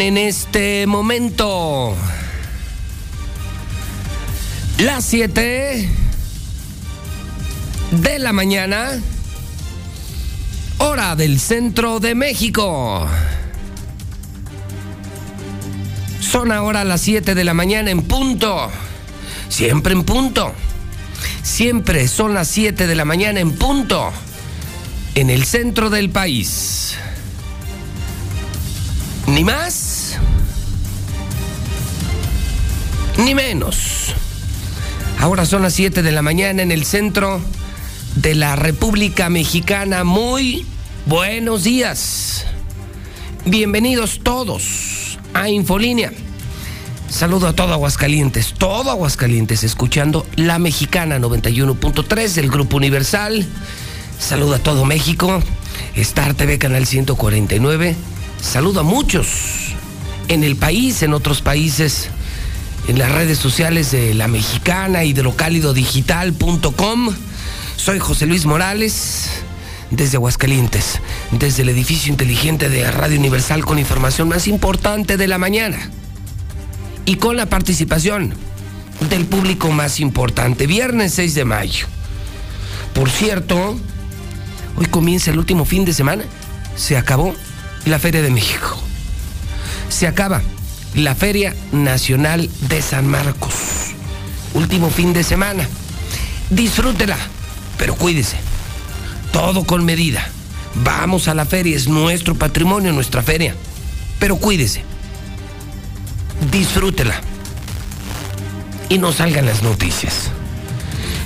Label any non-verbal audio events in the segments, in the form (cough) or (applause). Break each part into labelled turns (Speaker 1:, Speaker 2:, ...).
Speaker 1: En este momento las 7 de la mañana, hora del centro de México. Son ahora las 7 de la mañana en punto. Siempre en punto. Siempre son las 7 de la mañana en punto. En el centro del país. Ni más. Ni menos. Ahora son las 7 de la mañana en el centro de la República Mexicana. Muy buenos días. Bienvenidos todos a Infolínea. Saludo a todo Aguascalientes, todo Aguascalientes, escuchando La Mexicana 91.3 del Grupo Universal. Saludo a todo México, Star TV Canal 149. Saludo a muchos en el país, en otros países en las redes sociales de La Mexicana, hidrocálidodigital.com. Soy José Luis Morales, desde Aguascalientes, desde el edificio inteligente de Radio Universal con información más importante de la mañana y con la participación del público más importante, viernes 6 de mayo. Por cierto, hoy comienza el último fin de semana, se acabó la Feria de México. Se acaba la Feria Nacional de San Marcos. Último fin de semana. Disfrútela, pero cuídese. Todo con medida. Vamos a la feria, es nuestro patrimonio, nuestra feria. Pero cuídese. Disfrútela. Y no salgan las noticias.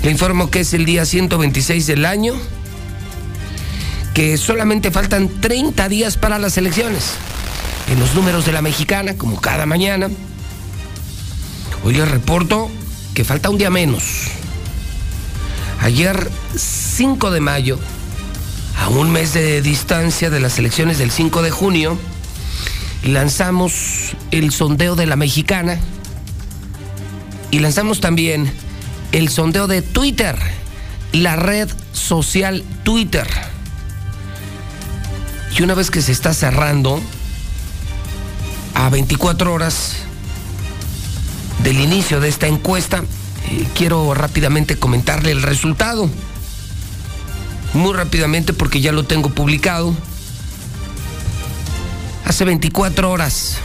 Speaker 1: Le informo que es el día 126 del año, que solamente faltan 30 días para las elecciones en los números de la mexicana, como cada mañana. Hoy les reporto que falta un día menos. Ayer, 5 de mayo, a un mes de distancia de las elecciones del 5 de junio, lanzamos el sondeo de la mexicana y lanzamos también el sondeo de Twitter, la red social Twitter. Y una vez que se está cerrando, a 24 horas del inicio de esta encuesta, eh, quiero rápidamente comentarle el resultado. Muy rápidamente porque ya lo tengo publicado. Hace 24 horas,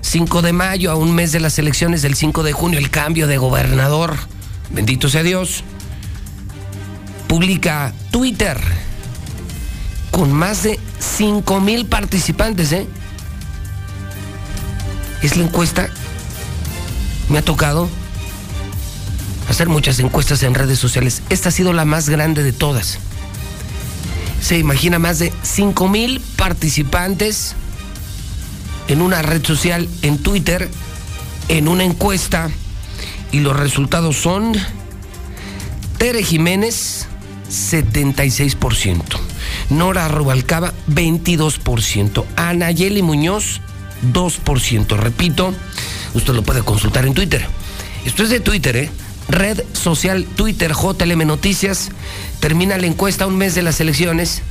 Speaker 1: 5 de mayo, a un mes de las elecciones del 5 de junio, el cambio de gobernador, bendito sea Dios, publica Twitter con más de 5 mil participantes, ¿eh? Es la encuesta. Me ha tocado hacer muchas encuestas en redes sociales. Esta ha sido la más grande de todas. Se imagina más de 5 mil participantes en una red social, en Twitter, en una encuesta. Y los resultados son Tere Jiménez, 76%. Nora Rubalcaba, 22%. Ana Yeli Muñoz, 2%. Repito, usted lo puede consultar en Twitter. Esto es de Twitter, ¿eh? Red social Twitter JLM Noticias. Termina la encuesta un mes de las elecciones.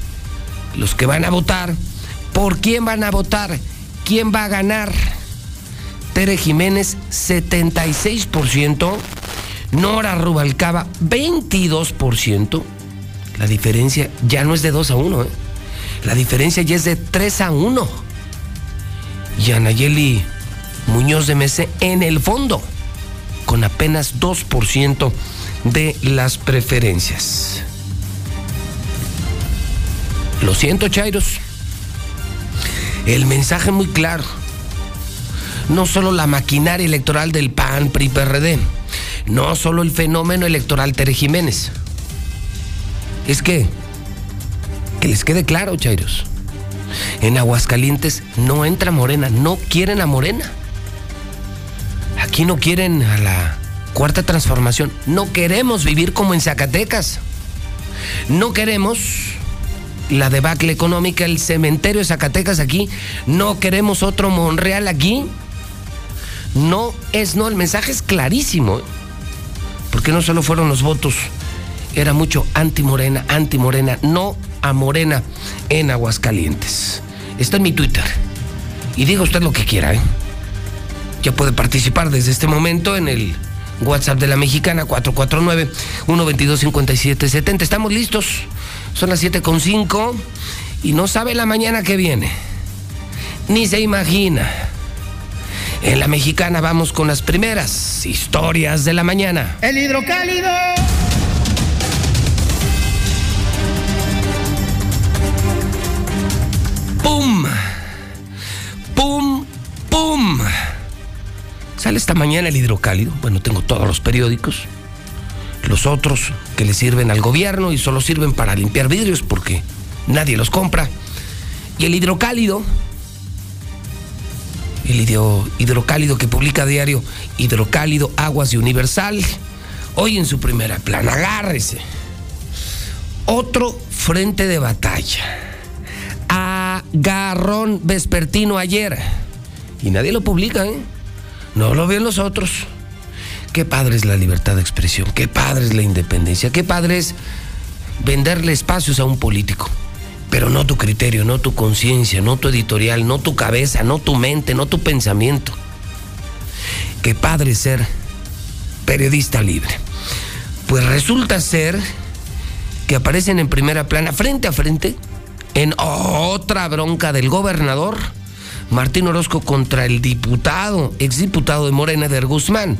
Speaker 1: Los que van a votar, ¿por quién van a votar? ¿Quién va a ganar? Tere Jiménez, 76%. Nora Rubalcaba, 22%. La diferencia ya no es de 2 a 1, ¿eh? La diferencia ya es de 3 a 1 y Anayeli Muñoz de Mese en el fondo, con apenas 2% de las preferencias. Lo siento, Chairos. El mensaje muy claro. No solo la maquinaria electoral del PAN, PRI, PRD. No solo el fenómeno electoral Tere Jiménez. Es que, que les quede claro, Chairos en Aguascalientes no entra Morena, no quieren a Morena. Aquí no quieren a la cuarta transformación. No queremos vivir como en Zacatecas. No queremos la debacle económica, el cementerio de Zacatecas aquí. No queremos otro Monreal aquí. No es no, el mensaje es clarísimo. ¿eh? Porque no solo fueron los votos, era mucho anti-morena, anti-morena, no a Morena en Aguascalientes. Está en mi Twitter. Y diga usted lo que quiera, ¿eh? Ya puede participar desde este momento en el WhatsApp de la mexicana 449-122-5770. Estamos listos. Son las 7.5 y no sabe la mañana que viene. Ni se imagina. En la mexicana vamos con las primeras historias de la mañana.
Speaker 2: El hidrocálido.
Speaker 1: ¡Pum! ¡Pum! ¡Pum! Sale esta mañana el hidrocálido. Bueno, tengo todos los periódicos. Los otros que le sirven al gobierno y solo sirven para limpiar vidrios porque nadie los compra. Y el hidrocálido, el hidrocálido que publica a diario Hidrocálido Aguas y Universal, hoy en su primera plana, agárrese. Otro frente de batalla. Agarrón vespertino ayer. Y nadie lo publica, ¿eh? No lo ven los otros. Qué padre es la libertad de expresión, qué padre es la independencia, qué padre es venderle espacios a un político. Pero no tu criterio, no tu conciencia, no tu editorial, no tu cabeza, no tu mente, no tu pensamiento. Qué padre ser periodista libre. Pues resulta ser que aparecen en primera plana, frente a frente, en otra bronca del gobernador Martín Orozco contra el diputado, exdiputado de Morena, de Guzmán,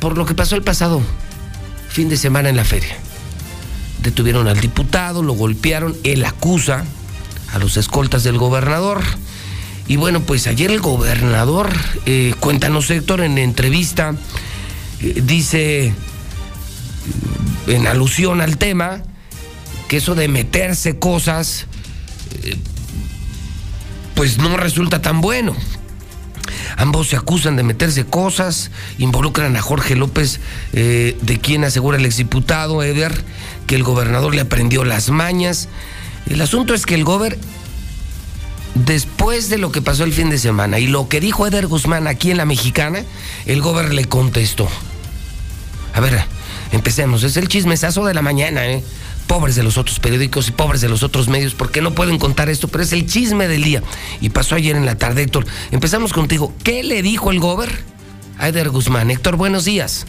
Speaker 1: por lo que pasó el pasado fin de semana en la feria. Detuvieron al diputado, lo golpearon, él acusa a los escoltas del gobernador. Y bueno, pues ayer el gobernador, eh, cuéntanos Héctor, en entrevista, eh, dice, en alusión al tema, que eso de meterse cosas, pues no resulta tan bueno. Ambos se acusan de meterse cosas, involucran a Jorge López, eh, de quien asegura el exdiputado Eder que el gobernador le aprendió las mañas. El asunto es que el gober, después de lo que pasó el fin de semana y lo que dijo Eder Guzmán aquí en la mexicana, el gober le contestó. A ver, empecemos, es el chismesazo de la mañana, ¿eh? Pobres de los otros periódicos y pobres de los otros medios, porque no pueden contar esto, pero es el chisme del día. Y pasó ayer en la tarde, Héctor. Empezamos contigo. ¿Qué le dijo el gober a Eder Guzmán? Héctor, buenos días.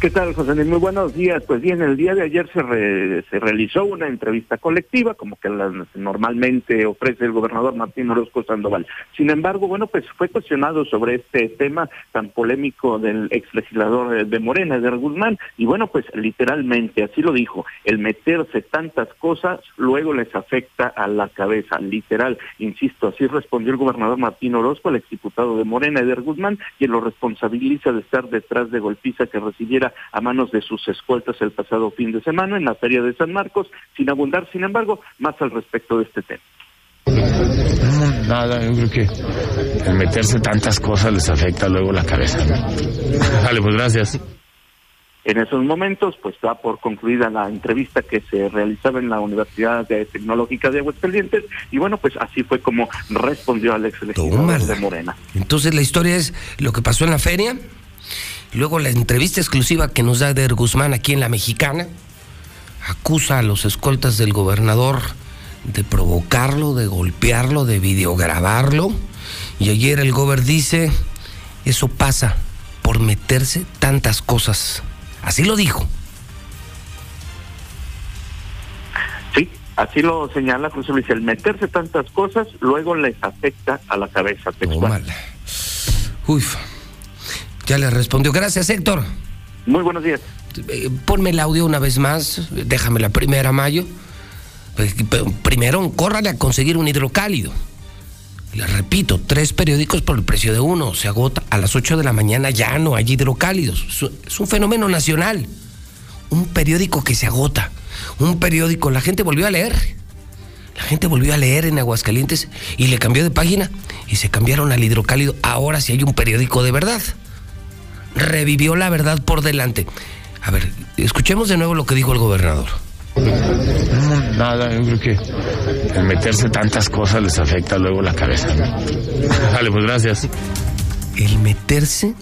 Speaker 3: ¿Qué tal, José Muy buenos días. Pues bien, el día de ayer se, se realizó una entrevista colectiva, como que normalmente ofrece el gobernador Martín Orozco Sandoval. Sin embargo, bueno, pues fue cuestionado sobre este tema tan polémico del ex legislador de Morena, de Guzmán, y bueno, pues literalmente, así lo dijo, el meterse tantas cosas luego les afecta a la cabeza, literal, insisto, así respondió el gobernador Martín Orozco, el exdiputado de Morena, Eder Guzmán, quien lo responsabiliza de estar detrás de golpiza que recibiera a manos de sus escoltas el pasado fin de semana en la Feria de San Marcos, sin abundar, sin embargo, más al respecto de este tema.
Speaker 4: nada, yo creo que el meterse tantas cosas les afecta luego la cabeza. (laughs) Vale, pues gracias.
Speaker 3: En esos momentos, pues da por concluida la entrevista que se realizaba en la Universidad Tecnológica de Aguascalientes y bueno, pues así fue como respondió Alex legislador de Morena.
Speaker 1: Entonces la historia es lo que pasó en la feria, Luego la entrevista exclusiva que nos da Eder Guzmán aquí en La Mexicana acusa a los escoltas del gobernador de provocarlo, de golpearlo, de videograbarlo. Y ayer el gober dice, eso pasa por meterse tantas cosas. Así lo dijo.
Speaker 3: Sí, así lo señala José Luis. El meterse tantas cosas luego les afecta a la cabeza textual.
Speaker 1: Uy, ya le respondió. Gracias, Héctor.
Speaker 3: Muy buenos días.
Speaker 1: Eh, ponme el audio una vez más. Déjame la primera, Mayo. Pues, primero, córrale a conseguir un hidrocálido. Le repito, tres periódicos por el precio de uno. Se agota. A las 8 de la mañana ya no hay hidrocálidos. Es un fenómeno nacional. Un periódico que se agota. Un periódico. La gente volvió a leer. La gente volvió a leer en Aguascalientes y le cambió de página y se cambiaron al hidrocálido. Ahora sí hay un periódico de verdad revivió la verdad por delante. A ver, escuchemos de nuevo lo que dijo el gobernador.
Speaker 4: nada, yo creo que el meterse tantas cosas les afecta luego la cabeza. (laughs) Vale, pues gracias.
Speaker 1: El meterse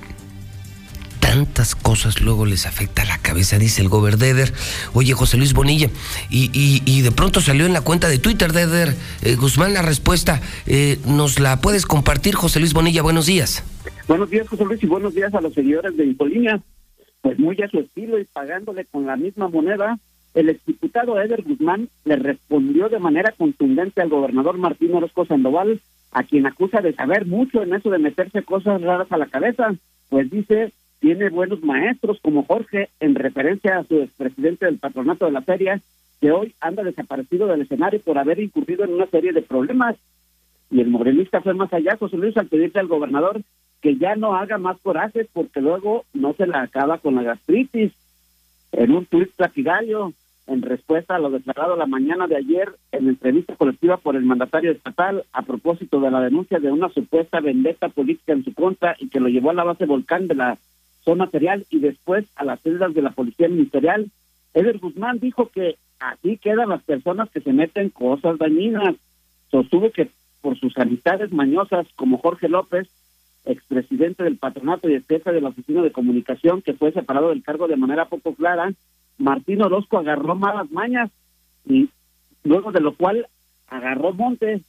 Speaker 1: tantas cosas luego les afecta la cabeza, dice el gobernador. Oye, José Luis Bonilla, y, y, de pronto salió en la cuenta de Twitter, Deder, eh, Guzmán, la respuesta. Eh, ¿Nos la puedes compartir, José Luis Bonilla? Buenos días.
Speaker 2: Buenos días, José Luis, y buenos días a los seguidores de Infolínea. Pues muy a su estilo y pagándole con la misma moneda, el exdiputado Eder Guzmán le respondió de manera contundente al gobernador Martín Orozco Sandoval, a quien acusa de saber mucho en eso de meterse cosas raras a la cabeza, pues dice tiene buenos maestros como Jorge, en referencia a su expresidente del patronato de la feria, que hoy anda desaparecido del escenario por haber incurrido en una serie de problemas. Y el morenista fue más allá, José Luis, al pedirle al gobernador que ya no haga más corajes porque luego no se la acaba con la gastritis. En un tuit platigallo, en respuesta a lo declarado la mañana de ayer en entrevista colectiva por el mandatario estatal a propósito de la denuncia de una supuesta vendetta política en su contra y que lo llevó a la base volcán de la zona material y después a las celdas de la policía ministerial. Eder Guzmán dijo que así quedan las personas que se meten cosas dañinas. Sostuvo que por sus amistades mañosas como Jorge López, expresidente del patronato y jefe de la oficina de comunicación, que fue separado del cargo de manera poco clara, Martín Orozco agarró malas mañas y luego de lo cual agarró monte.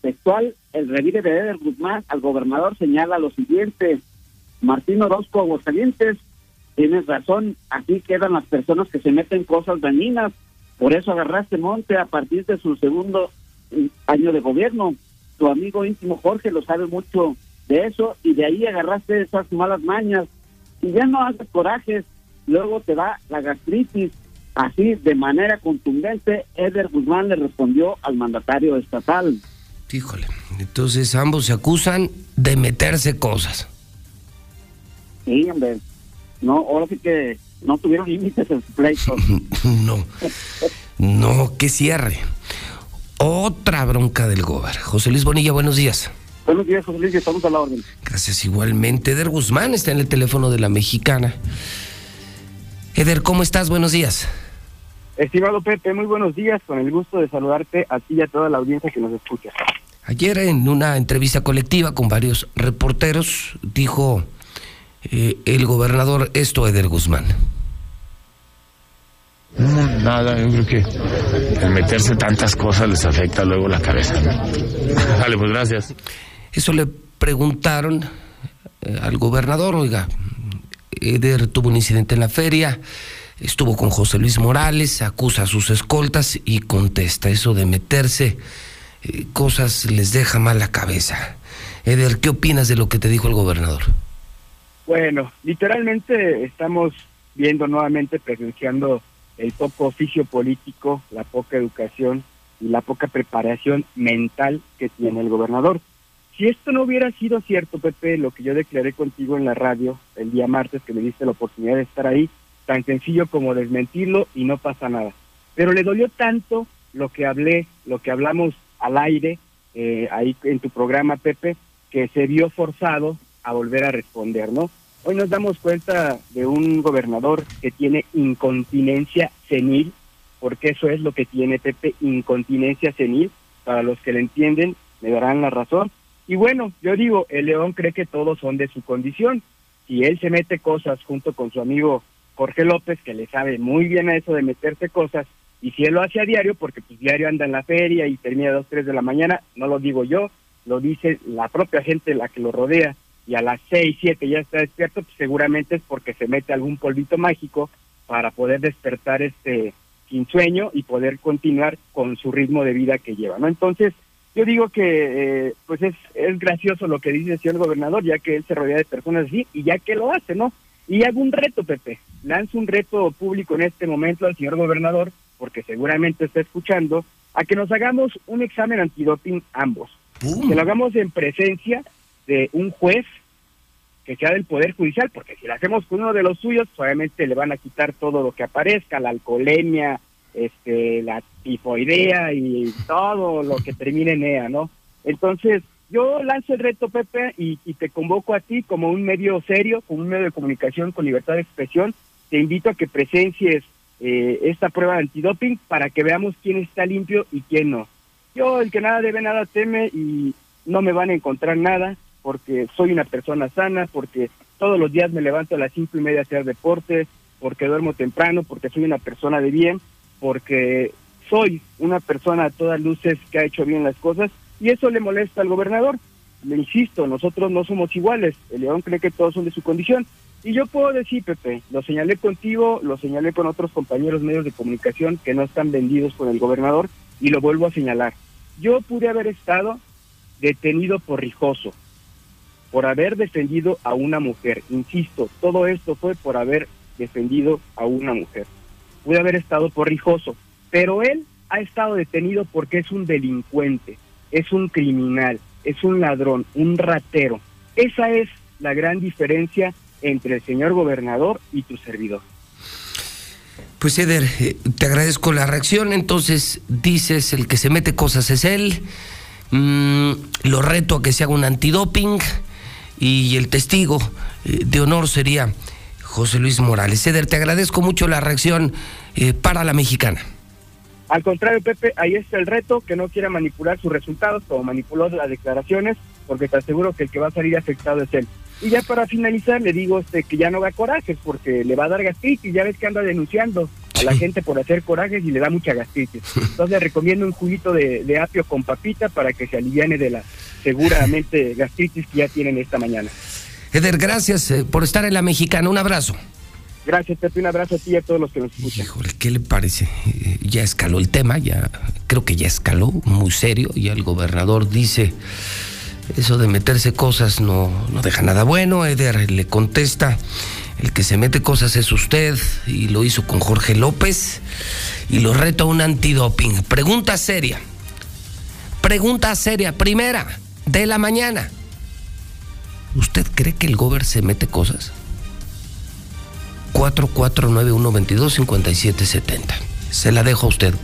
Speaker 2: Textual, el revire de Eder Guzmán al gobernador señala lo siguiente, Martín Orozco Aguascalientes, tienes razón, aquí quedan las personas que se meten cosas dañinas, por eso agarraste monte a partir de su segundo eh, año de gobierno. Tu amigo íntimo Jorge lo sabe mucho de eso y de ahí agarraste esas malas mañas y ya no haces corajes, luego te va la gastritis. Así, de manera contundente, Eder Guzmán le respondió al mandatario estatal.
Speaker 1: Híjole, entonces ambos se acusan de meterse cosas.
Speaker 2: Sí, hombre. No, ahora sí que no tuvieron límites en su pleito. (laughs)
Speaker 1: no, no, que cierre. Otra bronca del Gober. José Luis Bonilla, buenos días.
Speaker 2: Buenos días, José Luis, estamos a la orden.
Speaker 1: Gracias igualmente. Eder Guzmán está en el teléfono de la mexicana. Eder, ¿cómo estás? Buenos días.
Speaker 5: Estimado Pepe, muy buenos días. Con el gusto de saludarte a ti y a toda la audiencia que nos escucha.
Speaker 1: Ayer en una entrevista colectiva con varios reporteros dijo eh, el gobernador esto, Eder Guzmán?
Speaker 4: No, nada, yo creo que el meterse tantas cosas les afecta luego la cabeza. (laughs) Vale, pues gracias.
Speaker 1: Eso le preguntaron eh, al gobernador, oiga, Eder tuvo un incidente en la feria, estuvo con José Luis Morales, acusa a sus escoltas y contesta, eso de meterse eh, cosas les deja mal la cabeza. Eder, ¿qué opinas de lo que te dijo el gobernador?
Speaker 5: Bueno, literalmente estamos viendo nuevamente, presenciando el poco oficio político, la poca educación y la poca preparación mental que tiene el gobernador. Si esto no hubiera sido cierto, Pepe, lo que yo declaré contigo en la radio el día martes, que me diste la oportunidad de estar ahí, tan sencillo como desmentirlo y no pasa nada. Pero le dolió tanto lo que hablé, lo que hablamos al aire, eh, ahí en tu programa, Pepe, que se vio forzado a volver a responder, ¿no? Hoy nos damos cuenta de un gobernador que tiene incontinencia senil, porque eso es lo que tiene Pepe, incontinencia senil. Para los que le entienden, me darán la razón. Y bueno, yo digo, el león cree que todos son de su condición. Si él se mete cosas junto con su amigo Jorge López, que le sabe muy bien a eso de meterse cosas, y si él lo hace a diario, porque pues diario anda en la feria y termina a dos, tres de la mañana, no lo digo yo, lo dice la propia gente la que lo rodea, y a las seis, siete ya está despierto, pues seguramente es porque se mete algún polvito mágico para poder despertar este sueño y poder continuar con su ritmo de vida que lleva, ¿no? Entonces, yo digo que eh, pues es, es gracioso lo que dice el señor gobernador, ya que él se rodea de personas así y ya que lo hace, ¿no? Y hago un reto, Pepe, lanzo un reto público en este momento al señor gobernador, porque seguramente está escuchando, a que nos hagamos un examen antidoping ambos. Que lo hagamos en presencia de un juez que sea del Poder Judicial, porque si lo hacemos con uno de los suyos, obviamente le van a quitar todo lo que aparezca, la alcoholemia, este, la tifoidea y todo lo que termine en EA, ¿no? Entonces, yo lanzo el reto, Pepe, y, te convoco a ti como un medio serio, como un medio de comunicación con libertad de expresión. Te invito a que presencies eh, esta prueba de antidoping para que veamos quién está limpio y quién no. Yo, el que nada debe, nada teme y no me van a encontrar nada porque soy una persona sana, porque todos los días me levanto a las cinco y media a hacer deporte, porque duermo temprano, porque soy una persona de bien, porque soy una persona a todas luces que ha hecho bien las cosas y eso le molesta al gobernador. Le insisto, nosotros no somos iguales, el león cree que todos son de su condición. Y yo puedo decir, Pepe, lo señalé contigo, lo señalé con otros compañeros medios de comunicación que no están vendidos por el gobernador y lo vuelvo a señalar. Yo pude haber estado detenido por rijoso, por haber defendido a una mujer. Insisto, todo esto fue por haber defendido a una mujer. Pude haber estado por rijoso, pero él ha estado detenido porque es un delincuente, es un criminal, es un ladrón, un ratero. Esa es la gran diferencia entre el señor gobernador y tu servidor.
Speaker 1: Pues Eder, eh, te agradezco la reacción. Entonces dices, el que se mete cosas es él. Mm, lo reto a que se haga un antidoping y el testigo eh, de honor sería José Luis Morales. Eder, te agradezco mucho la reacción eh, para la mexicana.
Speaker 5: Al contrario, Pepe, ahí está el reto, que no quiera manipular sus resultados como manipuló las declaraciones, porque te aseguro que el que va a salir afectado es él. Y ya para finalizar, le digo este que ya no haga corajes, porque le va a dar gastritis, ya ves que anda denunciando a la gente por hacer corajes y le da mucha gastritis. (laughs) Entonces recomiendo un juguito de, de apio con papita para que se aliviane de la seguramente gastritis que ya tienen esta mañana.
Speaker 1: Eder, gracias eh, por estar en la mexicana. Un abrazo.
Speaker 5: Gracias, Pepe. Un abrazo a ti y a todos los que nos escuchan.
Speaker 1: Híjole, ¿qué le parece? Eh, Ya escaló el tema, ya creo que ya escaló, muy serio. Ya el gobernador dice, eso de meterse cosas no, no deja nada bueno. Eder le contesta, el que se mete cosas es usted, y lo hizo con Jorge López, y lo reto a un antidoping. Pregunta seria. Pregunta seria, primera, de la mañana. ¿Usted cree que el gober se mete cosas? 4491225770. Se la dejo a usted.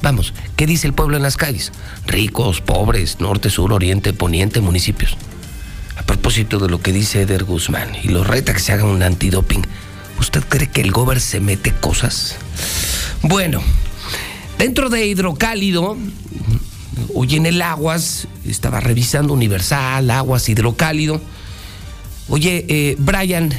Speaker 1: Vamos, ¿qué dice el pueblo en las calles? Ricos, pobres, norte, sur, oriente, poniente, municipios. A propósito de lo que dice Eder Guzmán y lo reta que se haga un antidoping, ¿usted cree que el gober se mete cosas? Bueno, dentro de hidrocálido, hoy en el Aguas, estaba revisando Universal, Aguas, hidrocálido. Oye, eh, Brian,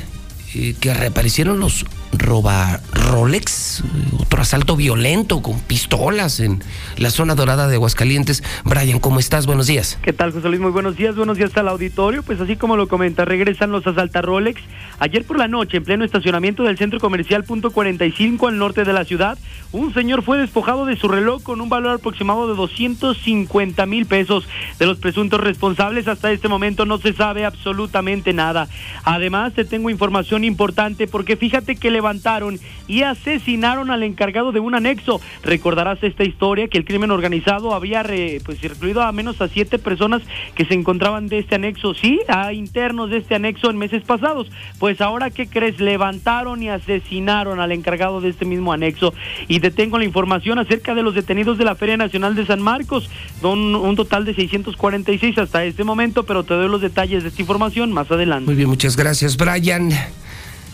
Speaker 1: eh, que reaparecieron los roba Rolex, otro asalto violento con pistolas en la zona dorada de Aguascalientes. Brian, ¿cómo estás? Buenos días.
Speaker 6: ¿Qué tal, José Luis? Muy buenos días, buenos días al auditorio. Pues así como lo comenta, regresan los asalta Rolex. Ayer por la noche, en pleno estacionamiento del centro comercial Punto 45 al norte de la ciudad, un señor fue despojado de su reloj con un valor aproximado de 250 mil pesos. De los presuntos responsables, hasta este momento no se sabe absolutamente nada. Además, te tengo información importante porque fíjate que levantaron y asesinaron al encargado de un anexo. Recordarás esta historia que el crimen organizado había re- pues recluido a menos a siete personas que se encontraban de este anexo, sí, a internos de este anexo en meses pasados. Pues ahora, ¿qué crees? Levantaron y asesinaron al encargado de este mismo anexo. Y te tengo la información acerca de los detenidos de la Feria Nacional de San Marcos. Son un total de 646 hasta este momento, pero te doy los detalles de esta información más adelante.
Speaker 1: Muy bien, muchas gracias, Brian.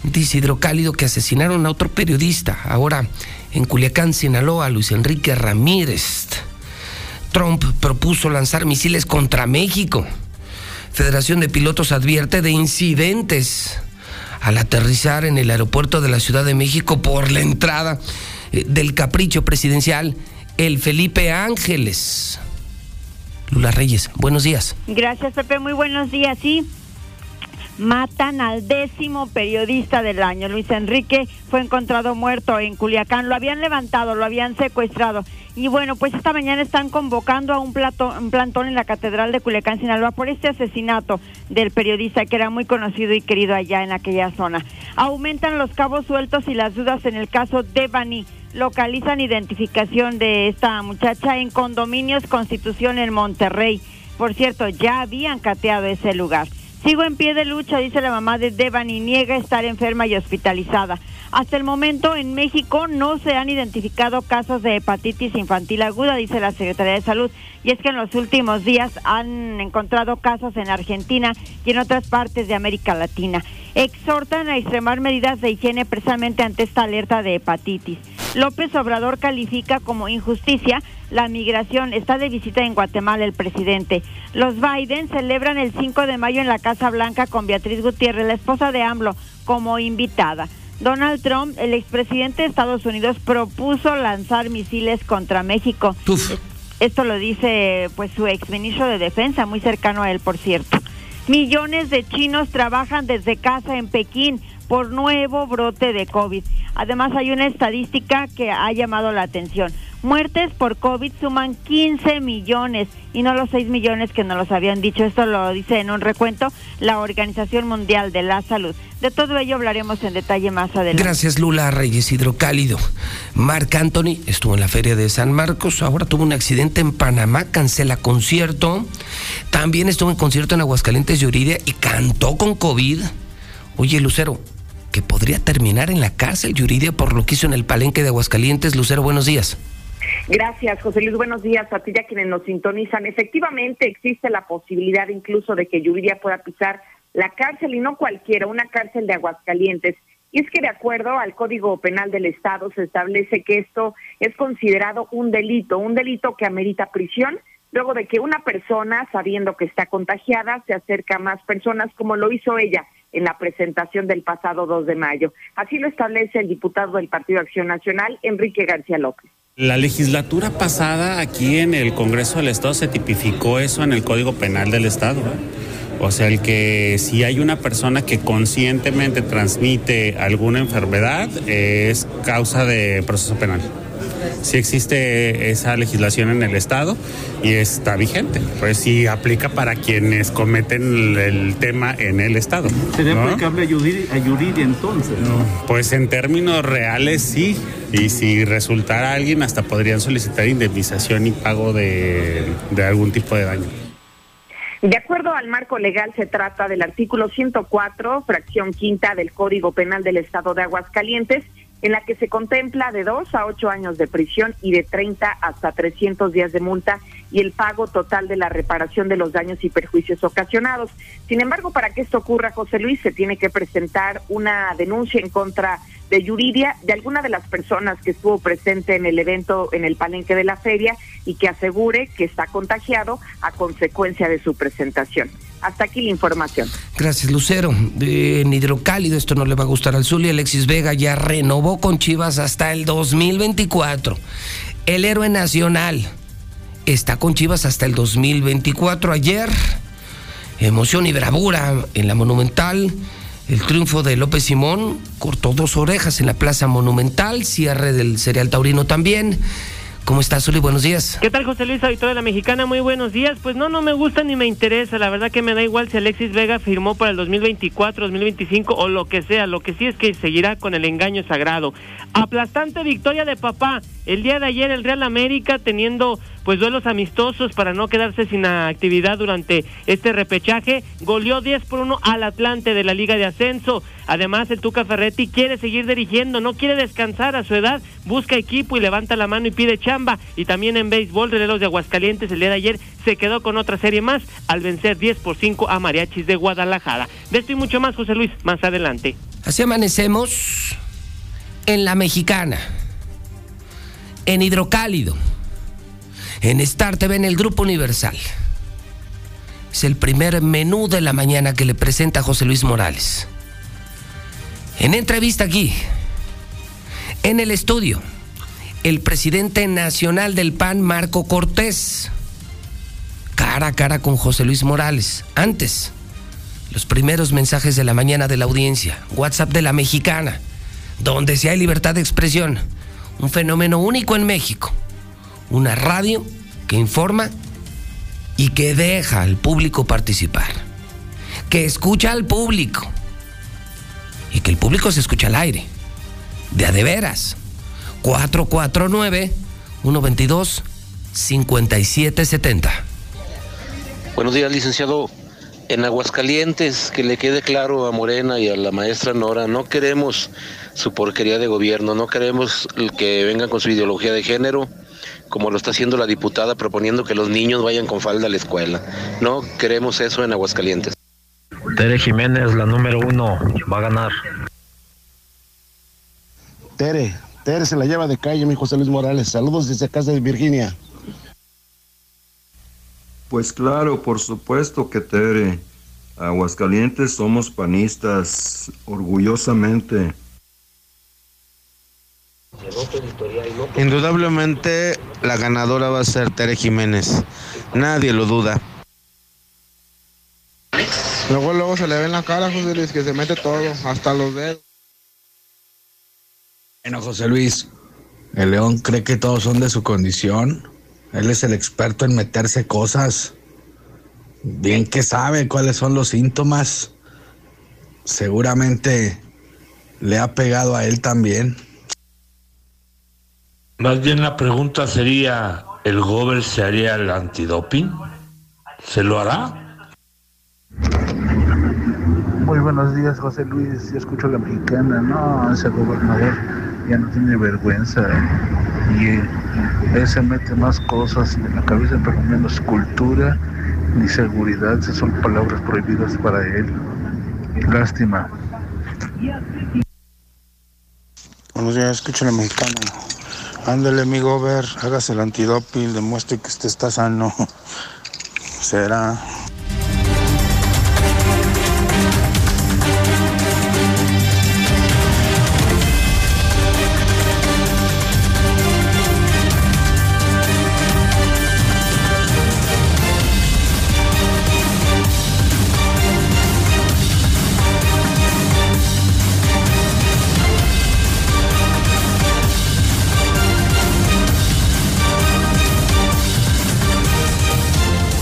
Speaker 1: Dice Hidrocálido que asesinaron a otro periodista. Ahora en Culiacán, Sinaloa, Luis Enrique Ramírez. Trump propuso lanzar misiles contra México. Federación de Pilotos advierte de incidentes al aterrizar en el aeropuerto de la Ciudad de México por la entrada eh, del capricho presidencial, el Felipe Ángeles. Lula Reyes, buenos días.
Speaker 7: Gracias, Pepe. Muy buenos días. Sí, matan al décimo periodista del año. Luis Enrique fue encontrado muerto en Culiacán. Lo habían levantado, lo habían secuestrado. Y bueno, pues esta mañana están convocando a un, plato- un plantón en la Catedral de Culiacán, Sinaloa, por este asesinato del periodista que era muy conocido y querido allá en aquella zona. Aumentan los cabos sueltos y las dudas en el caso de Bani. Localizan identificación de esta muchacha en condominios Constitución en Monterrey. Por cierto, ya habían cateado ese lugar. Sigo en pie de lucha, dice la mamá de Devani, niega estar enferma y hospitalizada. Hasta el momento en México no se han identificado casos de hepatitis infantil aguda, dice la Secretaría de Salud. Y es que en los últimos días han encontrado casos en Argentina y en otras partes de América Latina. exhortan a extremar medidas de higiene precisamente ante esta alerta de hepatitis. López Obrador califica como injusticia la migración. Está de visita en Guatemala el presidente. Los Biden celebran el 5 de mayo en la Casa Blanca con Beatriz Gutiérrez, la esposa de AMLO, como invitada. Donald Trump, el expresidente de Estados Unidos, propuso lanzar misiles contra México. Esto lo dice pues su exministro de Defensa, muy cercano a él, por cierto. Millones de chinos trabajan desde casa en Pekín por nuevo brote de COVID. Además, hay una estadística que ha llamado la atención. Muertes por COVID suman 15 millones y no los 6 millones que nos los habían dicho. Esto lo dice en un recuento la Organización Mundial de la Salud. De todo ello hablaremos en detalle más adelante.
Speaker 1: Gracias, Lula Reyes Hidrocálido. Marc Anthony estuvo en la Feria de San Marcos, ahora tuvo un accidente en Panamá, cancela concierto. También estuvo en concierto en Aguascalientes, Yuridia, y cantó con COVID. Oye, Lucero, que podría terminar en la cárcel, Yuridia, por lo que hizo en el palenque de Aguascalientes. Lucero, buenos días.
Speaker 8: Gracias, José Luis. Buenos días a ti ya quienes nos sintonizan. Efectivamente, existe la posibilidad incluso de que Yuridia pueda pisar la cárcel y no cualquiera, una cárcel de Aguascalientes. Y es que de acuerdo al Código Penal del Estado se establece que esto es considerado un delito, un delito que amerita prisión luego de que una persona, sabiendo que está contagiada, se acerca a más personas como lo hizo ella en la presentación del pasado 2 de mayo. Así lo establece el diputado del Partido Acción Nacional, Enrique García López.
Speaker 9: La legislatura pasada aquí en el Congreso del Estado se tipificó eso en el Código Penal del Estado. O sea, el que si hay una persona que conscientemente transmite alguna enfermedad es causa de proceso penal sí existe esa legislación en el Estado y está vigente. Pues sí aplica para quienes cometen el tema en el Estado.
Speaker 10: ¿Sería aplicable a Yuridia entonces?
Speaker 9: Pues en términos reales sí. Y si resultara alguien, hasta podrían solicitar indemnización y pago de, de algún tipo de daño.
Speaker 8: De acuerdo al marco legal, se trata del artículo 104, fracción quinta del Código Penal del Estado de Aguascalientes, en la que se contempla de dos a ocho años de prisión y de 30 hasta 300 días de multa y el pago total de la reparación de los daños y perjuicios ocasionados. Sin embargo, para que esto ocurra, José Luis, se tiene que presentar una denuncia en contra de Yuridia, de alguna de las personas que estuvo presente en el evento en el palenque de la feria y que asegure que está contagiado a consecuencia de su presentación. Hasta aquí la información.
Speaker 1: Gracias, Lucero. en hidrocálido, esto no le va a gustar al Zuli. Alexis Vega ya renovó con Chivas hasta el 2024. El héroe nacional está con Chivas hasta el 2024. Ayer, emoción y bravura en la Monumental. El triunfo de López Simón cortó dos orejas en la Plaza Monumental, cierre del Cereal Taurino también. ¿Cómo estás, Zuli? Buenos días.
Speaker 11: ¿Qué tal, José Luis, auditor de la Mexicana? Muy buenos días. Pues no, no me gusta ni me interesa. La verdad que me da igual si Alexis Vega firmó para el 2024, 2025 o lo que sea. Lo que sí es que seguirá con el engaño sagrado. Aplastante victoria de papá. El día de ayer el Real América teniendo pues duelos amistosos para no quedarse sin actividad durante este repechaje. Goleó 10 por 1 al Atlante de la Liga de Ascenso. Además, el Tuca Ferretti quiere seguir dirigiendo, no quiere descansar a su edad, busca equipo y levanta la mano y pide chamba. Y también en béisbol, Releros de Aguascalientes el día de ayer se quedó con otra serie más al vencer 10 por 5 a Mariachis de Guadalajara. De esto y mucho más, José Luis, más adelante.
Speaker 1: Así amanecemos en la mexicana, en hidrocálido en Star TV en el Grupo Universal. Es el primer menú de la mañana que le presenta José Luis Morales. En entrevista aquí, en el estudio, el presidente nacional del PAN, Marco Cortés, cara a cara con José Luis Morales. Antes, los primeros mensajes de la mañana de la audiencia, WhatsApp de la mexicana, donde si hay libertad de expresión, un fenómeno único en México una radio que informa y que deja al público participar, que escucha al público y que el público se escucha al aire, de a de veras. 449-122-5770.
Speaker 12: Buenos días, licenciado. En Aguascalientes, que le quede claro a Morena y a la maestra Nora, no queremos su porquería de gobierno, no queremos que vengan con su ideología de género como lo está haciendo la diputada proponiendo que los niños vayan con falda a la escuela. No queremos eso en Aguascalientes.
Speaker 13: Tere Jiménez, la número uno, va a ganar.
Speaker 14: Tere, Tere se la lleva de calle, mi José Luis Morales. Saludos desde casa de Virginia.
Speaker 15: Pues claro, por supuesto que Tere. Aguascalientes somos panistas, orgullosamente.
Speaker 16: Indudablemente la ganadora va a ser Tere Jiménez. Nadie lo duda.
Speaker 17: Luego, luego se le ve en la cara, José Luis, que se mete todo, hasta los dedos.
Speaker 18: Bueno, José Luis, el león cree que todos son de su condición. Él es el experto en meterse cosas. Bien que sabe cuáles son los síntomas. Seguramente le ha pegado a él también.
Speaker 19: Más bien la pregunta sería, ¿el Gober se haría el antidoping? ¿Se lo hará?
Speaker 20: Muy buenos días, José Luis. Yo escucho a la mexicana. No, ese gobernador ya no tiene vergüenza. Y él se mete más cosas en la cabeza, pero menos cultura ni seguridad. Esas son palabras prohibidas para él. Lástima. Buenos días, escucho a la mexicana. Ándale, amigo, ver, hágase el antidoping, demuestre que usted está sano. (laughs) Será.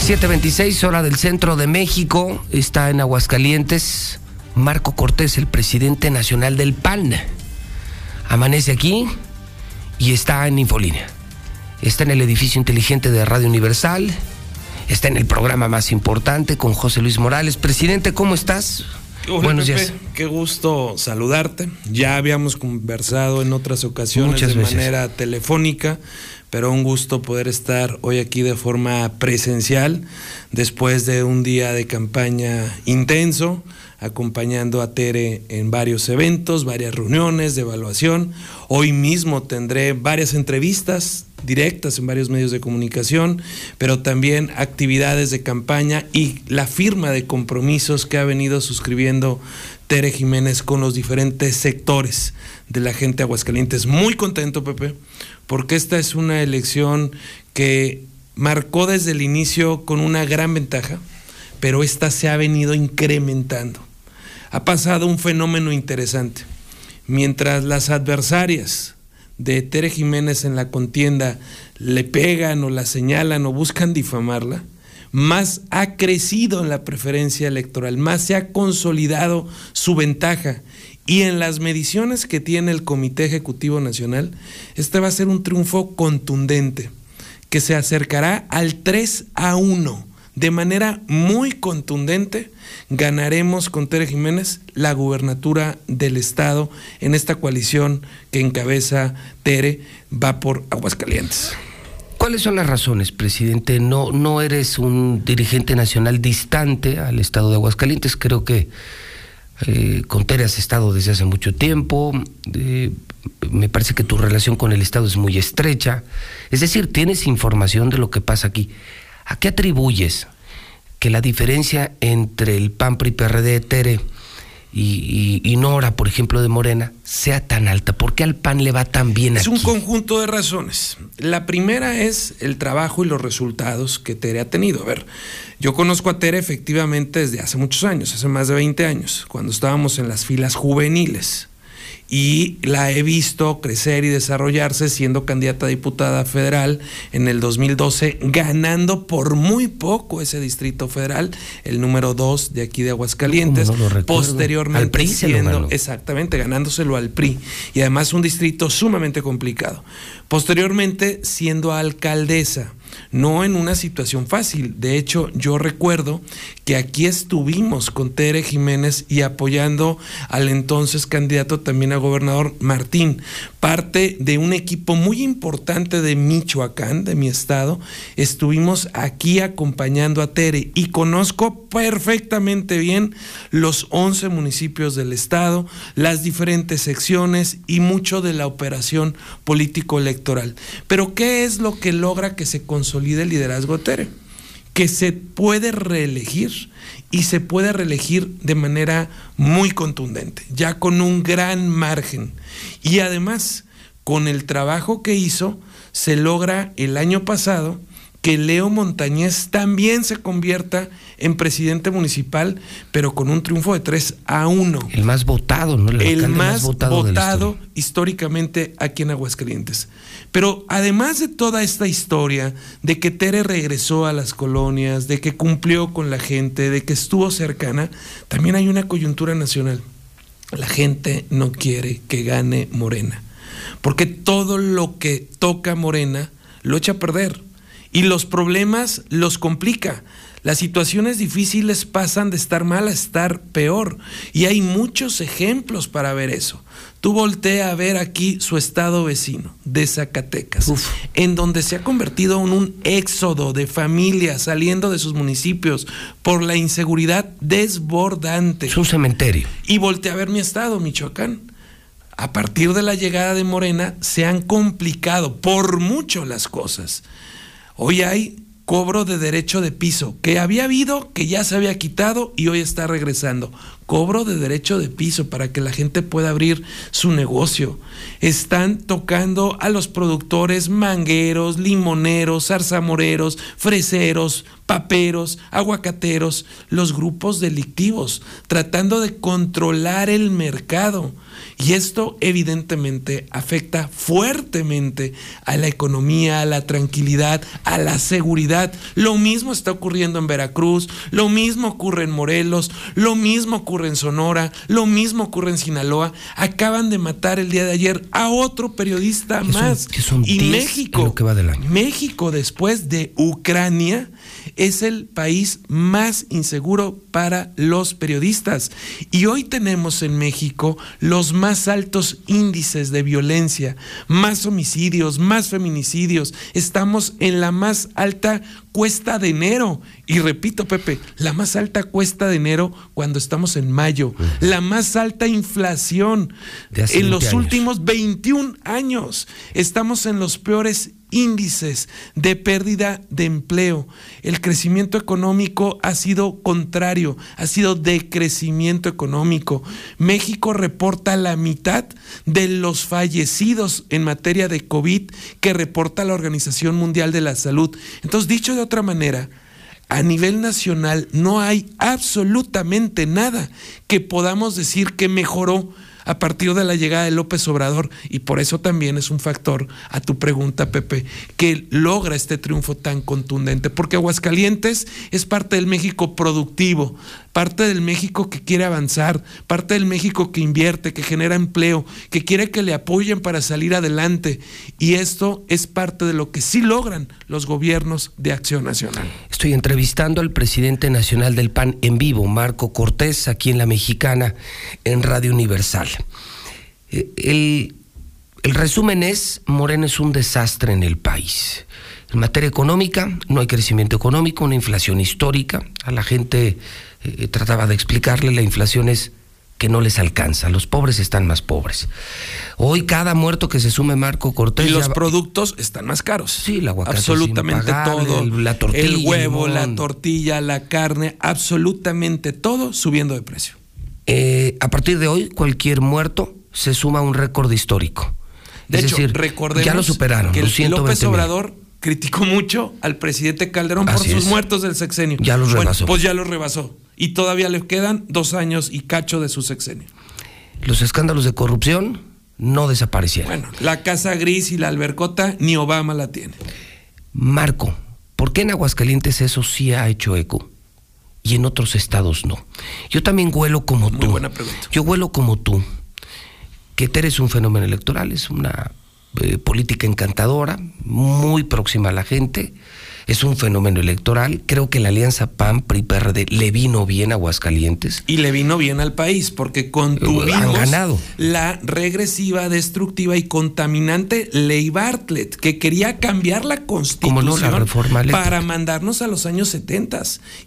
Speaker 1: ...726, hora del centro de México... ...está en Aguascalientes... ...Marco Cortés, el presidente nacional del PAN... ...amanece aquí... ...y está en Infolínea... ...está en el edificio inteligente de Radio Universal... ...está en el programa más importante... ...con José Luis Morales... ...presidente, ¿cómo estás?
Speaker 21: Hola,
Speaker 1: Buenos
Speaker 21: Pepe,
Speaker 1: días.
Speaker 21: Qué gusto saludarte. Ya habíamos conversado en otras ocasiones
Speaker 1: Muchas
Speaker 21: de
Speaker 1: veces.
Speaker 21: manera telefónica, pero un gusto poder estar hoy aquí de forma presencial después de un día de campaña intenso, acompañando a Tere en varios eventos, varias reuniones de evaluación. Hoy mismo tendré varias entrevistas directas en varios medios de comunicación, pero también actividades de campaña y la firma de compromisos que ha venido suscribiendo Tere Jiménez con los diferentes sectores de la gente Aguascalientes. Muy contento, Pepe, porque esta es una elección que marcó desde el inicio con una gran ventaja, pero esta se ha venido incrementando. Ha pasado un fenómeno interesante. Mientras las adversarias de Tere Jiménez en la contienda le pegan o la señalan o buscan difamarla, más ha crecido en la preferencia electoral, más se ha consolidado su ventaja. Y en las mediciones que tiene el Comité Ejecutivo Nacional, este va a ser un triunfo contundente, que se acercará al 3 a 1. De manera muy contundente, ganaremos con Tere Jiménez la gubernatura del Estado en esta coalición que encabeza Tere, va por Aguascalientes.
Speaker 1: ¿Cuáles son las razones, presidente? No, no eres un dirigente nacional distante al estado de Aguascalientes. Creo que eh, con Tere has estado desde hace mucho tiempo. eh, me parece que tu relación con el estado es muy estrecha. Es decir, tienes información de lo que pasa aquí. ¿A qué atribuyes que la diferencia entre el PAN, PRI, PRD, Tere y, y- y Nora, por ejemplo, de Morena, sea tan alta? ¿Por qué al PAN le va tan bien
Speaker 21: Es
Speaker 1: aquí?
Speaker 21: un conjunto de razones. La primera es el trabajo y los resultados que Tere ha tenido. A ver, yo conozco a Tere efectivamente desde hace muchos años, hace más de 20 años, cuando estábamos en las filas juveniles. Y la he visto crecer y desarrollarse siendo candidata a diputada federal en el 2012, ganando por muy poco ese distrito federal, el número 2 de aquí de Aguascalientes. Posteriormente
Speaker 1: Al PRI
Speaker 21: siendo. Exactamente, ganándoselo al PRI. Y además un distrito sumamente complicado. Posteriormente, siendo alcaldesa, no en una situación fácil. De hecho, yo recuerdo que aquí estuvimos con Tere Jiménez y apoyando al entonces candidato también a gobernador Martín, parte de un equipo muy importante de Michoacán, de mi estado. Estuvimos aquí acompañando a Tere y conozco perfectamente bien los 11 municipios del estado, las diferentes secciones y mucho de la operación político-electoral. Pero ¿qué es lo que logra que se consolide el liderazgo de Tere? Que se puede reelegir y se puede reelegir de manera muy contundente, ya con un gran margen. Y además, con el trabajo que hizo, se logra el año pasado que Leo Montañez también se convierta en presidente municipal, pero con un triunfo de 3 a 1.
Speaker 1: El más votado, ¿no?
Speaker 21: El, más, votado, históricamente aquí en Aguascalientes. Pero además de toda esta historia, de que Tere regresó a las colonias, de que cumplió con la gente, de que estuvo cercana, también hay una coyuntura nacional. La gente no quiere que gane Morena, porque todo lo que toca Morena lo echa a perder y los problemas los complica. Las situaciones difíciles pasan de estar mal a estar peor. Y hay muchos ejemplos para ver eso. Tú voltea a ver aquí su estado vecino de Zacatecas, en donde se ha convertido en un éxodo de familias saliendo de sus municipios por la inseguridad desbordante.
Speaker 1: Es un cementerio.
Speaker 21: Y voltea a ver mi estado, Michoacán. A partir de la llegada de Morena se han complicado por mucho las cosas. Hoy hay cobro de derecho de piso, que había habido, que ya se había quitado y hoy está regresando. Cobro de derecho de piso para que la gente pueda abrir su negocio. Están tocando a los productores mangueros, limoneros, zarzamoreros, freseros, paperos, aguacateros, los grupos delictivos, tratando de controlar el mercado. Y esto evidentemente afecta fuertemente a la economía, a la tranquilidad, a la seguridad. Lo mismo está ocurriendo en Veracruz, lo mismo ocurre en Morelos, lo mismo ocurre en Sonora, lo mismo ocurre en Sinaloa. Acaban de matar el día de ayer a otro periodista más. y México,
Speaker 1: que va del año.
Speaker 21: México después de Ucrania es el país más inseguro para los periodistas. Y hoy tenemos en México los más altos índices de violencia, más homicidios, más feminicidios. Estamos en la más alta cuesta de enero. Y repito, Pepe, la más alta cuesta de enero cuando estamos en mayo. La más alta inflación en los últimos 21 años. Estamos en los peores índices de pérdida de empleo. El crecimiento económico ha sido contrario, ha sido decrecimiento económico. México reporta la mitad de los fallecidos en materia de COVID que reporta la Organización Mundial de la Salud. Entonces, dicho de otra manera, a nivel nacional no hay absolutamente nada que podamos decir que mejoró a partir de la llegada de López Obrador. Y por eso también es un factor a tu pregunta, Pepe, que logra este triunfo tan contundente, porque Aguascalientes es parte del México productivo, parte del México que quiere avanzar, parte del México que invierte, que genera empleo, que quiere que le apoyen para salir adelante y esto es parte de lo que sí logran los gobiernos de Acción Nacional.
Speaker 1: Estoy entrevistando al presidente nacional del PAN en vivo, Marco Cortés, aquí en La Mexicana, en Radio Universal. Eh, el, resumen es, Morena es un desastre en el país. En materia económica, no hay crecimiento económico, una inflación histórica. A la gente eh, trataba de explicarle, la inflación es que no les alcanza, los pobres están más pobres. Hoy cada muerto que se sume Marco Cortés...
Speaker 21: Y los productos están más caros.
Speaker 1: Sí, la aguacate
Speaker 21: Absolutamente todo.
Speaker 1: El, la tortilla,
Speaker 21: el huevo, la tortilla, la carne, absolutamente todo subiendo de precio.
Speaker 1: Eh, a partir de hoy, cualquier muerto se suma a un récord histórico.
Speaker 21: De
Speaker 1: es
Speaker 21: hecho,
Speaker 1: decir,
Speaker 21: recordemos
Speaker 1: ya lo superaron.
Speaker 21: que
Speaker 1: los 120
Speaker 21: López. Obrador criticó mucho al presidente Calderón por sus
Speaker 1: es.
Speaker 21: muertos del sexenio.
Speaker 1: Ya los
Speaker 21: Bueno,
Speaker 1: rebasó.
Speaker 21: pues ya los rebasó. Y todavía le quedan dos años y cacho de su sexenio.
Speaker 1: Los escándalos de corrupción no desaparecieron.
Speaker 21: Bueno, la Casa Gris y la Albercota ni Obama la tiene.
Speaker 1: Marco, ¿por qué en Aguascalientes eso sí ha hecho eco? Y en otros estados no. Yo también huelo como
Speaker 21: Muy
Speaker 1: tú.
Speaker 21: buena pregunta.
Speaker 1: Yo huelo como tú. Que Tere es un fenómeno electoral, es una eh, política encantadora, muy próxima a la gente. Es un fenómeno electoral. Creo que la alianza PAN, PRI, PRD le vino bien a Aguascalientes.
Speaker 21: Y le vino bien al país, porque contuvimos
Speaker 1: Han ganado.
Speaker 21: la regresiva, destructiva y contaminante Ley Bartlett, que quería cambiar la constitución
Speaker 1: no, la reforma eléctrica.
Speaker 21: para mandarnos a los años 70.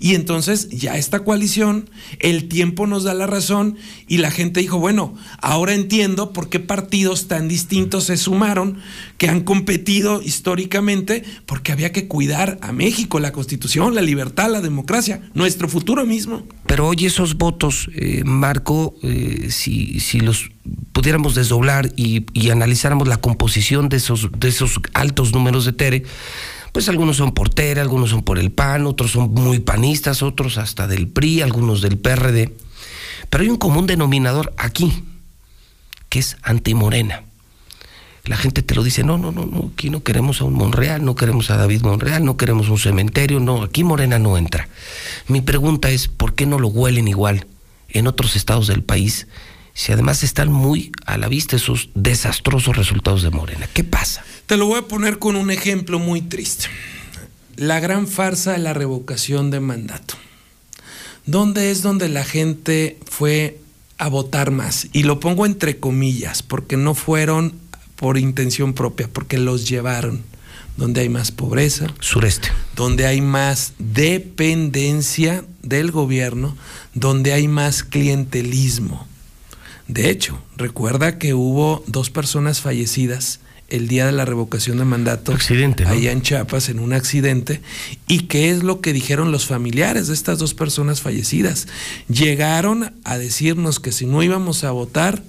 Speaker 21: Y entonces ya esta coalición, el tiempo nos da la razón y la gente dijo, bueno, ahora entiendo por qué partidos tan distintos se sumaron, que han competido históricamente, porque había que cuidar a México, la constitución, la libertad, la democracia, nuestro futuro mismo.
Speaker 1: Pero hoy esos votos, eh, Marco, eh, si, si los pudiéramos desdoblar y, analizáramos la composición de esos, de esos altos números de Tere, pues algunos son por Tere, algunos son por el PAN, otros son muy panistas, otros hasta del PRI, algunos del PRD. Pero hay un común denominador aquí, que es antimorena. La gente te lo dice, no, no, no, no, aquí no queremos a un Monreal, no queremos a David Monreal, no queremos un cementerio, no, aquí Morena no entra. Mi pregunta es, ¿por qué no lo huelen igual en otros estados del país? Si además están muy a la vista esos desastrosos resultados de Morena. ¿Qué pasa?
Speaker 21: Te lo voy a poner con un ejemplo muy triste. La gran farsa de la revocación de mandato. ¿Dónde es donde la gente fue a votar más? Y lo pongo entre comillas, porque no fueron por intención propia, porque los llevaron. Donde hay más pobreza.
Speaker 1: Sureste.
Speaker 21: Donde hay más dependencia del gobierno, donde hay más clientelismo. De hecho, recuerda que hubo dos personas fallecidas el día de la revocación de mandato
Speaker 1: accidente, ¿no?
Speaker 21: allá en Chiapas en un accidente y qué es lo que dijeron los familiares de estas dos personas fallecidas. Llegaron a decirnos que si no íbamos a votar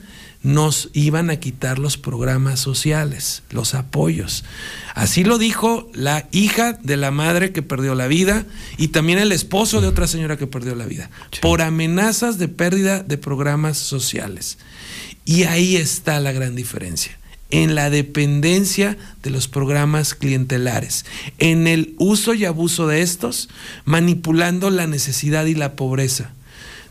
Speaker 21: nos iban a quitar los programas sociales, los apoyos. Así lo dijo la hija de la madre que perdió la vida y también el esposo de otra señora que perdió la vida, por amenazas de pérdida de programas sociales. Y ahí está la gran diferencia en la dependencia de los programas clientelares, en el uso y abuso de estos, manipulando la necesidad y la pobreza.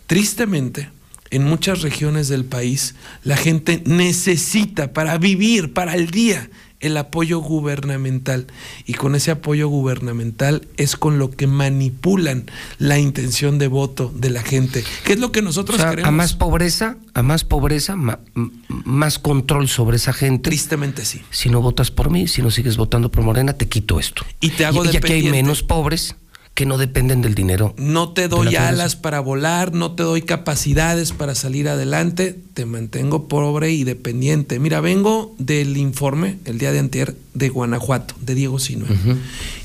Speaker 21: Tristemente, en muchas regiones del país, la gente necesita para vivir, para el día, el apoyo gubernamental. Y con ese apoyo gubernamental es con lo que manipulan la intención de voto de la gente. ¿Qué es lo que nosotros
Speaker 1: O sea,
Speaker 21: queremos?
Speaker 1: a más pobreza, a más pobreza, ma- más control sobre esa gente.
Speaker 21: Tristemente sí.
Speaker 1: Si no votas por mí, si no sigues votando por Morena, te quito esto.
Speaker 21: Y te hago
Speaker 1: y, y aquí hay
Speaker 21: dependiente.
Speaker 1: menos pobres que no dependen del dinero.
Speaker 21: No te doy alas para volar, no te doy capacidades para salir adelante, te mantengo pobre y dependiente. Mira, vengo del informe el día de antier de Guanajuato, de Diego Sinue.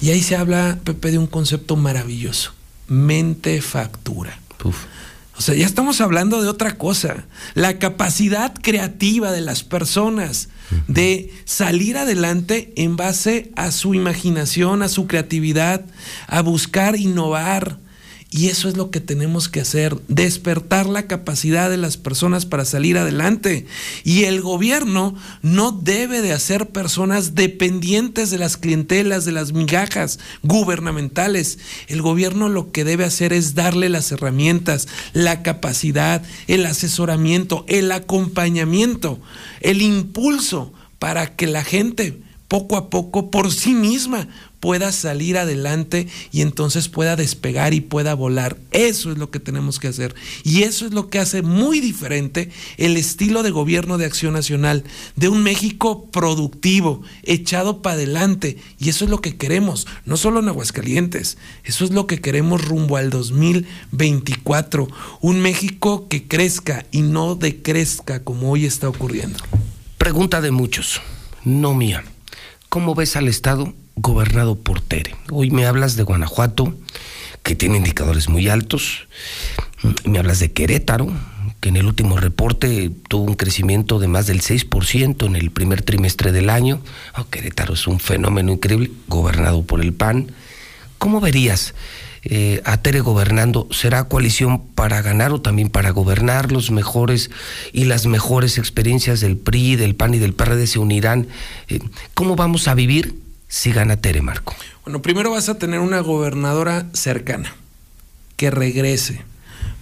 Speaker 21: Y ahí se habla, Pepe, de un concepto maravilloso, mente factura. O sea, ya estamos hablando de otra cosa. La capacidad creativa de las personas de salir adelante en base a su imaginación, a su creatividad, a buscar innovar. Y eso es lo que tenemos que hacer, despertar la capacidad de las personas para salir adelante. Y el gobierno no debe de hacer personas dependientes de las clientelas, de las migajas gubernamentales. El gobierno lo que debe hacer es darle las herramientas, la capacidad, el asesoramiento, el acompañamiento, el impulso para que la gente poco a poco por sí misma pueda salir adelante y entonces pueda despegar y pueda volar. Eso es lo que tenemos que hacer. Y eso es lo que hace muy diferente el estilo de gobierno de acción nacional, de un México productivo, echado para adelante. Y eso es lo que queremos, no solo en Aguascalientes, eso es lo que queremos rumbo al 2024. Un México que crezca y no decrezca como hoy está ocurriendo.
Speaker 1: Pregunta de muchos, no mía. ¿Cómo ves al Estado gobernado por Tere? Hoy me hablas de Guanajuato, que tiene indicadores muy altos. Me hablas de Querétaro, que en el último reporte tuvo un crecimiento de más del 6% en el primer trimestre del año. Oh, Querétaro es un fenómeno increíble, gobernado por el PAN. ¿Cómo verías eh, a Tere gobernando? ¿Será coalición para ganar o también para gobernar? Los mejores y las mejores experiencias del PRI, del PAN y del PRD se unirán. Eh, ¿Cómo vamos a vivir si gana Tere, Marco?
Speaker 21: Bueno, primero vas a tener una gobernadora cercana, que regrese.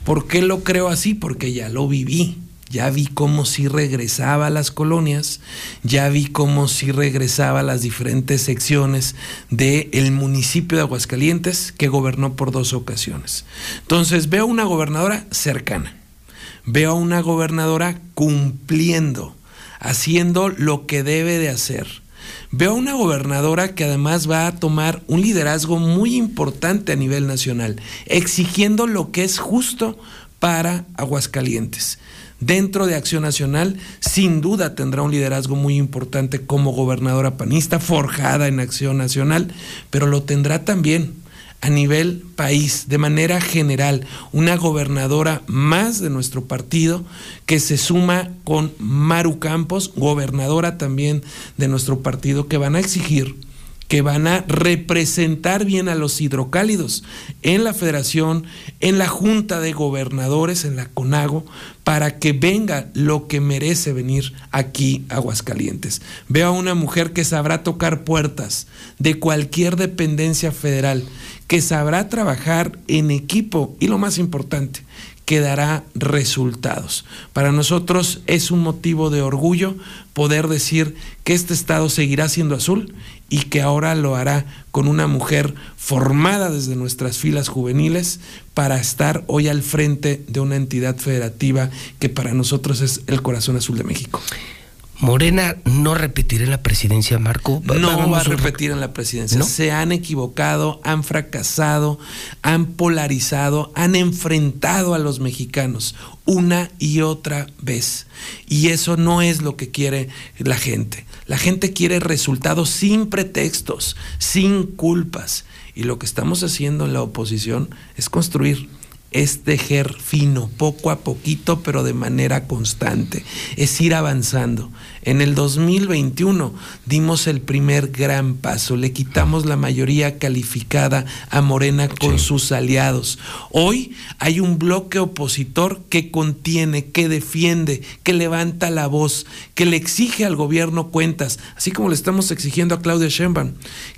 Speaker 21: ¿Por qué lo creo así? Porque ya lo viví. ya vi cómo sí regresaba a las colonias, ya vi cómo sí regresaba a las diferentes secciones del municipio de Aguascalientes que gobernó por dos ocasiones. Entonces veo una gobernadora cercana, veo a una gobernadora cumpliendo, haciendo lo que debe de hacer. Veo a una gobernadora que además va a tomar un liderazgo muy importante a nivel nacional, exigiendo lo que es justo para Aguascalientes. Dentro de Acción Nacional, sin duda tendrá un liderazgo muy importante como gobernadora panista, forjada en Acción Nacional, pero lo tendrá también a nivel país, de manera general, una gobernadora más de nuestro partido que se suma con Maru Campos, gobernadora también de nuestro partido, que van a exigir que van a representar bien a los hidrocálidos en la federación, en la junta de gobernadores, en la CONAGO, para que venga lo que merece venir aquí Aguascalientes. Veo a una mujer que sabrá tocar puertas de cualquier dependencia federal, que sabrá trabajar en equipo y lo más importante, que dará resultados. Para nosotros es un motivo de orgullo poder decir que este estado seguirá siendo azul y que ahora lo hará con una mujer formada desde nuestras filas juveniles para estar hoy al frente de una entidad federativa que para nosotros es el corazón azul de México.
Speaker 1: Morena no repetirá en la presidencia, Marco.
Speaker 21: No va a repetir en la presidencia. Se han equivocado, han fracasado, han polarizado, han enfrentado a los mexicanos una y otra vez. Y eso no es lo que quiere la gente. La gente quiere resultados sin pretextos, sin culpas. Y lo que estamos haciendo en la oposición es construir es tejer fino, poco a poquito, pero de manera constante. Es ir avanzando. En el 2021 dimos el primer gran paso, le quitamos la mayoría calificada a Morena con sus aliados. Hoy hay un bloque opositor que contiene, que defiende, que levanta la voz, que le exige al gobierno cuentas, así como le estamos exigiendo a Claudia Sheinbaum,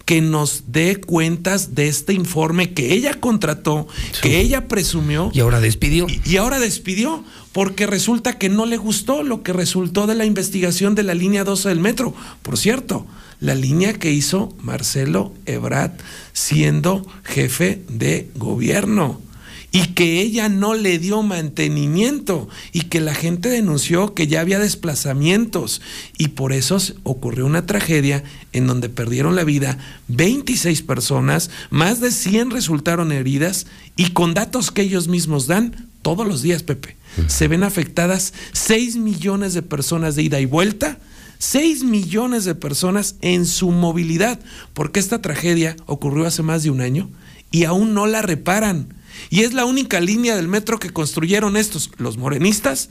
Speaker 21: que nos dé cuentas de este informe que ella contrató, que ella presumió.
Speaker 1: Y ahora despidió.
Speaker 21: Y, y ahora despidió porque resulta que no le gustó lo que resultó de la investigación de la línea 12 del metro. Por cierto, la línea que hizo Marcelo Ebrard siendo jefe de gobierno y que ella no le dio mantenimiento y que la gente denunció que ya había desplazamientos y por eso ocurrió una tragedia en donde perdieron la vida 26 personas, más de 100 resultaron heridas y con datos que ellos mismos dan todos los días, Pepe, se ven afectadas 6 millones de personas de ida y vuelta. 6 millones de personas en su movilidad, porque esta tragedia ocurrió hace más de un año y aún no la reparan. Y es la única línea del metro que construyeron estos, los morenistas,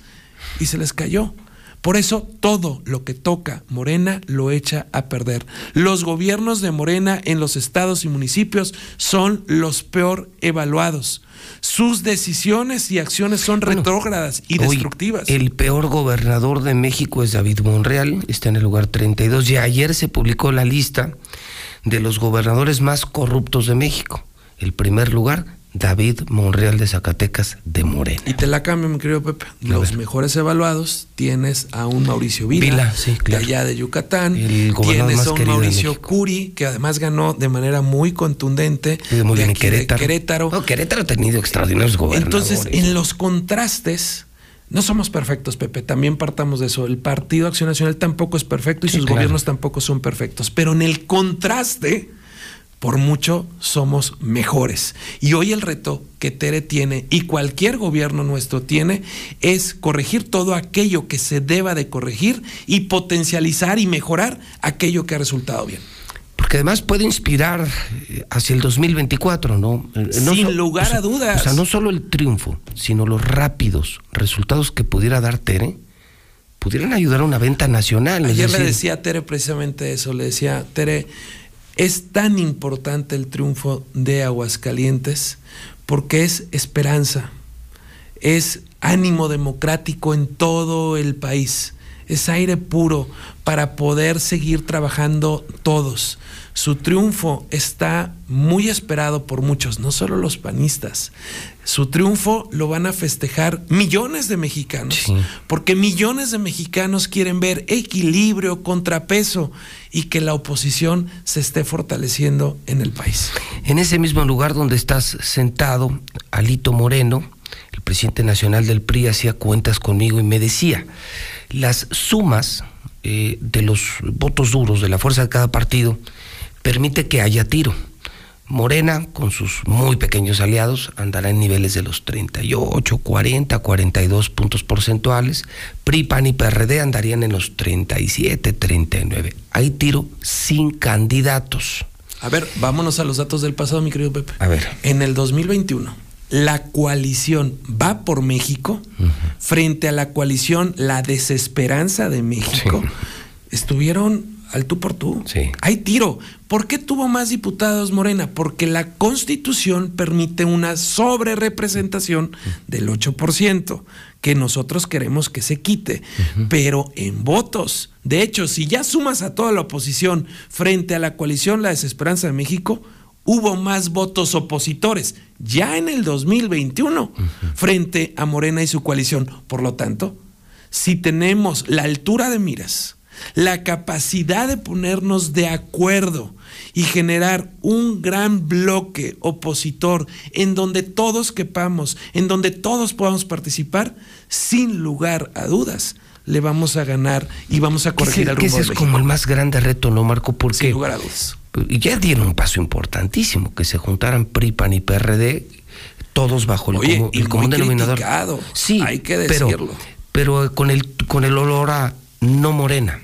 Speaker 21: y se les cayó. Por eso todo lo que toca Morena lo echa a perder. Los gobiernos de Morena en los estados y municipios son los peor evaluados. Sus decisiones y acciones son retrógradas y destructivas.
Speaker 1: El peor gobernador de México es David Monreal, está en el lugar 32 y ayer se publicó la lista de los gobernadores más corruptos de México. El primer lugar, David Monreal de Zacatecas de Morena.
Speaker 21: Y te la cambio, mi querido Pepe. Los mejores evaluados tienes a un Mauricio Vila, de allá de Yucatán. tienes a un Mauricio Curi, que además ganó de manera muy contundente.
Speaker 1: Muy bien,
Speaker 21: de
Speaker 1: Querétaro.
Speaker 21: Querétaro.
Speaker 1: No, Querétaro ha tenido extraordinarios gobernadores.
Speaker 21: Entonces, en los contrastes, no somos perfectos, Pepe, también partamos de eso. El Partido Acción Nacional tampoco es perfecto y
Speaker 1: Sí,
Speaker 21: sus
Speaker 1: claro.
Speaker 21: gobiernos tampoco son perfectos. Pero en el contraste, por mucho somos mejores. Y hoy el reto que Tere tiene y cualquier gobierno nuestro tiene es corregir todo aquello que se deba de corregir y potencializar y mejorar aquello que ha resultado bien.
Speaker 1: Porque además puede inspirar eh, hacia el 2024, ¿no? Eh, no
Speaker 21: Sin
Speaker 1: so-
Speaker 21: lugar
Speaker 1: o sea,
Speaker 21: a dudas.
Speaker 1: O sea, no solo el triunfo, sino los rápidos resultados que pudiera dar Tere, pudieran ayudar a una venta nacional.
Speaker 21: Ayer le decía a Tere precisamente eso, le decía, Tere, es tan importante el triunfo de Aguascalientes porque es esperanza, es ánimo democrático en todo el país, es aire puro para poder seguir trabajando todos. Su triunfo está muy esperado por muchos, no solo los panistas. Su triunfo lo van a festejar millones de mexicanos, porque millones de mexicanos quieren ver equilibrio, contrapeso y que la oposición se esté fortaleciendo en el país.
Speaker 1: En ese mismo lugar donde estás sentado, Alito Moreno, el presidente nacional del PRI, hacía cuentas conmigo y me decía, las sumas eh, de los votos duros de la fuerza de cada partido, permite que haya tiro. Morena, con sus muy pequeños aliados, andará en niveles de los 38, 40, 42 puntos porcentuales. PRI, PAN y PRD andarían en los 37, 39. Hay tiro sin candidatos.
Speaker 21: A ver, vámonos a los datos del pasado, mi querido Pepe.
Speaker 1: A ver.
Speaker 21: En el 2021, la coalición Va por México, frente a la coalición La Desesperanza de México, estuvieron al tú por tú.
Speaker 1: Sí.
Speaker 21: Hay tiro. ¿Por qué tuvo más diputados Morena? Porque la Constitución permite una sobrerepresentación del 8%, que nosotros queremos que se quite, pero en votos. De hecho, si ya sumas a toda la oposición frente a la coalición La Desesperanza de México, hubo más votos opositores ya en el 2021 frente a Morena y su coalición. Por lo tanto, si tenemos la altura de miras, la capacidad de ponernos de acuerdo y generar un gran bloque opositor en donde todos quepamos, en donde todos podamos participar, sin lugar a dudas, le vamos a ganar y vamos a corregir
Speaker 1: el
Speaker 21: rumbo
Speaker 1: ese es como el más grande reto, ¿no, Marco? Porque
Speaker 21: sin lugar a dudas.
Speaker 1: ya dieron un paso importantísimo, que se juntaran PRI, PAN y PRD, todos bajo el,
Speaker 21: Oye,
Speaker 1: el común
Speaker 21: muy
Speaker 1: denominador.
Speaker 21: criticado,
Speaker 1: Sí,
Speaker 21: hay que
Speaker 1: pero-
Speaker 21: decirlo.
Speaker 1: Pero, con el con el olor a no morena.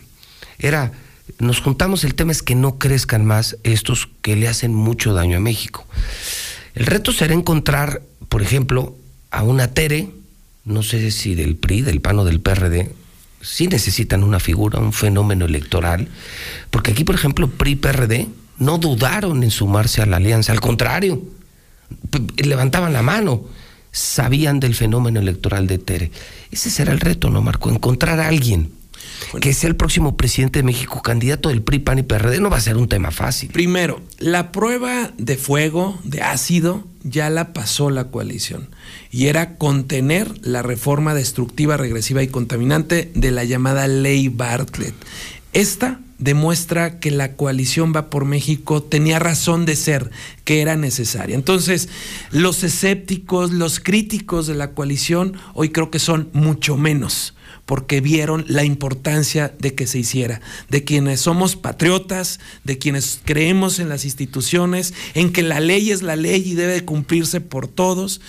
Speaker 1: Era nos juntamos, el tema es que no crezcan más estos que le hacen mucho daño a México. El reto será encontrar, por ejemplo, a una Tere, no sé si del PRI, del PAN o del PRD, sí necesitan una figura, un fenómeno electoral, porque aquí, por ejemplo, PRI y PRD no dudaron en sumarse a la alianza, al contrario, levantaban la mano, sabían del fenómeno electoral de Tere. Ese será el reto, ¿no, Marco? Encontrar a alguien que sea el próximo presidente de México, candidato del PRI, PAN y PRD, no va a ser un tema fácil.
Speaker 21: Primero, la prueba de fuego, de ácido, ya la pasó la coalición. Y era contener la reforma destructiva, regresiva y contaminante de la llamada ley Bartlett. Esta demuestra que la coalición va por México tenía razón de ser, que era necesaria. Entonces, los escépticos, los críticos de la coalición, hoy creo que son mucho menos porque vieron la importancia de que se hiciera, de quienes somos patriotas, de quienes creemos en las instituciones, en que la ley es la ley y debe de cumplirse por todos,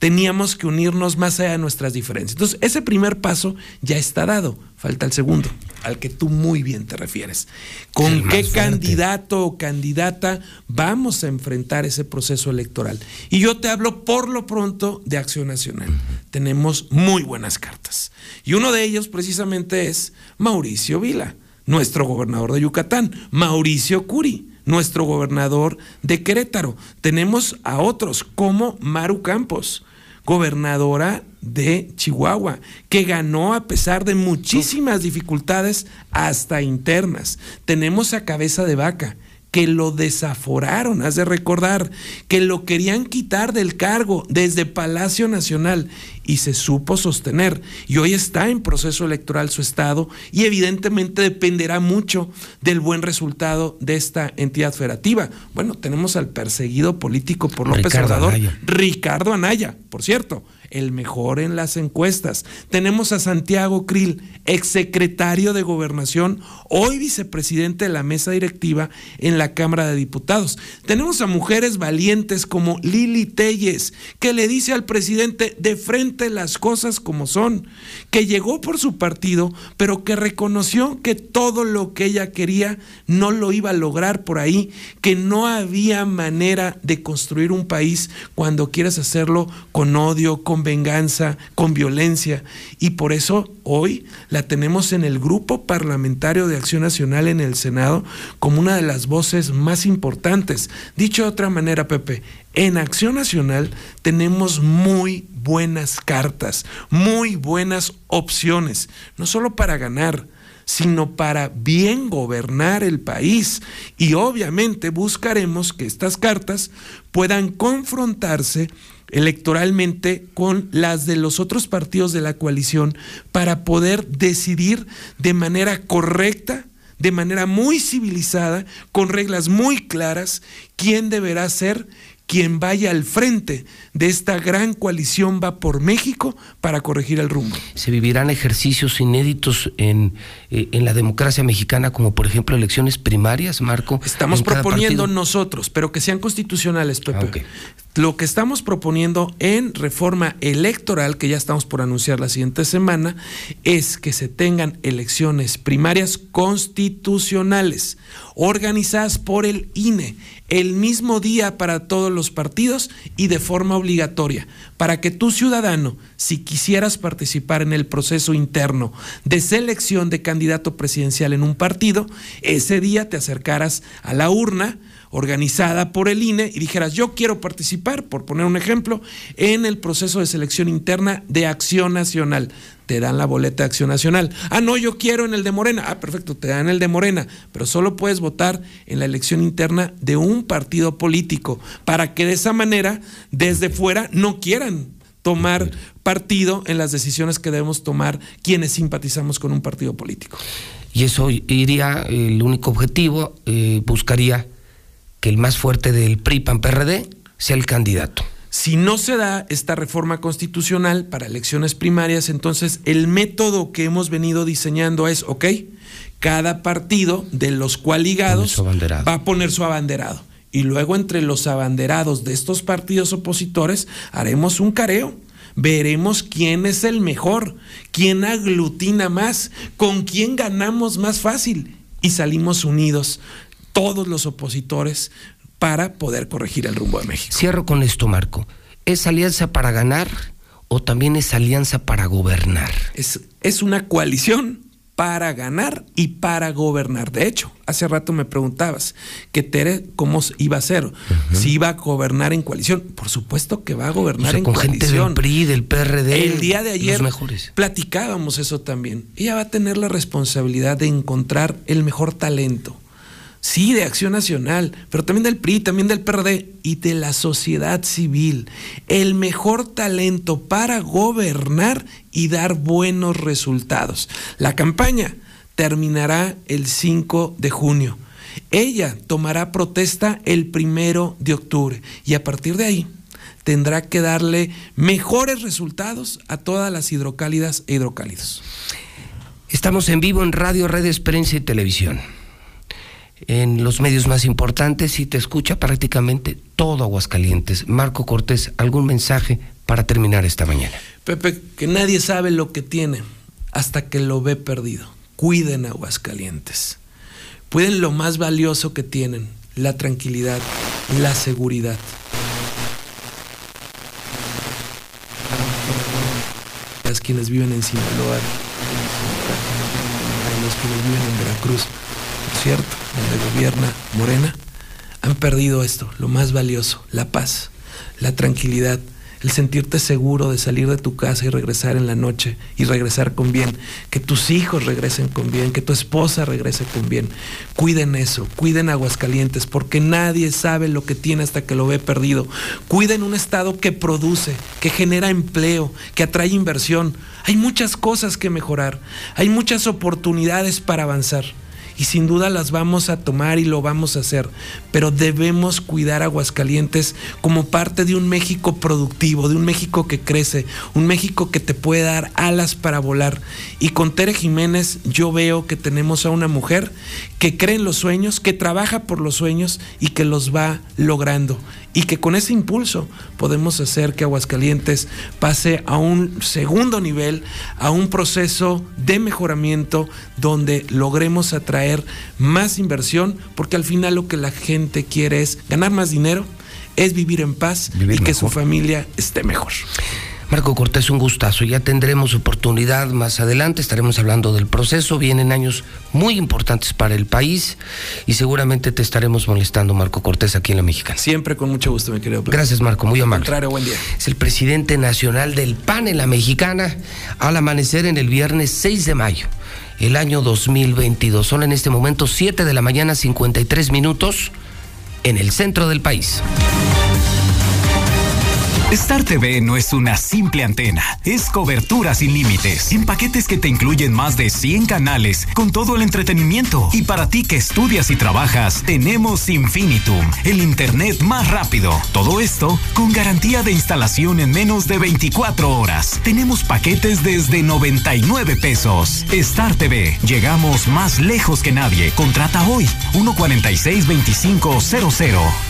Speaker 21: teníamos que unirnos más allá de nuestras diferencias. Entonces, ese primer paso ya está dado, falta el segundo, al que tú muy bien te refieres. ¿Con qué
Speaker 1: fuerte.
Speaker 21: candidato o candidata vamos a enfrentar ese proceso electoral? Y yo te hablo por lo pronto de Acción Nacional. Tenemos muy buenas cartas. Y uno de ellos precisamente es Mauricio Vila, nuestro gobernador de Yucatán, Mauricio Curi, nuestro gobernador de Querétaro. Tenemos a otros como Maru Campos, gobernadora de Chihuahua, que ganó a pesar de muchísimas dificultades hasta internas. Tenemos a Cabeza de Vaca, que lo desaforaron, has de recordar, que lo querían quitar del cargo desde Palacio Nacional y se supo sostener. Y hoy está en proceso electoral su estado y evidentemente dependerá mucho del buen resultado de esta entidad federativa. Bueno, tenemos al perseguido político por López
Speaker 1: Ricardo
Speaker 21: Obrador,
Speaker 1: Anaya.
Speaker 21: Ricardo Anaya, por cierto, el mejor en las encuestas. Tenemos a Santiago Krill, exsecretario de Gobernación, hoy vicepresidente de la mesa directiva en la Cámara de Diputados. Tenemos a mujeres valientes como Lili Telles, que le dice al presidente de frente las cosas como son, que llegó por su partido, pero que reconoció que todo lo que ella quería no lo iba a lograr por ahí, que no había manera de construir un país cuando quieres hacerlo con odio, con venganza, con violencia. Y por eso hoy la tenemos en el grupo parlamentario de Acción Nacional en el Senado como una de las voces más importantes. Dicho de otra manera, Pepe, en Acción Nacional tenemos muy buenas cartas, muy buenas opciones, no solo para ganar, sino para bien gobernar el país. Y obviamente buscaremos que estas cartas puedan confrontarse electoralmente con las de los otros partidos de la coalición para poder decidir de manera correcta, de manera muy civilizada, con reglas muy claras, quién deberá ser quien vaya al frente de esta gran coalición va por México para corregir el rumbo.
Speaker 1: Se vivirán ejercicios inéditos en, eh, en la democracia mexicana, como por ejemplo elecciones primarias, Marco.
Speaker 21: Estamos proponiendo nosotros, pero que sean constitucionales, Pepe.
Speaker 1: Ah,
Speaker 21: Lo que estamos proponiendo en reforma electoral, que ya estamos por anunciar la siguiente semana, es que se tengan elecciones primarias constitucionales, organizadas por el INE, el mismo día para todos los partidos y de forma obligatoria, para que tu ciudadano, si quisieras participar en el proceso interno de selección de candidato presidencial en un partido, ese día te acercaras a la urna, organizada por el INE y dijeras, yo quiero participar, por poner un ejemplo, en el proceso de selección interna de Acción Nacional. Te dan la boleta de Acción Nacional. Ah, no, yo quiero en el de Morena. Ah, perfecto, te dan el de Morena, pero solo puedes votar en la elección interna de un partido político, para que de esa manera, desde fuera, no quieran tomar partido en las decisiones que debemos tomar quienes simpatizamos con un partido político.
Speaker 1: Y eso iría, el único objetivo, eh, buscaría que el más fuerte del PRI PAN PRD sea el candidato.
Speaker 21: Si no se da esta reforma constitucional para elecciones primarias, entonces el método que hemos venido diseñando es, ok, cada partido de los coaligados va a poner su abanderado. Y luego entre los abanderados de estos partidos opositores haremos un careo. Veremos quién es el mejor, quién aglutina más, con quién ganamos más fácil y salimos unidos todos los opositores para poder corregir el rumbo de México.
Speaker 1: Cierro con esto, Marco. ¿Es alianza para ganar o también es alianza para gobernar?
Speaker 21: Es, es una coalición para ganar y para gobernar. De hecho, hace rato me preguntabas que Tere cómo iba a ser, si iba a gobernar en coalición. Por supuesto que va a gobernar
Speaker 1: O sea,
Speaker 21: en
Speaker 1: con
Speaker 21: coalición.
Speaker 1: gente del PRI, del PRD.
Speaker 21: El día de ayer
Speaker 1: mejores.
Speaker 21: platicábamos eso también. Ella va a tener la responsabilidad de encontrar el mejor talento. Sí, de Acción Nacional, pero también del PRI, también del PRD y de la sociedad civil. El mejor talento para gobernar y dar buenos resultados. La campaña terminará el 5 de junio. Ella tomará protesta el primero de octubre y a partir de ahí tendrá que darle mejores resultados a todas las hidrocálidas e hidrocálidos.
Speaker 1: Estamos en vivo en radio, redes, prensa y televisión. En los medios más importantes y te escucha prácticamente todo Aguascalientes. Marco Cortés, ¿algún mensaje para terminar esta mañana?
Speaker 21: Pepe, que nadie sabe lo que tiene hasta que lo ve perdido. Cuiden Aguascalientes. Cuiden lo más valioso que tienen, la tranquilidad, la seguridad. Las quienes viven en Sinaloa, los quienes viven en Veracruz, cierto, donde gobierna Morena, han perdido esto, lo más valioso, la paz, la tranquilidad, el sentirte seguro de salir de tu casa y regresar en la noche y regresar con bien, que tus hijos regresen con bien, que tu esposa regrese con bien. Cuiden eso, cuiden Aguascalientes, porque nadie sabe lo que tiene hasta que lo ve perdido. Cuiden un estado que produce, que genera empleo, que atrae inversión. Hay muchas cosas que mejorar, hay muchas oportunidades para avanzar y sin duda las vamos a tomar y lo vamos a hacer, pero debemos cuidar Aguascalientes como parte de un México productivo, de un México que crece, un México que te puede dar alas para volar. Y con Tere Jiménez yo veo que tenemos a una mujer que cree en los sueños, que trabaja por los sueños y que los va logrando. Y que con ese impulso podemos hacer que Aguascalientes pase a un segundo nivel, a un proceso de mejoramiento donde logremos atraer más inversión, porque al final lo que la gente quiere es ganar más dinero, es vivir en paz y que su familia esté mejor.
Speaker 1: Marco Cortés, un gustazo. Ya tendremos oportunidad más adelante, estaremos hablando del proceso. Vienen años muy importantes para el país y seguramente te estaremos molestando, Marco Cortés, aquí en la Mexicana.
Speaker 21: Siempre con mucho gusto, mi querido.
Speaker 1: Gracias, Marco, muy amable.
Speaker 21: Contrario, buen día.
Speaker 1: Es el presidente nacional del PAN en la Mexicana al amanecer en el viernes 6 de mayo el año 2022. Son en este momento 7 de la mañana 53 minutos en el centro del país.
Speaker 22: Star TV no es una simple antena, es cobertura sin límites, en paquetes que te incluyen más de 100 canales con todo el entretenimiento. Y para ti que estudias y trabajas, tenemos Infinitum, el internet más rápido. Todo esto con garantía de instalación en menos de 24 horas. Tenemos paquetes desde 99 pesos. Star TV, llegamos más lejos que nadie. Contrata hoy 146 2500.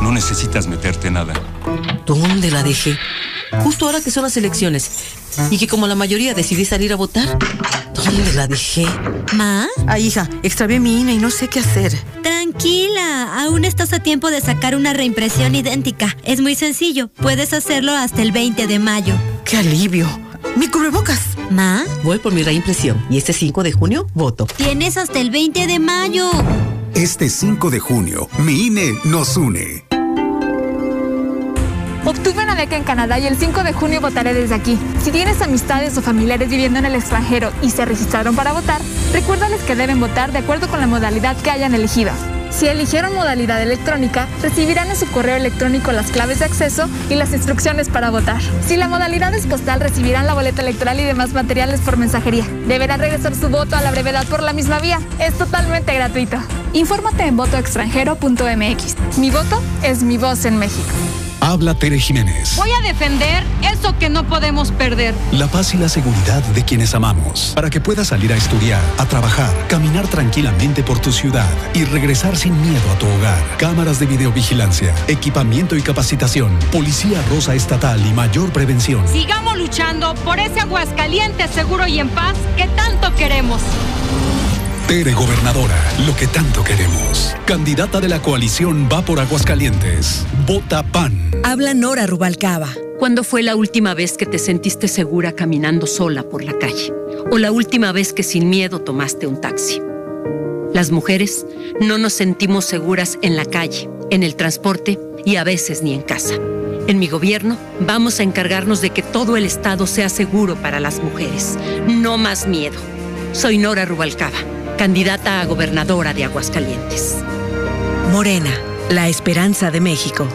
Speaker 23: no necesitas meterte nada.
Speaker 24: ¿Dónde la dejé? Justo ahora que son las elecciones. Y que como la mayoría decidí salir a votar. ¿Dónde la dejé?
Speaker 25: ¿Ma?
Speaker 24: Ay, hija, extravié mi INE y no sé qué hacer.
Speaker 25: Tranquila, aún estás a tiempo de sacar una reimpresión idéntica. Es muy sencillo, puedes hacerlo hasta el 20 de mayo.
Speaker 24: ¡Qué alivio! ¡Mi cubrebocas!
Speaker 25: ¿Ma?
Speaker 24: Voy por mi reimpresión y este 5 de junio voto.
Speaker 25: Tienes hasta el 20 de mayo.
Speaker 26: Este 5 de junio, mi INE nos une.
Speaker 27: Beca en Canadá y el 5 de junio votaré desde aquí. Si tienes amistades o familiares viviendo en el extranjero y se registraron para votar, recuérdales que deben votar de acuerdo con la modalidad que hayan elegido. Si eligieron modalidad electrónica, recibirán en su correo electrónico las claves de acceso y las instrucciones para votar. Si la modalidad es postal, recibirán la boleta electoral y demás materiales por mensajería. Deberán regresar su voto a la brevedad por la misma vía. Es totalmente gratuito. Infórmate en votoextranjero.mx. Mi voto es mi voz en México.
Speaker 26: Habla Tere Jiménez.
Speaker 28: Voy a defender eso que no podemos perder.
Speaker 26: La paz y la seguridad de quienes amamos. Para que puedas salir a estudiar, a trabajar, caminar tranquilamente por tu ciudad y regresar sin miedo a tu hogar. Cámaras de videovigilancia, equipamiento y capacitación, policía rosa estatal y mayor prevención.
Speaker 28: Sigamos luchando por ese Aguascaliente seguro y en paz que tanto queremos.
Speaker 26: Tere Gobernadora, lo que tanto queremos. Candidata de la coalición Va por Aguascalientes. Vota PAN.
Speaker 29: Habla Nora Rubalcaba.
Speaker 30: ¿Cuándo fue la última vez que te sentiste segura caminando sola por la calle? ¿O la última vez que sin miedo tomaste un taxi? Las mujeres no nos sentimos seguras en la calle, en el transporte y a veces ni en casa. En mi gobierno vamos a encargarnos de que todo el Estado sea seguro para las mujeres. No más miedo. Soy Nora Rubalcaba candidata a gobernadora de Aguascalientes.
Speaker 29: Morena, la esperanza de México.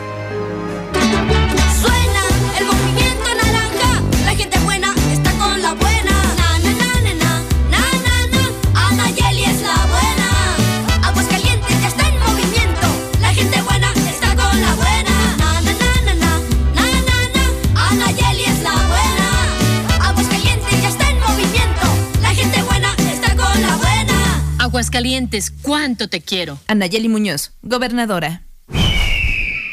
Speaker 31: Aguascalientes,
Speaker 30: ¿cuánto te quiero?
Speaker 32: Anayeli Muñoz, gobernadora.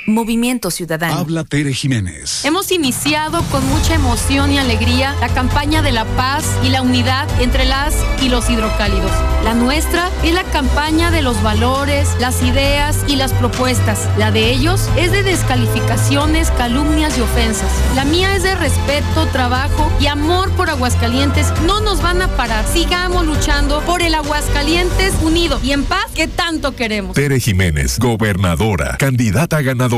Speaker 32: Movimiento Ciudadano.
Speaker 26: Habla Tere Jiménez.
Speaker 28: Hemos iniciado con mucha emoción y alegría la campaña de la paz y la unidad entre las y los hidrocálidos. La nuestra es la campaña de los valores, las ideas y las propuestas. La de ellos es de descalificaciones, calumnias y ofensas. La mía es de respeto, trabajo y amor por Aguascalientes. No nos van a parar. Sigamos luchando por el Aguascalientes unido y en paz que tanto queremos.
Speaker 26: Tere Jiménez, gobernadora, candidata ganadora.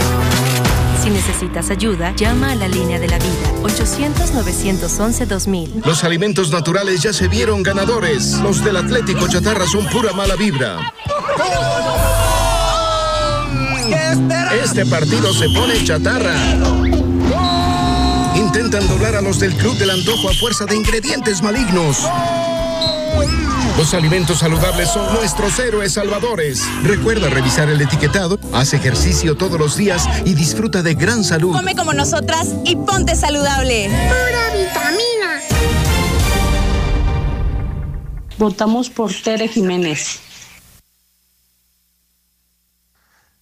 Speaker 30: Si
Speaker 33: necesitas ayuda, llama a la línea de la vida 800-911-2000.
Speaker 34: Los alimentos naturales ya se vieron ganadores. Los del Atlético Chatarra son pura mala vibra. Este partido se pone chatarra. Intentan doblar a los del Club del Antojo a fuerza de ingredientes malignos. Los alimentos saludables son nuestros héroes salvadores. Recuerda revisar el etiquetado, haz ejercicio todos los días y disfruta de gran salud.
Speaker 29: Come como nosotras y ponte saludable.
Speaker 35: Pura vitamina.
Speaker 36: Votamos por Tere Jiménez.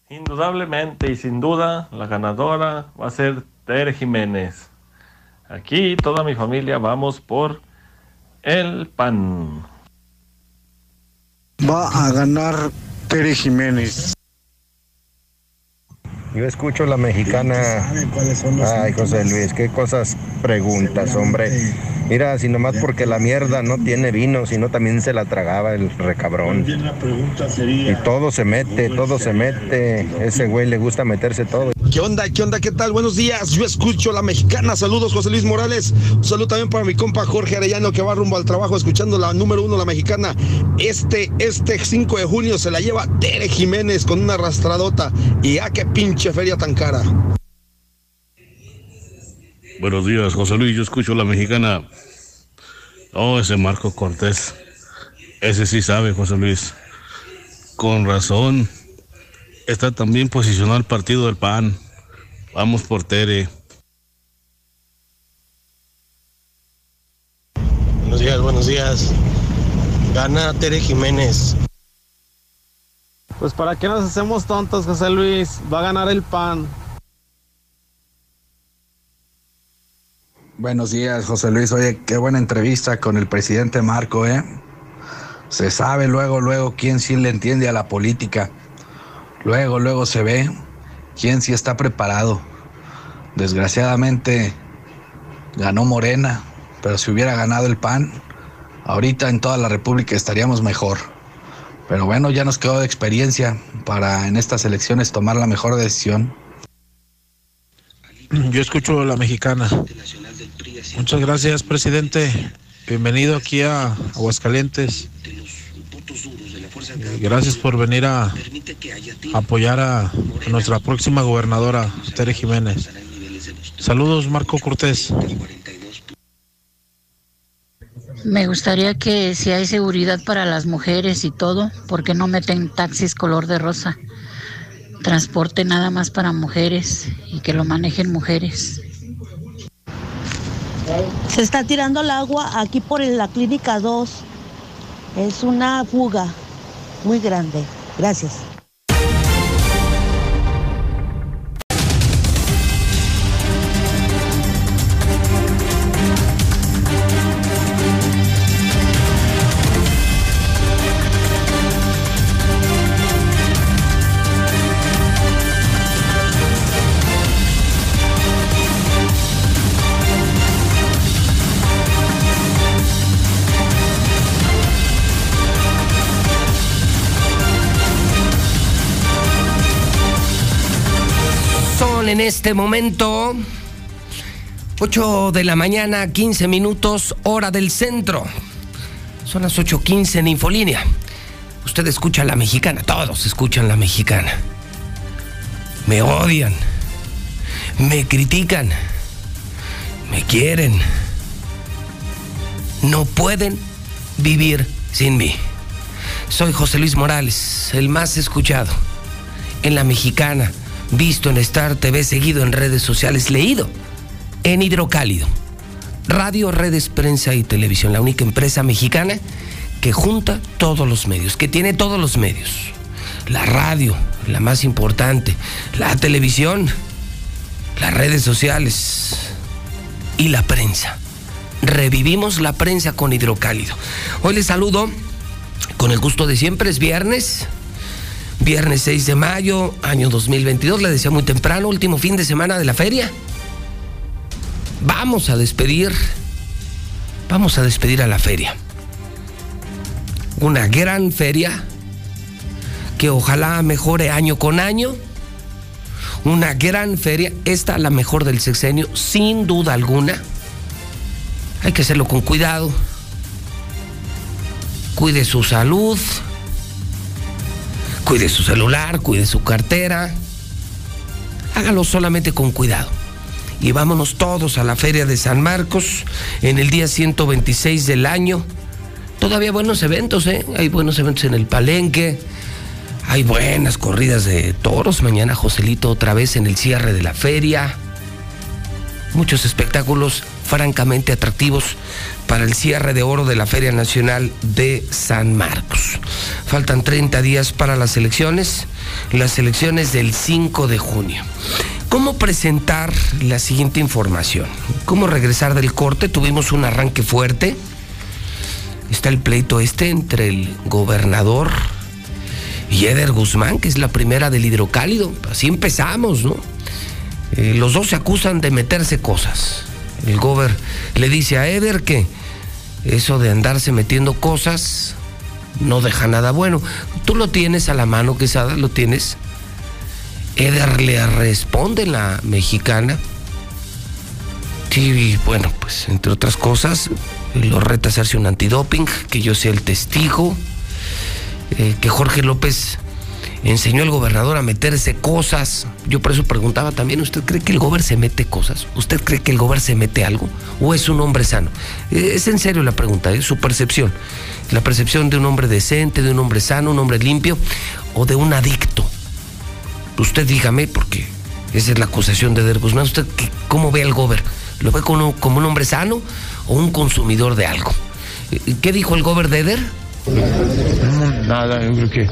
Speaker 37: Indudablemente y sin duda, la ganadora va a ser Tere Jiménez. Aquí toda mi familia vamos por el pan.
Speaker 38: Va a ganar Tere Jiménez.
Speaker 39: Yo escucho la mexicana. Ay, José Luis, qué cosas preguntas, hombre. Mira, si nomás porque la mierda no tiene vino, sino también se la tragaba el recabrón. Y todo se mete, todo se mete. Ese güey le gusta meterse todo.
Speaker 40: ¿Qué onda? ¿Qué onda? ¿Qué tal? Buenos días. Yo escucho la mexicana. Saludos, José Luis Morales. Un saludo también para mi compa Jorge Arellano que va rumbo al trabajo escuchando la número uno, la mexicana. Este, este 5 de junio se la lleva Tere Jiménez con una arrastradota. Y a qué pinche feria tan cara.
Speaker 41: Buenos días, José Luis. Yo escucho la mexicana. Oh, ese Marco Cortés. Ese sí sabe, José Luis. Con razón. Está también posicionado el partido del PAN. Vamos por Tere.
Speaker 42: Buenos días, buenos días. Gana Tere Jiménez.
Speaker 43: Pues para qué nos hacemos tontos, José Luis. Va a ganar el pan.
Speaker 18: Buenos días, José Luis. Oye, qué buena entrevista con el presidente Marco, ¿eh? Se sabe luego, luego quién sí le entiende a la política. Luego, luego se ve quién sí está preparado. Desgraciadamente ganó Morena, pero si hubiera ganado el PAN, ahorita en toda la República estaríamos mejor. Pero bueno, ya nos quedó de experiencia para en estas elecciones tomar la mejor decisión.
Speaker 44: Yo escucho la mexicana. Muchas gracias, presidente. Bienvenido aquí a Aguascalientes. Gracias por venir a apoyar a, nuestra próxima gobernadora, Tere Jiménez. Saludos, Marco Cortés.
Speaker 45: Me gustaría que si hay seguridad para las mujeres y todo, porque no meten taxis color de rosa? Transporte nada más para mujeres y que lo manejen mujeres.
Speaker 46: Se está tirando el agua aquí por la clínica 2. Es una fuga muy grande. Gracias.
Speaker 1: En este momento 8 de la mañana, 15 minutos, hora del centro. Son las 8.15 en Infolínea. Usted escucha la mexicana, todos escuchan la mexicana. Me odian, me critican, me quieren. No pueden vivir sin mí. Soy José Luis Morales, el más escuchado en la mexicana, visto en Star TV, seguido en redes sociales, leído en Hidrocálido. Radio, redes, prensa y televisión, la única empresa mexicana que junta todos los medios, que tiene todos los medios. La radio, la más importante, la televisión, las redes sociales y la prensa. Revivimos la prensa con Hidrocálido. Hoy les saludo con el gusto de siempre, es viernes, viernes 6 de mayo, año 2022, le decía muy temprano, último fin de semana de la feria. Vamos a despedir, vamos a despedir a la feria. Una gran feria que ojalá mejore año con año. Una gran feria, esta la mejor del sexenio, sin duda alguna. Hay que hacerlo con cuidado. Cuide su salud. Cuide su celular, cuide su cartera. Hágalo solamente con cuidado. Y vámonos todos a la Feria de San Marcos en el día 126 del año. Todavía buenos eventos, ¿eh? Hay buenos eventos en el Palenque. Hay buenas corridas de toros. Mañana Joselito otra vez en el cierre de la feria. Muchos espectáculos francamente atractivos para el cierre de oro de la Feria Nacional de San Marcos. Faltan 30 días para las elecciones, las elecciones del 5 de junio. ¿Cómo presentar la siguiente información? ¿Cómo regresar del corte? Tuvimos un arranque fuerte. Está el pleito este entre el gobernador y Eder Guzmán, que es la primera del hidrocálido. Así empezamos, ¿no? Eh, los dos se acusan de meterse cosas. El gober le dice a Eder que eso de andarse metiendo cosas no deja nada bueno. Tú lo tienes a la mano, Quesada, lo tienes. Eder le responde la mexicana. Sí, bueno, pues entre otras cosas, lo reta hacerse un antidoping, que yo sea el testigo, eh, que Jorge López enseñó al gobernador a meterse cosas. Yo por eso preguntaba también, ¿usted cree que el gobernador se mete cosas? ¿Usted cree que el gobernador se mete algo? ¿O es un hombre sano? Eh, es en serio la pregunta, es su percepción. La percepción de un hombre decente, de un hombre sano, un hombre limpio o de un adicto. Usted dígame, porque esa es la acusación de Der Guzmán. ¿Usted cómo ve al gober? ¿Lo ve como, un hombre sano o un consumidor de algo? ¿Qué dijo el gober de Eder?
Speaker 47: Nada, yo creo que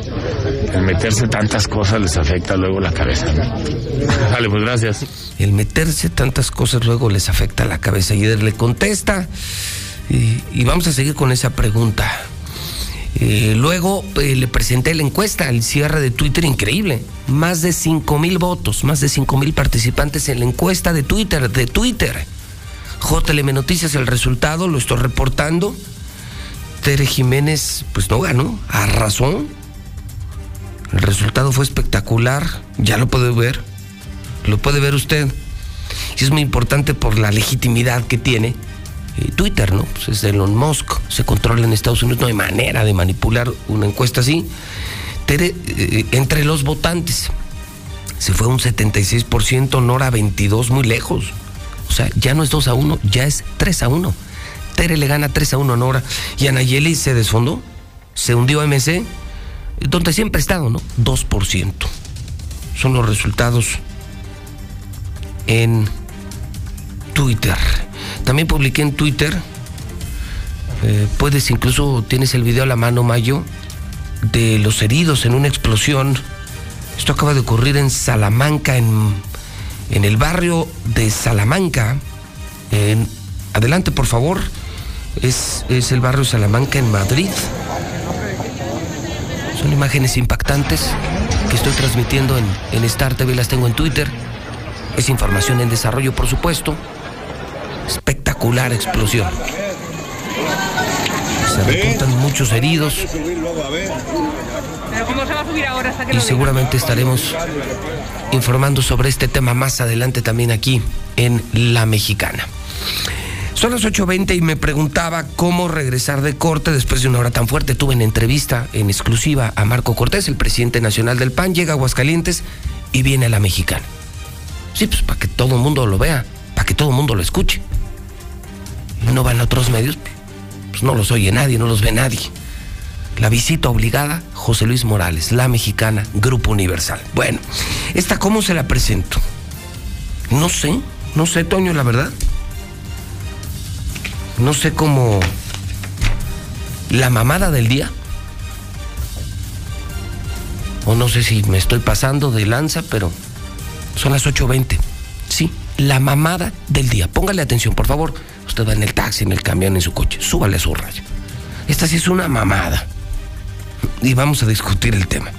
Speaker 47: el meterse tantas cosas les afecta luego la cabeza. Vale, pues gracias.
Speaker 1: El meterse tantas cosas luego les afecta la cabeza. Y Eder le contesta. Y, y vamos a seguir con esa pregunta. Eh, luego eh, le presenté la encuesta, el cierre de Twitter increíble. Más de 5 mil votos, más de 5 mil participantes en la encuesta de Twitter, de Twitter. JLM Noticias, el resultado, lo estoy reportando. Tere Jiménez, pues no ganó, a razón. El resultado fue espectacular, ya lo puede ver, lo puede ver usted. Y es muy importante por la legitimidad que tiene Twitter, ¿no? Pues es Elon Musk, se controla en Estados Unidos, no hay manera de manipular una encuesta así. Tere, eh, entre los votantes, se fue un 76%, Nora 22, muy lejos. O sea, ya no es 2 a 1, ya es 3 a 1. Tere le gana 3 a 1 a Nora. Y Anayeli se desfondó, se hundió a MC, donde siempre ha estado, ¿no? 2%. Son los resultados en Twitter. También publiqué en Twitter, eh, puedes incluso, tienes el video a la mano, Mayo, de los heridos en una explosión. Esto acaba de ocurrir en Salamanca, en, en el barrio de Salamanca. Adelante, por favor. Es, es el barrio Salamanca en Madrid. Son imágenes impactantes que estoy transmitiendo en, en Star TV, las tengo en Twitter. Es información en desarrollo, por supuesto espectacular explosión. Se reportan muchos heridos. Y seguramente estaremos informando sobre este tema más adelante también aquí en La Mexicana. Son las 8.20 y me preguntaba cómo regresar de corte después de una hora tan fuerte. Tuve en entrevista en exclusiva a Marco Cortés, el presidente nacional del PAN, llega a Aguascalientes y viene a La Mexicana. Sí, pues para que todo el mundo lo vea, para que todo el mundo lo escuche no van a otros medios, pues no los oye nadie, no los ve nadie. La visita obligada, José Luis Morales, la mexicana, Grupo Universal. Bueno, ¿esta cómo se la presento? No sé, no sé, Toño, la verdad. No sé cómo... La mamada del día. O no sé si me estoy pasando de lanza, pero son las 8.20. Sí, la mamada del día. Póngale atención, por favor. Usted va en el taxi, en el camión, en su coche. Súbale a su rayo. Esta sí es una mamada. Y vamos a discutir el tema.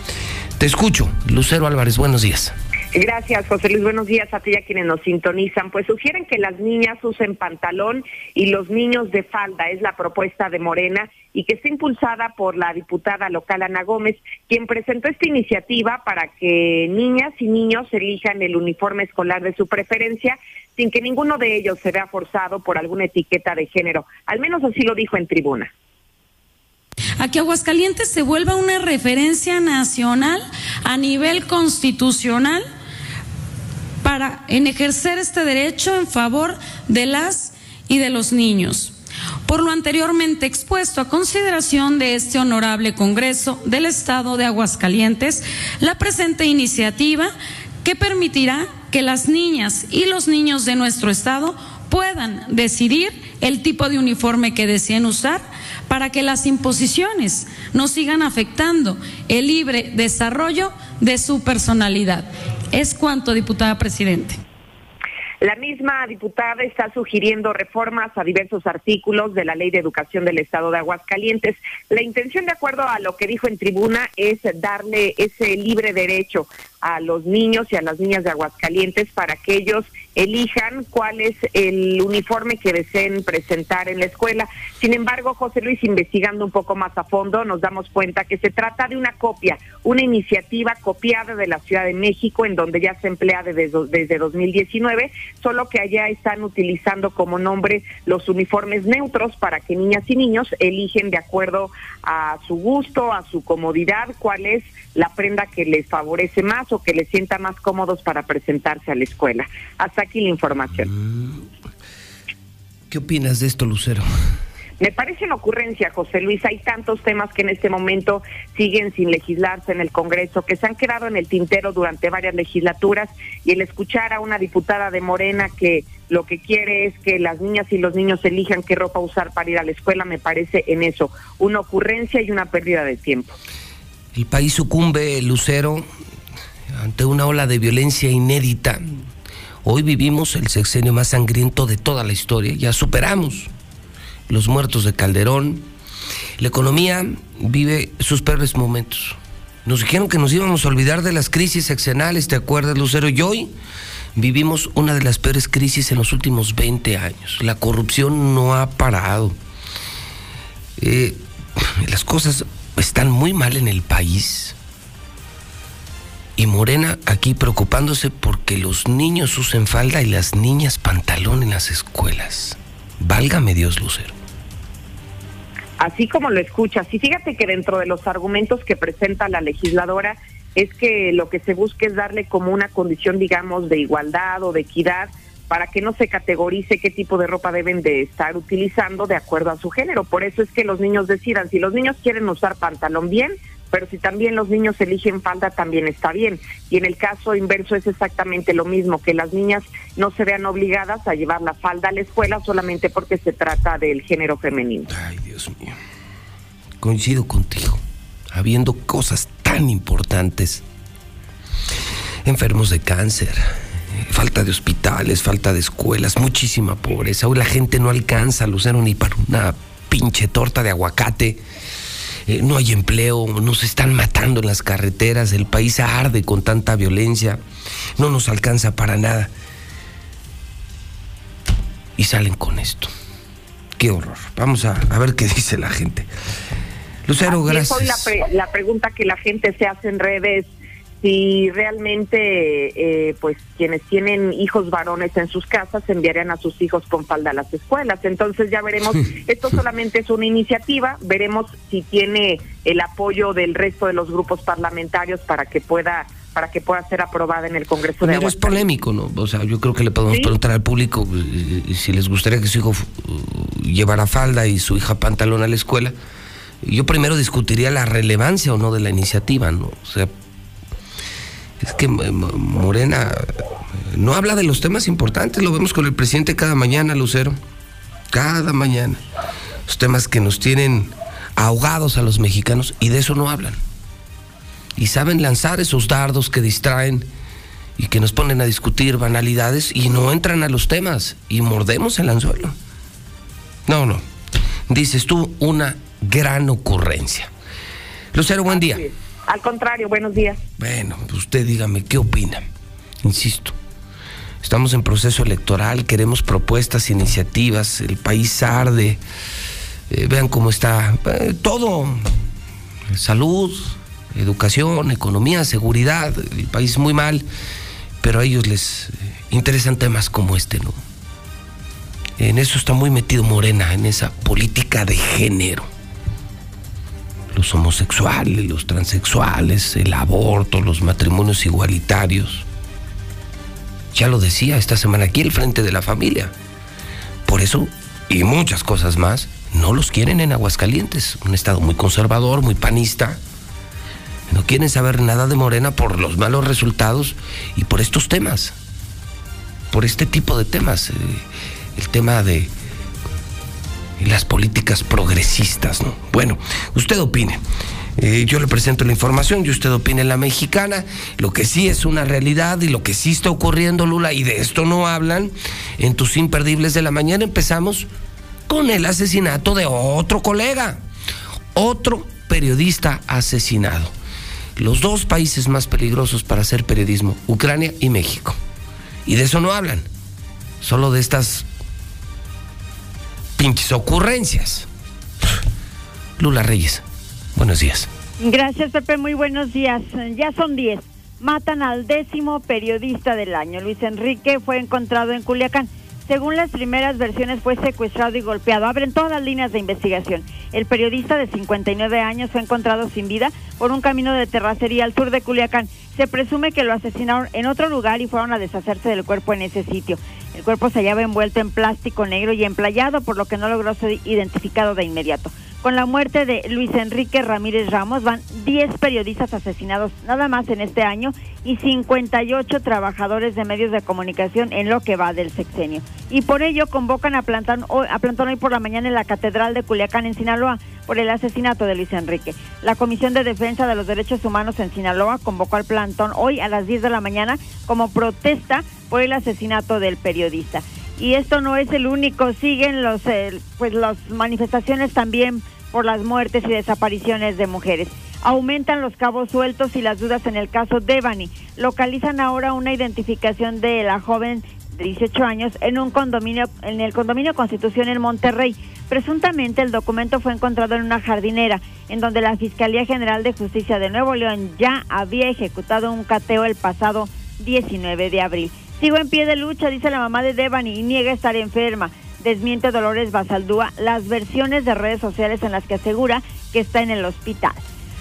Speaker 1: Te escucho, Lucero Álvarez, buenos días.
Speaker 8: Gracias, José Luis. Buenos días a ti y a quienes nos sintonizan. Pues sugieren que las niñas usen pantalón y los niños de falda. Es la propuesta de Morena y que está impulsada por la diputada local Ana Gómez, quien presentó esta iniciativa para que niñas y niños elijan el uniforme escolar de su preferencia sin que ninguno de ellos se vea forzado por alguna etiqueta de género. Al menos así lo dijo en tribuna
Speaker 48: a que Aguascalientes se vuelva una referencia nacional a nivel constitucional para ejercer este derecho en favor de las y de los niños. Por lo anteriormente expuesto a consideración de este honorable Congreso del Estado de Aguascalientes, la presente iniciativa que permitirá que las niñas y los niños de nuestro Estado puedan decidir el tipo de uniforme que deseen usar para que las imposiciones no sigan afectando el libre desarrollo de su personalidad. Es cuanto, diputada presidente.
Speaker 8: La misma diputada está sugiriendo reformas a diversos artículos de la Ley de Educación del Estado de Aguascalientes. La intención, de acuerdo a lo que dijo en tribuna, es darle ese libre derecho a los niños y a las niñas de Aguascalientes para que ellos elijan cuál es el uniforme que deseen presentar en la escuela. Sin embargo, José Luis, investigando un poco más a fondo, nos damos cuenta que se trata de una copia, una iniciativa copiada de la Ciudad de México, en donde ya se emplea desde, desde 2019, solo que allá están utilizando como nombre los uniformes neutros para que niñas y niños eligen de acuerdo a su gusto, a su comodidad, cuál es la prenda que les favorece más o que les sienta más cómodos para presentarse a la escuela. Hasta aquí la información.
Speaker 1: ¿Qué opinas de esto, Lucero?
Speaker 8: Me parece una ocurrencia, José Luis. Hay tantos temas que en este momento siguen sin legislarse en el Congreso, que se han quedado en el tintero durante varias legislaturas y el escuchar a una diputada de Morena que lo que quiere es que las niñas y los niños elijan qué ropa usar para ir a la escuela, me parece en eso una ocurrencia y una pérdida de tiempo.
Speaker 1: El país sucumbe, Lucero, ante una ola de violencia inédita. Hoy vivimos el sexenio más sangriento de toda la historia. Ya superamos los muertos de Calderón. La economía vive sus peores momentos. Nos dijeron que nos íbamos a olvidar de las crisis sexenales, ¿te acuerdas, Lucero? Y hoy vivimos una de las peores crisis en los últimos 20 años. La corrupción no ha parado. Eh, las cosas están muy mal en el país. Y Morena aquí preocupándose porque los niños usen falda y las niñas pantalón en las escuelas. Válgame Dios, Lucero.
Speaker 8: Así como lo escuchas. Y fíjate que dentro de los argumentos que presenta la legisladora es que lo que se busca es darle como una condición, digamos, de igualdad o de equidad para que no se categorice qué tipo de ropa deben de estar utilizando de acuerdo a su género. Por eso es que los niños decidan, si los niños quieren usar pantalón bien, pero si también los niños eligen falda también está bien. Y en el caso inverso es exactamente lo mismo, que las niñas no se vean obligadas a llevar la falda a la escuela solamente porque se trata del género femenino.
Speaker 1: Ay, Dios mío. Coincido contigo, habiendo cosas tan importantes. Enfermos de cáncer, falta de hospitales, falta de escuelas, muchísima pobreza. Hoy la gente no alcanza, Lucero, ni para una pinche torta de aguacate. Eh, no hay empleo, nos están matando en las carreteras, el país arde con tanta violencia, no nos alcanza para nada. Y salen con esto. Qué horror. Vamos a, ver qué (laughs) dice la gente. Lucero, gracias.
Speaker 8: Hoy la, la pregunta que la gente se hace en redes si realmente eh, pues quienes tienen hijos varones en sus casas enviarían a sus hijos con falda a las escuelas. Entonces ya veremos, (laughs) esto solamente es una iniciativa, veremos si tiene el apoyo del resto de los grupos parlamentarios para que pueda para que pueda ser aprobada en el Congreso de
Speaker 1: Pero es polémico, ¿no? O sea, yo creo que le podemos preguntar al público eh, si les gustaría que su hijo uh, llevara falda y su hija pantalón a la escuela. Yo primero discutiría la relevancia o no de la iniciativa, ¿no? O sea, es que Morena no habla de los temas importantes, lo vemos con el presidente cada mañana, Lucero, cada mañana. Los temas que nos tienen ahogados a los mexicanos y de eso no hablan. Y saben lanzar esos dardos que distraen y que nos ponen a discutir banalidades y no entran a los temas y mordemos el anzuelo. No, no. Dices tú una gran ocurrencia. Lucero, buen día.
Speaker 8: Al contrario, buenos días.
Speaker 1: Bueno, usted dígame, ¿qué opina? Insisto, estamos en proceso electoral, queremos propuestas, iniciativas, el país arde, eh, vean cómo está eh, todo, salud, educación, economía, seguridad, el país muy mal, pero a ellos les interesan temas como este, ¿no? En eso está muy metido Morena, en esa política de género. Los homosexuales, los transexuales, el aborto, los matrimonios igualitarios. Ya lo decía esta semana aquí el Frente de la Familia. Por eso, y muchas cosas más, no los quieren en Aguascalientes, un estado muy conservador, muy panista. No quieren saber nada de Morena por los malos resultados y por estos temas, por este tipo de temas. Eh, el tema de las políticas progresistas, ¿no? Bueno, usted opine. Eh, yo le presento la información y usted opine la mexicana. Lo que sí es una realidad y lo que sí está ocurriendo, Lula, y de esto no hablan, en tus imperdibles de la mañana empezamos con el asesinato de otro colega, otro periodista asesinado. Los dos países más peligrosos para hacer periodismo, Ucrania y México. Y de eso no hablan, solo de estas pinches ocurrencias. Lula Reyes, buenos días.
Speaker 7: Gracias, Pepe. Muy buenos días. Ya son 10. Matan al décimo periodista del año. Luis Enrique fue encontrado en Culiacán. Según las primeras versiones, fue secuestrado y golpeado. Abren todas las líneas de investigación. El periodista de 59 años fue encontrado sin vida por un camino de terracería al sur de Culiacán. Se presume que lo asesinaron en otro lugar y fueron a deshacerse del cuerpo en ese sitio. El cuerpo se hallaba envuelto en plástico negro y emplayado, por lo que no logró ser identificado de inmediato. Con la muerte de Luis Enrique Ramírez Ramos van 10 periodistas asesinados nada más en este año y 58 trabajadores de medios de comunicación en lo que va del sexenio. Y por ello convocan a plantar hoy, a plantón hoy por la mañana en la Catedral de Culiacán en Sinaloa por el asesinato de Luis Enrique. La Comisión de Defensa de los Derechos Humanos en Sinaloa convocó al plantón hoy a las 10 de la mañana como protesta por el asesinato del periodista y esto no es el único, siguen los pues las manifestaciones también por las muertes y desapariciones de mujeres. Aumentan los cabos sueltos y las dudas en el caso Devani. Localizan ahora una identificación de la joven de 18 años en un condominio en el condominio Constitución en Monterrey. Presuntamente el documento fue encontrado en una jardinera, en donde la Fiscalía General de Justicia de Nuevo León ya había ejecutado un cateo el pasado 19 de abril. Sigo en pie de lucha, dice la mamá de Devani, y niega estar enferma. Desmiente Dolores Basaldúa las versiones de redes sociales en las que asegura que está en el hospital.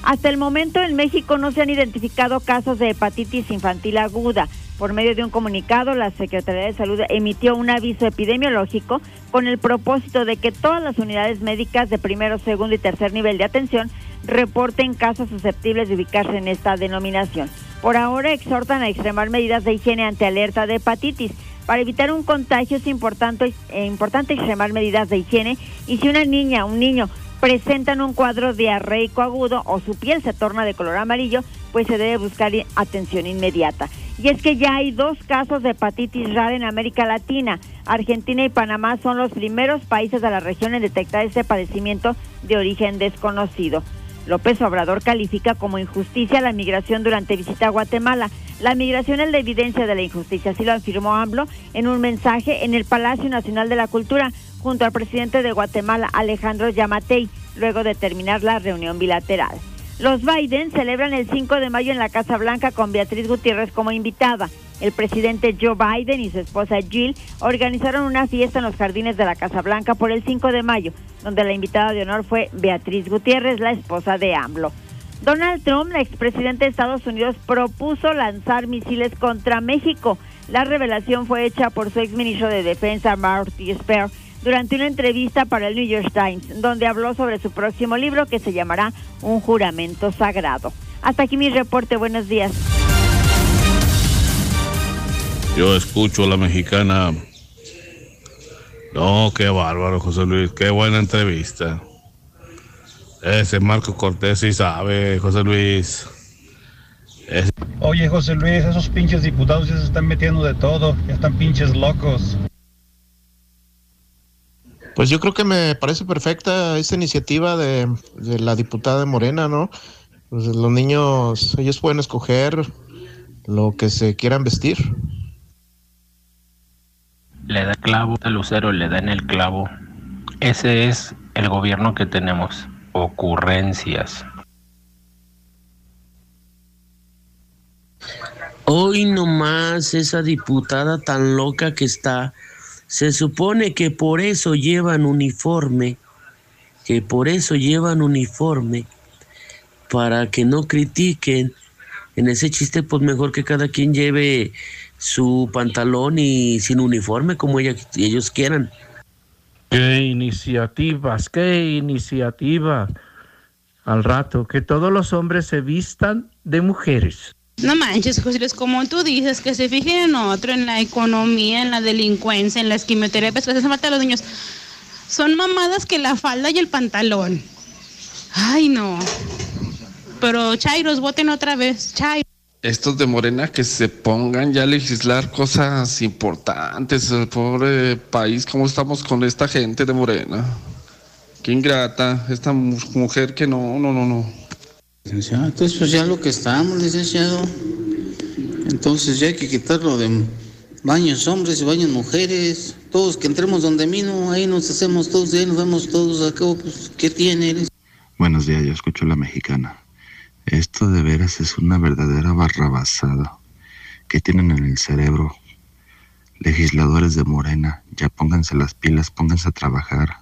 Speaker 7: Hasta el momento en México no se han identificado casos de hepatitis infantil aguda. Por medio de un comunicado, la Secretaría de Salud emitió un aviso epidemiológico con el propósito de que todas las unidades médicas de primero, segundo y tercer nivel de atención reporten casos susceptibles de ubicarse en esta denominación. Por ahora exhortan a extremar medidas de higiene ante alerta de hepatitis. Para evitar un contagio es importante, eh, importante extremar medidas de higiene y si una niña o un niño presentan un cuadro diarreico agudo o su piel se torna de color amarillo, pues se debe buscar atención inmediata. Y es que ya hay dos casos de hepatitis rara en América Latina. Argentina y Panamá son los primeros países de la región en detectar este padecimiento de origen desconocido. López Obrador califica como injusticia la migración durante visita a Guatemala. La migración es la evidencia de la injusticia, así lo afirmó AMLO en un mensaje en el Palacio Nacional de la Cultura junto al presidente de Guatemala, Alejandro Yamatei, luego de terminar la reunión bilateral. Los Biden celebran el 5 de mayo en la Casa Blanca con Beatriz Gutiérrez como invitada. El presidente Joe Biden y su esposa Jill organizaron una fiesta en los jardines de la Casa Blanca por el 5 de mayo, donde la invitada de honor fue Beatriz Gutiérrez, la esposa de AMLO. Donald Trump, la expresidente de Estados Unidos, propuso lanzar misiles contra México. La revelación fue hecha por su exministro de Defensa, Marty Esper, durante una entrevista para el New York Times, donde habló sobre su próximo libro que se llamará Un juramento sagrado. Hasta aquí mi reporte. Buenos días.
Speaker 41: Yo escucho a la mexicana. No, qué bárbaro, José Luis. Qué buena entrevista. Ese Marco Cortés sí sabe, José Luis.
Speaker 49: Oye, José Luis, esos pinches diputados ya se están metiendo de todo. Ya están pinches locos.
Speaker 50: Pues yo creo que me parece perfecta esta iniciativa de, de la diputada de Morena, ¿no? Pues los niños, ellos pueden escoger lo que se quieran vestir.
Speaker 51: Le da clavo al lucero, le da en el clavo. Ese es el gobierno que tenemos. Ocurrencias.
Speaker 52: Hoy nomás esa diputada tan loca que está, se supone que por eso llevan uniforme, que por eso llevan uniforme, para que no critiquen. En ese chiste, pues mejor que cada quien lleve su pantalón y sin uniforme como ella, ellos quieran.
Speaker 53: Qué iniciativas, qué iniciativas. Al rato, que todos los hombres se vistan de mujeres.
Speaker 54: No manches, José como tú dices, que se fijen en otro, en la economía, en la delincuencia, en las quimioterapias que hacen falta a los niños. Son mamadas que la falda y el pantalón. Ay, no. Pero Chairos, voten otra vez. Chairos.
Speaker 10: Estos de Morena que se pongan ya a legislar cosas importantes. El pobre país, ¿cómo estamos con esta gente de Morena? Qué ingrata, esta mu- mujer que no, no, no, no.
Speaker 55: Licenciado, entonces pues ya lo que estamos, licenciado. Entonces ya hay que quitarlo de baños hombres y baños mujeres. Todos que entremos donde mismo, ahí nos hacemos todos, ahí nos vemos todos. Acá, pues, ¿qué tiene?
Speaker 56: Buenos días, yo escucho la mexicana. Esto de veras es una verdadera barrabasada. ¿Qué tienen en el cerebro? Legisladores de Morena, ya pónganse las pilas, pónganse a trabajar.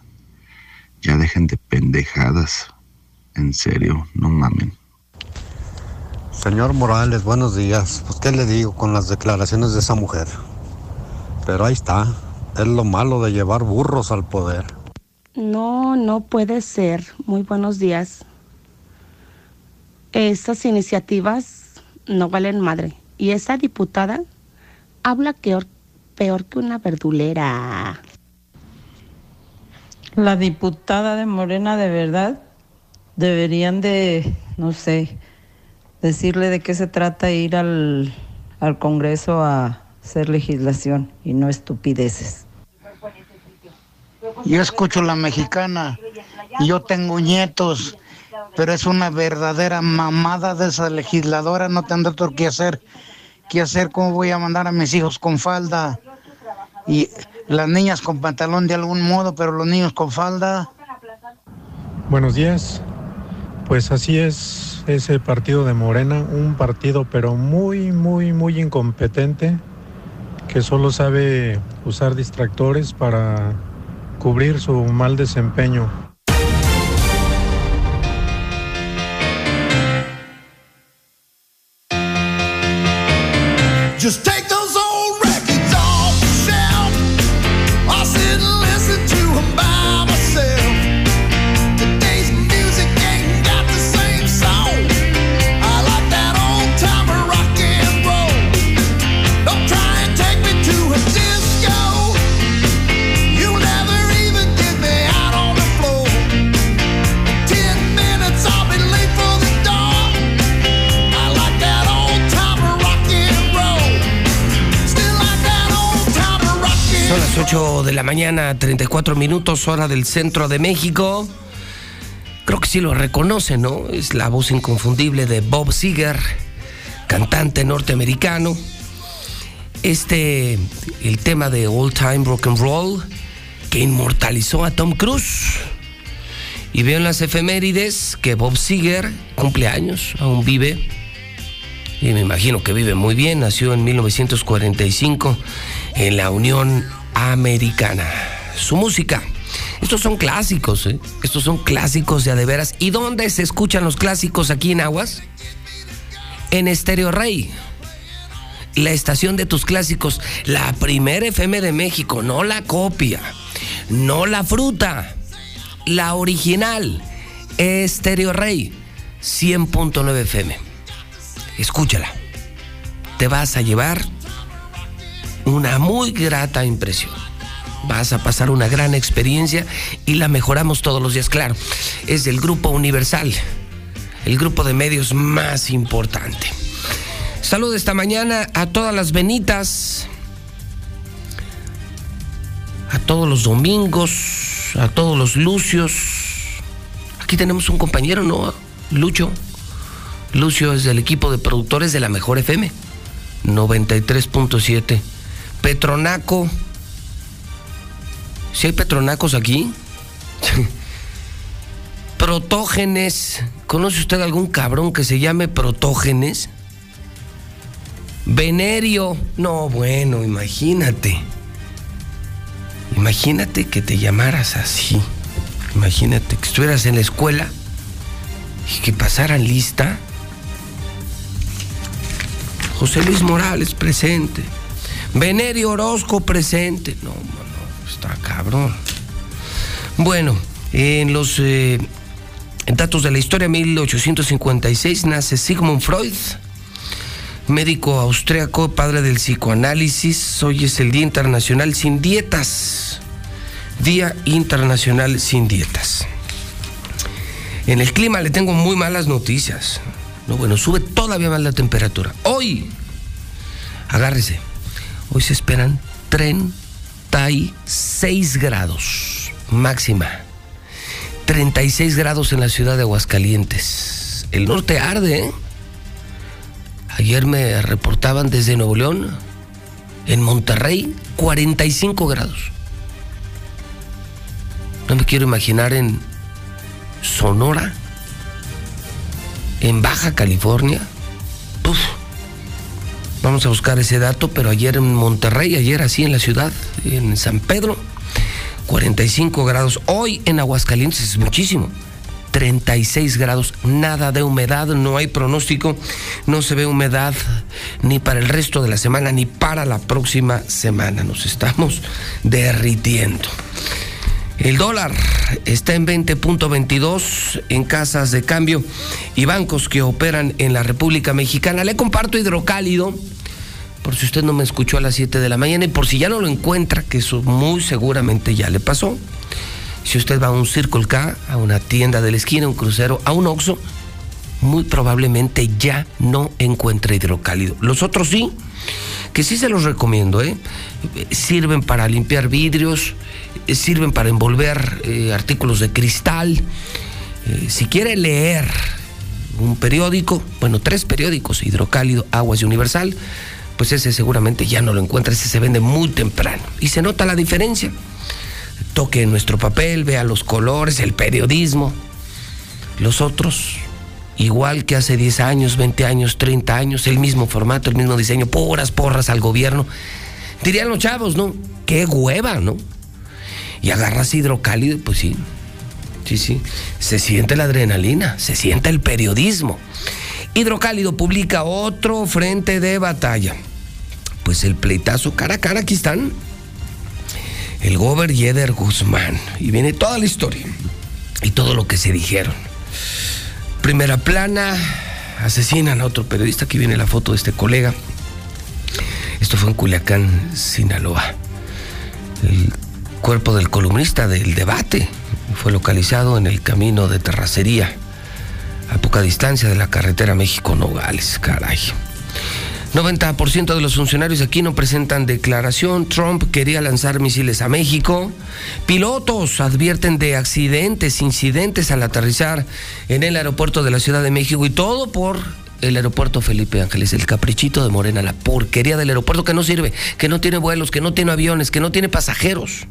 Speaker 56: Ya dejen de pendejadas. En serio, no mamen.
Speaker 57: Señor Morales, buenos días. Pues qué le digo con las declaraciones de esa mujer. Pero ahí está. Es lo malo de llevar burros al poder.
Speaker 58: No, no puede ser. Muy buenos días. Estas iniciativas no valen madre. Y esa diputada habla peor, peor que una verdulera.
Speaker 59: La diputada de Morena de verdad deberían de, no sé, decirle de qué se trata ir al, al Congreso a hacer legislación y no estupideces.
Speaker 60: Yo escucho la mexicana y yo tengo nietos, pero es una verdadera mamada de esa legisladora, no tendrá otro que hacer. ¿Qué hacer? ¿Cómo voy a mandar a mis hijos con falda? Y las niñas con pantalón de algún modo, pero los niños con falda.
Speaker 61: Buenos días. Pues así es ese partido de Morena, un partido pero muy, muy, muy incompetente, que solo sabe usar distractores para cubrir su mal desempeño.
Speaker 62: Just
Speaker 1: mañana, 34 minutos, hora del centro de México. Creo que sí lo reconoce, ¿no? Es la voz inconfundible de Bob Seger, cantante norteamericano. Este, el tema de Old Time Rock and Roll, que inmortalizó a Tom Cruise. Y veo en las efemérides que Bob Seger cumple años, aún vive. Y me imagino que vive muy bien. Nació en 1945 en la Unión Americana. Su música. Estos son clásicos, ¿eh? Estos son clásicos de a de veras. ¿Y dónde se escuchan los clásicos aquí en Aguas? En Estéreo Rey. La estación de tus clásicos. La primera FM de México. No la copia. No la fruta. La original. Estéreo Rey. 100.9 FM. Escúchala. Te vas a llevar una muy grata impresión. Vas a pasar una gran experiencia y la mejoramos todos los días, claro. Es del Grupo Universal, el grupo de medios más importante. Saludo esta mañana a todas las venitas, a todos los domingos, a todos los lucios. Aquí tenemos un compañero, ¿no? Lucho. Lucio es del equipo de productores de la Mejor FM. 93.7. Petronaco. ¿Si hay petronacos aquí? (laughs) Protógenes. ¿Conoce usted algún cabrón que se llame Protógenes? Venerio. No, bueno, imagínate. Imagínate que te llamaras así. Imagínate que estuvieras en la escuela y que pasaran lista. José Luis Morales presente. Venerio Orozco presente. No, no, está cabrón. Bueno, en los eh, datos de la historia, 1856 nace Sigmund Freud, médico austriaco, padre del psicoanálisis. Hoy es el Día Internacional sin Dietas. Día Internacional sin Dietas. En el clima le tengo muy malas noticias. No, bueno, sube todavía más la temperatura. Hoy, agárrese, hoy se esperan 36 grados máxima. 36 grados en la ciudad de Aguascalientes. El norte arde, ¿eh? Ayer me reportaban desde Nuevo León, en Monterrey, 45 grados. No me quiero imaginar en Sonora, en Baja California. Vamos a buscar ese dato, pero ayer en Monterrey, ayer así en la ciudad, en San Pedro, 45 grados. Hoy en Aguascalientes es muchísimo. 36 grados, nada de humedad, no hay pronóstico, no se ve humedad ni para el resto de la semana ni para la próxima semana. Nos estamos derritiendo. El dólar está en 20.22 en casas de cambio y bancos que operan en la República Mexicana. Le comparto hidrocálido, por si usted no me escuchó a las 7 de la mañana y por si ya no lo encuentra, que eso muy seguramente ya le pasó. Si usted va a un Circle K, a una tienda de la esquina, un crucero, a un Oxxo, muy probablemente ya no encuentre hidrocálido. Los otros sí, que sí se los recomiendo, ¿eh? Sirven para limpiar vidrios, eh, sirven para envolver eh, artículos de cristal. Eh, si quiere leer un periódico, bueno, tres periódicos, Hidrocálido, Aguas y Universal, pues ese seguramente ya no lo encuentra, ese se vende muy temprano. Y se nota la diferencia. Toque nuestro papel, vea los colores, el periodismo. Los otros, igual que hace 10 años, 20 años, 30 años, el mismo formato, el mismo diseño, puras porras al gobierno. Dirían los chavos, ¿no? Qué hueva, ¿no? Y agarras hidrocálido, pues sí. Sí, sí. Se siente la adrenalina, se siente el periodismo. Hidrocálido publica otro frente de batalla. Pues el pleitazo cara a cara, aquí están. El Gober y Eder Guzmán. Y viene toda la historia. Y todo lo que se dijeron. Primera plana, asesinan a otro periodista. Aquí viene la foto de este colega. Esto fue en Culiacán, Sinaloa. El cuerpo del columnista del debate fue localizado en el camino de terracería, a poca distancia de la carretera México-Nogales. Caray. 90% de los funcionarios aquí no presentan declaración. Trump quería lanzar misiles a México. Pilotos advierten de accidentes, incidentes al aterrizar en el aeropuerto de la Ciudad de México y todo por el aeropuerto Felipe Ángeles, el caprichito de Morena, la porquería del aeropuerto que no sirve, que no tiene vuelos, que no tiene aviones, que no tiene pasajeros.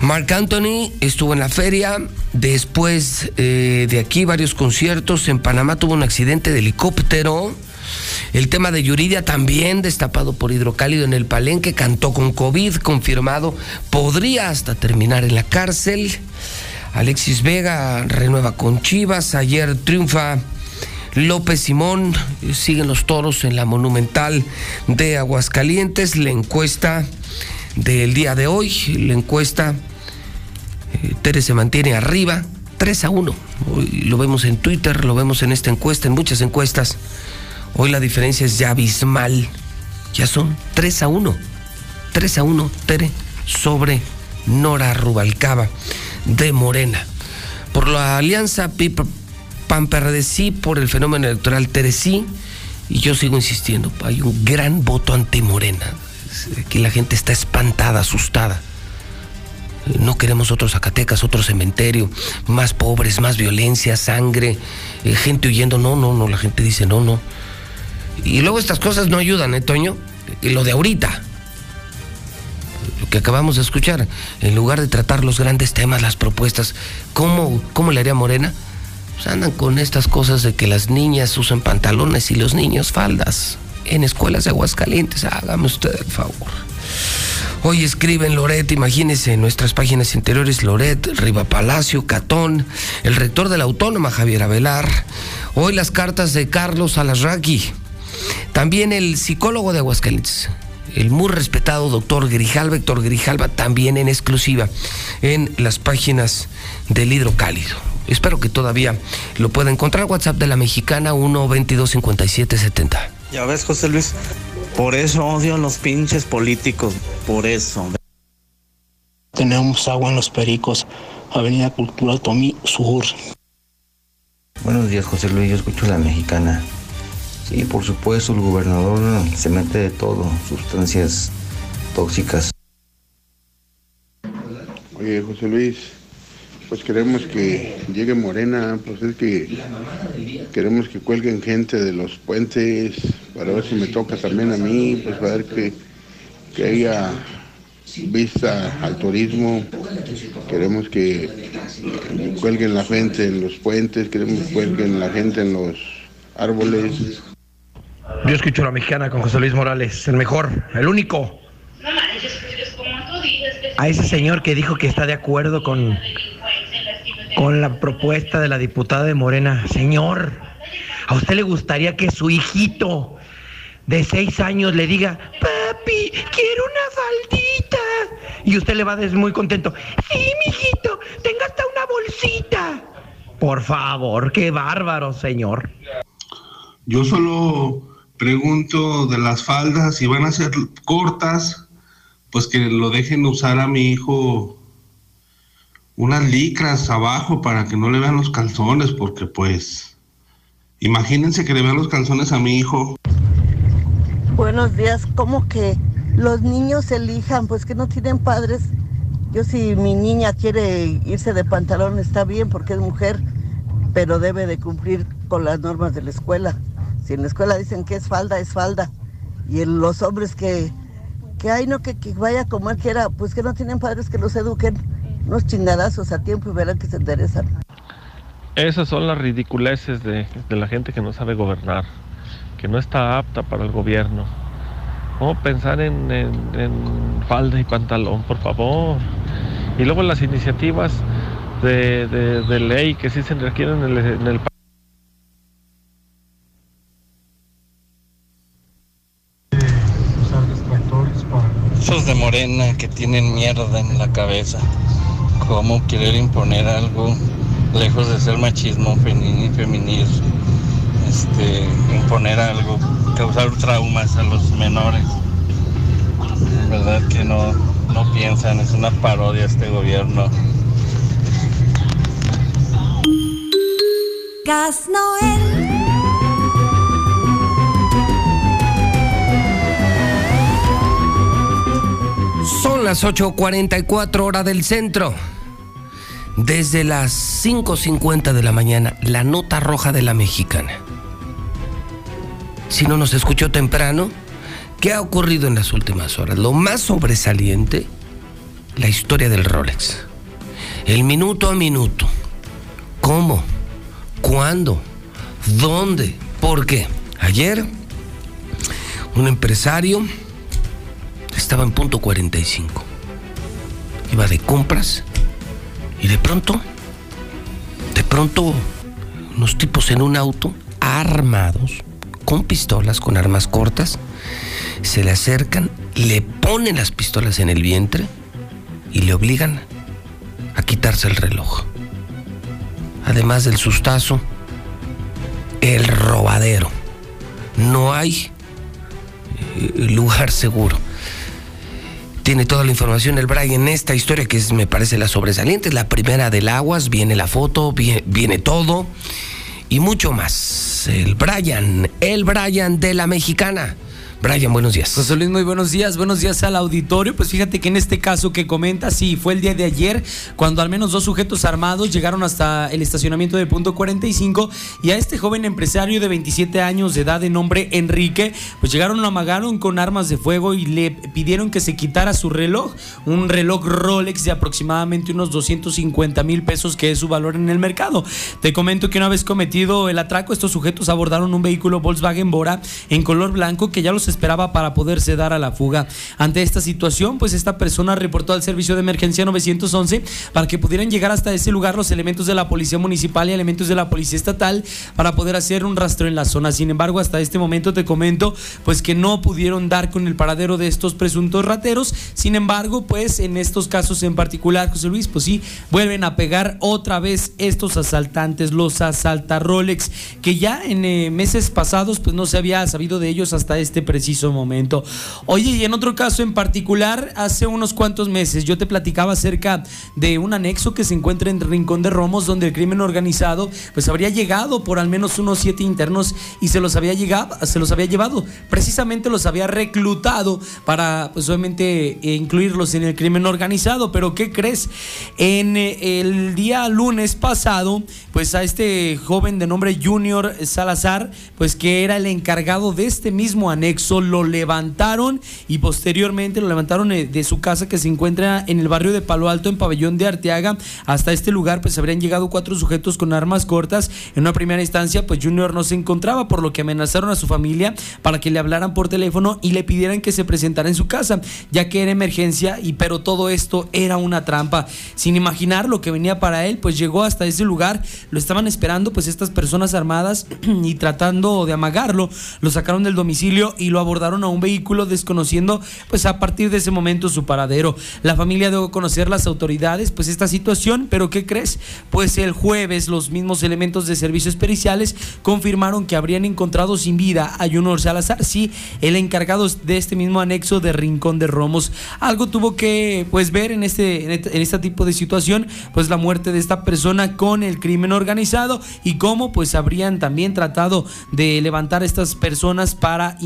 Speaker 1: Mark Anthony estuvo en la feria, después eh, de aquí varios conciertos, en Panamá tuvo un accidente de helicóptero, el tema de Yuridia también destapado por hidrocálido en el palenque, cantó con COVID, confirmado, podría hasta terminar en la cárcel. Alexis Vega renueva con Chivas, ayer triunfa López Simón, siguen los toros en la monumental de Aguascalientes, la encuesta del día de hoy, la encuesta, eh, Tere se mantiene arriba, 3 a 1, hoy lo vemos en Twitter, lo vemos en esta encuesta, en muchas encuestas, hoy la diferencia es ya abismal, ya son 3 a 1, 3 a 1, Tere, sobre Nora Rubalcaba de Morena. Por la alianza PAN-PRD sí, por el fenómeno electoral Tere sí, y yo sigo insistiendo, hay un gran voto anti-Morena. Aquí la gente está espantada, asustada. No queremos otros Zacatecas, otro cementerio, más pobres, más violencia, sangre, eh, gente huyendo. No, no, no, la gente dice no, no. Y luego estas cosas no ayudan, ¿eh, Toño? Y lo de ahorita. Lo que acabamos de escuchar, en lugar de tratar los grandes temas, las propuestas, ¿cómo, cómo le haría Morena? Pues andan con estas cosas de que las niñas usan pantalones y los niños faldas en escuelas de Aguascalientes. Hágame usted el favor. Hoy escriben Loret, imagínense en nuestras páginas interiores, Loret, Riva Palacio, Catón, el rector de la Autónoma, Javier Avelar. Hoy las cartas de Carlos Alasraqui. También el psicólogo de Aguascalientes, el muy respetado doctor Grijalva, Héctor Grijalva, también en exclusiva en las páginas del Hidrocálido. Espero que todavía lo pueda encontrar. WhatsApp de la mexicana 1 22 57 70.
Speaker 63: Ya ves, José Luis, por eso odio a los pinches políticos, por eso.
Speaker 64: Tenemos agua en los Pericos, Avenida Cultural Tomí Sur.
Speaker 56: Buenos días, José Luis. Yo escucho la mexicana. Sí, por supuesto, el gobernador se mete de todo, sustancias tóxicas.
Speaker 65: Oye, José Luis, pues queremos que llegue Morena, pues es que queremos que cuelguen gente de los puentes, para ver si me toca también a mí, pues para ver que, que haya vista al turismo, queremos que cuelguen la gente en los puentes, queremos que cuelguen la gente en los árboles.
Speaker 39: Yo escucho a la mexicana con José Luis Morales, el mejor, el único. A ese señor que dijo que está de acuerdo con, con la propuesta de la diputada de Morena. Señor, ¿a usted le gustaría que su hijito de seis años le diga, papi, quiero una faldita? Y usted le va a decir muy contento, sí, mijito, tenga hasta una bolsita. Por favor, qué bárbaro, señor.
Speaker 66: Yo solo pregunto de las faldas, si van a ser cortas, pues que lo dejen usar a mi hijo unas licras abajo para que no le vean los calzones, porque pues imagínense que le vean los calzones a mi hijo.
Speaker 62: Buenos días, ¿cómo que los niños elijan? Pues que no tienen padres. Yo si mi niña quiere irse de pantalón está bien porque es mujer, pero debe de cumplir con las normas de la escuela. Si en la escuela dicen que es falda, es falda. Y los hombres que, que hay no que, vaya como él quiera, pues que no tienen padres que los eduquen, unos chingadazos a tiempo y verán que se enderezan.
Speaker 67: Esas son las ridiculeces de, de la gente que no sabe gobernar, que no está apta para el gobierno. ¿Cómo pensar en, en- falda y pantalón, por favor? Y luego las iniciativas de, de- de ley que sí se requieren en el, en el
Speaker 63: Esos de morena que tienen mierda en la cabeza. ¿Cómo querer imponer algo lejos de ser machismo femenil, femenil? Este, imponer algo, causar traumas a los menores. En verdad que no, no piensan, es una parodia este gobierno.
Speaker 29: Gas Noel.
Speaker 1: Son las 8.44 hora del centro. Desde las 5.50 de la mañana, la nota roja de la mexicana. Si no nos escuchó temprano, ¿qué ha ocurrido en las últimas horas? Lo más sobresaliente, la historia del Rolex. El minuto a minuto. ¿Cómo? ¿Cuándo? ¿Dónde? ¿Por qué? Ayer, un empresario estaba en punto 45. Iba de compras y de pronto, de pronto, unos tipos en un auto armados, con pistolas, con armas cortas, se le acercan, le ponen las pistolas en el vientre y le obligan a quitarse el reloj. Además del sustazo, el robadero. No hay eh, lugar seguro. Tiene toda la información el Brian en esta historia que es, me parece la sobresaliente, es la primera del Aguas, viene la foto, viene, viene todo y mucho más. El Brian, el Brian de la Mexicana. Brian, buenos días.
Speaker 68: José Luis, muy buenos días. Buenos días al auditorio. Pues fíjate que en este caso que comenta, sí, fue el día de ayer cuando al menos dos sujetos armados llegaron hasta el estacionamiento de punto 45 y a este joven empresario de 27 años de edad de nombre Enrique, pues llegaron, lo amagaron con armas de fuego y le pidieron que se quitara su reloj, un reloj Rolex de aproximadamente unos 250 mil pesos que es su valor en el mercado. Te comento que una vez cometido el atraco, estos sujetos abordaron un vehículo Volkswagen Bora en color blanco que ya los esperaba para poderse dar a la fuga. Ante esta situación, pues esta persona reportó al servicio de emergencia 911 para que pudieran llegar hasta ese lugar los elementos de la policía municipal y elementos de la policía estatal para poder hacer un rastro en la zona. Sin embargo, hasta este momento te comento pues que no pudieron dar con el paradero de estos presuntos rateros. Sin embargo, pues en estos casos en particular, José Luis, pues sí, vuelven a pegar otra vez estos asaltantes, los asalta Rolex, que ya en eh, meses pasados pues no se había sabido de ellos hasta este preciso momento. Oye, y en otro caso en particular, hace unos cuantos meses yo te platicaba acerca de un anexo que se encuentra en Rincón de Romos, donde el crimen organizado pues habría llegado por al menos unos siete internos y se los había llegado, se los había llevado, precisamente los había reclutado para pues obviamente eh, incluirlos en el crimen organizado. Pero ¿qué crees? En eh, el día lunes pasado, pues a este joven de nombre Junior Salazar, pues que era el encargado de este mismo anexo, lo levantaron y posteriormente lo levantaron eh, de su casa que se encuentra en el barrio de Palo Alto, en Pabellón de Arteaga. Hasta este lugar, pues habrían llegado cuatro sujetos con armas cortas. En una primera instancia, pues Junior no se encontraba, por lo que amenazaron a su familia para que le hablaran por teléfono y le pidieran que se presentara en su casa, ya que era emergencia y pero todo esto era una trampa. Sin imaginar lo que venía para él, pues llegó hasta ese lugar, lo estaban esperando pues estas personas armadas (clears throat) y tratando de amagarlo, lo sacaron del domicilio y lo abordaron a un vehículo desconociendo pues a partir de ese momento su paradero. La familia debo conocer las autoridades pues esta situación, pero ¿qué crees? Pues el jueves los mismos elementos de servicios periciales confirmaron que habrían encontrado sin vida a Junior Salazar, sí, el encargado de este mismo anexo de Rincón de Romos. Algo tuvo que pues ver en este en este, este tipo de situación pues la muerte de esta persona con el crimen organizado y cómo pues habrían también tratado de levantar a estas personas para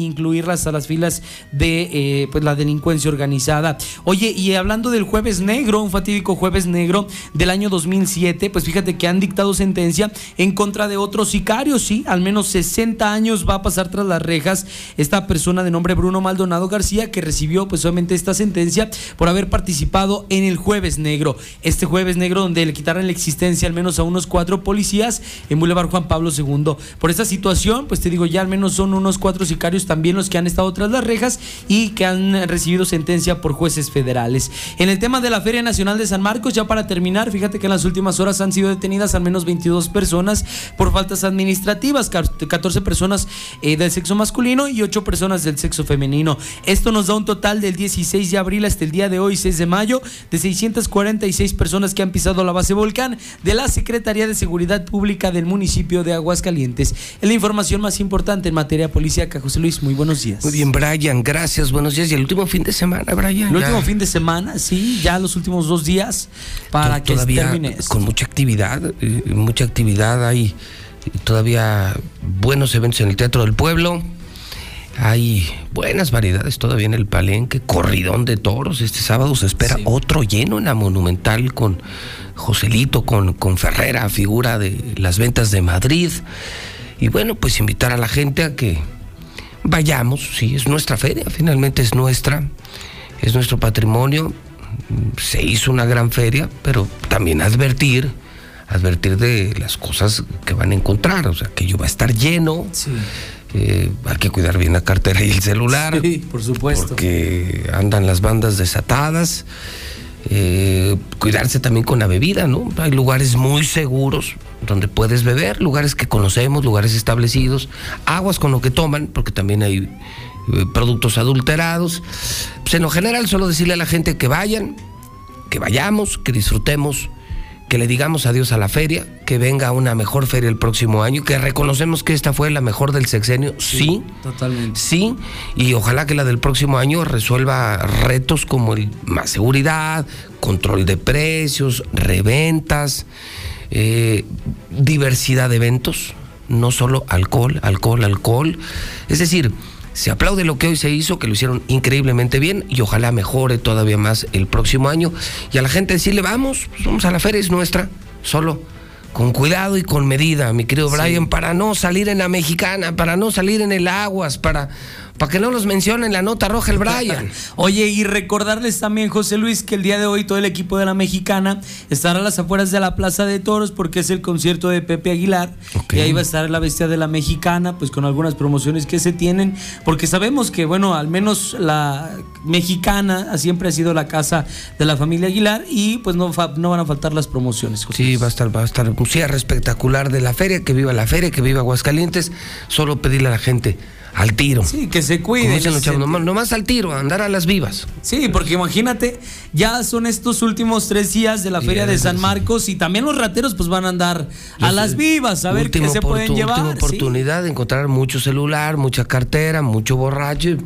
Speaker 68: incluirlas a las filas de eh, pues la delincuencia organizada. Oye, y hablando del jueves negro, un fatídico jueves negro del año 2007, pues fíjate que han dictado sentencia en contra de otros sicarios, sí, al menos 60 años va a pasar tras las rejas esta persona de nombre Bruno Maldonado García que recibió pues obviamente esta sentencia por haber participado en el jueves negro. Este jueves negro donde le quitaron la existencia al menos a unos cuatro policías en Boulevard Juan Pablo II. Por esta situación, pues te digo, ya al menos son unos cuatro sicarios también los que han estado tras las rejas y que han recibido sentencia por jueces federales. En el tema de la Feria Nacional de San Marcos, ya para terminar, fíjate que en las últimas horas han sido detenidas al menos 22 personas por faltas administrativas, 14 personas eh, del sexo masculino y 8 personas del sexo femenino. Esto nos da un total del 16 de abril hasta el día de hoy, 6 de mayo, de 646 personas que han pisado la base volcán de la Secretaría de Seguridad Pública del municipio de Aguascalientes. Es la información más importante en materia policíaca. José Luis, muy buenos días.
Speaker 1: Muy bien, Brian, gracias, buenos días. Y el último fin de semana, Brian.
Speaker 68: El
Speaker 1: ya
Speaker 68: último fin de semana, sí, ya los últimos dos días para que
Speaker 1: todavía
Speaker 68: termine. esto.
Speaker 1: con mucha actividad, eh, mucha actividad. Hay todavía buenos eventos en el Teatro del Pueblo. Hay buenas variedades todavía en el Palenque, corridón de toros. Este sábado se espera otro lleno en la Monumental con Joselito, con, con Ferrera, figura de las ventas de Madrid. Y bueno, pues invitar a la gente a que vayamos, sí, es nuestra feria, finalmente es nuestra, es nuestro patrimonio. Se hizo una gran feria, pero también advertir, advertir de las cosas que van a encontrar, o sea, que yo va a estar lleno. eh, hay que cuidar bien la cartera y el celular.
Speaker 68: Sí, por supuesto.
Speaker 1: Porque andan las bandas desatadas. Eh, cuidarse también con la bebida, ¿no? Hay lugares muy seguros donde puedes beber, lugares que conocemos, lugares establecidos, aguas con lo que toman, porque también hay eh, productos adulterados. Pues en lo general, solo decirle a la gente que vayan, que vayamos, que disfrutemos, que le digamos adiós a la feria, que venga una mejor feria el próximo año, que reconocemos que esta fue la mejor del sexenio, sí,
Speaker 68: Totalmente.
Speaker 1: sí, y ojalá que la del próximo año resuelva retos como el, más seguridad, control de precios, reventas, eh, diversidad de eventos, no solo alcohol, alcohol, alcohol. Es decir, Se aplaude lo que hoy se hizo, que lo hicieron increíblemente bien y ojalá mejore todavía más el próximo año. Y a la gente decirle, vamos, pues vamos a la feria, es nuestra, solo con cuidado y con medida, mi querido Brian, para no salir en la mexicana, para no salir en el aguas, para, para que no los mencione en la nota roja el Brian. (laughs)
Speaker 68: Oye, y recordarles también, José Luis, que el día de hoy todo el equipo de la Mexicana estará a las afueras de la Plaza de Toros porque es el concierto de Pepe Aguilar. Y ahí va a estar la bestia de la Mexicana, pues con algunas promociones que se tienen, porque sabemos que, bueno, al menos la Mexicana siempre ha sido la casa de la familia Aguilar y pues no, no van a faltar las promociones. José
Speaker 1: Sí, va a estar, va a estar un cierre espectacular de la feria, que viva la feria, que viva Aguascalientes. Solo pedirle a la gente al tiro.
Speaker 68: Sí, que se cuiden.
Speaker 1: Dicen los
Speaker 68: ese
Speaker 1: chavos, nomás, nomás al tiro, a andar a las vivas.
Speaker 68: Sí, porque imagínate, ya son estos últimos tres días de la Feria de San Marcos y también los rateros pues van a andar a las vivas a ver qué se pueden llevar.
Speaker 1: Última
Speaker 68: sí.
Speaker 1: oportunidad de encontrar mucho celular, mucha cartera, mucho borracho.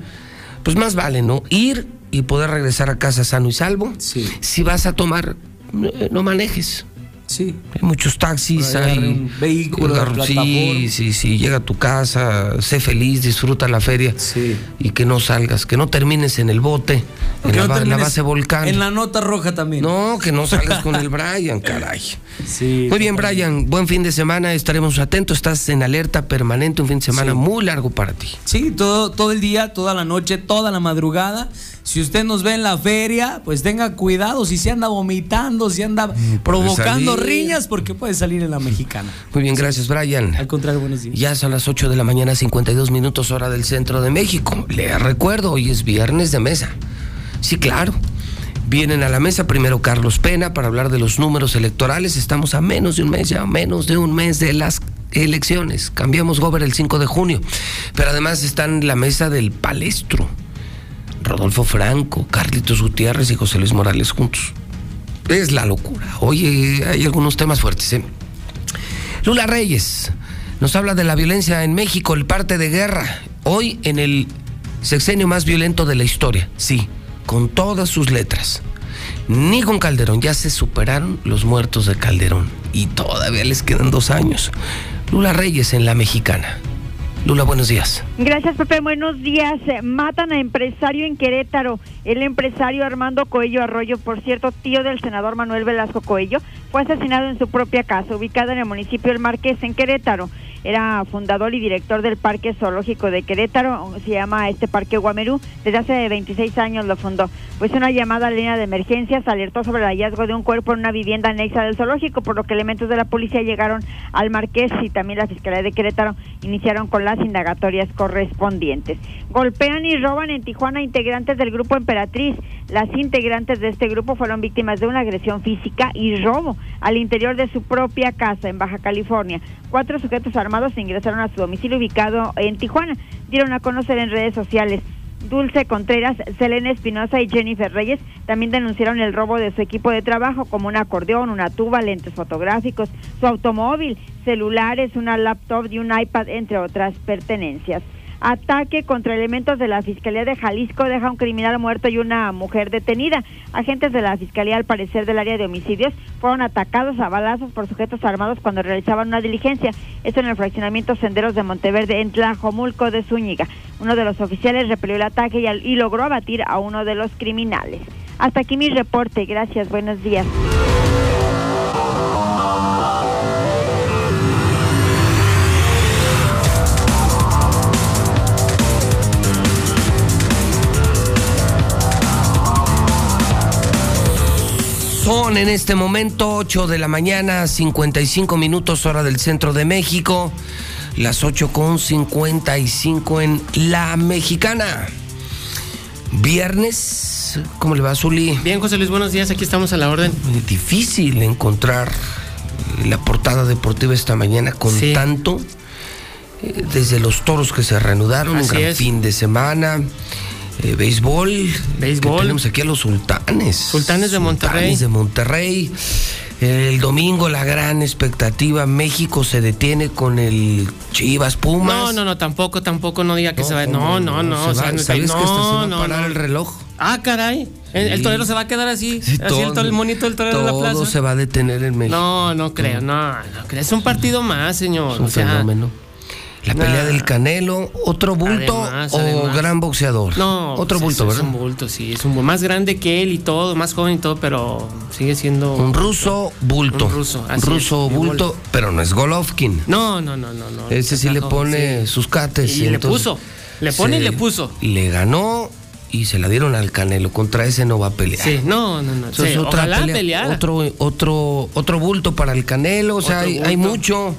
Speaker 1: Pues más vale, ¿no? Ir y poder regresar a casa sano y salvo. Si vas a tomar, eh, no manejes.
Speaker 68: Sí.
Speaker 1: Hay muchos taxis, hay
Speaker 68: un vehículo de
Speaker 1: agarro- sí, sí, sí, llega a tu casa, sé feliz, disfruta la feria y que no salgas, que no termines en el bote, en, la,
Speaker 68: no
Speaker 1: base volcán.
Speaker 68: En la nota roja también.
Speaker 1: No, que no salgas con el (laughs) Brian, caray.
Speaker 68: Sí,
Speaker 1: Muy bien, Brian, buen fin de semana, estaremos atentos, estás en alerta permanente, un fin de semana
Speaker 68: Sí.
Speaker 1: muy largo para ti.
Speaker 68: Sí, todo, todo el día, toda la noche, toda la madrugada. Si usted nos ve en la feria, pues tenga cuidado si se anda vomitando, si anda provocando
Speaker 1: salir.
Speaker 68: riñas, porque puede salir en la mexicana.
Speaker 1: Muy bien, gracias, Brian.
Speaker 68: Al contrario, buenos días.
Speaker 1: Ya son las 8 de la mañana, 52 minutos hora del centro de México. Le recuerdo, hoy es viernes de mesa. Sí, claro. Vienen a la mesa primero Carlos Pena para hablar de los números electorales. Estamos a menos de un mes, ya a menos de un mes de las elecciones. Cambiamos gober el 5 de junio. Pero además están en la mesa del palestro. Rodolfo Franco, Carlitos Gutiérrez y José Luis Morales juntos. Es la locura. Oye, hay algunos temas fuertes, ¿eh? Lula Reyes nos habla de la violencia en México, el parte de guerra. Hoy en el sexenio más violento de la historia. Sí, con todas sus letras. Ni con Calderón, ya se superaron los muertos de Calderón. Y todavía les quedan dos años. Lula Reyes en la mexicana. Lula, buenos días.
Speaker 7: Gracias, Pepe. Buenos días. Eh, Matan a empresario en Querétaro. El empresario Armando Coello Arroyo, por cierto, tío del senador Manuel Velasco Coello, fue asesinado en su propia casa, ubicada en el municipio del Marqués, en Querétaro. Era fundador y director del Parque Zoológico de Querétaro, se llama este Parque Guamerú, desde hace 26 años lo fundó. Pues una llamada a línea de emergencias alertó sobre el hallazgo de un cuerpo en una vivienda anexa del zoológico, por lo que elementos de la policía llegaron al Marqués y también la Fiscalía de Querétaro iniciaron con las indagatorias correspondientes. Golpean y roban en Tijuana integrantes del grupo Emperatriz. Las integrantes de este grupo fueron víctimas de una agresión física y robo al interior de su propia casa en Baja California. Cuatro sujetos armados ingresaron a su domicilio ubicado en Tijuana. Dieron a conocer en redes sociales. Dulce Contreras, Selena Espinosa y Jennifer Reyes también denunciaron el robo de su equipo de trabajo como un acordeón, una tuba, lentes fotográficos, su automóvil, celulares, una laptop y un iPad, entre otras pertenencias. Ataque contra elementos de la Fiscalía de Jalisco deja un criminal muerto y una mujer detenida. Agentes de la Fiscalía, al parecer del área de homicidios, fueron atacados a balazos por sujetos armados cuando realizaban una diligencia. Esto en el fraccionamiento Senderos de Monteverde, en Tlajomulco de Zúñiga. Uno de los oficiales repelió el ataque y, logró abatir a uno de los criminales. Hasta aquí mi reporte. Gracias. Buenos días.
Speaker 1: Son en este momento 8 de la mañana, 55 minutos hora del centro de México, las 8 con 55 en La Mexicana. Viernes, ¿cómo le va, Zuli?
Speaker 11: Bien, José Luis, buenos días. Aquí estamos a la orden.
Speaker 1: Difícil encontrar la portada deportiva esta mañana con
Speaker 11: Sí.
Speaker 1: tanto. eh, Desde los toros que se reanudaron, un gran
Speaker 11: es.
Speaker 1: fin de semana. Eh, béisbol.
Speaker 11: Béisbol.
Speaker 1: Tenemos aquí a los sultanes.
Speaker 11: Sultanes de Monterrey.
Speaker 1: Sultanes de Monterrey. El domingo la gran expectativa, México se detiene con el Chivas Pumas.
Speaker 11: No, no, no, tampoco, tampoco, no diga que se va. No,
Speaker 1: ¿cómo
Speaker 11: no, no.
Speaker 1: Se
Speaker 11: o sea,
Speaker 1: va-
Speaker 11: no,
Speaker 1: ¿Sabes que hasta se va a
Speaker 11: no,
Speaker 1: parar
Speaker 11: no.
Speaker 1: el reloj?
Speaker 11: Ah, caray. El, el
Speaker 1: Sí.
Speaker 11: torero se va a quedar así.
Speaker 1: Sí,
Speaker 11: así el,
Speaker 1: todo-
Speaker 11: el monito del torero de la
Speaker 1: Todo
Speaker 11: plaza.
Speaker 1: se va a detener en México.
Speaker 11: No, no creo, no, no creo. Es un partido más, señor.
Speaker 1: Es un
Speaker 11: o sea,
Speaker 1: fenómeno. La
Speaker 11: Nah.
Speaker 1: pelea del Canelo, otro bulto
Speaker 11: Además,
Speaker 1: o
Speaker 11: además.
Speaker 1: gran boxeador.
Speaker 11: No,
Speaker 1: otro
Speaker 11: pues
Speaker 1: bulto,
Speaker 11: es,
Speaker 1: ¿verdad?
Speaker 11: Es un bulto, sí, es un más grande que él y todo, más joven y todo, pero sigue siendo
Speaker 1: Un ruso bulto.
Speaker 11: Un ruso, así
Speaker 1: ruso
Speaker 11: es,
Speaker 1: bulto, pero no es Golovkin.
Speaker 11: No, no, no, no, no.
Speaker 1: Ese sí le pone
Speaker 11: sí.
Speaker 1: sus cates.
Speaker 11: Y le
Speaker 1: entonces
Speaker 11: puso, le pone y le puso.
Speaker 1: Le ganó y se la dieron al Canelo. Contra ese no va a pelear.
Speaker 11: Sí, no, no, no.
Speaker 1: Eso
Speaker 11: sí,
Speaker 1: es otra
Speaker 11: ojalá
Speaker 1: pelea. Otro, otro, otro bulto para el Canelo. O sea, hay, hay mucho.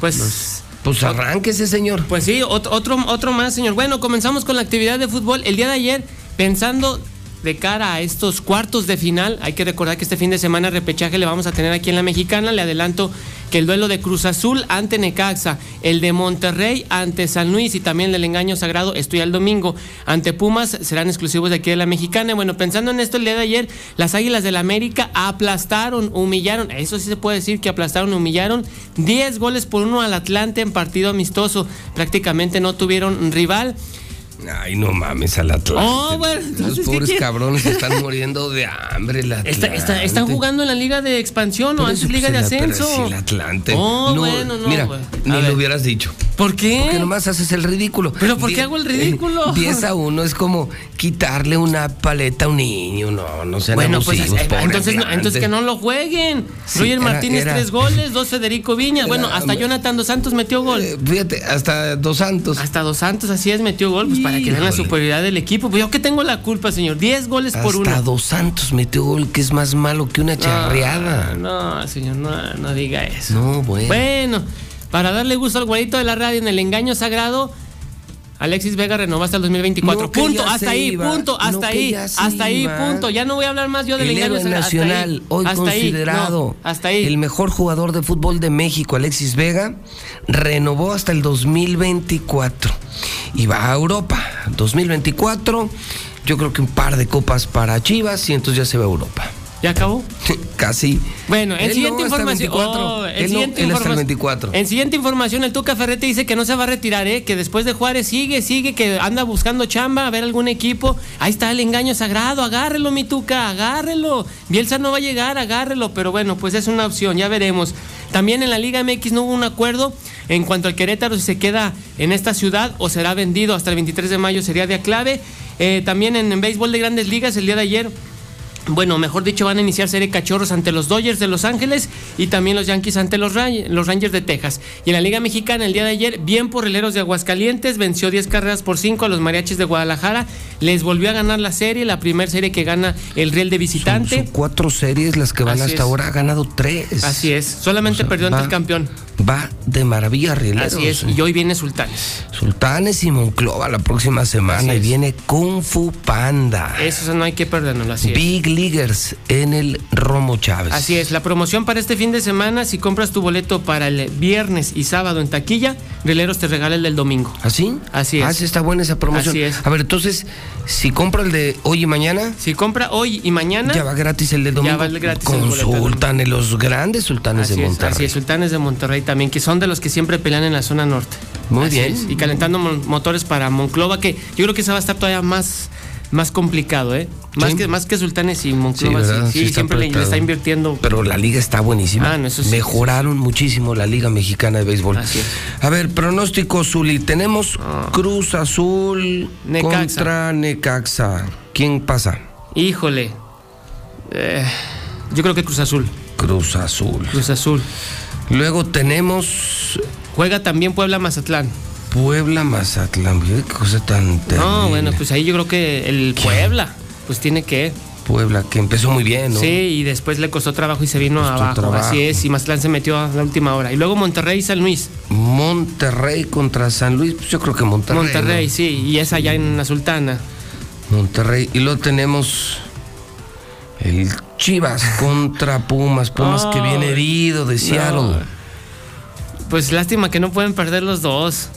Speaker 11: Pues,
Speaker 1: pues arranque ese señor.
Speaker 11: Pues sí, ot- otro, otro más, señor. Bueno, comenzamos con la actividad de fútbol. El día de ayer, pensando de cara a estos cuartos de final, hay que recordar que este fin de semana repechaje le vamos a tener aquí en la Mexicana. Le adelanto que el duelo de Cruz Azul ante Necaxa, el de Monterrey ante San Luis y también el engaño sagrado, esto ya el domingo, ante Pumas serán exclusivos de aquí de la Mexicana. Bueno, pensando en esto, el día de ayer, las Águilas del la América aplastaron, humillaron, eso sí se puede decir que aplastaron, humillaron 10 goles por uno al Atlante en partido amistoso. Prácticamente no tuvieron rival.
Speaker 1: Ay, no mames al Atlante.
Speaker 11: Oh, bueno,
Speaker 1: Los
Speaker 11: entonces, ¿qué
Speaker 1: pobres cabrones están muriendo de hambre. El
Speaker 11: Está- está-
Speaker 1: Atlante.
Speaker 11: están jugando en la Liga de Expansión o antes
Speaker 1: eso,
Speaker 11: Liga
Speaker 1: pues,
Speaker 11: de
Speaker 1: pero
Speaker 11: Ascenso.
Speaker 1: el Atlante.
Speaker 11: Oh,
Speaker 1: No,
Speaker 11: bueno, no.
Speaker 1: Mira, ni
Speaker 11: ver.
Speaker 1: lo hubieras dicho.
Speaker 11: ¿Por qué?
Speaker 1: Porque nomás haces el ridículo.
Speaker 11: ¿Pero por qué
Speaker 1: Die-
Speaker 11: hago el ridículo? (laughs)
Speaker 1: 10 a 1 es como quitarle una paleta a un niño. No, no sean
Speaker 11: Bueno, pues
Speaker 1: abusivos,
Speaker 11: eh,
Speaker 1: pobre
Speaker 11: entonces, no- entonces que no lo jueguen.
Speaker 1: Sí,
Speaker 11: Roger
Speaker 1: era-
Speaker 11: Martínez
Speaker 1: era-
Speaker 11: tres goles, dos Federico Viña. bueno, hasta Jonathan Dos Santos metió gol.
Speaker 1: Fíjate, hasta Dos Santos.
Speaker 11: Hasta Dos Santos, así es, metió gol, pues para que vean la superioridad del equipo. Pues yo que tengo la culpa, señor. 10 goles por
Speaker 1: Hasta
Speaker 11: uno.
Speaker 1: Dos Santos metió gol, que es más malo que una charreada.
Speaker 11: No, señor, no, no diga eso.
Speaker 1: No, bueno.
Speaker 11: Bueno, para darle gusto al güerito de la radio en el engaño sagrado, Alexis Vega renovó hasta el 2024.
Speaker 1: No,
Speaker 11: punto, hasta ahí,
Speaker 1: iba.
Speaker 11: punto, hasta ahí, hasta ahí,
Speaker 1: iba.
Speaker 11: punto. Ya no voy a hablar más yo del
Speaker 1: El
Speaker 11: engaño. Hasta
Speaker 1: nacional, hoy
Speaker 11: hasta ahí,
Speaker 1: considerado
Speaker 11: no, hasta ahí.
Speaker 1: el mejor jugador de fútbol de México, Alexis Vega, renovó hasta el 2024 y va a Europa. 2024, yo creo que un par de copas para Chivas y entonces ya se va a Europa.
Speaker 11: ¿Ya acabó? (laughs)
Speaker 1: Casi.
Speaker 11: Bueno, en siguiente
Speaker 1: no,
Speaker 11: información.
Speaker 1: 24.
Speaker 11: Oh, en
Speaker 1: Él no,
Speaker 11: siguiente
Speaker 1: él hasta el
Speaker 11: información-
Speaker 1: 24.
Speaker 11: En siguiente información, el Tuca Ferretti dice que no se va a retirar, ¿eh? que después de Juárez sigue, sigue, que anda buscando chamba, a ver algún equipo. Ahí está el engaño sagrado, agárrelo, mi Tuca, agárrelo. Bielsa no va a llegar, agárrelo, pero bueno, pues es una opción, ya veremos. También en la Liga MX no hubo un acuerdo en cuanto al Querétaro si se queda en esta ciudad o será vendido hasta el 23 de mayo, sería de clave. Eh, también en, en béisbol de grandes ligas, el día de ayer bueno, mejor dicho, van a iniciar serie cachorros ante los Dodgers de Los Ángeles y también los Yankees ante los, los Rangers de Texas. Y en la Liga Mexicana, el día de ayer, bien por Releros de Aguascalientes, venció 10 carreras por 5 a los Mariachis de Guadalajara. Les volvió a ganar la serie, la primera serie que gana el Real de visitante.
Speaker 1: Son cuatro series las que van
Speaker 11: Así
Speaker 1: hasta
Speaker 11: es.
Speaker 1: ahora, ha ganado tres.
Speaker 11: Así es, solamente perdió ante el campeón.
Speaker 1: Va de maravilla, Rieleros.
Speaker 11: Así es, y hoy viene Sultanes.
Speaker 1: Sultanes y Monclova la próxima semana y viene Kung Fu Panda.
Speaker 11: Eso no hay que perdernos, así es.
Speaker 1: Leaguers en el Romo Chávez.
Speaker 11: Así es, la promoción para este fin de semana, si compras tu boleto para el viernes y sábado en taquilla, Rieleros te regala el del domingo.
Speaker 1: ¿Así?
Speaker 11: Así es.
Speaker 1: Ah, sí está buena esa promoción.
Speaker 11: Así es.
Speaker 1: A ver, entonces, si compro el de hoy y mañana,
Speaker 11: Si compra hoy y mañana,
Speaker 1: ya va gratis el de domingo.
Speaker 11: Ya va el gratis el
Speaker 1: Con
Speaker 11: del
Speaker 1: Sultanes, los grandes sultanes
Speaker 11: así
Speaker 1: de
Speaker 11: es,
Speaker 1: Monterrey.
Speaker 11: así es, Sultanes de Monterrey también, que son de los que siempre pelean en la zona norte.
Speaker 1: Muy
Speaker 11: Así
Speaker 1: bien.
Speaker 11: es, Y calentando mo- motores para Monclova, que yo creo que esa va a estar todavía más, más complicado, ¿eh? Más,
Speaker 1: Sí.
Speaker 11: que, más que Sultanes y Monclova, sí, sí,
Speaker 1: Sí está
Speaker 11: siempre le, está invirtiendo.
Speaker 1: Pero la liga está buenísima.
Speaker 11: Ah, no, eso sí,
Speaker 1: Mejoraron muchísimo la Liga Mexicana de Béisbol.
Speaker 11: Así es.
Speaker 1: A ver, pronóstico, Zuli. Tenemos Cruz Azul
Speaker 11: Necaxa.
Speaker 1: contra Necaxa. ¿Quién pasa?
Speaker 11: Híjole. Eh, yo creo que Cruz Azul.
Speaker 1: Cruz Azul.
Speaker 11: Cruz Azul.
Speaker 1: Luego tenemos
Speaker 11: Juega también Puebla Mazatlán.
Speaker 1: Puebla Mazatlán. Mira Qué cosa tan terrible.
Speaker 11: No, bueno, pues ahí yo creo que el Puebla, pues tiene que.
Speaker 1: Puebla, que empezó muy bien, ¿no?
Speaker 11: Sí, y después le costó trabajo y se vino abajo.
Speaker 1: trabajo.
Speaker 11: Así es, y Mazatlán se metió a la última hora. Y luego Monterrey y San Luis.
Speaker 1: Monterrey contra San Luis. Pues yo creo que Monterrey.
Speaker 11: Monterrey,
Speaker 1: ¿no?
Speaker 11: sí, y es allá en la Sultana.
Speaker 1: Monterrey. Y luego tenemos el Chivas (laughs) contra Pumas. Pumas que viene herido de Seattle.
Speaker 11: Pues lástima que no pueden perder los dos.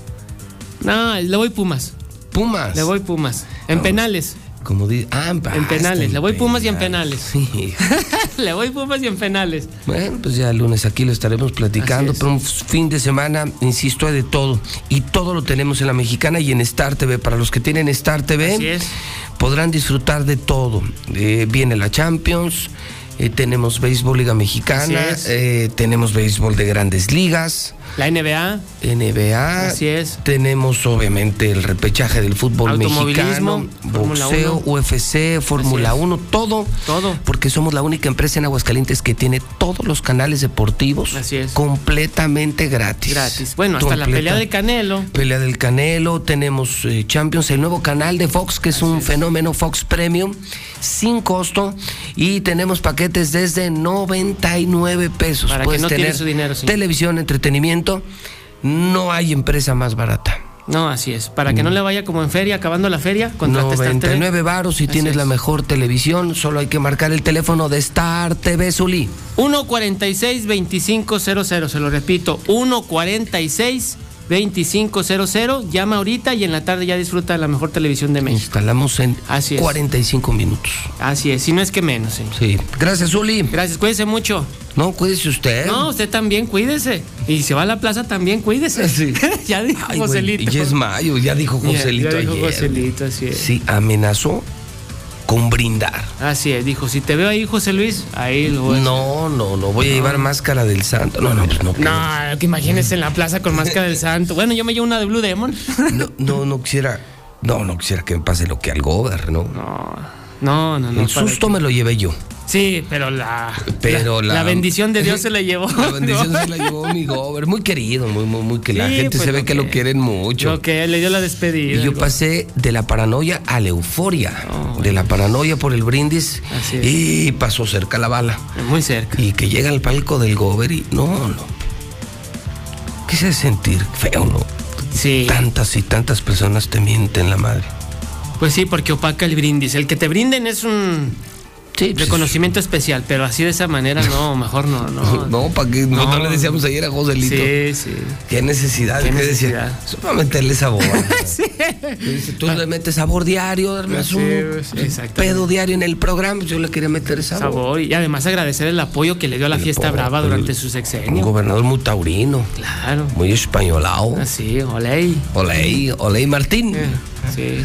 Speaker 11: No, le voy Pumas.
Speaker 1: Pumas.
Speaker 11: Le voy Pumas. En penales.
Speaker 1: Como dice. Ah,
Speaker 11: En penales. Le voy Pumas y en
Speaker 1: penales.
Speaker 11: penales. (laughs) le voy Pumas y en penales.
Speaker 1: Bueno, pues ya el lunes aquí lo estaremos platicando,
Speaker 11: es.
Speaker 1: pero un fin de semana, insisto, hay de todo. Y todo lo tenemos en la mexicana y en Star TV. Para los que tienen Star TV,
Speaker 11: Así es.
Speaker 1: podrán disfrutar de todo. Eh, viene la Champions, eh, tenemos béisbol Liga Mexicana, eh, tenemos béisbol de grandes ligas.
Speaker 11: La NBA.
Speaker 1: NBA.
Speaker 11: Así es.
Speaker 1: Tenemos obviamente el repechaje del fútbol mexicano, boxeo,
Speaker 11: 1.
Speaker 1: UFC, Fórmula
Speaker 11: Así es.
Speaker 1: 1, todo.
Speaker 11: Todo.
Speaker 1: Porque somos la única empresa en Aguascalientes que tiene todos los canales deportivos
Speaker 11: Así es.
Speaker 1: completamente gratis.
Speaker 11: Gratis. Bueno, hasta la pelea de Canelo.
Speaker 1: Pelea del Canelo, tenemos eh, Champions, el nuevo canal de Fox, que es un fenómeno Fox Premium, sin costo, y tenemos paquetes desde 99 pesos.
Speaker 11: Para que no
Speaker 1: tener
Speaker 11: su dinero, sí.
Speaker 1: televisión, entretenimiento, no hay empresa más barata.
Speaker 11: No, así es. Para que no le vaya como en feria, acabando la feria, contrate Star TV.
Speaker 1: 99 varos si tienes la mejor televisión, solo hay que marcar el teléfono de Star TV Zulí.
Speaker 11: 146-2500, se lo repito, 146-2500. Llama ahorita y en la tarde ya disfruta de la mejor televisión de México.
Speaker 1: Instalamos en
Speaker 11: Así es.
Speaker 1: 45 minutos.
Speaker 11: Así es, si no es que menos. señor.
Speaker 1: Sí. Gracias, Zuli.
Speaker 11: Gracias, cuídese mucho.
Speaker 1: No, cuídese usted.
Speaker 11: No, usted también cuídese. Y si va a la plaza también cuídese. ya dijo
Speaker 1: Ay,
Speaker 11: Joselito.
Speaker 1: y es mayo, ya dijo
Speaker 11: Ya-
Speaker 1: Joselito
Speaker 11: ya dijo
Speaker 1: ayer.
Speaker 11: Joselito, así es.
Speaker 1: Sí, amenazó con brindar.
Speaker 11: Así es, dijo, si te veo ahí, José Luis, ahí lo voy a-
Speaker 1: No, no, no voy a llevar máscara del santo. No, no, pues no.
Speaker 11: No, que imagínese en la plaza con máscara del santo. Bueno, yo me llevo una de Blue Demon.
Speaker 1: No, no, no quisiera. No, no quisiera que me pase lo que al gober, ¿no?
Speaker 11: No, no, no.
Speaker 1: El susto me lo llevé yo.
Speaker 11: Sí, pero la,
Speaker 1: Pero la,
Speaker 11: la bendición de Dios (laughs) se la llevó.
Speaker 1: La bendición
Speaker 11: ¿no?
Speaker 1: se la llevó mi gober. Muy querido, muy, muy, muy que la gente
Speaker 11: pues,
Speaker 1: se ve que, lo quieren mucho.
Speaker 11: Lo que le dio la despedida.
Speaker 1: Y yo pasé de la paranoia a la euforia. de la paranoia por el brindis. Y pasó cerca la bala.
Speaker 11: Muy cerca.
Speaker 1: Y que llega al palco del gober y. No, no. Quise sentir feo, ¿no?
Speaker 11: Sí.
Speaker 1: Tantas y tantas personas te mienten la madre.
Speaker 11: Pues sí, porque opaca el brindis. El que te brinden es un reconocimiento especial, pero así de esa manera no, (laughs) mejor no, no.
Speaker 1: No, ¿para qué? No, no le decíamos ayer a Joselito.
Speaker 11: Sí, sí.
Speaker 1: ¿Qué necesidad?
Speaker 11: ¿Qué
Speaker 1: ¿Qué,
Speaker 11: necesidad?
Speaker 1: decía? Para meterle sabor. (laughs) Dice, Tú le metes sabor diario.
Speaker 11: Sí, sí, exactamente.
Speaker 1: pedo diario en el programa. Yo le quería meter sabor.
Speaker 11: Sabor y además agradecer el apoyo que le dio a la fiesta brava durante su
Speaker 1: Un gobernador muy taurino.
Speaker 11: Claro.
Speaker 1: Muy españolado.
Speaker 11: Así, oley.
Speaker 1: Oley, Oley Martín.
Speaker 11: Sí.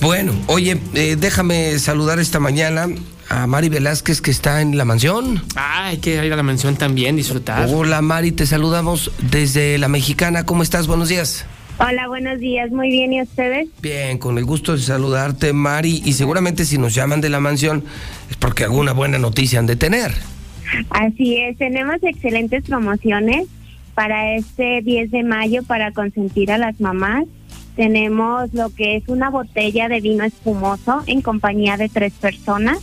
Speaker 1: Bueno, oye, eh, déjame saludar esta mañana a Mari Velázquez que está en la mansión.
Speaker 11: Ah, hay que ir a la mansión también, disfrutar.
Speaker 1: Hola Mari, te saludamos desde la mexicana. ¿Cómo estás? Buenos días.
Speaker 69: Hola, buenos días. Muy bien, ¿y ustedes?
Speaker 1: Bien, con el gusto de saludarte, Mari. Y seguramente si nos llaman de la mansión es porque alguna buena noticia han de tener.
Speaker 69: Así es, tenemos excelentes promociones para este 10 de mayo para consentir a las mamás. Tenemos lo que es una botella de vino espumoso en compañía de tres personas.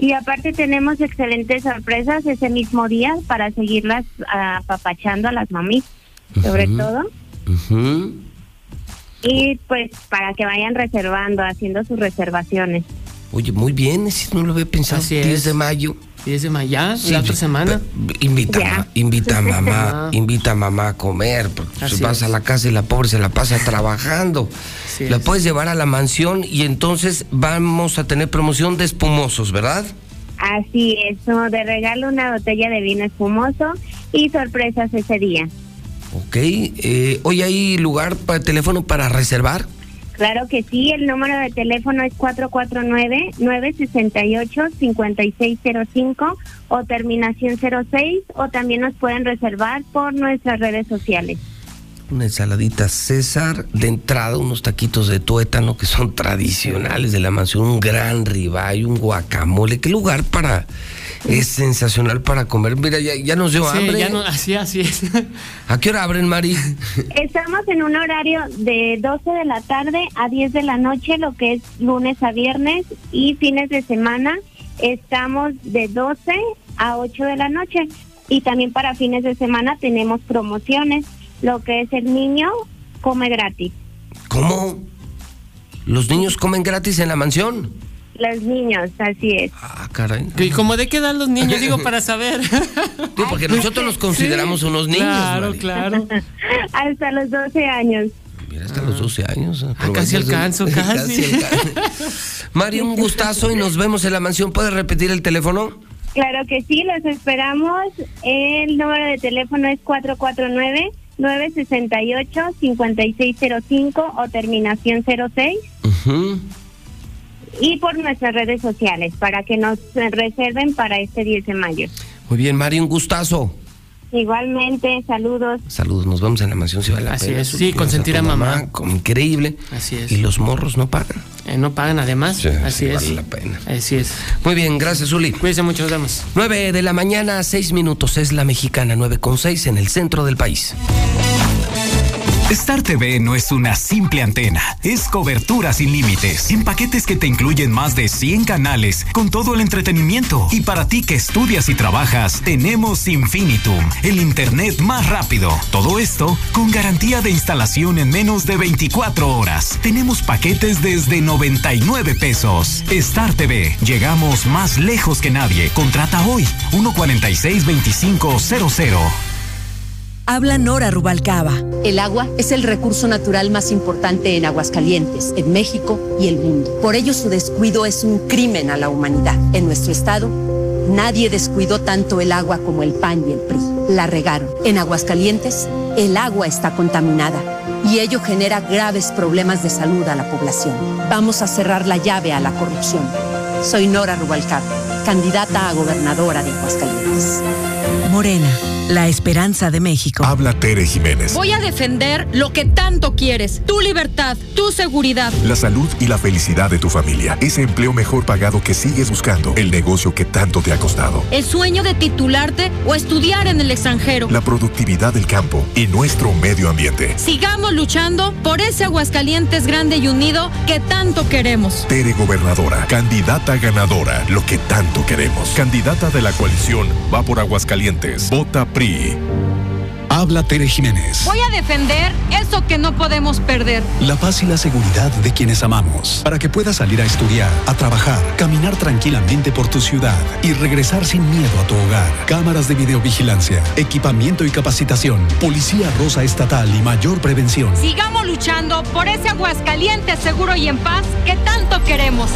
Speaker 69: Y aparte tenemos excelentes sorpresas ese mismo día para seguirlas apapachando a las mamis, sobre todo. Y pues para que vayan reservando, haciendo sus reservaciones.
Speaker 1: Oye, muy bien, si no lo había pensado.
Speaker 11: Así
Speaker 1: 10
Speaker 11: es.
Speaker 1: de mayo.
Speaker 11: 10 de mayo, ya,
Speaker 1: Sí,
Speaker 11: la otra
Speaker 1: sí,
Speaker 11: semana.
Speaker 1: Invita, invita a mamá, (laughs)
Speaker 11: Ah.
Speaker 1: invita a mamá a comer, porque
Speaker 11: Así
Speaker 1: se vas
Speaker 11: es.
Speaker 1: a la casa y la pobre se la pasa trabajando.
Speaker 11: Así
Speaker 1: la
Speaker 11: es.
Speaker 1: puedes llevar a la mansión y entonces vamos a tener promoción de espumosos, ¿verdad?
Speaker 69: Así es, como de regalo una botella de vino espumoso y sorpresas ese día.
Speaker 1: Ok. Eh, hoy hay lugar para teléfono para reservar.
Speaker 69: Claro que sí, el número de teléfono es 449-968-5605 o terminación 06 o también nos pueden reservar por nuestras redes sociales.
Speaker 1: Una ensaladita César, de entrada unos taquitos de tuétano que son tradicionales de la mansión, un gran ribeye, un guacamole. ¿Qué lugar para es sensacional para comer? Mira, ya, ya nos dio
Speaker 11: Sí,
Speaker 1: hambre.
Speaker 11: ya no, así, así es.
Speaker 1: ¿A qué hora abren, Mari?
Speaker 69: Estamos en un horario de 12 de la tarde a 10 de la noche, lo que es lunes a viernes y fines de semana estamos de 12 a 8 de la noche y también para fines de semana tenemos promociones, lo que es el niño come gratis.
Speaker 1: ¿Cómo? ¿Los niños comen gratis en la mansión?
Speaker 69: Los niños, así es.
Speaker 1: Ah, caray.
Speaker 11: ¿Y como de qué edad los niños? Digo, para saber. (laughs)
Speaker 1: Sí, porque nosotros los consideramos unos niños.
Speaker 11: Claro,
Speaker 1: Mari.
Speaker 11: claro. (laughs)
Speaker 69: Hasta los 12 años.
Speaker 1: Mira, hasta los 12 años.
Speaker 11: Ah, casi alcanzo, (laughs) casi.
Speaker 1: alcanzo. Mari, un gustazo y nos vemos en la mansión. ¿Puedes repetir el teléfono?
Speaker 69: Claro que sí, los esperamos. El número de teléfono es 449-968-5605 o terminación 06
Speaker 1: Ujú.
Speaker 69: Y por nuestras redes sociales para que nos reserven para este 10 de mayo.
Speaker 1: Muy bien, Mari, un gustazo.
Speaker 69: Igualmente, saludos.
Speaker 1: Saludos, nos vemos en la mansión la
Speaker 11: Así es, sí, consentir a mamá.
Speaker 1: increíble.
Speaker 11: Así es.
Speaker 1: Y los morros no pagan.
Speaker 11: Eh, no pagan además.
Speaker 1: Sí,
Speaker 11: Así
Speaker 1: sí,
Speaker 11: es.
Speaker 1: vale la pena.
Speaker 11: Así es.
Speaker 1: Muy bien, gracias, Uli.
Speaker 11: Cuídense mucho, nos vemos.
Speaker 1: 9 de la mañana, 6 minutos. Es la mexicana 9 con 6 en el centro del país.
Speaker 22: Star TV no es una simple antena, es cobertura sin límites, en paquetes que te incluyen más de 100 canales con todo el entretenimiento. Y para ti que estudias y trabajas, tenemos Infinitum, el internet más rápido. Todo esto con garantía de instalación en menos de 24 horas. Tenemos paquetes desde 99 pesos. Star TV, llegamos más lejos que nadie. Contrata hoy 146 2500.
Speaker 30: Habla Nora Rubalcaba. El agua es el recurso natural más importante en Aguascalientes, en México y el mundo. Por ello su descuido es un crimen a la humanidad. En nuestro estado, nadie descuidó tanto el agua como el PAN y el PRI. La regaron. En Aguascalientes, el agua está contaminada y ello genera graves problemas de salud a la población. Vamos a cerrar la llave a la corrupción. Soy Nora Rubalcaba, candidata a gobernadora de Aguascalientes.
Speaker 59: Morena, la esperanza de México.
Speaker 70: Habla Tere Jiménez.
Speaker 28: Voy a defender lo que tanto quieres, tu libertad, tu seguridad.
Speaker 70: La salud y la felicidad de tu familia. Ese empleo mejor pagado que sigues buscando. El negocio que tanto te ha costado.
Speaker 28: El sueño de titularte o estudiar en el extranjero.
Speaker 70: La productividad del campo y nuestro medio ambiente.
Speaker 28: Sigamos luchando por ese Aguascalientes grande y unido que tanto queremos.
Speaker 70: Tere Gobernadora, candidata ganadora, lo que tanto queremos. Candidata de la coalición va por Aguascalientes. Vota PRI.
Speaker 71: Habla Tere Jiménez.
Speaker 28: Voy a defender eso que no podemos perder.
Speaker 71: La paz y la seguridad de quienes amamos. Para que puedas salir a estudiar, a trabajar, caminar tranquilamente por tu ciudad y regresar sin miedo a tu hogar. Cámaras de videovigilancia, equipamiento y capacitación, policía rosa estatal y mayor prevención.
Speaker 28: Sigamos luchando por ese Aguascalientes seguro y en paz que tanto queremos.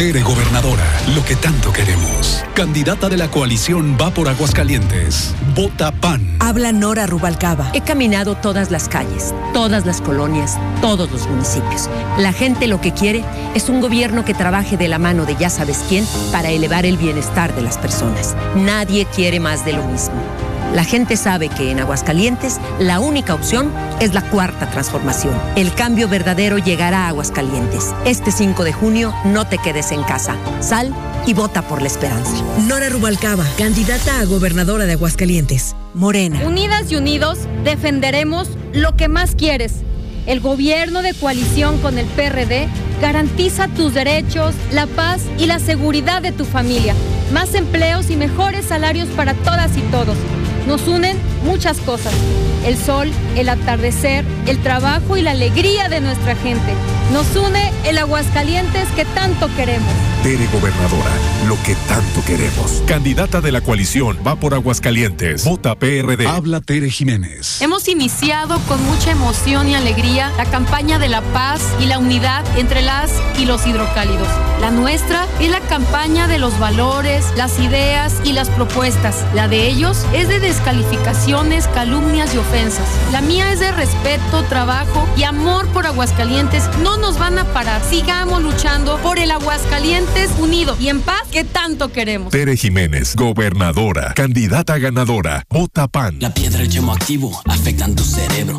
Speaker 71: Tere Gobernadora, lo que tanto queremos. Candidata de la coalición va por Aguascalientes. Vota PAN.
Speaker 30: Habla Nora Rubalcaba. He caminado todas las calles, todas las colonias, todos los municipios. La gente lo que quiere es un gobierno que trabaje de la mano de ya sabes quién para elevar el bienestar de las personas. Nadie quiere más de lo mismo. La gente sabe que en Aguascalientes la única opción es la cuarta transformación. El cambio verdadero llegará a Aguascalientes. Este 5 de junio no te quedes en casa. Sal y vota por la esperanza.
Speaker 59: Nora Rubalcaba, candidata a gobernadora de Aguascalientes. Morena.
Speaker 28: Unidas y unidos defenderemos lo que más quieres. El gobierno de coalición con el PRD garantiza tus derechos, la paz y la seguridad de tu familia. Más empleos y mejores salarios para todas y todos. Nos unen muchas cosas. El sol, el atardecer, el trabajo y la alegría de nuestra gente. Nos une el Aguascalientes que tanto queremos.
Speaker 70: Tere Gobernadora, lo que tanto queremos. Candidata de la coalición va por Aguascalientes. Vota PRD.
Speaker 71: Habla Tere Jiménez.
Speaker 28: Hemos iniciado con mucha emoción y alegría la campaña de la paz y la unidad entre las y los hidrocálidos. La nuestra es la campaña de los valores, las ideas y las propuestas. La de ellos es de calumnias y ofensas. La mía es de respeto, trabajo y amor por Aguascalientes. No nos van a parar. Sigamos luchando por el Aguascalientes unido y en paz que tanto queremos.
Speaker 70: Tere Jiménez, gobernadora, candidata ganadora. Vota PAN.
Speaker 72: La piedra y el activo afectan tu cerebro,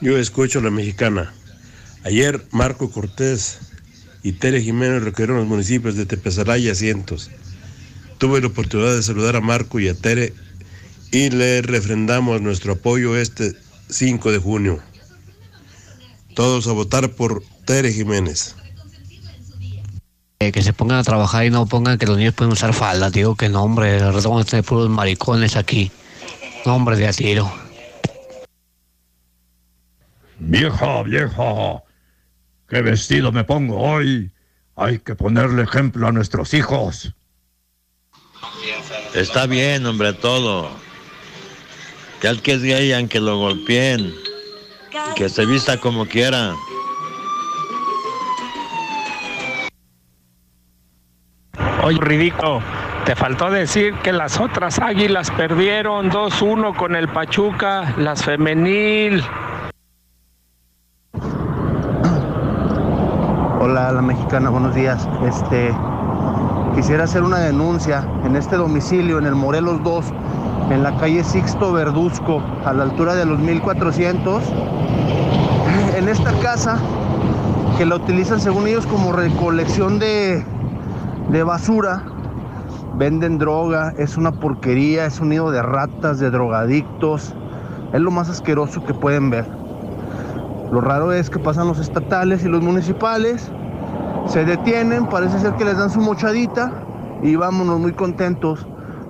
Speaker 73: Yo escucho a la mexicana. Ayer Marco Cortés y Tere Jiménez recorrieron los municipios de Tepezalá y Asientos. Tuve la oportunidad de saludar a Marco y a Tere y le refrendamos nuestro apoyo este 5 de junio. Todos a votar por Tere Jiménez.
Speaker 74: Eh, que se pongan a trabajar y no pongan que los niños pueden usar falda. Digo que no, hombre, la verdad vamos a tener puros maricones aquí. No, hombre, de a tiro.
Speaker 75: Vieja, vieja, ¿qué vestido me pongo hoy? Hay que ponerle ejemplo a nuestros hijos.
Speaker 76: Está bien, hombre, todo.
Speaker 77: Que al que es gay, aunque lo golpeen. Que se vista como quiera.
Speaker 78: Oye, ridículo. Te faltó decir que las otras águilas perdieron 2-1 con el Pachuca, las femenil.
Speaker 40: Hola, la mexicana, buenos días. Este, quisiera hacer una denuncia en este domicilio, en el Morelos 2, en la calle Sixto Verduzco, a la altura de los 1400. (clears throat) En esta casa, que la utilizan según ellos como recolección de, de basura, venden droga, es una porquería, es un nido de ratas, de drogadictos, es lo más asqueroso que pueden ver. Lo raro es que pasan los estatales y los municipales, se detienen, parece ser que les dan su mochadita y vámonos muy contentos.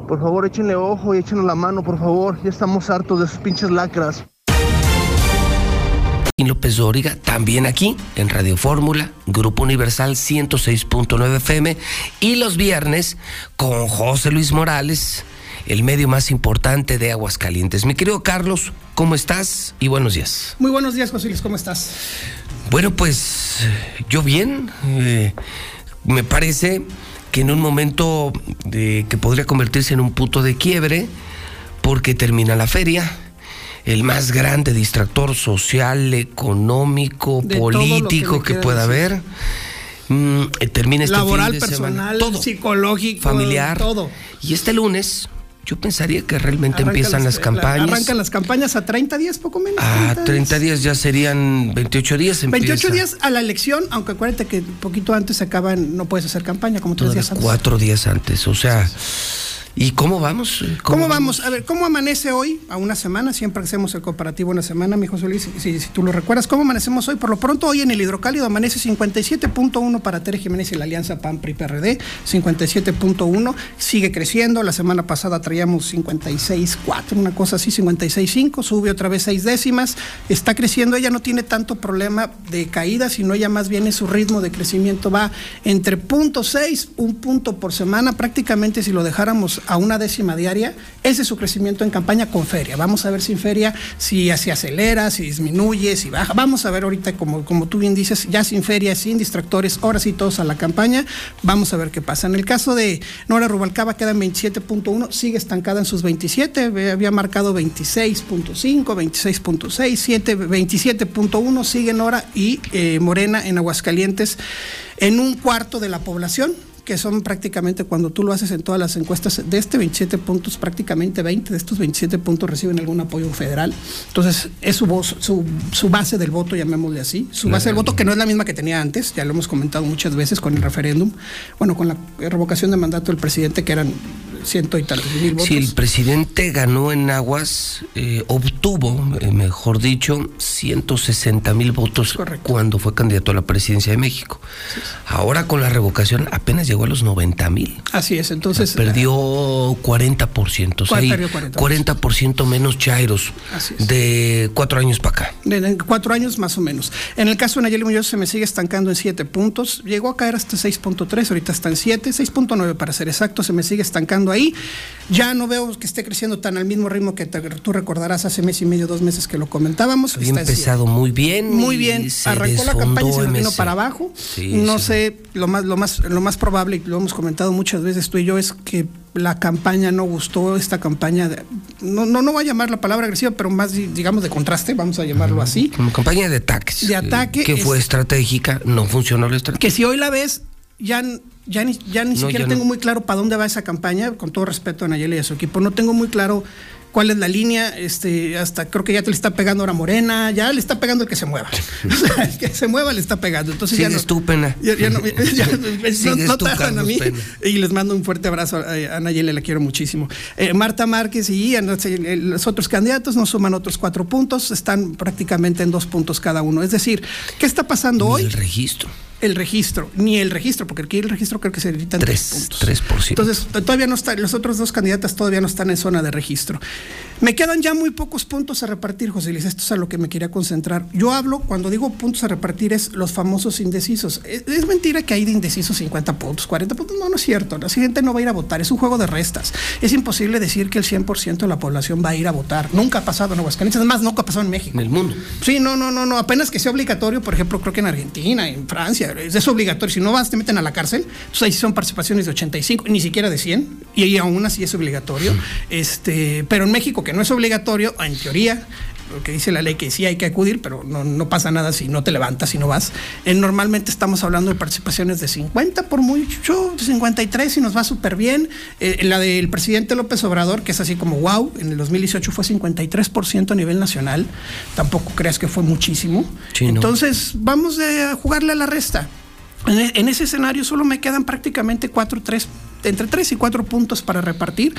Speaker 40: Por favor, échenle ojo y échenle la mano, por favor. Ya estamos hartos de sus pinches lacras.
Speaker 1: López Dóriga, también aquí en Radio Fórmula, Grupo Universal 106.9 FM y los viernes con José Luis Morales, el medio más importante de Aguascalientes. Mi querido Carlos, ¿cómo estás? Y buenos días.
Speaker 79: Muy buenos días, José Luis, ¿cómo estás?
Speaker 1: Bueno, pues yo bien. eh, me parece que en un momento de, que podría convertirse en un punto de quiebre, porque termina la feria, el más grande distractor social, económico,
Speaker 79: De que
Speaker 1: político que, pueda haber. mm, eh, termina este
Speaker 79: Laboral,
Speaker 1: fin de semana.
Speaker 79: personal,
Speaker 1: Todo.
Speaker 79: psicológico,
Speaker 1: familiar.
Speaker 79: todo.
Speaker 1: Y este lunes, yo pensaría que realmente
Speaker 79: Arrancan
Speaker 1: empiezan las
Speaker 79: la-
Speaker 1: campañas.
Speaker 79: Arrancan las campañas a 30 días, poco menos.
Speaker 1: A 30 días ya serían 28 días.
Speaker 79: 28
Speaker 1: empieza.
Speaker 79: días a la elección, aunque acuérdate que poquito antes acaban, no puedes hacer campaña, como tres días antes.
Speaker 1: cuatro días antes. O sea, ¿y cómo vamos?
Speaker 79: ¿Cómo, vamos? A ver, ¿cómo amanece hoy? A una semana, siempre hacemos el comparativo una semana, mi José Luis, si, si tú lo recuerdas. ¿Cómo amanecemos hoy? Por lo pronto, hoy en el hidrocálido amanece 57.1 para Tere Jiménez y la Alianza PAN PRI PRD, 57.1, sigue creciendo. La semana pasada traíamos 56.4, una cosa así, 56.5, sube otra vez seis décimas. Está creciendo, ella no tiene tanto problema de caída, sino ya más bien es su ritmo de crecimiento va entre punto seis, un punto por semana, prácticamente si lo dejáramos a una décima diaria, ese es su crecimiento en campaña con feria. Vamos a ver sin feria si se acelera, si disminuye, si baja. Vamos a ver ahorita, como, como tú bien dices, ya sin feria, sin distractores, ahora sí todos a la campaña. Vamos a ver qué pasa. En el caso de Nora Rubalcaba queda en 27.1, sigue estancada en sus 27, ve- había marcado 26.5, 26.6, 7, 27.1, sigue Nora y eh, Morena en Aguascalientes en un cuarto de la población que son prácticamente cuando tú lo haces en todas las encuestas de este 27 puntos, prácticamente 20 de estos 27 puntos reciben algún apoyo federal. Entonces, es su voz, su, su base del voto, llamémosle así, su base del voto que no es la misma que tenía antes, ya lo hemos comentado muchas veces con el referéndum, bueno, con la revocación de mandato del presidente que eran ciento y tantos mil votos.
Speaker 1: Si el presidente ganó en Aguas, eh, obtuvo, eh, mejor dicho, 160 mil votos cuando fue candidato a la presidencia de México. Ahora con la revocación apenas llegó a los 90 mil.
Speaker 79: Así es, entonces...
Speaker 1: Perdió 40%. O sea,
Speaker 79: ¿Cuál perdió 40%?
Speaker 1: 40% menos chairos
Speaker 79: Así es.
Speaker 1: de cuatro años para acá.
Speaker 79: De, de cuatro años más o menos. En el caso de Nayeli Muñoz se me sigue estancando en siete puntos. Llegó a caer hasta 6.3, ahorita está en 7, 6.9 para ser exacto, se me sigue estancando ahí. Ya no veo que esté creciendo tan al mismo ritmo que te- tú recordarás hace mes y medio, dos meses que lo comentábamos.
Speaker 1: Había
Speaker 79: Está
Speaker 1: empezado muy bien.
Speaker 79: Muy bien, arrancó la campaña y se vino para abajo.
Speaker 1: Sí,
Speaker 79: no
Speaker 1: sí.
Speaker 79: sé, lo más, lo más, lo más probable, y lo hemos comentado muchas veces tú y yo, es que la campaña no gustó, esta campaña, de- no, no, no voy a llamar la palabra agresiva, pero más di- digamos de contraste, vamos a llamarlo así.
Speaker 1: Como campaña de ataques.
Speaker 79: De ataque
Speaker 1: eh, Que fue
Speaker 79: es-
Speaker 1: estratégica, no funcionó la estrategia.
Speaker 79: que si hoy la ves, ya, ya ni, ya ni
Speaker 1: No,
Speaker 79: siquiera
Speaker 1: ya
Speaker 79: tengo
Speaker 1: no.
Speaker 79: muy claro para dónde va esa campaña, con todo respeto a Nayeli y a su equipo, no tengo muy claro cuál es la línea, este, hasta creo que ya te le está pegando ahora Morena, ya le está pegando el que se mueva. (laughs) (laughs) O sea, el que se mueva le está pegando. Entonces ya no,
Speaker 1: tú, Pena.
Speaker 79: ya- ya no- ya- (laughs) no-
Speaker 1: Sigues
Speaker 79: no
Speaker 1: tú,
Speaker 79: tardan a mí.
Speaker 1: Pena.
Speaker 79: Y les mando un fuerte abrazo a, a Nayeli, la quiero muchísimo. Eh, Marta Márquez y Ian, eh, los otros candidatos nos suman otros cuatro puntos, están prácticamente en dos puntos cada uno. Es decir, ¿qué está pasando hoy?
Speaker 1: El registro.
Speaker 79: El registro, ni el registro, porque aquí el registro creo que se necesitan 3,
Speaker 1: 3 puntos.
Speaker 79: Entonces, todavía no está, los otros dos candidatas todavía no están en zona de registro. Me quedan ya muy pocos puntos a repartir, José Luis, esto es a lo que me quería concentrar. Yo hablo, cuando digo puntos a repartir, es los famosos indecisos. Es, es mentira que hay de indecisos 50 puntos, 40 puntos, no, no es cierto. La gente no va a ir a votar, es un juego de restas. Es imposible decir que el 100% de la población va a ir a votar. Nunca ha pasado en Aguascalientes, además nunca ha pasado en México.
Speaker 1: En el mundo.
Speaker 79: Sí, no, no, no, no, apenas que sea obligatorio, por ejemplo, creo que en Argentina, en Francia, es, es obligatorio. Si no vas, te meten a la cárcel. Entonces ahí sí son participaciones de 85, ni siquiera de 100, y ahí aún así es obligatorio. Este, pero en México, que no es obligatorio, en teoría, lo que dice la ley que sí hay que acudir, pero no, no pasa nada si no te levantas y no vas. Eh, normalmente estamos hablando de participaciones de 50 por mucho, 53 y nos va súper bien. Eh, la del presidente López Obrador, que es así como wow, en el 2018 fue 53% a nivel nacional. Tampoco creas que fue muchísimo.
Speaker 1: Sí, no.
Speaker 79: Entonces, vamos a jugarle a la resta. En, en ese escenario solo me quedan prácticamente cuatro, tres, entre 3 y 4 puntos para repartir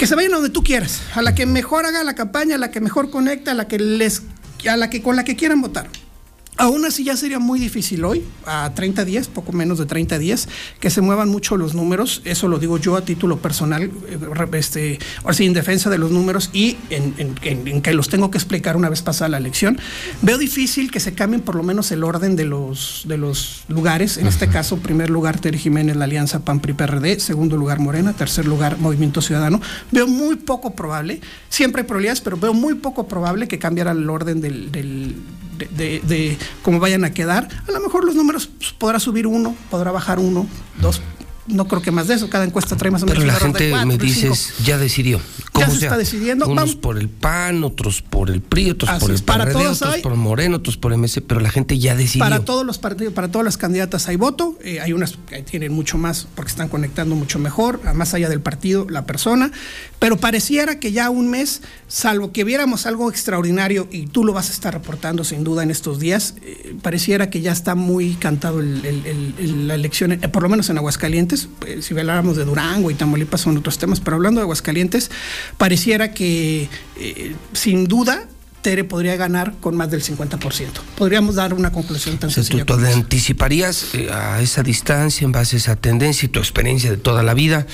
Speaker 79: que se vayan donde tú quieras, a la que mejor haga la campaña, a la que mejor conecta, a la que les a la que con la que quieran votar. Aún así ya sería muy difícil hoy, a 30 días, poco menos de 30 días, que se muevan mucho los números. Eso lo digo yo a título personal, eh, este, ahora sí, en defensa de los números y en, en- en- en que los tengo que explicar una vez pasada la elección. Veo difícil que se cambien por lo menos el orden de los, de los lugares. En este caso, primer lugar, Terry Jiménez, la alianza PAN-PRI-PRD. Segundo lugar, Morena. Tercer lugar, Movimiento Ciudadano. Veo muy poco probable, siempre hay probabilidades, pero veo muy poco probable que cambiara el orden del, del- de, cómo vayan a quedar. A lo mejor los números pues, podrá subir uno, podrá bajar uno, dos. No creo que más de eso. Cada encuesta trae más o menos
Speaker 1: Pero la
Speaker 79: de
Speaker 1: gente
Speaker 79: cuatro,
Speaker 1: me dices, ya decidió.
Speaker 79: Ya
Speaker 1: ¿Cómo
Speaker 79: se
Speaker 1: sea?
Speaker 79: está decidiendo.
Speaker 1: Unos
Speaker 79: Vamos-
Speaker 1: por el PAN, otros por el PRI, otros
Speaker 79: Así
Speaker 1: por el
Speaker 79: es, para
Speaker 1: PRD, otros
Speaker 79: hay.
Speaker 1: por Moreno, otros por MC, pero la gente ya decidió.
Speaker 79: Para todos los partidos, para todas las candidatas hay voto. Eh, hay unas que tienen mucho más porque están conectando mucho mejor, más allá del partido, la persona. Pero pareciera que ya un mes, salvo que viéramos algo extraordinario y tú lo vas a estar reportando sin duda en estos días, eh, pareciera que ya está muy cantado el- el- el- el- la elección, eh, por lo menos en Aguascalientes. Eh, si habláramos de Durango y Tamaulipas son otros temas, pero hablando de Aguascalientes, pareciera que eh, sin duda Tere podría ganar con más del 50%. Podríamos dar una conclusión tan
Speaker 1: O sea, ¿tú,
Speaker 79: sencilla.
Speaker 1: tú anticiparías eh, a esa distancia, en base a esa tendencia y tu experiencia de toda la vida?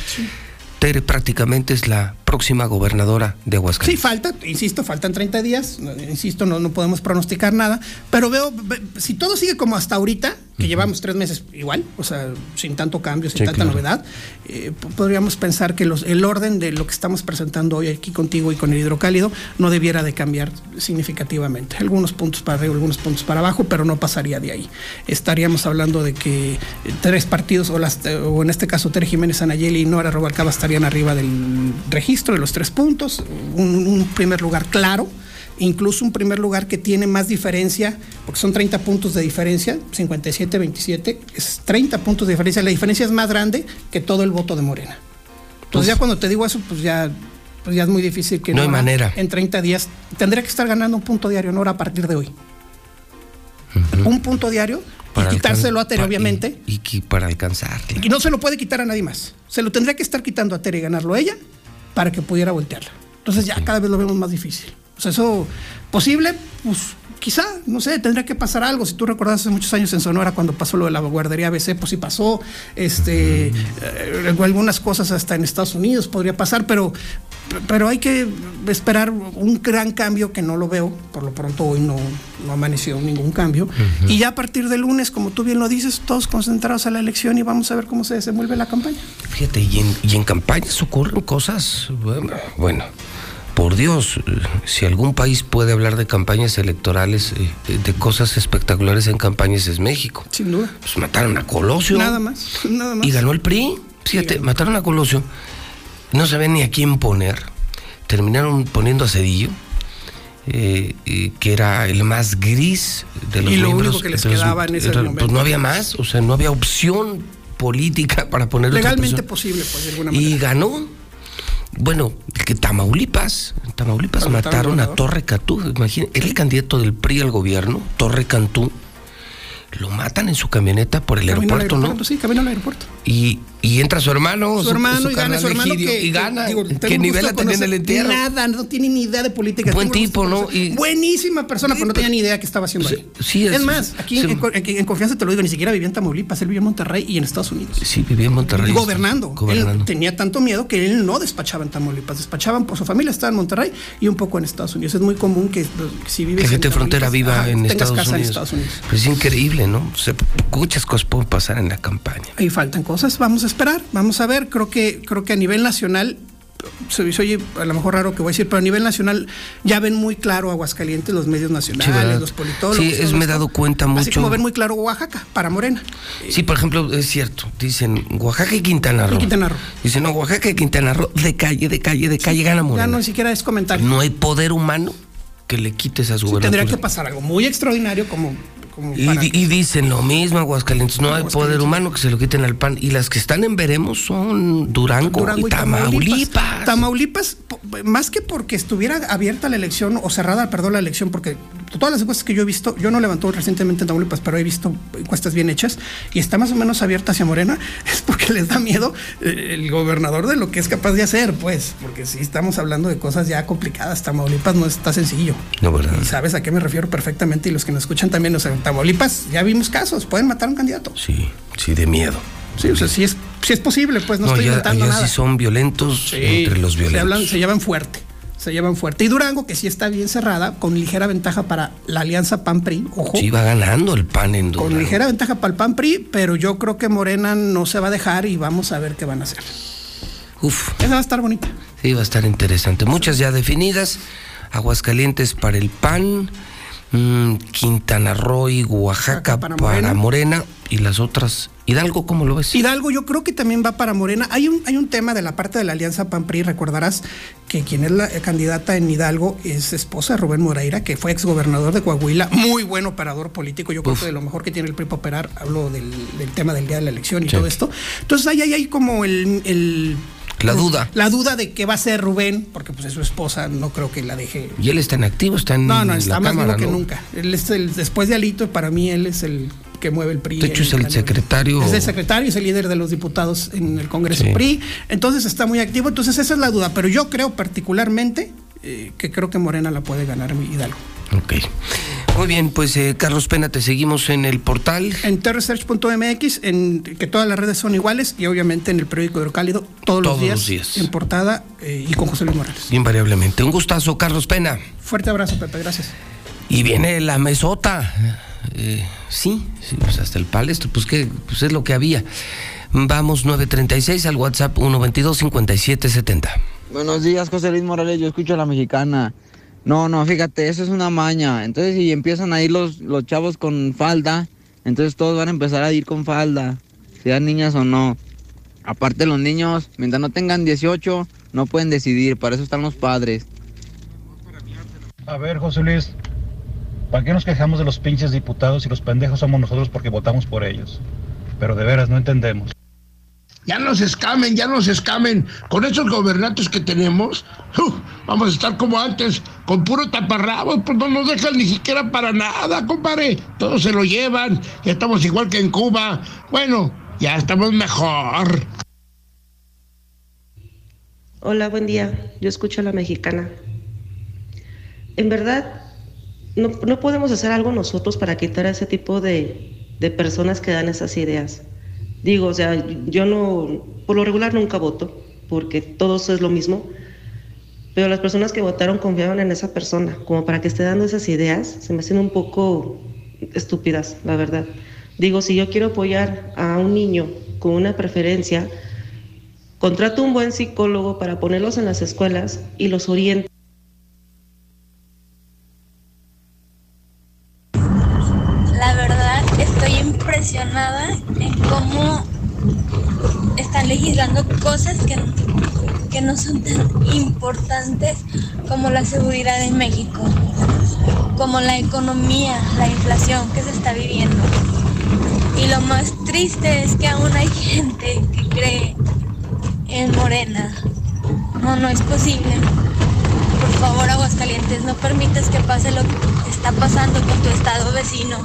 Speaker 1: Tere prácticamente es la próxima gobernadora de
Speaker 79: Sí,
Speaker 1: Aguascalientes.
Speaker 79: falta, insisto, faltan 30 días, no, insisto, no, no podemos pronosticar nada, pero veo, ve- si todo sigue como hasta ahorita, que llevamos tres meses igual, o sea, sin tanto cambio, sin
Speaker 1: Sí,
Speaker 79: tanta
Speaker 1: claro.
Speaker 79: novedad, eh, podríamos pensar que los, el orden de lo que estamos presentando hoy aquí contigo y con el hidrocálido no debiera de cambiar significativamente. Algunos puntos para arriba, algunos puntos para abajo, pero no pasaría de ahí. Estaríamos hablando de que eh, tres partidos, o, las, o en este caso Tere Jiménez Anayeli y Nora Robalcaba estarían arriba del registro de los tres puntos, un, un primer lugar claro, incluso un primer lugar que tiene más diferencia, porque son 30 puntos de diferencia, 57-27, es 30 puntos de diferencia, la diferencia es más grande que todo el voto de Morena. Entonces ya cuando te digo eso, pues ya, pues ya es muy difícil que
Speaker 1: No hay
Speaker 79: Nora
Speaker 1: manera.
Speaker 79: en 30 días tendría que estar ganando un punto diario Nora a partir de hoy. Un punto diario
Speaker 1: Para
Speaker 79: y quitárselo a Tere, obviamente.
Speaker 1: Y, y para alcanzarla.
Speaker 79: Y no se lo puede quitar a nadie más. Se lo tendría que estar quitando a Tere y ganarlo a ella para que pudiera voltearla. Entonces ya cada vez lo vemos más difícil. O sea, eso posible, pues quizá, no sé, tendría que pasar algo. Si tú recuerdas hace muchos años en Sonora cuando pasó lo de la guardería ABC, pues sí pasó. Este, eh, algunas cosas hasta en Estados Unidos podría pasar, pero, pero hay que esperar un gran cambio que no lo veo. Por lo pronto hoy no, no amaneció ningún cambio. Y ya a partir del lunes, como tú bien lo dices, todos concentrados a la elección y vamos a ver cómo se desenvuelve la campaña.
Speaker 1: Fíjate, y en, y en campañas ocurren cosas, bueno, bueno, por Dios, si algún país puede hablar de campañas electorales, eh, de cosas espectaculares en campañas es México.
Speaker 79: Sin duda.
Speaker 1: Pues mataron a Colosio.
Speaker 79: Nada más, nada más.
Speaker 1: Y ganó el PRI. Fíjate, mataron a Colosio. No sabían ni a quién poner. Terminaron poniendo a Cedillo, eh, eh, que era el más gris de los
Speaker 79: Y lo
Speaker 1: miembros.
Speaker 79: único que les
Speaker 1: los-
Speaker 79: quedaba en ese
Speaker 1: era-
Speaker 79: momento.
Speaker 1: Pues no había más, o sea, no había opción política (laughs) para poner otra
Speaker 79: Legalmente posible, pues de alguna manera.
Speaker 1: Y ganó. Bueno, que Tamaulipas, Tamaulipas
Speaker 79: mataron
Speaker 1: a Torre Cantú. Imagínate, era el candidato del PRI al gobierno, Torre Cantú. Lo matan en su camioneta por el
Speaker 79: Camino al
Speaker 1: aeropuerto, ¿no?
Speaker 79: Sí, camino al aeropuerto.
Speaker 1: Y, Y entra su hermano,
Speaker 79: su hermano y gana su hermano
Speaker 1: Egidio,
Speaker 79: que,
Speaker 1: y gana,
Speaker 79: digo,
Speaker 1: que
Speaker 79: tengo un
Speaker 1: nivela
Speaker 79: gusto
Speaker 1: también el entierro.
Speaker 79: Nada, no tiene ni idea de política.
Speaker 1: Buen tipo, ¿no? Y-
Speaker 79: Buenísima persona, pero no tenía ni idea que estaba haciendo ahí.
Speaker 1: sí,
Speaker 79: es,
Speaker 1: es-
Speaker 79: más, aquí
Speaker 1: sí.
Speaker 79: en, en- en confianza te lo digo, ni siquiera vivía en Tamaulipas, él vivía en Monterrey y en Estados Unidos.
Speaker 1: Sí, vivía en Monterrey.
Speaker 79: Gobernando.
Speaker 1: Gobernando.
Speaker 79: Él tenía tanto miedo que él no despachaba en Tamaulipas, despachaban por su familia, estaba en Monterrey y un poco en Estados Unidos. Es muy común que, que si vives
Speaker 1: Que gente
Speaker 79: en
Speaker 1: de frontera viva en Estados,
Speaker 79: casa
Speaker 1: Unidos.
Speaker 79: en Estados Unidos.
Speaker 1: Pues es increíble, ¿no? O sea, muchas cosas pueden pasar en la campaña.
Speaker 79: Ahí faltan cosas, vamos a esperar, vamos a ver, creo que, creo que a nivel nacional, se oye a lo mejor raro que voy a decir, pero a nivel nacional ya ven muy claro Aguascalientes, los medios
Speaker 1: Sí,
Speaker 79: nacionales,
Speaker 1: ¿verdad?
Speaker 79: los politólogos.
Speaker 1: Sí, es- me he dado cuenta
Speaker 79: Así
Speaker 1: mucho.
Speaker 79: como ven muy claro Oaxaca, para Morena.
Speaker 1: Sí, por ejemplo, es cierto. Dicen Oaxaca y Quintana Roo.
Speaker 79: Y Quintana Roo.
Speaker 1: Dicen, no, Oaxaca y Quintana Roo, de calle, de calle, de calle, gana
Speaker 79: Ya
Speaker 1: Morena.
Speaker 79: no ni siquiera es comentario.
Speaker 1: No hay poder humano que le quite esas
Speaker 79: Sí,
Speaker 1: gubernaturas.
Speaker 79: tendría que pasar algo muy extraordinario como, como
Speaker 1: Y,
Speaker 79: para
Speaker 1: di- y dicen lo mismo, Aguascalientes, no hay poder humano que se lo quiten al PAN. Y las que están en veremos son Durango,
Speaker 79: Durango
Speaker 1: y Tamaulipas.
Speaker 79: Tamaulipas, más que porque estuviera abierta la elección o cerrada, perdón, la elección, porque todas las encuestas que yo he visto, yo no levanto recientemente en Tamaulipas, pero he visto encuestas bien hechas y está más o menos abierta hacia Morena, (laughs) es porque les da miedo eh, el gobernador de lo que es capaz de hacer, pues, porque sí estamos hablando de cosas ya complicadas. Tamaulipas no está sencillo.
Speaker 1: No, ¿verdad?
Speaker 79: Y sabes a qué me refiero perfectamente y los que nos escuchan también, o sea, en Tamaulipas ya vimos casos, pueden matar a un candidato.
Speaker 1: Sí, sí, de miedo.
Speaker 79: Sí, o sea, sí es, sí es posible, pues no,
Speaker 1: No,
Speaker 79: estoy
Speaker 1: allá,
Speaker 79: inventando
Speaker 1: allá
Speaker 79: nada.
Speaker 1: sí son violentos
Speaker 79: Sí,
Speaker 1: entre los
Speaker 79: Se,
Speaker 1: violentos.
Speaker 79: hablan- se llevan fuerte. Se llevan fuerte. Y Durango, que sí está bien cerrada, con ligera ventaja para la alianza PAN-PRI, ojo.
Speaker 1: Sí, va ganando el PAN en
Speaker 79: con
Speaker 1: Durango.
Speaker 79: ligera ventaja para el PAN-PRI, pero yo creo que Morena no se va a dejar y vamos a ver qué van a hacer.
Speaker 1: Uf.
Speaker 79: Esa va a estar bonita.
Speaker 1: Sí, va a estar interesante. Muchas ya definidas. Aguascalientes para el PAN, mm, Quintana Roo y Oaxaca para
Speaker 79: para
Speaker 1: Morena.
Speaker 79: Morena.
Speaker 1: y las otras. Hidalgo, ¿cómo lo ves?
Speaker 79: Hidalgo yo creo que también va para Morena. Hay un, hay un tema de la parte de la alianza PAN-PRI, recordarás que quien es la eh, candidata en Hidalgo es esposa de Rubén Moreira, que fue exgobernador de Coahuila, muy buen operador político, yo creo que de lo mejor que tiene el PRI para operar, hablo del, del tema del día de la elección y
Speaker 1: Sí.
Speaker 79: todo esto. Entonces ahí ahí hay como el... el-
Speaker 1: La duda.
Speaker 79: La duda de qué va a ser Rubén, porque pues es su esposa, no creo que la deje
Speaker 1: Y él está en activo, está en
Speaker 79: no, no,
Speaker 1: la
Speaker 79: está más
Speaker 1: Cámara,
Speaker 79: vivo que
Speaker 1: ¿no?
Speaker 79: nunca. Él es el, después de Alito, para mí él es el que mueve el PRI.
Speaker 1: De hecho, es el secretario.
Speaker 79: Es el secretario, es el líder de los diputados en el Congreso
Speaker 1: Sí.
Speaker 79: PRI. Entonces está muy activo. Entonces esa es la duda. Pero yo creo particularmente eh, que creo que Morena la puede ganar Hidalgo.
Speaker 1: Ok. Muy bien, pues eh, Carlos Pena, te seguimos en el portal.
Speaker 79: En terresearch.mx, en que todas las redes son iguales y obviamente en el periódico Hidrocálido todos,
Speaker 1: Todos
Speaker 79: los, días,
Speaker 1: los días.
Speaker 79: en portada eh, y con José Luis Morales.
Speaker 1: Invariablemente. Un gustazo, Carlos Pena.
Speaker 79: Fuerte abrazo, Pepe. Gracias.
Speaker 1: Y viene la mesota. Eh, sí, sí, pues hasta el palestro, pues que pues es lo que había. Vamos 936 al WhatsApp 122-5770.
Speaker 80: Buenos días, José Luis Morales. Yo escucho a la mexicana. No, no, fíjate, eso es una maña. Entonces, si empiezan a ir los, los chavos con falda, entonces todos van a empezar a ir con falda, sean niñas o no. Aparte, los niños, mientras no tengan 18, no pueden decidir. Para eso están los padres.
Speaker 81: A ver, José Luis, ¿para qué nos quejamos de los pinches diputados y los pendejos somos nosotros porque votamos por ellos? Pero de veras, no entendemos.
Speaker 82: Ya nos escamen, ya nos escamen. Con esos gobernantes que tenemos, vamos a estar como antes, con puro taparrabos, pues no nos dejan ni siquiera para nada, compadre. Todos se lo llevan, ya estamos igual que en Cuba. Bueno, ya estamos mejor.
Speaker 83: Hola, buen día. Yo escucho a la mexicana. En verdad, no, no podemos hacer algo nosotros para quitar a ese tipo de, de personas que dan esas ideas. Digo, o sea, yo no, por lo regular nunca voto, porque todo eso es lo mismo, pero las personas que votaron confiaban en esa persona, como para que esté dando esas ideas, se me hacen un poco estúpidas, la verdad. Digo, si yo quiero apoyar a un niño con una preferencia, contrato un buen psicólogo para ponerlos en las escuelas y los oriente.
Speaker 76: La verdad, estoy impresionada en cómo están legislando cosas que, que no son tan importantes como la seguridad en México, como la economía, la inflación que se está viviendo. Y lo más triste es que aún hay gente que cree en Morena. No, no es posible. Por favor, Aguascalientes, no permitas que pase lo que está pasando con tu estado vecino.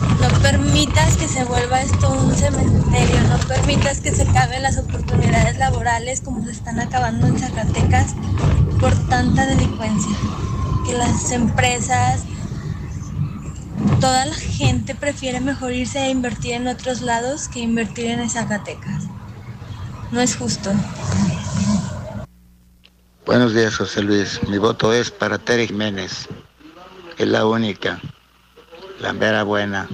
Speaker 76: No permitas que se vuelva esto un cementerio, no permitas que se acaben las oportunidades laborales como se están acabando en Zacatecas por tanta delincuencia. Que las empresas, toda la gente prefiere mejor irse a invertir en otros lados que invertir en Zacatecas. No es justo.
Speaker 84: Buenos días, José Luis. Mi voto es para Tere Jiménez. Es la única. La mera buena.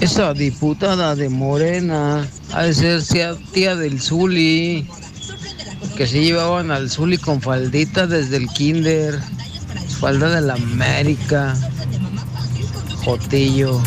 Speaker 80: Esa diputada de Morena ha ser tía del Zuli, que se llevaban al Zuli con faldita desde el kinder, falda de la América, Jotillo.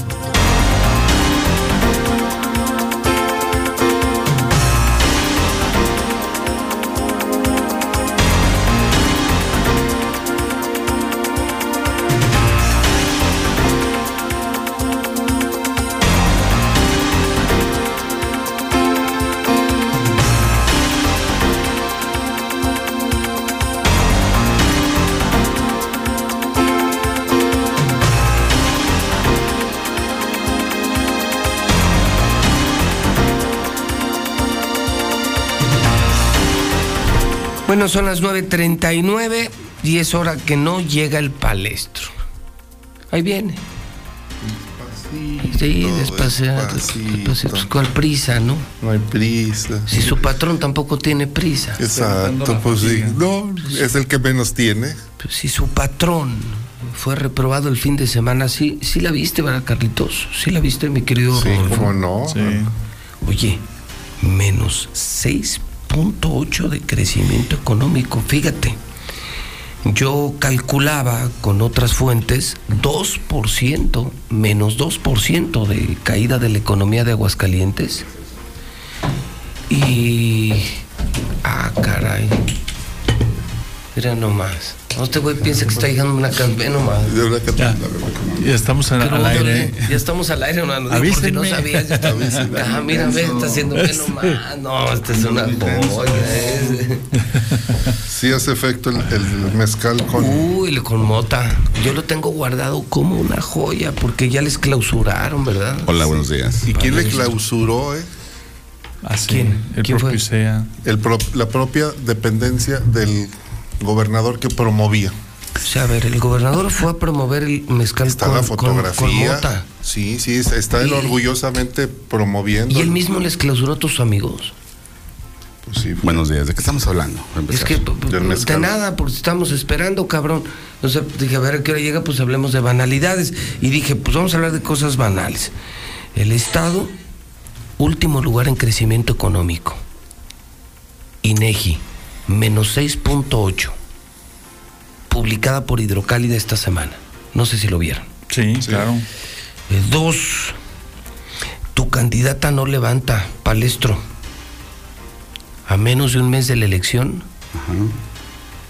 Speaker 1: Bueno, son las 9.39 y es hora que no llega el palestro. Ahí viene. Sí, despacio, pues, ¿Cuál prisa, no?
Speaker 85: No hay prisa.
Speaker 1: Si su patrón tampoco tiene prisa.
Speaker 85: Exacto, pues sí. No, es el que menos tiene.
Speaker 1: Pues si su patrón fue reprobado el fin de semana, sí, sí la viste, ¿verdad, Carlitos? Sí la viste, mi querido
Speaker 85: Sí, cómo no.
Speaker 1: Oye, menos 6.8 de crecimiento económico, fíjate. Yo calculaba con otras fuentes 2%, menos 2% de caída de la economía de Aguascalientes. Y... Ah, caray. Mira nomás. No, este güey piensa que está llegando una campaña nomás.
Speaker 85: Ya,
Speaker 86: ya estamos en- al aire.
Speaker 1: Ya estamos al aire, no, no, digo, por si no sabías. Ah, mira, ve, está haciendo menos nomás. No, esta es una joya. es- (laughs)
Speaker 85: Sí hace efecto el, el mezcal con...
Speaker 1: Uy, con mota. Yo lo tengo guardado como una joya porque ya les clausuraron, ¿verdad?
Speaker 85: Hola, buenos días. ¿Y quién le clausuró, eh?
Speaker 86: ¿Quién? El propio ICEA.
Speaker 85: El pro- la propia dependencia del gobernador que promovía.
Speaker 1: O sea, a ver, el gobernador fue a promover el mezcal
Speaker 85: Está
Speaker 1: con,
Speaker 85: la
Speaker 1: con- con
Speaker 85: fotografía.
Speaker 1: mota.
Speaker 85: sí, sí, está, está él orgullosamente promoviendo.
Speaker 1: Y él mismo les clausuró a tus amigos.
Speaker 85: Buenos días, ¿de qué estamos hablando?
Speaker 1: Es que de nada, porque estamos esperando, cabrón. O sea, dije, a ver a qué hora llega, pues hablemos de banalidades. Y dije, pues vamos a hablar de cosas banales. El Estado, último lugar en crecimiento económico. INEGI, menos 6.8. Publicada por Hidrocálida esta semana. No sé si lo vieron.
Speaker 86: Sí, claro.
Speaker 1: Eh, Dos, tu candidata no levanta, palestro. A menos de un mes de la elección,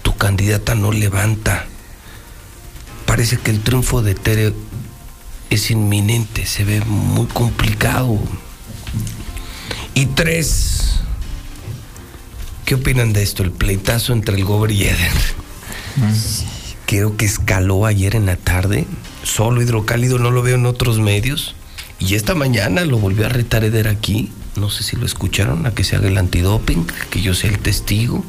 Speaker 1: tu candidata no levanta. Parece que el triunfo de Tere es inminente, se ve muy complicado. Y tres, ¿qué opinan de esto? El pleitazo entre el Gober y Eder. Creo que escaló ayer en la tarde. Solo hidrocálido no lo veo en otros medios. Y esta mañana lo volvió a retar Eder aquí. No sé si lo escucharon, a que se haga el antidoping, que yo sea el testigo.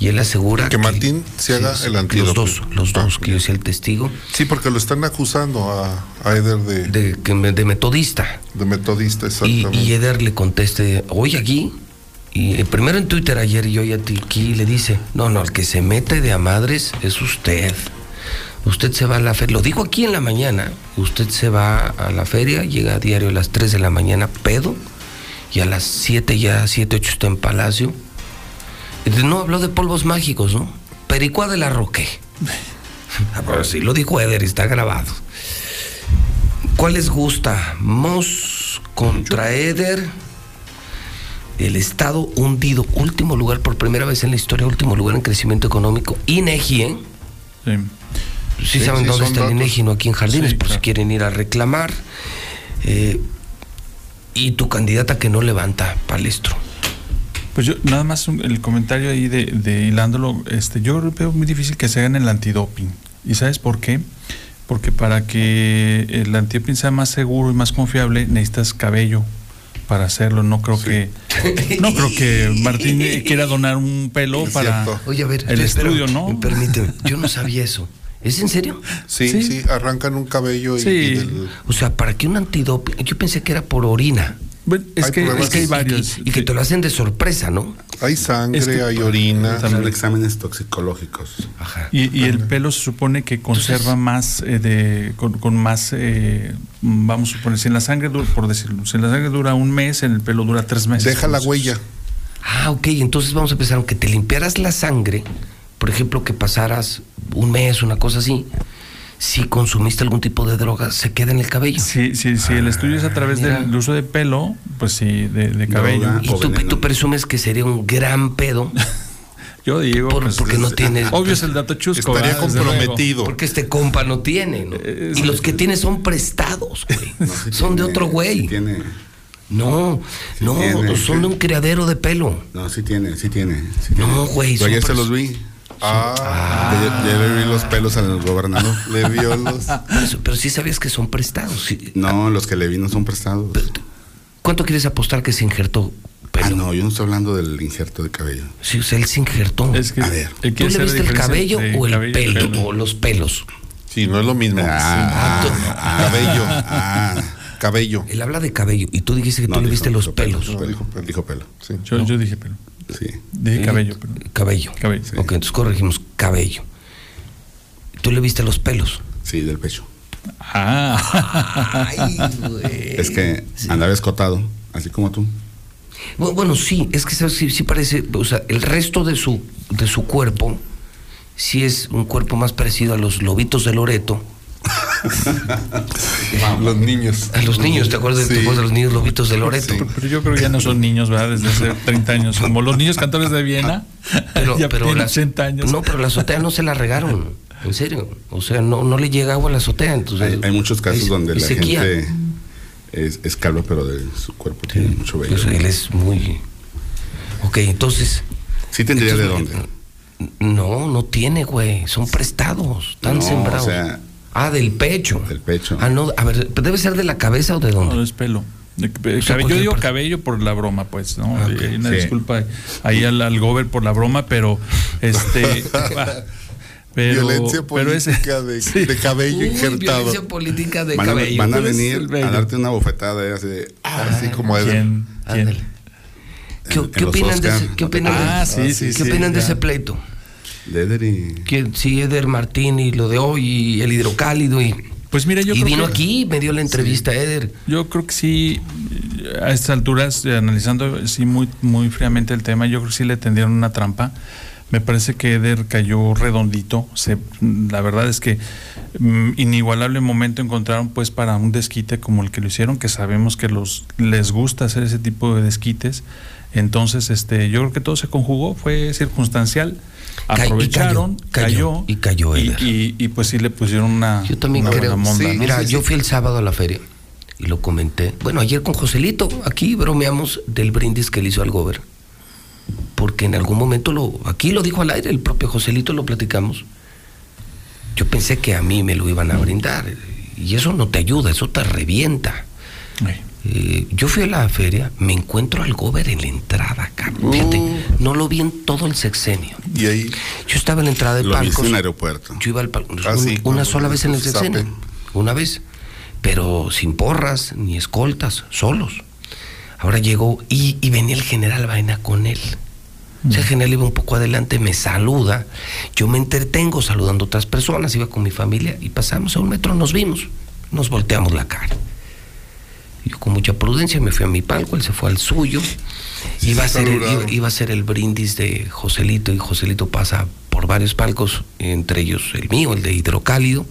Speaker 1: Y él asegura
Speaker 85: Que Martín se haga el antidoping.
Speaker 1: Los dos, los dos, que yo sea el testigo.
Speaker 85: Sí, porque lo están acusando a, a Eder de...
Speaker 1: De, que de metodista.
Speaker 85: De metodista,
Speaker 1: Y,
Speaker 85: exactamente.
Speaker 1: y Eder le conteste, hoy aquí, y eh, primero en Twitter ayer y hoy a ti aquí le dice, no, no, el que se mete de a madres es usted. Usted se va a la feria, lo digo aquí en la mañana, usted se va a la feria, llega a diario a las 3 de la mañana pedo, y a las 7 ya, 7, 8 está en Palacio. No habló de polvos mágicos, ¿no? Pericua de la Roque. (laughs) Ah, pero sí lo dijo Eder, está grabado. ¿Cuál les gusta? ¿Moss contra Eder? El Estado hundido, último lugar por primera vez en la historia, último lugar en crecimiento económico. INEGI, ¿eh?
Speaker 86: Sí.
Speaker 1: Sí,
Speaker 86: Sí,
Speaker 1: saben
Speaker 86: sí,
Speaker 1: dónde está el
Speaker 86: datos.
Speaker 1: INEGI, no aquí en Jardines,
Speaker 86: Sí,
Speaker 1: por si quieren ir a reclamar. Eh, y tu candidata que no levanta, palestro.
Speaker 86: Pues yo, nada más un- el comentario ahí de, de hilándolo, este, yo veo muy difícil que se hagan el antidoping. ¿Y sabes por qué? Porque para que el antiepin sea más seguro y más confiable, necesitas cabello para hacerlo. No creo que no creo que Martín quiera donar un pelo para
Speaker 1: Oye, a ver,
Speaker 86: el estudio, ¿no?
Speaker 1: Permíteme, yo no sabía eso. ¿Es en serio?
Speaker 85: Sí, sí, arrancan un cabello y,
Speaker 1: Sí.
Speaker 85: y del-
Speaker 1: O sea, para que un antidoping, yo pensé que era por orina.
Speaker 86: Es,
Speaker 85: que- es que hay
Speaker 86: varios.
Speaker 1: Y, que te lo hacen de sorpresa, ¿no?
Speaker 85: hay sangre,
Speaker 86: Es que-
Speaker 85: hay orina.
Speaker 86: También.
Speaker 85: Son exámenes toxicológicos.
Speaker 86: Y, y el pelo se supone que conserva más eh, de con, con más eh, vamos a suponer si en la sangre dura por decirlo si en la sangre dura un mes en el pelo dura tres meses
Speaker 85: Deja la huella.
Speaker 1: Ah, ok, entonces vamos a empezar, aunque te limpiaras la sangre, por ejemplo, que pasaras un mes, una cosa así, si consumiste algún tipo de droga, se queda en el cabello.
Speaker 86: Sí, sí, sí, el estudio es a través
Speaker 1: mira.
Speaker 86: del uso de pelo, pues sí, de, de cabello.
Speaker 1: Y tú, tú presumes que sería un gran pedo. (laughs)
Speaker 86: Yo digo,
Speaker 1: Por-
Speaker 86: pues,
Speaker 1: porque no
Speaker 86: es-
Speaker 1: tienes.
Speaker 86: Obvio es el dato chusco.
Speaker 1: Estaría
Speaker 85: comprometido.
Speaker 1: Porque este compa no tiene, ¿no? y los que tiene son prestados, güey. (laughs) son de otro güey.
Speaker 87: Tiene.
Speaker 1: No, no,
Speaker 87: tiene,
Speaker 1: son de un criadero de pelo.
Speaker 87: No, sí tiene, sí tiene. sí
Speaker 1: No,
Speaker 87: tiene.
Speaker 1: güey,
Speaker 87: ayer se los vi.
Speaker 85: Ah,
Speaker 87: Ya, ya le vi los pelos al gobernador. (laughs)
Speaker 85: le vio los.
Speaker 1: Pero, pero sí sabías que son prestados.
Speaker 87: No, los que le vi no son prestados.
Speaker 1: ¿Cuánto quieres apostar que se injertó
Speaker 87: Ah, no, yo no estoy hablando del injerto de cabello.
Speaker 1: Sí, o sea, él se injertó.
Speaker 86: Es que
Speaker 87: A ver.
Speaker 1: ¿Tú le viste el cabello o el
Speaker 86: cabello
Speaker 1: pelo,
Speaker 86: pelo.
Speaker 1: o los pelos?
Speaker 85: Sí, no es lo mismo.
Speaker 87: Ah,
Speaker 85: Sí.
Speaker 87: ah,
Speaker 85: cabello.
Speaker 87: ah.
Speaker 85: Cabello.
Speaker 1: Él habla de cabello y tú dijiste que
Speaker 87: No,
Speaker 1: tú le
Speaker 87: dijo-
Speaker 1: viste los
Speaker 87: dijo pelo,
Speaker 1: pelos.
Speaker 87: dijo pelo, Dijo pelo.
Speaker 85: Sí.
Speaker 86: Yo, yo dije pelo.
Speaker 87: Sí.
Speaker 86: Dije
Speaker 1: Sí.
Speaker 86: cabello, pero.
Speaker 1: Cabello.
Speaker 86: Cabello.
Speaker 1: Ok, entonces corregimos cabello. ¿Tú le viste los pelos?
Speaker 87: Sí, del pecho.
Speaker 86: Ah.
Speaker 1: Ay, güey.
Speaker 87: Es que andaba escotado, así como tú.
Speaker 1: Bu- Bueno, sí, es que sí, sí parece, o sea, el resto de su, de su cuerpo, sí es un cuerpo más parecido a los lobitos de Loreto.
Speaker 85: Los niños.
Speaker 1: A los niños, ¿te acuerdas de,
Speaker 85: Sí.
Speaker 1: te acuerdas de los niños lobitos de Loreto?
Speaker 86: Pero, pero yo creo que ya no son niños, ¿verdad? Desde hace 30 años. Como los niños cantores de Viena. (laughs)
Speaker 1: Pero, (laughs)
Speaker 86: ya
Speaker 1: pero
Speaker 86: tienen
Speaker 1: la,
Speaker 86: 80 años.
Speaker 1: No, pero la azotea no se la regaron, en serio. O sea, no, no le llega agua a la azotea. Entonces,
Speaker 87: Hay, hay muchos casos
Speaker 1: hay-
Speaker 87: donde la
Speaker 1: sequía.
Speaker 87: gente es, es calva, pero de su cuerpo tiene mucho vello.
Speaker 1: Pues él es muy. Ok, entonces.
Speaker 87: Sí tendría de dónde.
Speaker 1: No, no tiene, güey. Son prestados. Están
Speaker 87: No,
Speaker 1: sembrados.
Speaker 87: o sea,
Speaker 1: ah, del pecho.
Speaker 87: del pecho.
Speaker 1: Ah, no, a ver, ¿debe ser de la cabeza o de dónde?
Speaker 86: No, es pelo. Cabello- yo digo
Speaker 1: parte.
Speaker 86: cabello por la broma, pues, ¿no?
Speaker 1: Ah.
Speaker 86: Hay una
Speaker 87: Sí.
Speaker 86: disculpa ahí al, al gober por la broma, pero este. (laughs) ah, pero,
Speaker 85: Violencia
Speaker 86: pero ese-
Speaker 85: política de, (laughs) de cabello
Speaker 1: Uy,
Speaker 85: injertado.
Speaker 1: violencia política de
Speaker 87: Van a,
Speaker 1: cabello.
Speaker 87: van a venir a darte una bofetada eh, así de, ah,
Speaker 85: Así como.
Speaker 86: ¿Quién? ¿Quién?
Speaker 1: ¿Qué,
Speaker 87: en-
Speaker 1: opinan, de ese, ¿qué opinan,
Speaker 86: Ah,
Speaker 1: de,
Speaker 86: sí, sí,
Speaker 1: ¿qué
Speaker 86: sí,
Speaker 1: opinan de
Speaker 86: ya.
Speaker 1: ese pleito?
Speaker 87: De Eder y...
Speaker 1: Que sí, Eder Martín y lo de hoy, y el hidrocálido, y,
Speaker 86: Pues mira, yo
Speaker 1: y
Speaker 86: creo
Speaker 1: vino
Speaker 86: que-
Speaker 1: aquí, me dio la entrevista a Eder.
Speaker 86: Yo creo que sí, a estas alturas, eh, analizando sí muy, muy fríamente el tema, yo creo que sí le tendieron una trampa. Me parece que Eder cayó redondito. Se, la verdad es que mm, inigualable momento encontraron pues para un desquite como el que lo hicieron, que sabemos que los les gusta hacer ese tipo de desquites. Entonces, este, yo creo que todo se conjugó, fue circunstancial. Aprovecharon,
Speaker 1: cayó,
Speaker 86: cayó,
Speaker 1: cayó, y cayó
Speaker 86: y, y- y, pues sí le pusieron una.
Speaker 1: Yo también
Speaker 86: una
Speaker 1: creo.
Speaker 86: monda,
Speaker 1: Sí,
Speaker 86: ¿no?
Speaker 1: Mira, yo fui el sábado a la feria y lo comenté. Bueno, ayer con Joselito, aquí bromeamos del brindis que le hizo al gober. Porque en algún momento lo, aquí lo dijo al aire, el propio Joselito lo platicamos. Yo pensé que a mí me lo iban a brindar. Y eso no te ayuda, eso te revienta. Eh, yo fui a la feria, me encuentro al gober en la entrada, cabrón. Fíjate, no lo vi en todo el sexenio.
Speaker 85: Y ahí
Speaker 1: Yo estaba en la entrada de
Speaker 87: Lo
Speaker 1: palcos.
Speaker 87: en el aeropuerto.
Speaker 1: Yo iba al palco.
Speaker 85: Ah, sí,
Speaker 1: una sola vez en el
Speaker 85: se
Speaker 1: sexenio. Una vez. Pero sin porras, ni escoltas, solos. Ahora llegó y, y venía el general Vaina con él. O sea, el general iba un poco adelante, me saluda. Yo me entretengo saludando a otras personas, iba con mi familia y pasamos a un metro, nos vimos. Nos volteamos la cara. Yo con mucha prudencia me fui a mi palco, él se fue al suyo. Iba a,
Speaker 85: se
Speaker 1: ser el, iba, iba a ser el brindis de Joselito y Joselito pasa por varios palcos, entre ellos el mío, el de Hidrocálido.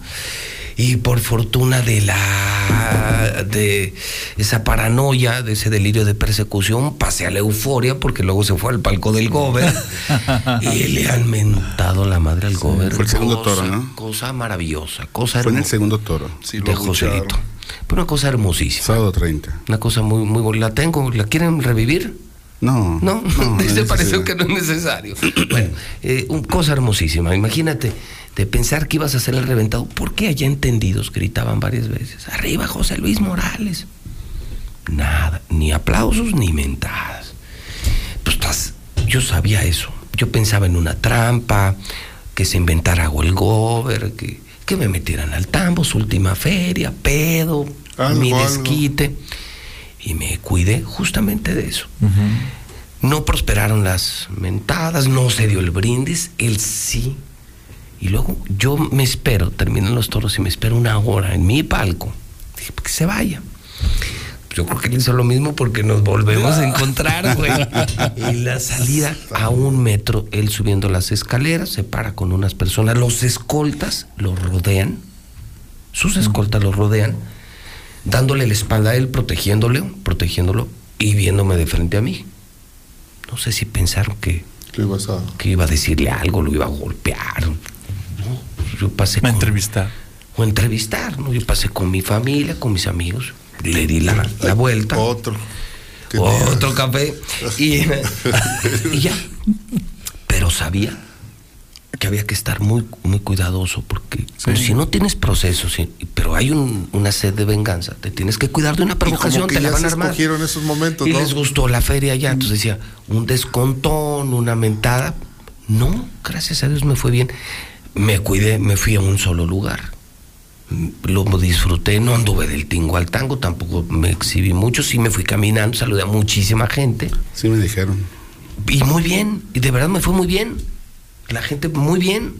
Speaker 1: Y por fortuna de la de esa paranoia, de ese delirio de persecución, pasé a la euforia porque luego se fue al palco del Gober (laughs) y le han mentado la madre al Gober.
Speaker 87: fue el segundo
Speaker 1: Cosa-
Speaker 87: toro, ¿no?
Speaker 1: Cosa maravillosa, cosa
Speaker 87: Fue en el segundo toro.
Speaker 85: sí lo
Speaker 1: de. Joselito. Pero una cosa hermosísima.
Speaker 87: Sábado 30.
Speaker 1: Una cosa muy, muy bonita. La tengo, ¿la quieren revivir?
Speaker 87: No.
Speaker 1: No,
Speaker 87: no
Speaker 1: ¿te (laughs)
Speaker 87: es
Speaker 1: pareció
Speaker 87: necesario.
Speaker 1: que no es necesario? (clears throat) bueno, eh, una cosa hermosísima. Imagínate, de pensar que ibas a ser el reventado. ¿Por qué allá entendidos gritaban varias veces? Arriba José Luis Morales. Nada, ni aplausos ni mentadas. Pues estás, yo sabía eso. Yo pensaba en una trampa, que se inventara algo el gober, que, que me metieran al tambo, su última feria, pedo,
Speaker 85: Algo,
Speaker 1: mi
Speaker 85: algo.
Speaker 1: desquite. Y me cuidé justamente de eso. No prosperaron las mentadas, no se dio el brindis, él sí. Y luego yo me espero, terminan los toros y me espero una hora en mi palco. Dije, que se vaya. Yo creo que él hizo lo mismo porque nos volvemos a encontrar, güey. (laughs) En la salida a un metro, él subiendo las escaleras, se para con unas personas, los escoltas lo rodean, sus escoltas lo rodean, dándole la espalda a él, protegiéndole, protegiéndolo y viéndome de frente a mí. No sé si pensaron que, que iba a decirle algo, lo iba a golpear. No, yo pasé
Speaker 86: A entrevistar.
Speaker 1: o entrevistar, ¿no? Yo pasé con mi familia, con mis amigos, le di la, la vuelta.
Speaker 85: Otro.
Speaker 1: Otro café. Y, y ya. Pero sabía que había que estar muy, muy cuidadoso porque pues, si no tienes procesos, pero hay un- una sed de venganza, te tienes que cuidar de una provocación, te la van a armar.
Speaker 85: esos momentos,
Speaker 1: Y
Speaker 85: ¿no?
Speaker 1: les gustó la feria ya, entonces decía, un descontón, una mentada. No, gracias a Dios me fue bien. Me cuidé, me fui a un solo lugar. Lo disfruté, no anduve del tingo al tango, tampoco me exhibí mucho, sí me fui caminando, saludé a muchísima gente.
Speaker 87: Sí me dijeron.
Speaker 1: Y muy bien, y de verdad me fue muy bien. La gente muy bien.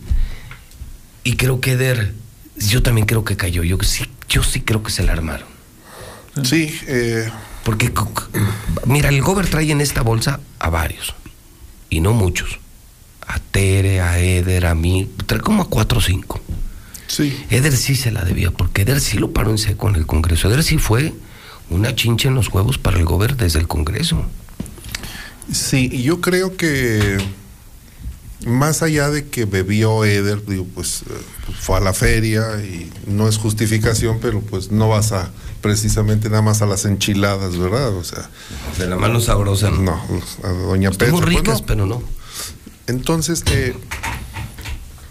Speaker 1: Y creo que Eder, yo también creo que cayó. Yo sí, yo sí creo que se la armaron.
Speaker 85: Sí, eh,
Speaker 1: Porque, mira, el Gober trae en esta bolsa a varios. Y no muchos. A Tere, a Eder, a mí. Trae como a cuatro o cinco.
Speaker 85: Sí.
Speaker 1: Eder sí se la debía, porque Eder sí lo paró en seco en el Congreso. Eder sí fue una chincha en los huevos para el Gober desde el Congreso.
Speaker 85: Sí, yo creo que más allá de que bebió Eder, digo, pues, eh, fue a la feria y no es justificación, pero pues no vas a precisamente nada más a las enchiladas, ¿verdad? O sea,
Speaker 1: De la mano sabrosa.
Speaker 85: no, a Doña pues,
Speaker 1: ricas,
Speaker 85: no.
Speaker 1: pero no.
Speaker 85: Entonces, eh,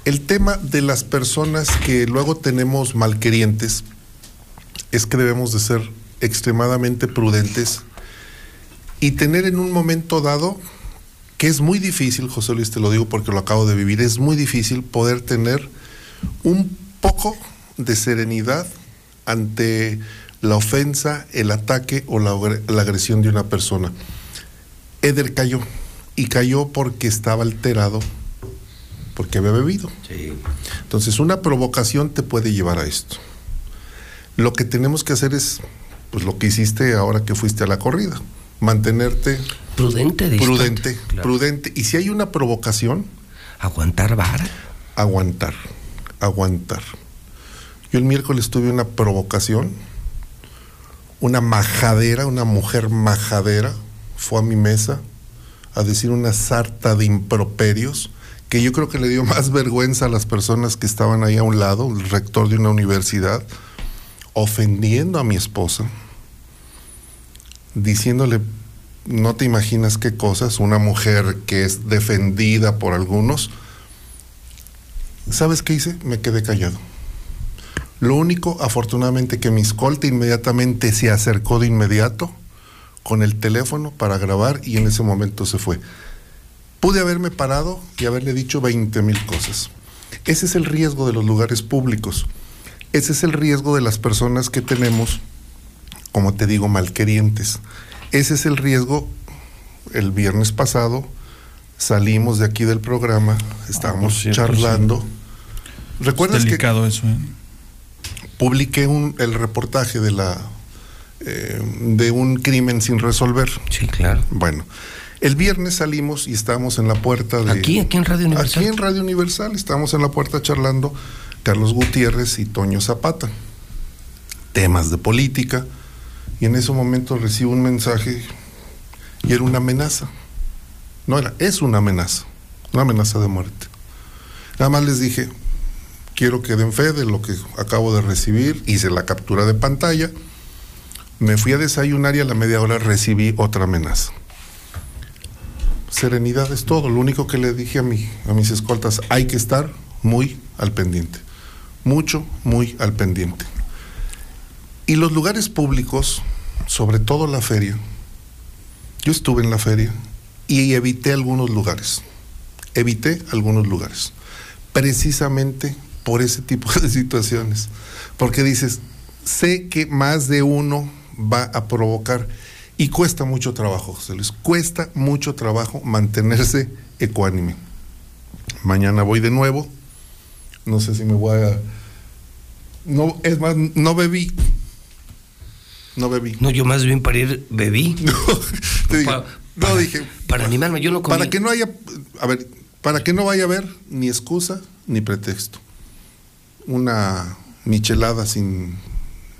Speaker 85: el tema de las personas que luego tenemos malquerientes es que debemos de ser extremadamente prudentes y tener en un momento dado, que es muy difícil, José Luis, te lo digo porque lo acabo de vivir, es muy difícil poder tener un poco de serenidad ante la ofensa, el ataque o la, agre- la agresión de una persona. Eder cayó y cayó porque estaba alterado, porque había bebido. Entonces una provocación te puede llevar a esto. Lo que tenemos que hacer es, pues lo que hiciste ahora que fuiste a la corrida, mantenerte
Speaker 1: Prudente, distante,
Speaker 85: prudente,
Speaker 1: claro.
Speaker 85: prudente. Y si hay una provocación,
Speaker 1: aguantar vara.
Speaker 85: Aguantar, aguantar. Yo el miércoles tuve una provocación, una majadera, una mujer majadera, fue a mi mesa a decir una sarta de improperios que yo creo que le dio más vergüenza a las personas que estaban ahí a un lado, el rector de una universidad, ofendiendo a mi esposa, diciéndole, no te imaginas qué cosas, una mujer que es defendida por algunos. ¿Sabes qué hice? Me quedé callado. Lo único, afortunadamente, que mi escolta inmediatamente se acercó de inmediato con el teléfono para grabar y en ese momento se fue. Pude haberme parado y haberle dicho 20 mil cosas. Ese es el riesgo de los lugares públicos. Ese es el riesgo de las personas que tenemos, como te digo, malquerientes. Ese es el riesgo. El viernes pasado salimos de aquí del programa, estábamos
Speaker 86: cierto,
Speaker 85: charlando. ¿Recuerdas
Speaker 86: es
Speaker 85: que
Speaker 86: delicado eso, ¿eh?
Speaker 85: publiqué un, el reportaje de la eh, de un crimen sin resolver.
Speaker 1: Sí, claro.
Speaker 85: Bueno, el viernes salimos y estábamos en la puerta de
Speaker 1: Aquí, aquí en Radio Universal.
Speaker 85: Aquí en Radio Universal estábamos en la puerta charlando Carlos Gutiérrez y Toño Zapata. Temas de política y en ese momento recibo un mensaje y era una amenaza. No era, es una amenaza, una amenaza de muerte. Nada más les dije, quiero que den fe de lo que acabo de recibir, hice la captura de pantalla, me fui a desayunar y a la media hora recibí otra amenaza. Serenidad es todo, lo único que le dije a, mi, a mis escoltas, hay que estar muy al pendiente. Mucho, muy al pendiente. Y los lugares públicos, sobre todo la feria, yo estuve en la feria y evité algunos lugares. Evité algunos lugares. Precisamente por ese tipo de (laughs) situaciones. Porque dices, sé que más de uno va a provocar y cuesta mucho trabajo, José Luis. Cuesta mucho trabajo mantenerse ecuánime. Mañana voy de nuevo. No sé si me voy a. No, es más, no bebí. No bebí.
Speaker 1: No, yo más bien para ir bebí. (laughs)
Speaker 85: Te digo,
Speaker 1: Pa-
Speaker 85: no
Speaker 1: para-
Speaker 85: dije.
Speaker 1: Para animarme, yo no comí.
Speaker 85: Para que no haya. A ver, para que no vaya a haber ni excusa ni pretexto. Una michelada sin.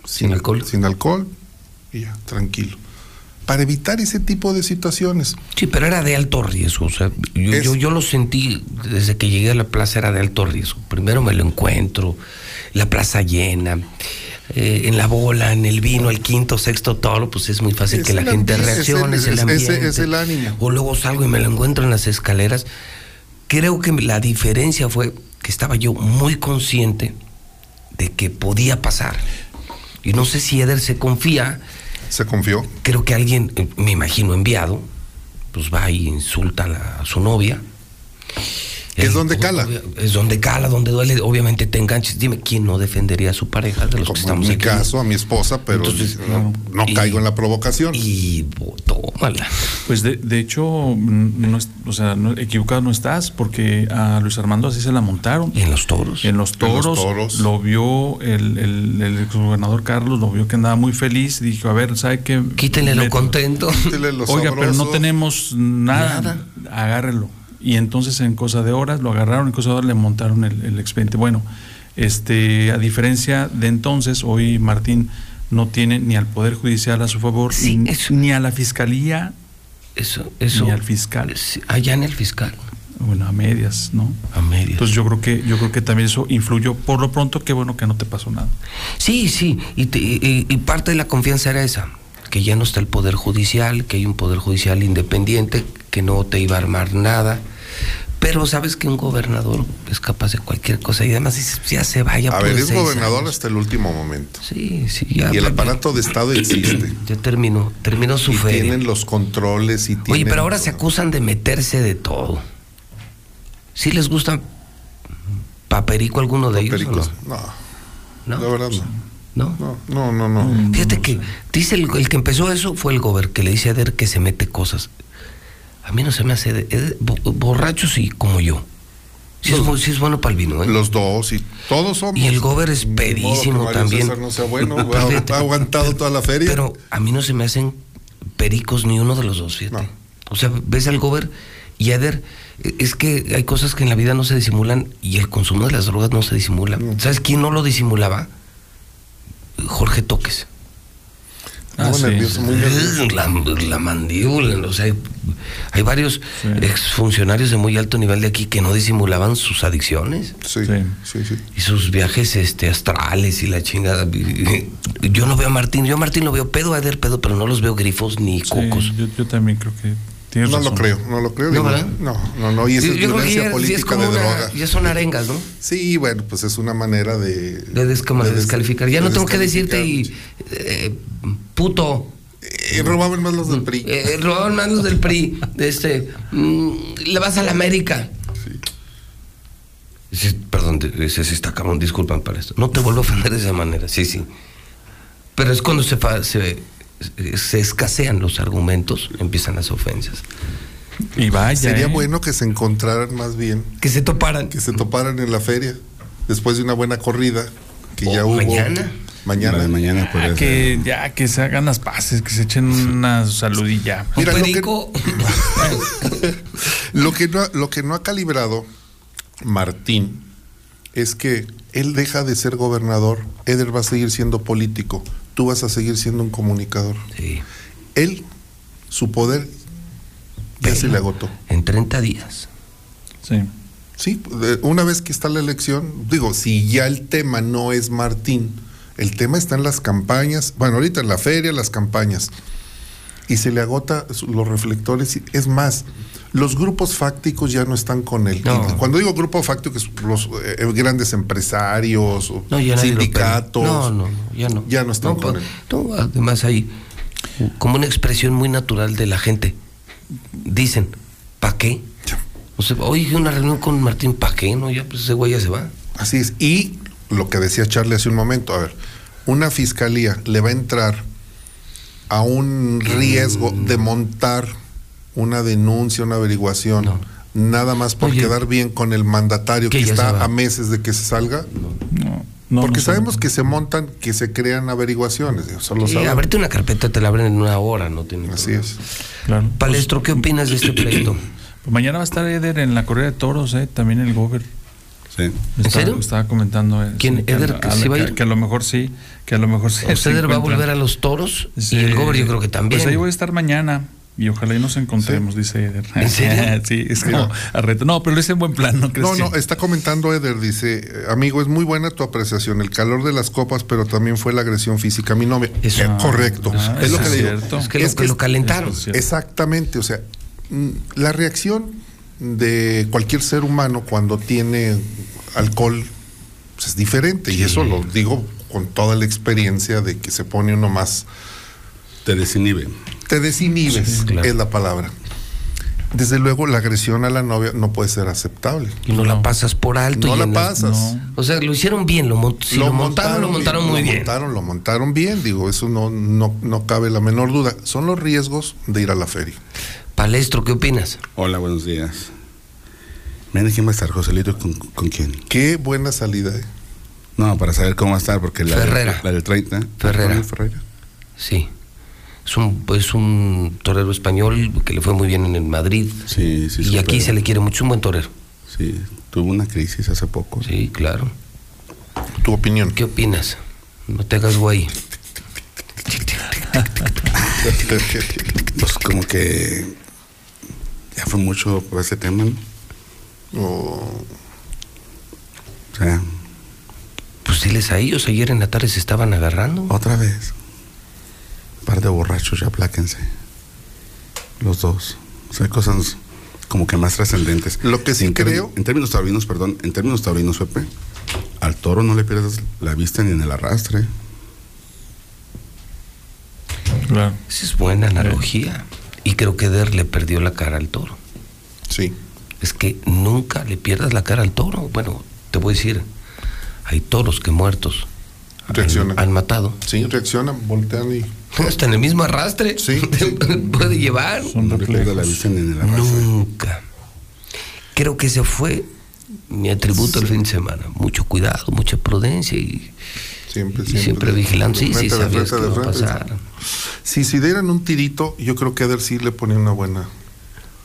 Speaker 1: Sin alcohol.
Speaker 85: Sin alcohol. Y ya, tranquilo. Para evitar ese tipo de situaciones.
Speaker 1: Sí, pero era de alto riesgo. O sea, yo,
Speaker 85: Es-
Speaker 1: yo, yo lo sentí desde que llegué a la plaza, era de alto riesgo. Primero me lo encuentro, la plaza llena, eh, en la bola, en el vino, el quinto, sexto toro, pues es muy fácil
Speaker 85: Es
Speaker 1: que la gente reaccione,
Speaker 85: es el- es-
Speaker 1: ambiente.
Speaker 85: es el ánimo.
Speaker 1: O luego salgo y me lo encuentro en las escaleras. Creo que la diferencia fue que estaba yo muy consciente de que podía pasar. Y no sé si Eder se confía.
Speaker 85: Se confió.
Speaker 1: Creo que alguien, eh, me imagino enviado, pues va y insulta a, la- a su novia.
Speaker 85: Es donde cala.
Speaker 1: Es donde cala, donde duele, obviamente te enganches. Dime, ¿quién no defendería a su pareja de los que
Speaker 85: Como en
Speaker 1: estamos
Speaker 85: mi
Speaker 1: aquí?
Speaker 85: caso, a mi esposa, pero
Speaker 1: Entonces,
Speaker 85: no, no
Speaker 1: y-
Speaker 85: caigo en la provocación.
Speaker 1: Y tómala.
Speaker 86: Pues de, de hecho, no es- o sea, no- equivocado no estás, porque a Luis Armando así se la montaron.
Speaker 1: ¿Y en los toros?
Speaker 86: En los
Speaker 85: En
Speaker 86: toros,
Speaker 85: los toros.
Speaker 86: lo vio el, el, el gobernador Carlos, lo vio que andaba muy feliz, dijo, a ver, ¿sabe qué?
Speaker 1: Quítenle lo contento.
Speaker 85: Quítele lo
Speaker 86: Oiga, pero no tenemos nada, agárrelo. Y entonces en cosa de horas lo agarraron, en cosa de horas le montaron el, el expediente. Bueno, este, a diferencia de entonces, hoy Martín no tiene ni al Poder Judicial a su favor,
Speaker 1: Sí,
Speaker 86: ni,
Speaker 1: eso-
Speaker 86: ni a la Fiscalía,
Speaker 1: Eso, eso.
Speaker 86: ni al fiscal.
Speaker 1: Allá en el fiscal.
Speaker 86: Bueno, a medias, ¿no?
Speaker 1: A medias.
Speaker 86: Entonces yo creo que yo creo que también eso influyó. Por lo pronto, qué bueno que no te pasó nada.
Speaker 1: Sí, sí, y, te- y- y parte de la confianza era esa, que ya no está el Poder Judicial, que hay un Poder Judicial independiente, que no te iba a armar nada. Pero sabes que un gobernador es capaz de cualquier cosa y además ya se vaya.
Speaker 85: A ver, es gobernador
Speaker 1: años.
Speaker 85: hasta el último momento.
Speaker 1: Sí, sí, ya.
Speaker 85: Y el aparato de Estado (clears throat) existe.
Speaker 1: Ya terminó, terminó su
Speaker 85: Y
Speaker 1: feria.
Speaker 85: tienen los controles y tienen...
Speaker 1: Oye, pero ahora se acusan de meterse de todo. ¿Sí les gusta paperico alguno de ellos? o no?
Speaker 85: No,
Speaker 1: ¿No?
Speaker 85: la verdad no.
Speaker 1: ¿No?
Speaker 85: No, no, no, no.
Speaker 1: Fíjate que dice el, el que empezó eso fue el gober que le dice a Eder que se mete cosas. A mí no se me hace de- Eder- bo- borracho sí, como yo. Sí, es, sí es bueno para el vino, ¿eh?
Speaker 85: Los dos y todos somos.
Speaker 1: Y el gober es pedísimo también.
Speaker 85: César no sea bueno, (laughs)
Speaker 1: Pero
Speaker 85: ha, aguantado toda la feria.
Speaker 1: Pero a mí no se me hacen pericos ni uno de los dos, fíjate.
Speaker 85: No.
Speaker 1: O sea, ves al gober y a Eder, es que hay cosas que en la vida no se disimulan y el consumo de las drogas no se disimula. ¿Sabes quién no lo disimulaba? Jorge Toques.
Speaker 85: Muy nervioso, muy nervioso.
Speaker 1: La, la mandíbula, o sea, hay, hay varios
Speaker 86: Sí.
Speaker 1: exfuncionarios de muy alto nivel de aquí que no disimulaban sus adicciones
Speaker 85: Sí,
Speaker 86: Sí.
Speaker 85: sí, sí.
Speaker 1: y sus viajes este astrales y la chingada. Yo no veo a Martín, yo a Martín lo veo pedo, a Eder pedo, pero no los veo grifos ni
Speaker 86: Sí,
Speaker 1: cocos.
Speaker 86: yo, yo también creo que tienes
Speaker 85: No
Speaker 86: razón.
Speaker 85: lo creo, no lo creo.
Speaker 1: No,
Speaker 85: no, no, no, y esa
Speaker 1: Yo-
Speaker 85: es
Speaker 1: yo
Speaker 85: violencia
Speaker 1: ya, ya es
Speaker 85: política
Speaker 1: como
Speaker 85: de
Speaker 1: una-
Speaker 85: droga.
Speaker 1: ya son arengas, ¿no?
Speaker 85: Sí, bueno, pues es una manera de...
Speaker 1: De, descalificar. Ya
Speaker 85: de
Speaker 1: no tengo que decirte y eh, puto.
Speaker 85: Eh, robaban más los del PRI.
Speaker 1: Eh, robaban manos del PRI. de (laughs) Este, mm, le vas a la América. Sí, perdón, ese sí está cabrón, disculpan para esto. No te vuelvo a ofender de esa manera, sí, sí. Pero es cuando se, se escasean los argumentos, empiezan las ofensas.
Speaker 86: Y vaya.
Speaker 85: Sería
Speaker 86: ¿eh?
Speaker 85: bueno que se encontraran más bien,
Speaker 1: Que se toparan.
Speaker 85: que se toparan en la feria, después de una buena corrida, que ya hubo...
Speaker 1: mañana.
Speaker 85: Mañana.
Speaker 87: La de mañana
Speaker 86: Ah,
Speaker 87: puede
Speaker 86: que ya que se hagan las paces, que se echen una saludilla.
Speaker 1: Un
Speaker 85: Mira, lo que-. (laughs) Lo que, no, lo que no ha calibrado Martín es que él deja de ser gobernador, Eder va a seguir siendo político, tú vas a seguir siendo un comunicador.
Speaker 1: Sí.
Speaker 85: Él, su poder, ya se le agotó.
Speaker 1: En 30 días.
Speaker 86: Sí.
Speaker 85: Sí, una vez que está la elección, digo, si ya el tema no es Martín, el tema está en las campañas, bueno, ahorita en la feria, las campañas, y se le agota los reflectores. y- Es más, Los grupos fácticos ya no están con él. Cuando digo grupo fáctico, es los eh, grandes empresarios,
Speaker 1: No, ya
Speaker 85: sindicatos.
Speaker 1: No, no, ya no.
Speaker 85: Ya no están con él.
Speaker 1: además hay como una expresión muy natural de la gente. Dicen, ¿pa' qué? O sea, oye, una reunión con Martín, ¿pa' qué? No, ya pues ese güey ya se va.
Speaker 85: Así es. Y lo que decía Charlie hace un momento, a ver, una fiscalía le va a entrar a un riesgo de montar una denuncia, una averiguación, nada más por
Speaker 1: Oye,
Speaker 85: quedar bien con el mandatario que, está a meses de que se salga.
Speaker 86: no,
Speaker 85: Porque
Speaker 86: no
Speaker 85: sabemos que se montan, que se crean averiguaciones. Solo sabemos.
Speaker 1: abrete una carpeta, te la abren en una hora, no tiene
Speaker 85: Así es.
Speaker 86: Claro.
Speaker 1: Palestro, ¿qué opinas de este pleito? (clears throat)
Speaker 86: Pues mañana va a estar Eder en la corrida de toros, ¿eh? también el Gober.
Speaker 87: Sí.
Speaker 1: ¿En serio?
Speaker 86: Estaba comentando. eh,
Speaker 1: ¿Quién,
Speaker 86: que
Speaker 1: Eder,
Speaker 86: a-
Speaker 1: que
Speaker 86: a-
Speaker 1: sí va a
Speaker 86: que-
Speaker 1: ir?
Speaker 86: Que a lo mejor sí, que a lo mejor sí.
Speaker 1: Eder va a volver a los toros
Speaker 86: Sí.
Speaker 1: y el Gober yo creo que también.
Speaker 86: Pues ahí voy a estar mañana y ojalá y nos encontremos, dice Eder.
Speaker 1: ¿En serio? (laughs)
Speaker 86: sí, es que no, a reto. No, pero lo hice en buen plan, ¿no crees?
Speaker 85: No,
Speaker 86: que-
Speaker 85: está comentando Eder, dice, amigo, es muy buena tu apreciación, el calor de las copas, pero también fue la agresión física a mi novia.
Speaker 1: Eso.
Speaker 85: Eh, correcto,
Speaker 86: Ah,
Speaker 85: es lo que
Speaker 86: es
Speaker 85: le digo.
Speaker 86: cierto.
Speaker 1: Es que lo- que lo calentaron.
Speaker 86: Es.
Speaker 85: Exactamente, o sea, mm, la reacción de cualquier ser humano cuando tiene alcohol pues, es diferente, y eso lo digo con toda la experiencia de que se pone uno más...
Speaker 87: Te desinhibe.
Speaker 85: Te desinhibes,
Speaker 1: Sí, claro.
Speaker 85: es la palabra. Desde luego, la agresión a la novia no puede ser aceptable.
Speaker 1: Y no, la pasas por alto.
Speaker 85: No
Speaker 1: y
Speaker 85: la pasas.
Speaker 1: O sea, lo hicieron bien, lo, mon- si lo, montaron, lo montaron muy
Speaker 85: lo
Speaker 1: bien.
Speaker 85: montaron, lo montaron bien, digo, eso no, no, no cabe la menor duda. Son los riesgos de ir a la feria.
Speaker 1: Palestro, ¿qué opinas?
Speaker 87: Hola, buenos días. Ven, ¿quién va a estar, Joselito? ¿Con, con quién?
Speaker 85: Qué buena salida, ¿eh?
Speaker 87: No, para saber cómo va a estar, porque la,
Speaker 1: Ferrera.
Speaker 87: la del 30.
Speaker 1: Ferrera.
Speaker 87: Ferrera.
Speaker 1: Sí. Es un, es un torero español que le fue muy bien en el Madrid.
Speaker 87: Sí, sí.
Speaker 1: y
Speaker 87: supera.
Speaker 1: aquí se le quiere mucho, un buen torero.
Speaker 87: Sí, tuvo una crisis hace poco.
Speaker 1: Sí, claro.
Speaker 85: Tu opinión.
Speaker 1: ¿Qué opinas? No te hagas güey.
Speaker 87: Pues como que ya fue mucho por ese tema, ¿no?
Speaker 85: Oh,
Speaker 87: O sea,
Speaker 1: Pues diles a ellos, ayer en la tarde se estaban agarrando.
Speaker 87: otra vez. Par de borrachos, ya apláquense. Los dos. O sea, hay cosas como que más trascendentes.
Speaker 85: Lo que sí
Speaker 87: En
Speaker 85: creo-
Speaker 87: En términos taurinos, perdón, en términos taurinos, Pepe, al toro no le pierdas la vista ni en el arrastre.
Speaker 86: Claro.
Speaker 1: Esa es buena analogía. Y creo que Der le perdió la cara al toro.
Speaker 85: sí.
Speaker 1: Es que nunca le pierdas la cara al toro. Bueno, te voy a decir, hay toros que muertos
Speaker 85: Reaccionan.
Speaker 1: han matado.
Speaker 85: Sí, reaccionan, voltean y. (laughs)
Speaker 1: Hasta en el mismo arrastre.
Speaker 85: Sí. (laughs)
Speaker 1: Puede llevar.
Speaker 87: Pierdas la en el.
Speaker 1: Nunca. Creo que ese fue mi atributo el fin de semana. Mucho cuidado, mucha prudencia y,
Speaker 85: Siempre,
Speaker 1: y
Speaker 85: siempre.
Speaker 1: siempre, vigilando. Sí, sí, sabías
Speaker 85: frente,
Speaker 1: que iba a pasar.
Speaker 85: Si, si dieran un tirito, yo creo que Eder sí le ponía una buena.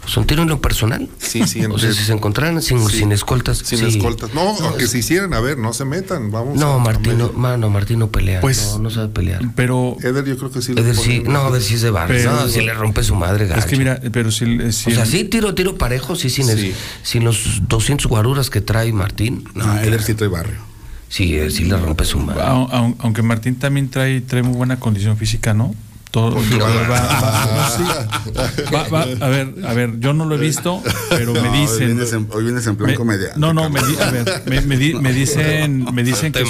Speaker 1: ¿Son tiro en lo personal?
Speaker 85: Sí, sí, (laughs)
Speaker 1: O sea, si se encontraran sin,
Speaker 85: Sí.
Speaker 1: sin escoltas.
Speaker 85: Sin
Speaker 1: sí.
Speaker 85: escoltas. No, aunque se hicieran, a ver, no se metan, vamos.
Speaker 1: No, Martín, no, mano, Martín no pelea.
Speaker 86: Pues-
Speaker 1: no, no sabe pelear.
Speaker 86: Pero
Speaker 85: Eder, yo creo que sí le
Speaker 1: Eder sí, no, a ver si es de barrio.
Speaker 86: Pero-
Speaker 1: no, si le rompe su madre, gacho.
Speaker 86: es que mira, pero si, si
Speaker 1: o sea, sí, tiro, tiro parejo, sí, sin, el-
Speaker 85: Sí.
Speaker 1: sin los 200 guaruras que trae Martín. No,
Speaker 87: No, Eder sí trae barrio.
Speaker 1: Sí, él sí le rompe su madre.
Speaker 86: Au- au- aunque Martín también trae, trae muy buena condición física, ¿no? Todo,
Speaker 85: Porque
Speaker 86: va-
Speaker 85: va-
Speaker 86: va- va- no, sí. Va- va- a ver, a ver, yo no lo he visto, pero me
Speaker 87: No, Hoy
Speaker 86: dicen.
Speaker 87: vienes en, hoy vienes en plan
Speaker 86: me-
Speaker 87: comedia.
Speaker 86: no, no, me, di- a ver, (laughs) me, me di- me dicen, me dicen que,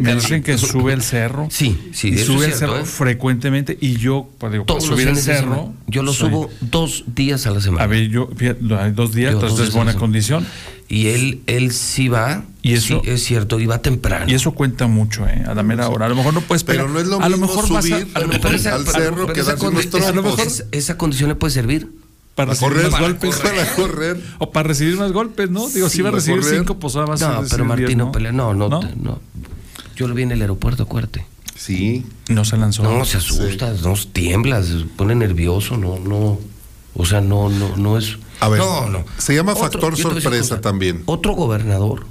Speaker 86: me dicen que sube el cerro.
Speaker 1: Sí, sí,
Speaker 86: y sube
Speaker 1: es
Speaker 86: el
Speaker 1: cierto,
Speaker 86: cerro
Speaker 1: ¿eh?
Speaker 86: frecuentemente y yo, pues, digo,
Speaker 1: Todos
Speaker 86: subir el cerro,
Speaker 1: semana. Yo lo
Speaker 86: soy-
Speaker 1: subo dos días a la semana.
Speaker 86: A ver, yo, dos días,
Speaker 1: Yo
Speaker 86: entonces
Speaker 1: dos
Speaker 86: es buena
Speaker 1: semana.
Speaker 86: condición.
Speaker 1: Y él, él sí va.
Speaker 86: Y eso-
Speaker 1: sí, es cierto, y va temprano.
Speaker 86: Y eso cuenta mucho, ¿eh? A la mera hora. A lo mejor no puedes
Speaker 85: Pero no es lo
Speaker 86: a lo
Speaker 85: mismo
Speaker 86: mejor vas a,
Speaker 85: subir
Speaker 86: a lo mejor
Speaker 1: esa-
Speaker 85: al cerro
Speaker 1: pero
Speaker 85: que
Speaker 1: esa
Speaker 85: darse unos
Speaker 1: condi- esa-
Speaker 85: trompos.
Speaker 1: esa- esa condición le puede servir.
Speaker 86: para
Speaker 85: correr,
Speaker 86: más golpes.
Speaker 85: correr, para correr. (laughs)
Speaker 86: O para recibir más golpes, ¿no? Digo, si
Speaker 85: Sí,
Speaker 86: va a
Speaker 85: para
Speaker 86: recibir
Speaker 85: correr.
Speaker 86: cinco, pues nada más.
Speaker 1: No,
Speaker 86: recibir
Speaker 1: pero Martín
Speaker 86: diez,
Speaker 1: no pelea. No, no,
Speaker 86: ¿No?
Speaker 1: te- no. Yo lo vi en el aeropuerto, acuérdate.
Speaker 85: Sí.
Speaker 86: No se lanzó.
Speaker 1: No, se asusta, no tiembla, se pone nervioso, no, no. O sea, no, no, no es.
Speaker 85: A ver,
Speaker 1: no, no.
Speaker 85: se llama
Speaker 1: Otro-
Speaker 85: factor sorpresa también.
Speaker 1: Otro gobernador,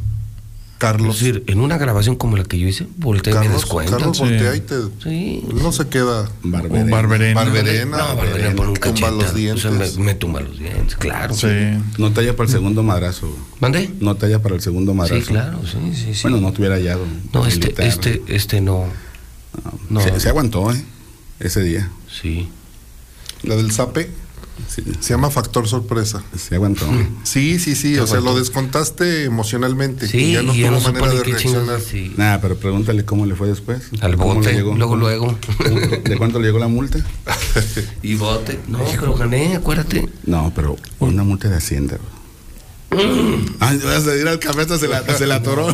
Speaker 85: Carlos.
Speaker 1: es decir, en una grabación como la que yo hice, voltea y me
Speaker 85: Carlos,
Speaker 1: descuenta.
Speaker 85: Carlos
Speaker 86: Sí.
Speaker 85: voltea y te.
Speaker 1: Sí.
Speaker 85: No se queda.
Speaker 87: Barberena.
Speaker 86: Un barberena.
Speaker 85: Barberena.
Speaker 1: No, Barberena por un
Speaker 85: tumba los dientes.
Speaker 1: O sea, me, me tumba los dientes, claro.
Speaker 86: Sí.
Speaker 87: No te halla para el segundo madrazo.
Speaker 1: ¿Mandé?
Speaker 87: No te halla para el segundo madrazo.
Speaker 1: Sí, claro, sí, sí, sí.
Speaker 87: Bueno, no te hubiera hallado.
Speaker 1: no, este,
Speaker 87: militar.
Speaker 1: este, este no. No.
Speaker 87: Se, se aguantó, ¿eh? Ese día.
Speaker 1: Sí.
Speaker 85: La del Zape. Se llama factor sorpresa.
Speaker 87: Se aguantó.
Speaker 85: Sí, sí, sí.
Speaker 87: Se
Speaker 85: O sea, lo descontaste emocionalmente.
Speaker 87: Sí,
Speaker 85: y ya no
Speaker 87: y
Speaker 85: tuvo
Speaker 87: no
Speaker 85: manera de reaccionar.
Speaker 87: chingados, Nada, pero pregúntale cómo le fue después.
Speaker 1: Al
Speaker 87: ¿Cómo
Speaker 1: bote,
Speaker 87: le llegó?
Speaker 1: luego, luego.
Speaker 87: ¿De cuánto le llegó la multa? (laughs)
Speaker 1: Y bote. No, pero gané, acuérdate.
Speaker 87: No, pero una multa de Hacienda. Ay, vas a ir al café hasta se la, se la atoró.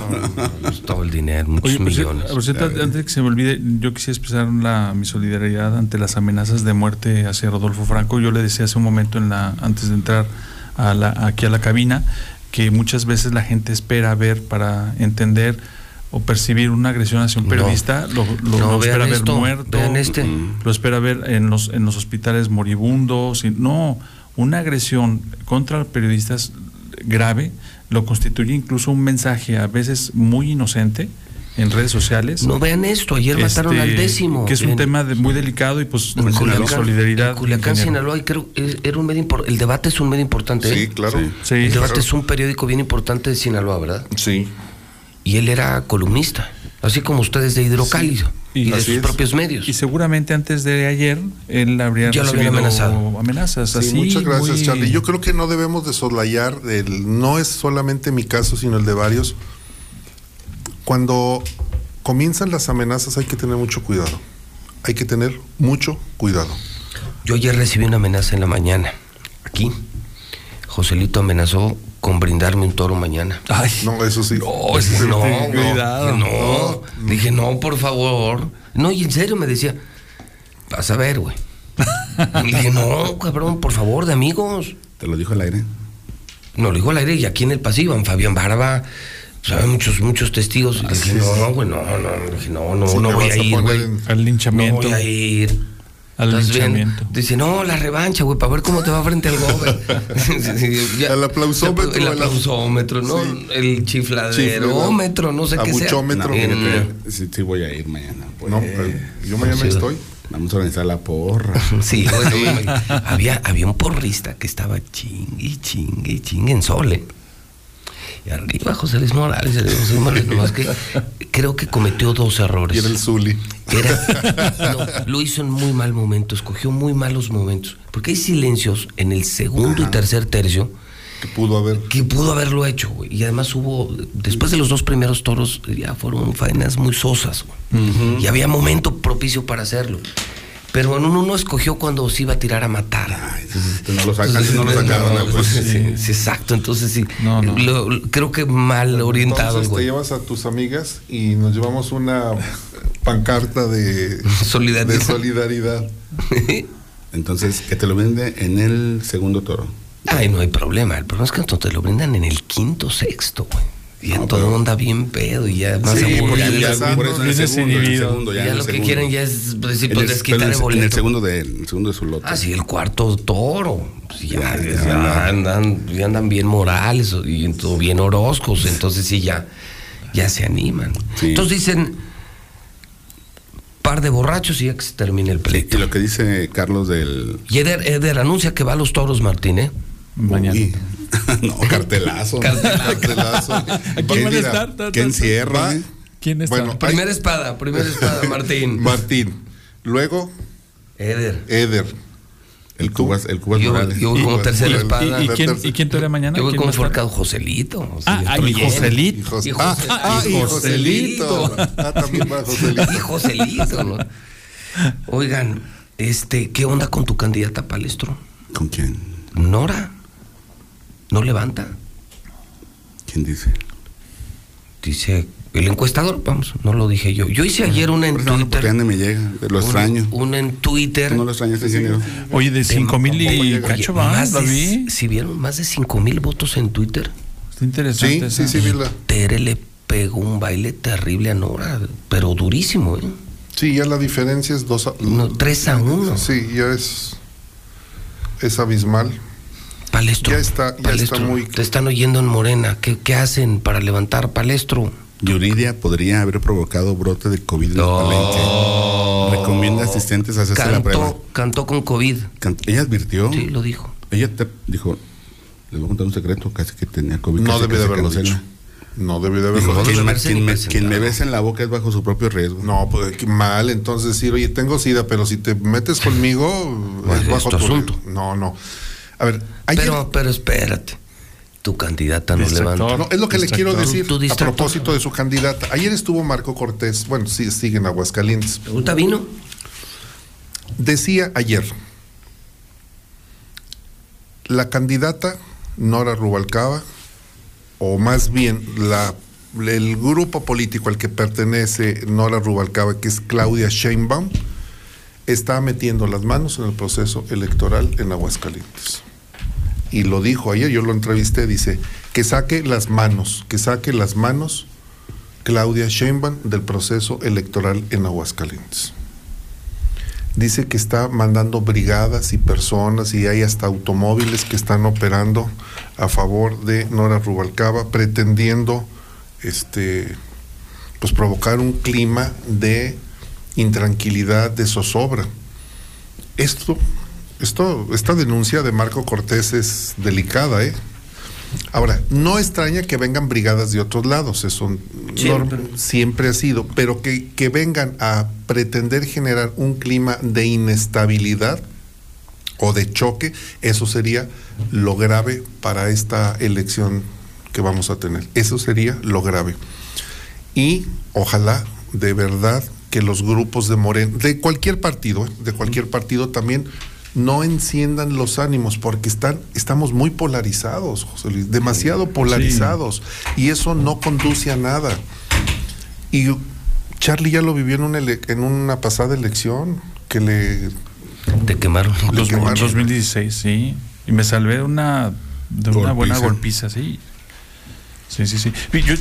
Speaker 1: Todo el dinero, muchos
Speaker 86: Oye, por cierto,
Speaker 1: millones.
Speaker 86: por cierto, antes de que se me olvide, yo quisiera expresar la, mi solidaridad ante las amenazas de muerte hacia Rodolfo Franco. Yo le decía hace un momento, en la, antes de entrar a la, aquí a la cabina, que muchas veces la gente espera ver para entender o percibir una agresión hacia un
Speaker 1: No.
Speaker 86: periodista, lo, lo-
Speaker 1: No,
Speaker 86: lo espera ver
Speaker 1: esto,
Speaker 86: muerto,
Speaker 1: este.
Speaker 86: lo espera ver en los, en los hospitales moribundos. y- no, una agresión contra periodistas grave lo constituye incluso un mensaje a veces muy inocente en redes sociales.
Speaker 1: No vean esto, ayer mataron al décimo.
Speaker 86: Que es un
Speaker 1: en-
Speaker 86: tema de- muy delicado y pues
Speaker 1: en Culiacán,
Speaker 86: solidaridad.
Speaker 1: en Culiacán. Sinaloa, y creo es- era un medio el debate es un medio importante.
Speaker 85: Sí,
Speaker 1: ¿eh?
Speaker 85: claro. Sí.
Speaker 86: Sí,
Speaker 1: el debate
Speaker 86: claro.
Speaker 1: es un periódico bien importante de Sinaloa, ¿verdad?
Speaker 85: Sí.
Speaker 1: Y él era columnista, así como ustedes de Hidrocálido y, de sus
Speaker 86: es.
Speaker 1: propios medios.
Speaker 86: Y seguramente antes de ayer él habría
Speaker 1: lo habían
Speaker 86: recibido
Speaker 1: amenazado.
Speaker 86: amenazas.
Speaker 85: Sí,
Speaker 86: así,
Speaker 85: muchas gracias,
Speaker 86: muy-
Speaker 85: Charlie. Yo creo que no debemos de soslayar, el, no es solamente mi caso, sino el de varios. Cuando comienzan las amenazas hay que tener mucho cuidado. Hay que tener mucho cuidado.
Speaker 1: Yo ayer recibí una amenaza en la mañana, aquí. Joselito amenazó con brindarme un toro mañana.
Speaker 85: No, eso sí.
Speaker 1: No, ese- no, no,
Speaker 85: Cuidado.
Speaker 1: no. Dije, no, por favor. No, y en serio me decía, vas a ver, güey. Y dije, no, cabrón, por favor, de amigos.
Speaker 87: ¿Te lo dijo al aire?
Speaker 1: No, lo dijo al aire y aquí en el pasillo, en Fabián Barba. había muchos, muchos testigos. Y dije, no, güey, no, no. Dije, no, no,
Speaker 85: Sí,
Speaker 1: no
Speaker 85: me
Speaker 1: voy a ir, güey.
Speaker 86: Al linchamiento.
Speaker 1: No voy a ir.
Speaker 86: Al linchamiento.
Speaker 1: Dice, no, la revancha, güey, para ver cómo te va frente al gober. (laughs)
Speaker 85: El aplausómetro,
Speaker 1: El aplausómetro, ¿no?
Speaker 85: Sí.
Speaker 1: El chifladerómetro, no sé qué sea.
Speaker 85: Abuchómetro.
Speaker 87: No, sí, sí voy a ir mañana. pues.
Speaker 85: No, pero yo mañana
Speaker 1: Sí.
Speaker 85: estoy.
Speaker 87: Vamos a organizar la porra. (laughs)
Speaker 1: Sí, (laughs) güey, había, había un porrista que estaba chingue, chingue, chingue en sole. Y arriba José Luis Morales, José Luis Morales, nomás que creo que cometió dos errores.
Speaker 85: Y era el Zuli.
Speaker 1: Era- (laughs) no, lo hizo en muy mal momento, escogió muy malos momentos. Porque hay silencios en el segundo y tercer tercio
Speaker 85: Que pudo haber.
Speaker 1: que pudo haberlo hecho, güey. Y además hubo, después de los dos primeros toros, ya fueron faenas muy sosas, güey. Y había momento propicio para hacerlo. Pero en uno no escogió cuando se iba a tirar a matar.
Speaker 87: No lo sacan, antes no lo sacaron.
Speaker 1: No,
Speaker 87: pues,
Speaker 1: sí,
Speaker 87: sí.
Speaker 1: sí, exacto. Entonces sí,
Speaker 86: No, no.
Speaker 1: lo- lo- creo que mal orientado,
Speaker 85: Entonces te llevas a tus amigas y nos llevamos una pancarta de
Speaker 1: Solidaridad.
Speaker 85: De solidaridad. (laughs)
Speaker 87: Entonces, que te lo vende en el segundo toro.
Speaker 1: Ay, no hay problema. El problema es que te lo brindan en el quinto, sexto, güey. Y ya
Speaker 87: No,
Speaker 1: todo
Speaker 87: pero-
Speaker 1: anda bien pedo y ya más
Speaker 85: Sí,
Speaker 1: aburrido.
Speaker 87: Ya,
Speaker 85: ya
Speaker 87: ya, por eso en el segundo, en el segundo, ya,
Speaker 1: Ya
Speaker 87: en el
Speaker 1: lo que
Speaker 87: segundo.
Speaker 1: quieren ya es pues, sí,
Speaker 87: En
Speaker 1: pues,
Speaker 87: el-
Speaker 1: desquitar el
Speaker 87: en el
Speaker 1: boleto.
Speaker 87: segundo de, el segundo de su lote.
Speaker 1: Ah, sí, el cuarto toro. Pues ya,
Speaker 87: Ya,
Speaker 1: ya
Speaker 87: ya.
Speaker 1: andan, ya andan bien morales y o bien orozcos, entonces sí ya, ya se animan.
Speaker 87: Sí.
Speaker 1: Entonces dicen, par de borrachos y ya que se termine el
Speaker 87: Sí,
Speaker 1: pleito.
Speaker 87: y lo que dice Carlos del.
Speaker 1: Y Eder, Eder anuncia que va a los toros, Martín, ¿eh?
Speaker 86: Mañana.
Speaker 87: Uy. (laughs) no, cartelazo.
Speaker 85: Cartelazo. (laughs)
Speaker 86: ¿Quién. ¿Quién está?
Speaker 85: Bueno,
Speaker 1: Primera espada, primera espada, (laughs) Martín.
Speaker 85: Martín. Luego,
Speaker 1: Eder.
Speaker 85: Eder.
Speaker 87: El Cubas, el Cubas
Speaker 1: Yo,
Speaker 87: Morales.
Speaker 1: yo voy como tercera espada.
Speaker 86: ¿Y, quién. ¿Y quién torea mañana?
Speaker 1: Yo voy
Speaker 86: ¿Quién
Speaker 1: como
Speaker 86: va a estar?
Speaker 1: forcado Joselito. o sea,
Speaker 86: Ah, ah, y. Joselito.
Speaker 85: Y Jos-
Speaker 1: Y
Speaker 85: ah, ah, y Joselito.
Speaker 1: Joselito.
Speaker 85: Ah, también va Joselito.
Speaker 1: Y Joselito, ¿no? Oigan, este, ¿qué onda con tu candidata palestro?
Speaker 87: ¿Con quién?
Speaker 1: Nora. ¿No levanta?
Speaker 87: ¿Quién dice?
Speaker 1: Dice el encuestador, vamos, no lo dije yo. Yo hice ayer una en
Speaker 87: no,
Speaker 1: Twitter.
Speaker 87: ni me llega. Lo
Speaker 1: una-
Speaker 87: extraño.
Speaker 1: Una en Twitter.
Speaker 87: ¿Tú no lo extrañas, ingeniero?
Speaker 86: Oye, de cinco mil
Speaker 1: Oye,
Speaker 86: y cacho
Speaker 1: más
Speaker 86: vi.
Speaker 1: Si vieron más de cinco mil votos en Twitter,
Speaker 86: Está interesante.
Speaker 85: Sí, sí,
Speaker 86: esa.
Speaker 85: sí, vi la-
Speaker 1: Tere le pegó un baile terrible a Nora, pero durísimo, ¿eh?
Speaker 85: Sí, ya la diferencia es dos a,
Speaker 1: No, 3 a 1.
Speaker 85: Sí, ya es es abismal.
Speaker 1: Palestro.
Speaker 85: Ya está, ya
Speaker 1: Palestro,
Speaker 85: está muy
Speaker 1: Te están oyendo en Morena. ¿Qué, qué hacen para levantar Palestro?
Speaker 87: Yuridia podría haber provocado brote de COVID en palenque. Recomienda asistentes a hacerse la prueba.
Speaker 1: Cantó, cantó con COVID.
Speaker 87: Can- Ella advirtió.
Speaker 1: Sí, lo dijo.
Speaker 87: Ella te dijo, les voy a contar un secreto, casi que tenía COVID.
Speaker 85: No
Speaker 87: que
Speaker 85: de haberlo dicho. No debe de haberlo
Speaker 87: Dijo,
Speaker 85: hecho.
Speaker 87: quien, quien me- quien me besa en la boca es bajo su propio riesgo.
Speaker 85: No, pues mal, entonces decir, oye, tengo sida, pero si te metes conmigo,
Speaker 1: Pues
Speaker 85: es
Speaker 1: es
Speaker 85: bajo
Speaker 1: tu
Speaker 85: tu
Speaker 1: asunto.
Speaker 85: riesgo. No, no. A ver, ayer,
Speaker 1: Pero, pero espérate. Tu candidata no
Speaker 86: Distractor.
Speaker 1: levanta.
Speaker 85: no, es lo que le quiero
Speaker 86: Distractor.
Speaker 85: decir
Speaker 1: Tu
Speaker 85: a
Speaker 1: distractor.
Speaker 85: propósito de su candidata. Ayer estuvo Marco Cortés, bueno, sí, sigue en Aguascalientes.
Speaker 1: ¿Pregunta vino?
Speaker 85: Decía ayer, la candidata Nora Rubalcaba, o más bien la, el grupo político al que pertenece Nora Rubalcaba, que es Claudia Sheinbaum, está metiendo las manos en el proceso electoral en Aguascalientes. Y lo dijo ayer, yo lo entrevisté, dice, que saque las manos, que saque las manos Claudia Sheinbaum del proceso electoral en Aguascalientes dice que está mandando brigadas y personas y hay hasta automóviles que están operando a favor de Nora Rubalcaba, pretendiendo este pues provocar un clima de intranquilidad, de zozobra. Esto, esto, esta denuncia de Marco Cortés es delicada, ¿eh? Ahora, no extraña que vengan brigadas de otros lados, eso
Speaker 1: Siempre.
Speaker 85: ha sido, pero que, que vengan a pretender generar un clima de inestabilidad o de choque, eso sería lo grave para esta elección que vamos a tener. Eso sería lo grave. Y ojalá de verdad que los grupos de Morena, de cualquier partido, ¿eh? de cualquier partido también, no enciendan los ánimos porque están, estamos muy polarizados, José Luis, demasiado polarizados y eso no conduce a nada. Y Charlie ya lo vivió en una, ele- en una pasada elección que le
Speaker 1: Te quemaron.
Speaker 85: Quemaron.
Speaker 86: 2016, sí. Y me salvé de una, de una buena
Speaker 85: Golpiza.
Speaker 86: sí. Sí, sí, sí.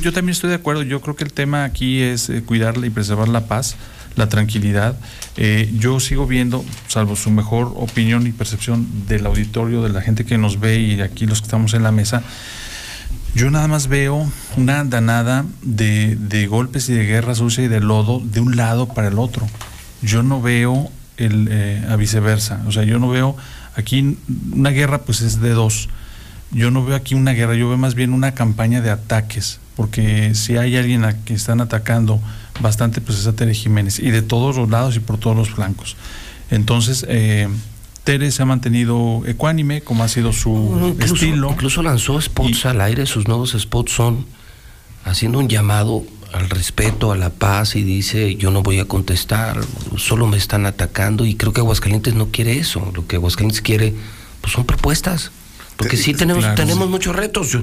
Speaker 86: Yo también estoy de acuerdo. Yo creo que el tema aquí es eh, cuidarla y preservar la paz, la tranquilidad. Eh, yo sigo viendo, salvo su mejor opinión y percepción del auditorio, de la gente que nos ve y aquí los que estamos en la mesa, yo nada más veo una andanada de, de golpes y de guerra sucia y de lodo de un lado para el otro. Yo no veo el, eh, a viceversa. O sea, yo no veo aquí una guerra, pues es de dos. Yo no veo aquí una guerra, yo veo más bien una campaña de ataques, porque si hay alguien a que están atacando bastante, pues es a Tere Jiménez, y de todos los lados y por todos los flancos. Entonces, eh, Tere se ha mantenido ecuánime, como ha sido su
Speaker 1: incluso,
Speaker 86: estilo.
Speaker 1: incluso lanzó spots al aire, sus nuevos spots son haciendo un llamado al respeto, a la paz y dice yo no voy a contestar, solo me están atacando y creo que Aguascalientes no quiere eso, lo que Aguascalientes quiere pues son propuestas, porque sí tenemos,
Speaker 86: claro,
Speaker 1: tenemos
Speaker 86: sí.
Speaker 1: muchos retos.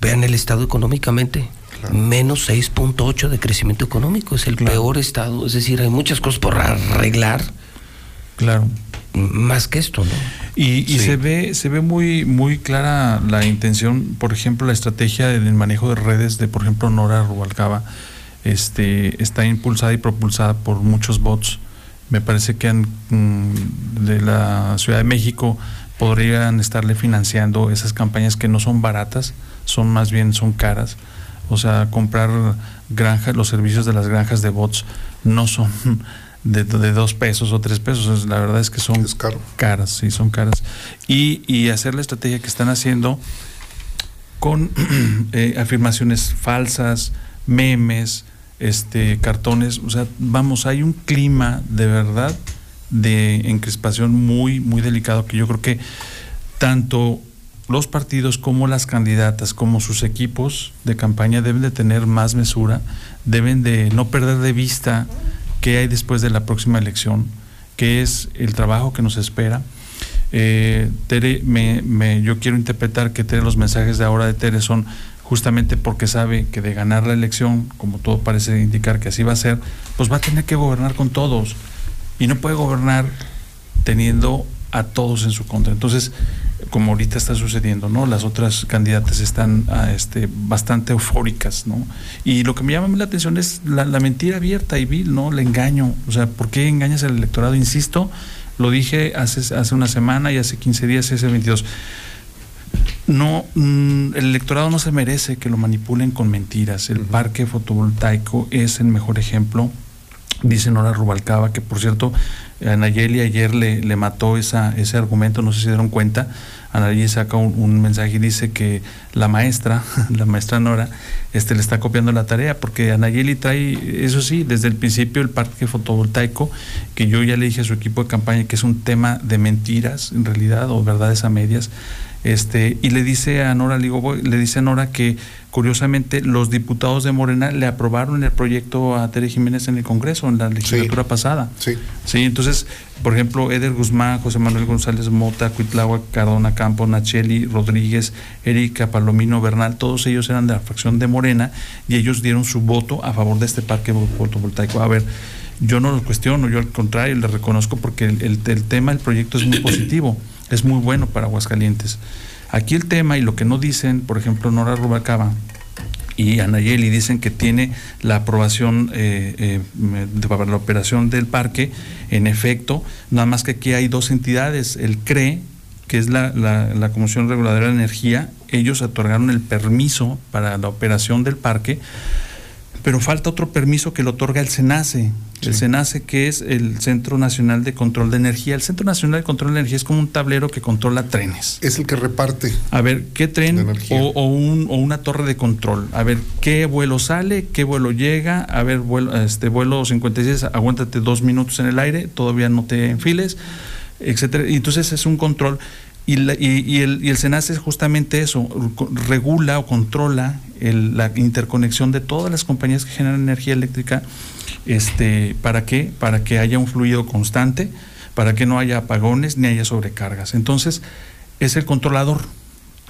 Speaker 1: Vean el estado económicamente, menos 6.8 de crecimiento económico, es el peor estado, es decir, hay muchas cosas por arreglar.
Speaker 86: Claro.
Speaker 1: Más que esto, ¿no?
Speaker 86: Y, y
Speaker 1: Sí.
Speaker 86: se ve se ve muy muy clara la intención, por ejemplo, la estrategia del manejo de redes de, por ejemplo, Nora Rubalcaba, este está impulsada y propulsada por muchos bots. Me parece que han, mm, de la Ciudad de México podrían estarle financiando esas campañas que no son baratas, son más bien son caras. O sea, comprar granjas, los servicios de las granjas de bots no son de, de dos pesos o tres pesos. Es- La verdad es que son caras, sí, son caras. Y, y hacer la estrategia que están haciendo con (clears throat) eh, afirmaciones falsas, memes, este, cartones. O sea, vamos, hay un clima de verdad de encrespación muy, muy delicado que yo creo que tanto los partidos como las candidatas, como sus equipos de campaña deben de tener más mesura, deben de no perder de vista qué hay después de la próxima elección, qué es el trabajo que nos espera. Eh, Tere, me, yo quiero interpretar que Tere, los mensajes de ahora de Tere son justamente porque sabe que de ganar la elección, como todo parece indicar que así va a ser, pues va a tener que gobernar con todos y no puede gobernar teniendo a todos en su contra. Entonces, como ahorita está sucediendo, ¿no? Las otras candidatas están ah, este, bastante eufóricas, ¿no? Y lo que me llama a la atención es la, la mentira abierta y vil, ¿no? El engaño. O sea, ¿por qué engañas al electorado? Insisto, lo dije hace, hace una semana y hace 15 días, hace 22. No, mm, el electorado no se merece que lo manipulen con mentiras. El parque fotovoltaico es el mejor ejemplo. Dice Nora Rubalcaba, que por cierto, a Nayeli ayer le, le mató esa, ese argumento, no sé si se dieron cuenta. Anayeli saca un, mensaje y dice que la maestra, (laughs) la maestra Nora, este, le está copiando la tarea, porque Anayeli trae, eso sí, desde el principio el parque fotovoltaico, que yo ya le dije a su equipo de campaña que es un tema de mentiras, en realidad, o verdades a medias, este, y le dice a Nora, le, dice a Nora que curiosamente los diputados de Morena le aprobaron el proyecto a Tere Jiménez en el Congreso, en la legislatura pasada.
Speaker 85: Sí.
Speaker 86: Sí, entonces, por ejemplo, Eder Guzmán, José Manuel González Mota, Cuitlagua, Cardona Campo, Nacheli, Rodríguez, Erika, Palomino, Bernal, todos ellos eran de la fracción de Morena y ellos dieron su voto a favor de este parque fotovoltaico. A ver, yo no lo cuestiono, yo al contrario le reconozco porque el, el- el tema, el proyecto es muy positivo, es muy bueno para Aguascalientes. Aquí el tema y lo que no dicen, por ejemplo, Nora Rubacaba, y Anayeli dicen que tiene la aprobación eh, eh, para la operación del parque, en efecto, nada más que aquí hay dos entidades, el CRE, que es la- la Comisión Reguladora de Energía, ellos otorgaron el permiso para la operación del parque, pero falta otro permiso que lo otorga el SENACE, el SENACE que es el Centro Nacional de Control de Energía. El Centro Nacional de Control de Energía es como un tablero que controla trenes.
Speaker 85: Es el que reparte.
Speaker 86: A ver, ¿qué tren o, o un- o una torre de control? A ver, ¿qué vuelo sale? ¿Qué vuelo llega? A ver, vuelo, este vuelo 56, aguántate dos minutos en el aire, todavía no te enfiles, etcétera. Y entonces es un control. Y, la- y- y el, y el SENACE es justamente eso, regula o controla el- la interconexión de todas las compañías que generan energía eléctrica. Este, ¿Para qué? Para que haya un fluido constante, para que no haya apagones ni haya sobrecargas. Entonces, es el controlador.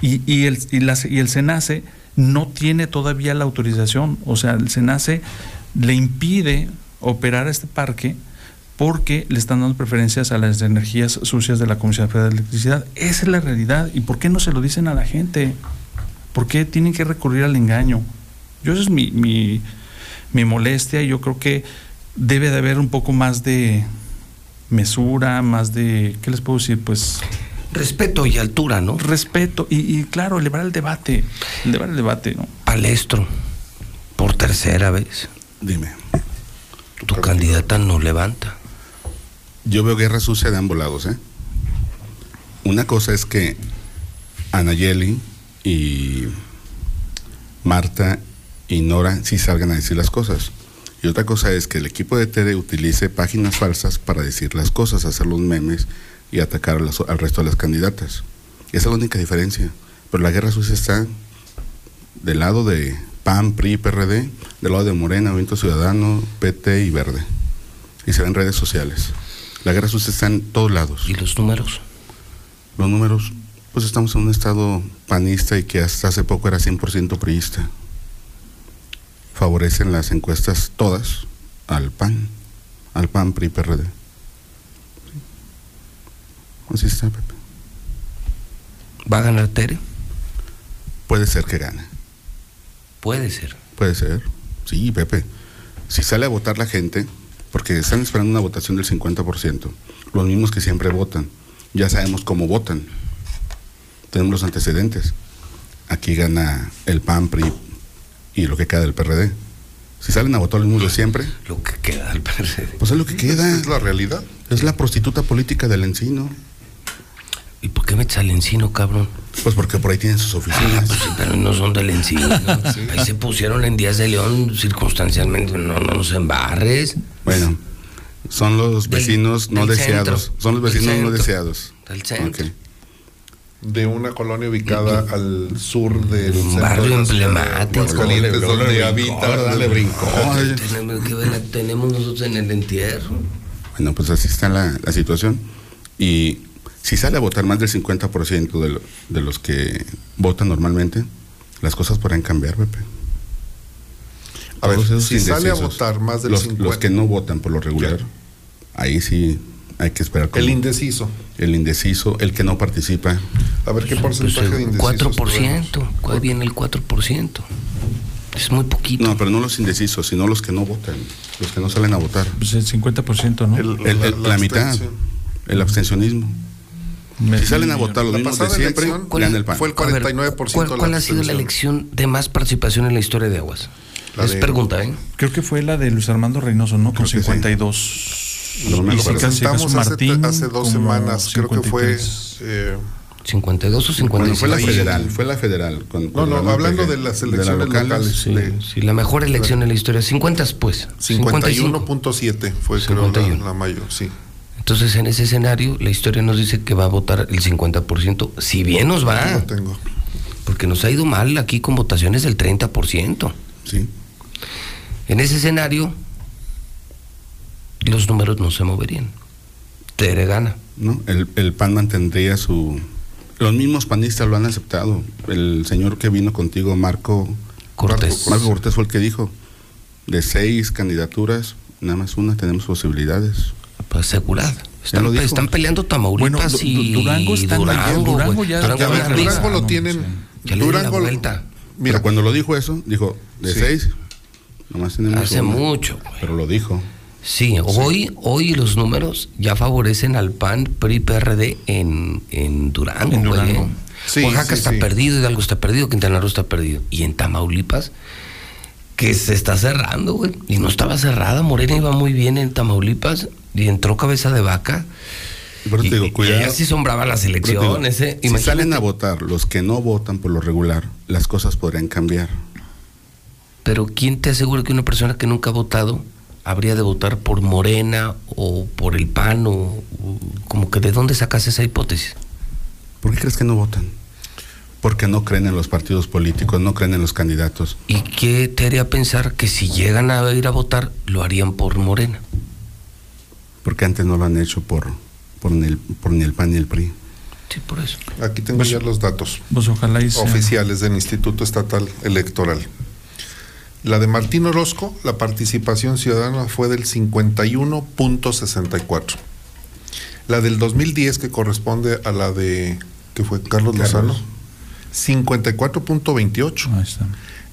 Speaker 86: Y, y el, y, y el SENACE no tiene todavía la autorización. O sea, el SENACE le impide operar este parque porque le están dando preferencias a las energías sucias de la Comisión Federal de Electricidad. Esa es la realidad. ¿Y por qué no se lo dicen a la gente? ¿Por qué tienen que recurrir al engaño? Yo esa es mi, mi, mi molestia y yo creo que debe de haber un poco más de mesura, más de, ¿qué les puedo decir? Pues
Speaker 1: Respeto y altura, ¿no?
Speaker 86: respeto y, y claro, elevar el debate, elevar el debate, ¿no?
Speaker 1: Palestro, por tercera vez.
Speaker 87: Dime.
Speaker 1: Tu candidata no levanta.
Speaker 87: Yo veo guerra sucia de ambos lados, ¿eh? Una cosa es que Anayeli y Marta y Nora sí salgan a decir las cosas. Y otra cosa es que el equipo de Tere utilice páginas falsas para decir las cosas, hacer los memes y atacar al resto de las candidatas. Esa es la única diferencia. Pero la guerra sucia está del lado de PAN, PRI, PRD, del lado de Morena, Movimiento Ciudadano, PT y Verde. Y se ve en redes sociales. La guerra sucia está en todos lados.
Speaker 1: ¿Y los números?
Speaker 87: Los números, pues estamos en un estado panista y que hasta hace poco era 100% priista. Favorecen las encuestas todas al PAN, al PAN, PRI, PRD. Así está, Pepe.
Speaker 1: ¿Va a ganar Tere?
Speaker 87: Puede ser que gane.
Speaker 1: Puede ser.
Speaker 87: Puede ser. Sí, Pepe. Si sale a votar la gente, porque están esperando una votación del 50%, los mismos que siempre votan, ya sabemos cómo votan. Tenemos los antecedentes. Aquí gana el PAN, PRI y lo que queda del PRD. Si salen a votar los mismos de siempre,
Speaker 1: Lo que queda del PRD.
Speaker 87: pues es lo que queda.
Speaker 85: Es la realidad.
Speaker 87: Es la prostituta política del encino.
Speaker 1: ¿Y por qué metes al encino, cabrón?
Speaker 87: Pues porque por ahí tienen sus
Speaker 1: Ah,
Speaker 87: oficinas.
Speaker 1: pues sí, pero no son del encino. ¿no? (laughs) Ahí se pusieron en Díaz de León circunstancialmente. No, no nos embarres.
Speaker 87: Bueno, son los
Speaker 1: Del-
Speaker 87: vecinos no
Speaker 1: del
Speaker 87: deseados.
Speaker 1: centro.
Speaker 87: Son los vecinos no deseados.
Speaker 1: Del centro.
Speaker 85: De una colonia ubicada al sur del
Speaker 1: Un
Speaker 85: centro
Speaker 1: barrio emblemático.
Speaker 87: Le-
Speaker 85: donde habita.
Speaker 87: brincó, le brincó.
Speaker 1: Tenemos que ver, la tenemos nosotros en el entierro.
Speaker 87: Bueno, pues así está la, la situación. Y si sale a votar más del 50% de, lo- de los que votan normalmente, las cosas podrán cambiar, Pepe.
Speaker 85: A ver, si sale a votar más del
Speaker 87: los,
Speaker 85: 50.
Speaker 87: los que no votan por lo regular, ahí sí hay que esperar.
Speaker 85: El indeciso.
Speaker 87: el indeciso, el que no participa.
Speaker 85: A ver qué
Speaker 1: Pues
Speaker 85: porcentaje de
Speaker 1: el
Speaker 85: indecisos.
Speaker 1: 4%. ¿Cuál viene el 4%? Es muy poquito.
Speaker 87: No, pero no los indecisos, sino los que no votan, los que no salen a votar.
Speaker 86: Pues el 50%, ¿no?
Speaker 85: El-
Speaker 87: El- el-
Speaker 85: la-
Speaker 87: la,
Speaker 85: la
Speaker 87: mitad, el abstencionismo.
Speaker 86: Me-
Speaker 87: Si salen a votar los
Speaker 85: La
Speaker 87: mismos de siempre, gana el PAN.
Speaker 85: fue el
Speaker 1: A ver,
Speaker 85: 49%
Speaker 1: ¿Cuál,
Speaker 85: de la
Speaker 1: cuál ha sido la elección de más participación en la historia de Aguas?
Speaker 85: La
Speaker 1: es
Speaker 85: de-
Speaker 1: pregunta, ¿eh?
Speaker 86: Creo que fue la de Luis Armando Reynoso, ¿no? Con
Speaker 87: Creo que sí.
Speaker 86: 52.
Speaker 87: No me
Speaker 86: Y si
Speaker 85: Presentamos
Speaker 86: Caso
Speaker 85: hace,
Speaker 86: Martín,
Speaker 85: hace dos semanas, creo que fue
Speaker 86: 53.
Speaker 85: eh,
Speaker 1: 52 o 55.
Speaker 87: Bueno, fue la federal, fue la federal. Con,
Speaker 85: No,
Speaker 87: con
Speaker 85: no,
Speaker 87: Guadalupe,
Speaker 85: hablando de las elecciones locales.
Speaker 1: Sí,
Speaker 85: de-
Speaker 1: sí, la mejor elección en la historia. 50 pues.
Speaker 85: 51.7 fue creo la,
Speaker 1: 51.
Speaker 85: la mayor, sí.
Speaker 1: Entonces, en ese escenario, la historia nos dice que va a votar el 50%, si bien nos va.
Speaker 85: Lo tengo.
Speaker 1: Porque nos ha ido mal aquí con votaciones del 30%.
Speaker 87: Sí.
Speaker 1: En ese escenario, los números no se moverían. Tere gana.
Speaker 87: ¿no? El, el PAN mantendría su... Los mismos panistas lo han aceptado. El señor que vino contigo, Marco
Speaker 1: Cortés.
Speaker 87: Marco, Marco Cortés fue el que dijo, de seis candidaturas, nada más una tenemos posibilidades.
Speaker 1: Pues asegurada.
Speaker 87: Ya
Speaker 1: Están,
Speaker 87: lo
Speaker 1: están peleando Tamaulipas
Speaker 86: Bueno,
Speaker 1: y
Speaker 86: Du- Durango está en la-
Speaker 1: Durango,
Speaker 86: Durango ya-
Speaker 1: Durango
Speaker 85: Ya Durango
Speaker 1: regresar.
Speaker 85: lo tienen.
Speaker 1: Ya le dieron la
Speaker 85: Durango.
Speaker 1: vuelta.
Speaker 85: Mira,
Speaker 87: Pero cuando lo dijo eso, dijo, de
Speaker 85: Sí.
Speaker 87: seis, nomás tenemos
Speaker 1: Hace
Speaker 87: una.
Speaker 1: mucho, güey.
Speaker 87: Pero lo dijo.
Speaker 1: Sí, hoy, hoy los números ya favorecen al PAN, PRI, PRD en, en Durango.
Speaker 86: En Durango.
Speaker 1: ¿eh?
Speaker 85: Sí,
Speaker 1: Oaxaca
Speaker 85: sí,
Speaker 1: está
Speaker 85: sí.
Speaker 1: perdido, Hidalgo está perdido, Quintana Roo está perdido. Y en Tamaulipas, que se está cerrando, güey. Y no estaba cerrada, Morena iba muy bien en Tamaulipas y entró cabeza de vaca.
Speaker 87: Y te digo,
Speaker 1: y
Speaker 87: cuidado.
Speaker 1: ella sí sombraba las
Speaker 87: digo,
Speaker 1: elecciones, ¿eh?
Speaker 87: Si salen a votar los que no votan por lo regular, las cosas podrían cambiar.
Speaker 1: Pero ¿quién te asegura que una persona que nunca ha votado habría de votar por Morena o por el PAN o, o como que de dónde sacas esa hipótesis?
Speaker 87: ¿Por qué crees que no votan? Porque no creen en los partidos políticos, no creen en los candidatos.
Speaker 1: ¿Y qué te haría pensar que si llegan a ir a votar lo harían por Morena?
Speaker 87: Porque antes no lo han hecho por, por, ni, el, por ni el PAN ni el PRI.
Speaker 1: Sí, por eso.
Speaker 85: aquí tengo ya los datos
Speaker 86: Pues ojalá y sea.
Speaker 85: oficiales del Instituto Estatal Electoral. La de Martín Orozco, la participación ciudadana fue del 51.64. La del 2010, que corresponde a la de, que fue Carlos,
Speaker 87: Carlos.
Speaker 85: Lozano, 54.28.
Speaker 86: Ahí está.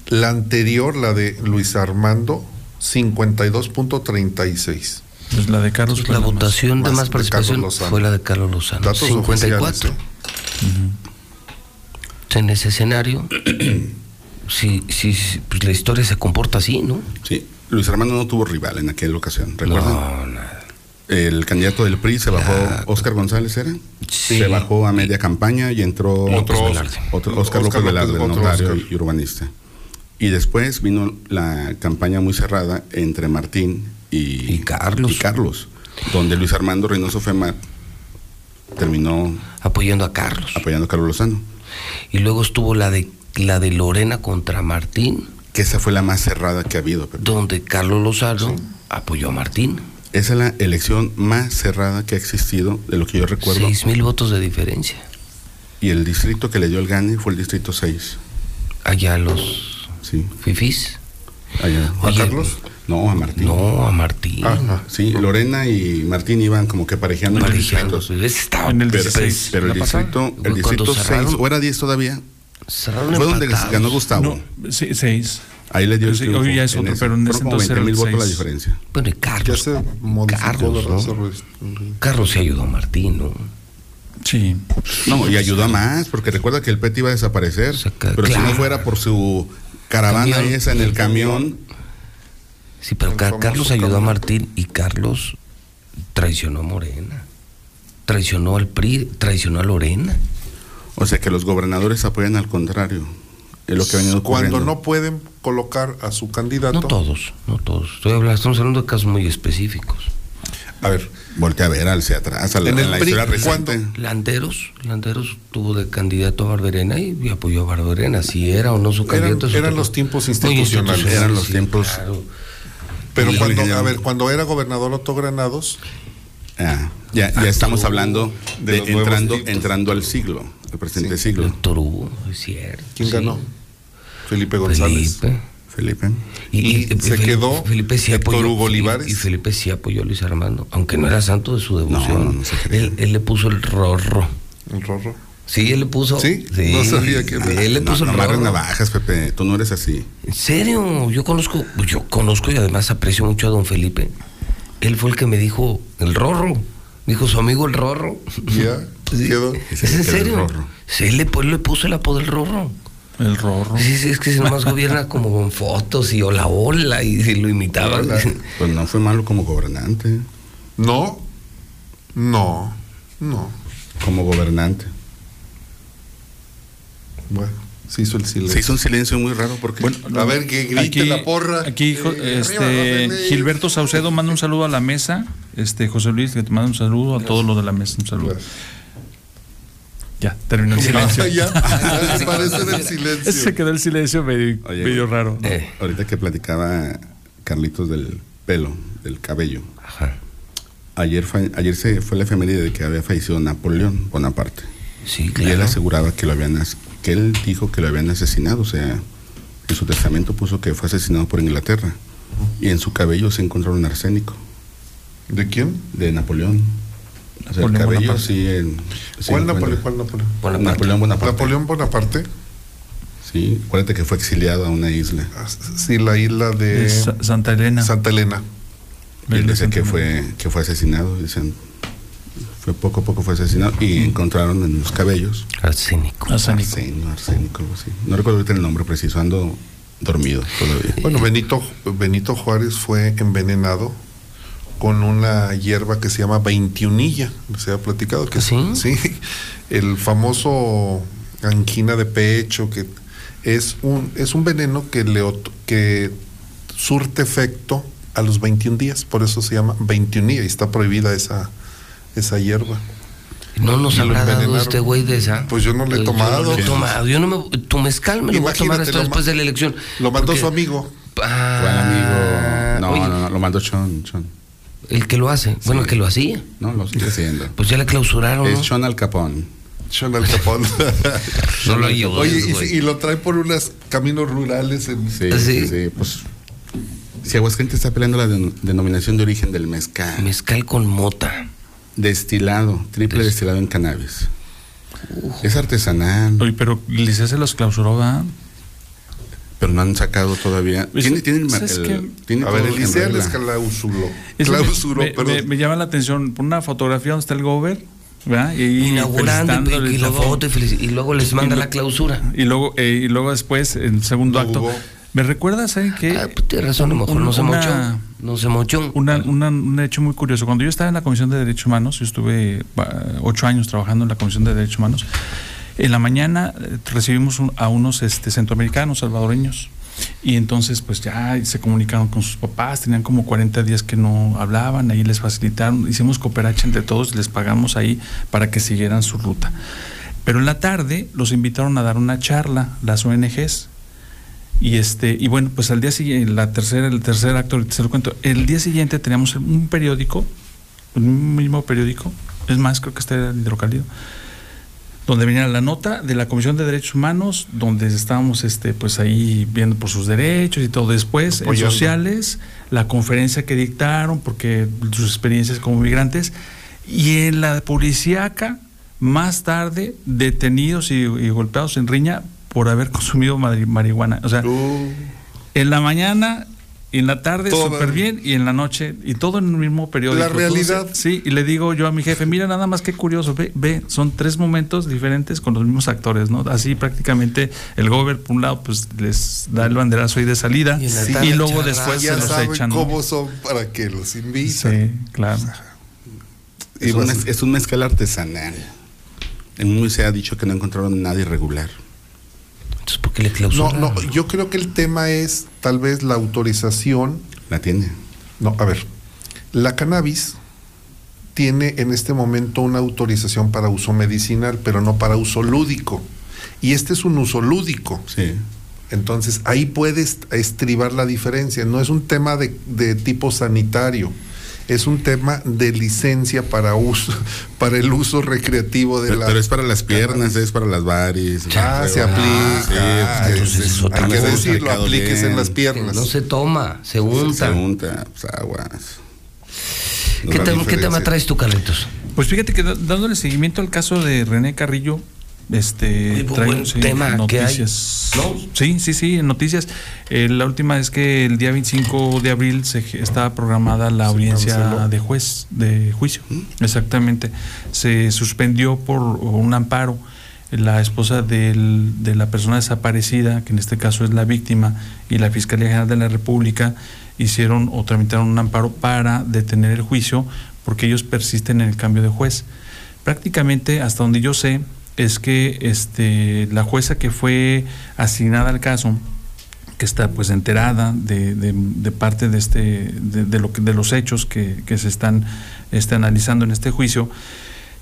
Speaker 85: La anterior, la de Luis Armando, 52.36.
Speaker 86: Pues la de Carlos fue
Speaker 1: La
Speaker 86: más.
Speaker 1: votación de
Speaker 85: más de
Speaker 1: participación fue la de Carlos Lozano.
Speaker 85: Datos
Speaker 1: 54.
Speaker 85: oficiales,
Speaker 1: En ese escenario, (clears throat) si, si, pues la historia se comporta así, ¿no?
Speaker 87: Sí, Luis Armando no tuvo rival en aquella ocasión, ¿recuerdan?
Speaker 1: No, nada.
Speaker 87: El candidato del PRI se bajó, Oscar González era,
Speaker 1: Sí.
Speaker 87: se bajó a media campaña y entró
Speaker 85: Otro
Speaker 87: otro Oscar,
Speaker 85: Oscar
Speaker 87: López Velarde,
Speaker 85: López, otro
Speaker 87: notario
Speaker 85: Oscar.
Speaker 87: y urbanista. Y después vino la campaña muy cerrada entre Martín y,
Speaker 1: Y Carlos.
Speaker 87: y Carlos, donde Luis Armando Reynoso Femar terminó
Speaker 1: Apoyando a Carlos.
Speaker 87: apoyando a Carlos Lozano,
Speaker 1: Y luego estuvo la de la de Lorena contra Martín,
Speaker 87: que esa fue la más cerrada que ha habido. Pepe.
Speaker 1: donde Carlos Lozano apoyó a Martín.
Speaker 87: Esa es la elección más cerrada que ha existido, de lo que yo recuerdo.
Speaker 1: Seis mil votos de diferencia.
Speaker 87: Y el distrito que le dio el gane fue el distrito 6.
Speaker 1: Allá los
Speaker 87: Sí,
Speaker 1: fifís.
Speaker 87: allá.
Speaker 85: ¿A
Speaker 1: Oye,
Speaker 85: Carlos?
Speaker 87: No, a Martín.
Speaker 1: No, a Martín.
Speaker 85: Ajá.
Speaker 87: Sí, Lorena y Martín iban como que parejeando en los
Speaker 1: Parejeando,
Speaker 87: distritos.
Speaker 1: pues, estaba-
Speaker 86: En el
Speaker 87: Pero,
Speaker 86: 16.
Speaker 87: pero el distrito, el distrito 6, o era 10 todavía,
Speaker 1: cerraron
Speaker 87: fue donde
Speaker 1: empatados.
Speaker 87: ganó Gustavo.
Speaker 86: No, sí, seis.
Speaker 87: Ahí le dio el
Speaker 86: Sí,
Speaker 87: triunfo
Speaker 86: hoy ya es
Speaker 87: en
Speaker 86: otro,
Speaker 87: ese.
Speaker 86: pero en ese entonces
Speaker 87: 20
Speaker 86: era
Speaker 87: mil
Speaker 86: el
Speaker 87: votos la diferencia.
Speaker 1: Bueno, y
Speaker 85: Ya
Speaker 1: Carlos.
Speaker 85: se modificó
Speaker 1: Carlos,
Speaker 85: ¿verdad?
Speaker 1: ¿no? Carlos se ayudó a Martín, ¿no?
Speaker 86: Sí.
Speaker 87: No, y ayudó a más, porque recuerda que el PET iba a desaparecer. Pero si no fuera por su caravana
Speaker 1: Camión.
Speaker 87: esa en el camión,
Speaker 1: Sí, pero Carlos ayudó a. Martín y Carlos traicionó a Morena. Traicionó al PRI, traicionó a Lorena.
Speaker 87: o sea que los gobernadores apoyan al contrario. Es lo que ha venido
Speaker 85: Cuando
Speaker 87: ocurriendo.
Speaker 85: no pueden colocar a su candidato.
Speaker 1: No todos, no todos. Estoy hablando, estamos hablando de casos muy específicos.
Speaker 85: A ver,
Speaker 87: Voltea a ver hacia atrás, a la,
Speaker 85: En el
Speaker 87: la
Speaker 85: PRI,
Speaker 87: historia reciente.
Speaker 1: Landeros, Landeros tuvo de candidato a Barberena y, y apoyó a Barberena, si era o no su candidato.
Speaker 85: eran los tiempos institucionales.
Speaker 87: Eran los
Speaker 1: sí,
Speaker 87: tiempos-
Speaker 1: claro.
Speaker 85: Pero
Speaker 87: Y-
Speaker 85: cuando, a ver, cuando era gobernador Otto Granados,
Speaker 87: Ah, ya, ya estamos hablando
Speaker 85: de
Speaker 87: entrando, entrando al siglo, al presente
Speaker 85: Sí.
Speaker 87: siglo.
Speaker 1: Hugo, es cierto.
Speaker 85: ¿quién
Speaker 1: sí.
Speaker 85: ganó? Felipe González.
Speaker 1: Felipe.
Speaker 87: Felipe.
Speaker 85: Y se quedó
Speaker 1: Felipe sí
Speaker 85: Héctor
Speaker 1: apoyó,
Speaker 85: Hugo Olivares.
Speaker 1: Y, y Felipe sí apoyó a Luis Armando, aunque no era santo de su devoción.
Speaker 87: No, no, no se cree.
Speaker 1: él, él le puso el rorro.
Speaker 85: El Rorro.
Speaker 1: Sí, él le puso.
Speaker 85: ¿Sí? No sabía que-
Speaker 1: sí, Él le
Speaker 87: No,
Speaker 1: puso
Speaker 87: no
Speaker 1: el rorro.
Speaker 87: navajas, Pepe. Tú no eres así.
Speaker 1: En serio, yo conozco, yo conozco y además aprecio mucho a don Felipe. Él fue el que me dijo el rorro. Dijo su amigo el rorro.
Speaker 85: Ya, (laughs)
Speaker 1: Sí.
Speaker 85: quedó.
Speaker 1: ¿Es en
Speaker 87: el
Speaker 1: serio? Sí, él le, pu- le puso el apodo del rorro.
Speaker 86: El rorro.
Speaker 1: Sí, sí, es que si nomás gobierna como con fotos y hola, hola, y, y lo imitaban.
Speaker 87: Pues no fue malo como gobernante.
Speaker 85: No, no, no.
Speaker 87: Como gobernante.
Speaker 85: Bueno, se hizo el silencio.
Speaker 87: Se hizo un silencio muy raro porque.
Speaker 85: a ver, que grite
Speaker 86: Aquí,
Speaker 85: la porra.
Speaker 86: aquí
Speaker 85: Eh,
Speaker 86: este,
Speaker 85: arriba.
Speaker 86: Gilberto Saucedo manda un saludo a la mesa. Este José Luis, que te manda un saludo a todos los de la mesa. Un saludo. Ya, terminó el silencio.
Speaker 85: Ya, el.
Speaker 86: Se quedó el silencio medio,
Speaker 87: Oye,
Speaker 86: medio raro. ¿no?
Speaker 1: Eh.
Speaker 87: Ahorita que platicaba Carlitos del pelo, del cabello. Ayer, fa- ayer se fue la efeméride de que había fallecido Napoleón Bonaparte.
Speaker 1: Sí,
Speaker 87: Y él
Speaker 1: claro.
Speaker 87: aseguraba que lo habían que él dijo que lo habían asesinado, o sea, en su testamento puso que fue asesinado por Inglaterra. Y en su cabello se encontraron arsénico.
Speaker 85: ¿De quién?
Speaker 87: De Napoleón. O sea, el
Speaker 85: Napoleón
Speaker 87: cabello
Speaker 85: Bonaparte.
Speaker 87: sí en
Speaker 85: ¿Cuál Napoleón? ¿Cuál Napoleón?
Speaker 87: Napoleón Bonaparte.
Speaker 85: Napoleón Bonaparte.
Speaker 87: Sí, acuérdate que fue exiliado a una isla.
Speaker 85: Sí, la isla de
Speaker 86: Sa- Santa Elena.
Speaker 85: Santa Elena.
Speaker 87: Y él dice que fue, que fue asesinado, dicen. Fue poco a poco fue asesinado y encontraron en los cabellos
Speaker 1: arsénico.
Speaker 86: Arsénico.
Speaker 87: Arsenio, arsénico, algo así. No recuerdo ahorita el nombre preciso, ando dormido todavía.
Speaker 85: Bueno, Benito, Benito Juárez fue envenenado con una hierba que se llama veintiunilla. Se ha platicado que
Speaker 1: ¿Sí?
Speaker 85: sí, el famoso angina de pecho que es un es un veneno que le que surte efecto a los 21 días, por eso se llama veintiunilla y está prohibida esa esa hierba.
Speaker 1: No nos
Speaker 85: lo
Speaker 1: habrá dado este güey de esa.
Speaker 85: Pues yo no le he
Speaker 1: Yo
Speaker 85: tomado.
Speaker 1: no le he tomado. Yo no me, tu mezcal me lo voy a tomar hasta
Speaker 85: lo
Speaker 1: después de la elección.
Speaker 85: Lo mandó
Speaker 1: Porque-
Speaker 85: su amigo.
Speaker 1: Ah,
Speaker 87: Fue amigo. No,
Speaker 1: oye,
Speaker 87: no, no, lo mandó Chon, Chon.
Speaker 1: El que lo hace. Bueno, el que lo hacía.
Speaker 87: No, lo sigue haciendo.
Speaker 1: Pues ya le clausuraron.
Speaker 87: Es
Speaker 1: ¿no?
Speaker 87: Chon Al Capón.
Speaker 85: Sean Al Capón. (laughs)
Speaker 1: No lo
Speaker 85: Oye, y, y lo trae por unos caminos rurales en
Speaker 87: Sí,
Speaker 1: ¿Ah,
Speaker 87: sí,
Speaker 1: sí?
Speaker 87: sí, pues. Si Aguascalientes está peleando la den- denominación de origen del mezcal.
Speaker 1: Mezcal con mota.
Speaker 87: Destilado, triple destilado en cannabis. Es artesanal,
Speaker 86: Oye, pero Licea se los clausuró, ¿verdad?
Speaker 87: pero no han sacado todavía. Tiene, tiene, el-
Speaker 86: ¿sabes
Speaker 87: el- tiene
Speaker 85: A ver, el Licea les clausuró. Clausuró,
Speaker 86: me, me- me llama la atención. Por una fotografía donde está el gober, ¿verdad? Y
Speaker 1: Inaugurando y,
Speaker 86: felicitándole
Speaker 1: y la
Speaker 86: todo.
Speaker 1: foto y, felici- y luego les manda
Speaker 86: Y
Speaker 1: la clausura.
Speaker 86: Y luego, eh, y luego después, en el segundo
Speaker 85: No
Speaker 86: acto.
Speaker 85: hubo.
Speaker 86: ¿Me recuerdas, sabes qué?
Speaker 1: Ah, pues tienes razón, a lo mejor
Speaker 86: Un-
Speaker 1: no se
Speaker 86: una-
Speaker 1: mochó. No se
Speaker 86: un hecho muy curioso. Cuando yo estaba en la Comisión de Derechos Humanos, yo estuve ocho años trabajando en la Comisión de Derechos Humanos. En la mañana eh, recibimos a unos este, centroamericanos, salvadoreños. Y entonces, pues ya se comunicaron con sus papás, tenían como 40 días que no hablaban, ahí les facilitaron, hicimos cooperacha entre todos, les pagamos ahí para que siguieran su ruta. Pero en la tarde los invitaron a dar una charla, las ONGs, y este, y bueno, pues al día siguiente, la tercera, el tercer acto, el tercer cuento, el día siguiente teníamos un periódico, un mismo periódico, es más, creo que este era el hidrocálido, donde venía la nota de la Comisión de Derechos Humanos, donde estábamos este, pues ahí viendo por sus derechos y todo. Después, en sociales, la conferencia que dictaron, porque sus experiencias como migrantes, y en la policíaca, más tarde, detenidos y, y golpeados en riña por haber consumido mari- marihuana. O sea,
Speaker 85: Uh,
Speaker 86: en la mañana, en la tarde, súper bien, y en la noche, y todo en el mismo periódico.
Speaker 85: La realidad.
Speaker 86: Entonces, sí, y le digo yo a mi jefe, mira nada más qué curioso, ve, ve, son tres momentos diferentes con los mismos actores, ¿no? Así prácticamente el gober, por un lado, pues les da el banderazo ahí de salida,
Speaker 1: Y
Speaker 86: y, luego
Speaker 1: charla.
Speaker 86: después se los
Speaker 85: saben
Speaker 86: echan.
Speaker 85: cómo son para que los invitan.
Speaker 86: Sí, claro.
Speaker 85: Y
Speaker 87: Es un, es un mezcal artesanal. En un se ha dicho que no encontraron nada irregular.
Speaker 1: Entonces, ¿por qué le
Speaker 85: No,
Speaker 1: clausuraron?
Speaker 85: no, yo creo que el tema es tal vez la autorización.
Speaker 87: La tiene.
Speaker 85: No, a ver, la cannabis tiene en este momento una autorización para uso medicinal, pero no para uso lúdico. Y este es un uso lúdico.
Speaker 87: Sí.
Speaker 85: Entonces ahí puedes estribar la diferencia. No es un tema de, de tipo sanitario, es un tema de licencia para uso, (laughs) para el uso recreativo de
Speaker 87: Pero,
Speaker 85: la.
Speaker 87: pero es para las piernas, es para las varis.
Speaker 85: Ah, se aplica.
Speaker 87: sí,
Speaker 85: Ah,
Speaker 87: pues,
Speaker 1: entonces
Speaker 85: es-
Speaker 1: es otra
Speaker 85: hay que decirlo, apliques en las piernas.
Speaker 1: No se toma, se unta.
Speaker 87: Se unta, pues aguas. No
Speaker 1: ¿Qué, tema, ¿Qué
Speaker 85: diferencia.
Speaker 1: tema traes tú, Carlitos?
Speaker 86: Pues fíjate que dándole seguimiento al caso de René Carrillo, este
Speaker 1: Muy buen tema que hay,
Speaker 86: noticias.
Speaker 1: ¿no?
Speaker 86: Sí, sí, sí, en noticias. Eh, la última es que el día 25 de abril se estaba programada la audiencia de juez de juicio. Exactamente. Se suspendió por un amparo. La esposa del- de la persona desaparecida, que en este caso es la víctima, y la Fiscalía General de la República hicieron o tramitaron un amparo para detener el juicio porque ellos persisten en el cambio de juez. Prácticamente, hasta donde yo sé, es que este, la jueza que fue asignada al caso, que está pues enterada de, de, de parte de este de, lo de los hechos que, que se están analizando en este juicio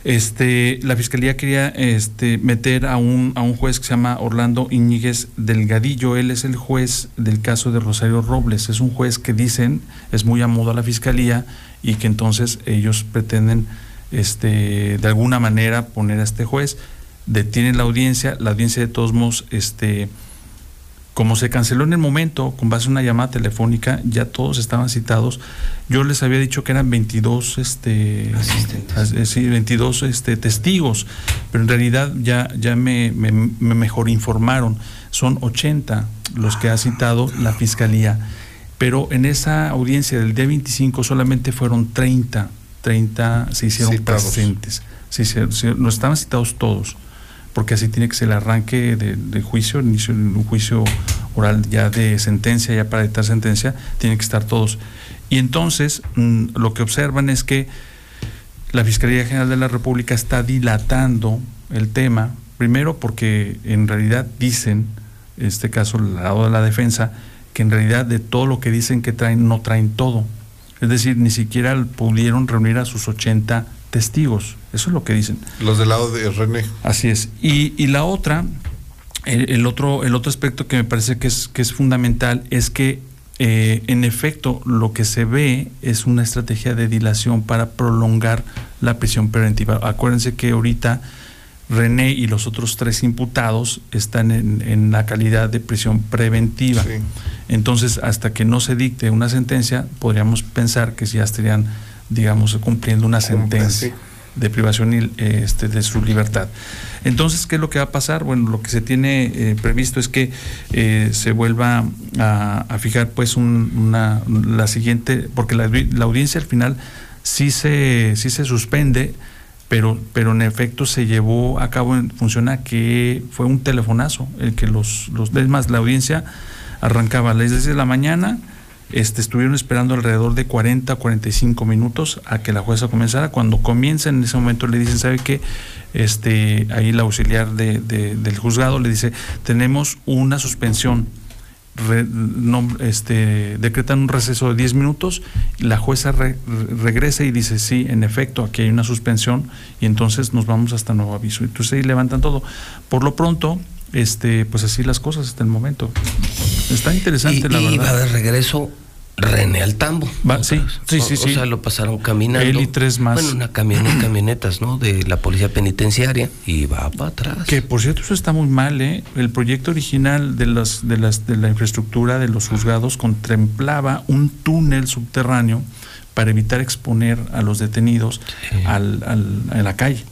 Speaker 86: este la fiscalía quería este meter a un a un juez que se llama Orlando Iñiguez Delgadillo. Él es el juez del caso de Rosario Robles. Es un juez que dicen es muy a modo a la fiscalía y que entonces ellos pretenden este de alguna manera poner a este juez detienen la audiencia la audiencia de todos modos este como se canceló en el momento, con base en una llamada telefónica, ya todos estaban citados. Yo les había dicho que eran 22, este,
Speaker 1: Asistentes.
Speaker 86: sí, 22 este, testigos, pero en realidad ya, ya me, me, me mejor informaron. Son 80 los que ha citado la fiscalía. Pero en esa audiencia del día 25 solamente fueron 30, 30 se hicieron
Speaker 85: Citados.
Speaker 86: presentes. Se hicieron- se- no estaban citados todos porque así tiene que ser el arranque de, de juicio, el inicio de un juicio oral ya de sentencia, ya para dictar sentencia, tienen que estar todos. Y entonces mm, lo que observan es que la Fiscalía General de la República está dilatando el tema, primero porque en realidad dicen, en este caso el lado de la defensa, que en realidad de todo lo que dicen que traen, no traen todo. Es decir, ni siquiera pudieron reunir a sus 80 testigos. Eso es lo que dicen.
Speaker 85: Los del lado de René.
Speaker 86: Así es. Y, y la otra, el, el otro, el otro aspecto que me parece que es, que es fundamental es que, eh, en efecto, lo que se ve es una estrategia de dilación para prolongar la prisión preventiva. Acuérdense que ahorita René y los otros tres imputados están en, en la calidad de prisión preventiva. Entonces, hasta que no se dicte una sentencia, podríamos pensar que ya estarían, digamos, cumpliendo una sentencia de privación eh, este, de su libertad. Entonces, ¿qué es lo que va a pasar? Bueno, lo que se tiene eh, previsto es que eh, se vuelva a, a fijar pues un- una, la siguiente, porque la, la audiencia al final sí se, sí se suspende, pero, pero en efecto se llevó a cabo en función a que fue un telefonazo, el que los, los es más, la audiencia arrancaba a las 10 de la mañana, este, estuvieron esperando alrededor de 40 45 minutos a que la jueza comenzara. Cuando comienza en ese momento le dicen, ¿sabe qué? Este, ahí el auxiliar de- de- del juzgado le dice, tenemos una suspensión. Re- no, este, decretan un receso de 10 minutos, la jueza re- regresa y dice, sí, en efecto, aquí hay una suspensión y entonces nos vamos hasta nuevo aviso. Entonces ahí levantan todo. Por lo pronto, este, pues así las cosas hasta el momento. Está interesante,
Speaker 1: Y,
Speaker 86: la
Speaker 1: y
Speaker 86: verdad.
Speaker 1: va de regreso René al tambo.
Speaker 86: Va- sí, sí,
Speaker 1: O-
Speaker 86: sí,
Speaker 1: O sea, lo pasaron caminando.
Speaker 86: Él y tres más.
Speaker 1: Bueno, una camioneta, (clears throat) camionetas, ¿no? De la policía penitenciaria y va para atrás.
Speaker 86: Que por cierto eso está muy mal, ¿eh? El proyecto original de las de las de la infraestructura de los juzgados contemplaba un túnel subterráneo para evitar exponer a los detenidos al, al- a la calle.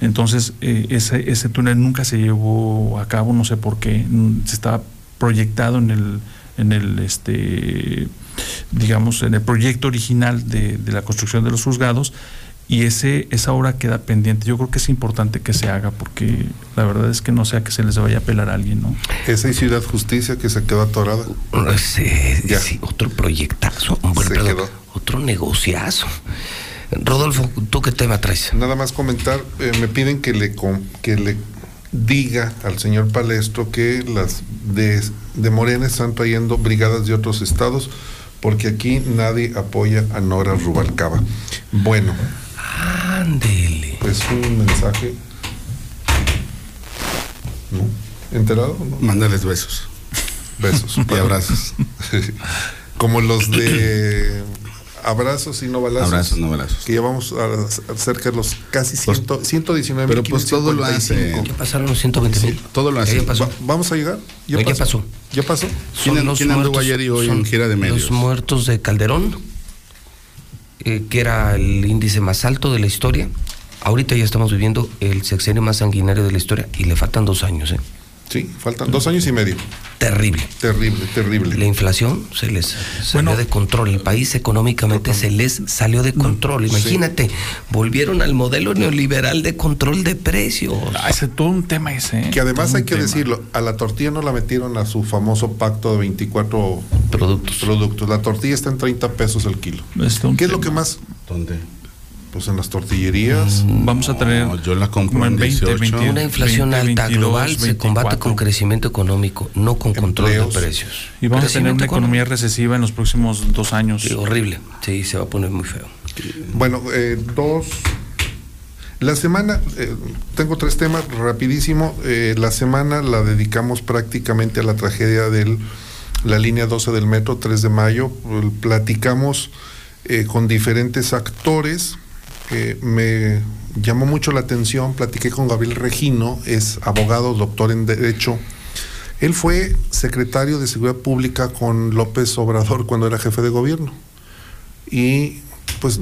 Speaker 86: Entonces eh, ese ese túnel nunca se llevó a cabo, no sé por qué, mm, se estaba proyectado en el en el este digamos en el proyecto original de, de la construcción de los juzgados y ese esa obra queda pendiente. Yo creo que es importante que se haga porque la verdad es que no sea que se les vaya a pelar a alguien, ¿no?
Speaker 85: Esa y Ciudad Justicia que se quedó atorada.
Speaker 1: Sí, sí, otro proyectazo, hombre,
Speaker 85: Se
Speaker 1: perdón,
Speaker 85: quedó.
Speaker 1: otro negociazo. Rodolfo, ¿tú qué tema traes?
Speaker 85: Nada más comentar, eh, me piden que le, que le diga al señor Palestro que las de, de Morena están trayendo brigadas de otros estados porque aquí nadie apoya a Nora Rubalcaba. Bueno.
Speaker 1: Ándele.
Speaker 85: Es un mensaje. ¿No? ¿Enterado? o No?
Speaker 87: Mándales besos.
Speaker 85: Besos. (laughs)
Speaker 87: Y abrazos. (laughs)
Speaker 85: Como los de (clears throat) abrazos y no balazos.
Speaker 87: Abrazos, no balazos.
Speaker 85: Que llevamos a, a cerca de los casi ciento, 119
Speaker 87: pero pues todo lo hace.
Speaker 1: ¿Qué pasaron los 120 mil?
Speaker 87: Todo lo hace.
Speaker 1: ¿Qué pasó?
Speaker 85: Va- ¿Vamos a llegar?
Speaker 1: ¿Ya pasó?
Speaker 85: ¿Ya pasó?
Speaker 87: ¿Quién,
Speaker 1: Son los
Speaker 87: quién anduvo
Speaker 1: muertos-
Speaker 87: ayer y hoy
Speaker 1: son
Speaker 87: en gira de medios?
Speaker 1: Los muertos de Calderón, eh, que era el índice más alto de la historia. Ahorita ya estamos viviendo el sexenio más sanguinario de la historia y le faltan dos años, ¿eh?
Speaker 85: Sí, faltan dos años y medio.
Speaker 1: Terrible.
Speaker 85: Terrible, terrible.
Speaker 1: La inflación se les salió de control. El país económicamente se les salió de control. Imagínate, volvieron al modelo neoliberal de control de precios.
Speaker 86: Ah, ese es todo un tema ese. ¿eh?
Speaker 85: Que además hay que
Speaker 86: tema.
Speaker 85: decirlo, a la tortilla no la metieron a su famoso pacto de 24
Speaker 1: productos.
Speaker 85: productos. La tortilla está en 30 pesos el kilo.
Speaker 86: Es
Speaker 85: ¿Qué es lo que más?
Speaker 87: ¿Dónde?
Speaker 85: Pues en las tortillerías.
Speaker 86: Vamos a tener.
Speaker 87: No, yo la compro
Speaker 86: como
Speaker 87: en
Speaker 86: 20,
Speaker 87: 18.
Speaker 86: 21,
Speaker 1: Una inflación
Speaker 86: 20,
Speaker 1: alta
Speaker 86: 22,
Speaker 1: global se combate
Speaker 86: 24.
Speaker 1: con crecimiento económico, no con control
Speaker 85: Empleos.
Speaker 1: de precios.
Speaker 86: Y vamos a tener una economía recesiva en los próximos dos años.
Speaker 1: Sí, horrible. Sí, se va a poner muy feo.
Speaker 85: Bueno, eh, dos. La semana, eh, tengo tres temas, rapidísimo. Eh, la semana la dedicamos prácticamente a la tragedia de la línea 12 del metro, 3 de mayo. Platicamos eh, con diferentes actores. Me llamó mucho la atención, platiqué con Gabriel Regino, es abogado, doctor en Derecho. Él fue secretario de Seguridad Pública con López Obrador (laughs) cuando era jefe de gobierno. Y pues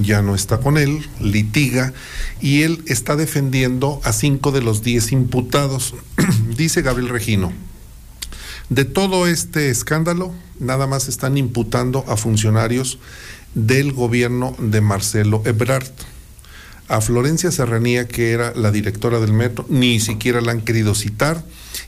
Speaker 85: ya no está con él, litiga, y él está defendiendo a cinco de los diez imputados. (clears throat) Dice Gabriel Regino, de todo este escándalo, nada más están imputando a funcionarios del gobierno de Marcelo Ebrard. A Florencia Serranía, que era la directora del metro, ni siquiera la han querido citar.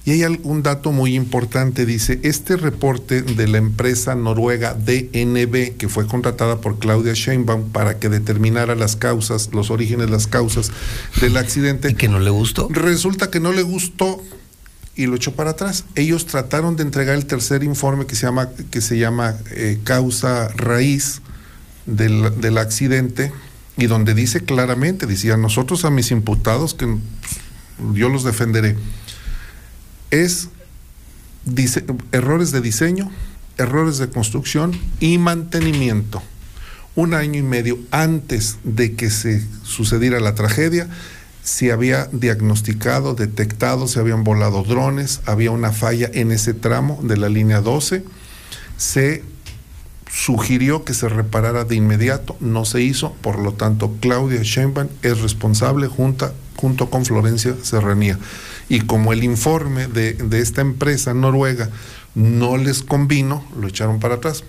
Speaker 85: Y hay algún dato muy importante, dice, este reporte de la empresa noruega DNB, que fue contratada por Claudia Sheinbaum para que determinara las causas, los orígenes, las causas del accidente.
Speaker 1: ¿Y que no le gustó?
Speaker 85: Resulta que no le gustó y lo echó para atrás. Ellos trataron de entregar el tercer informe que se llama, que se llama eh, causa raíz del, del accidente y donde dice claramente, decía, nosotros a mis imputados, que yo los defenderé, es errores de diseño, errores de construcción y mantenimiento. Un año y medio antes de que se sucediera la tragedia, se había diagnosticado, detectado, se habían volado drones, había una falla en ese tramo de la línea 12, se sugirió que se reparara de inmediato, no se hizo, por lo tanto Claudia Sheinbaum es responsable junta, junto con Florencia Serranía. Y como el informe de, de esta empresa noruega no les convino, lo echaron para atrás.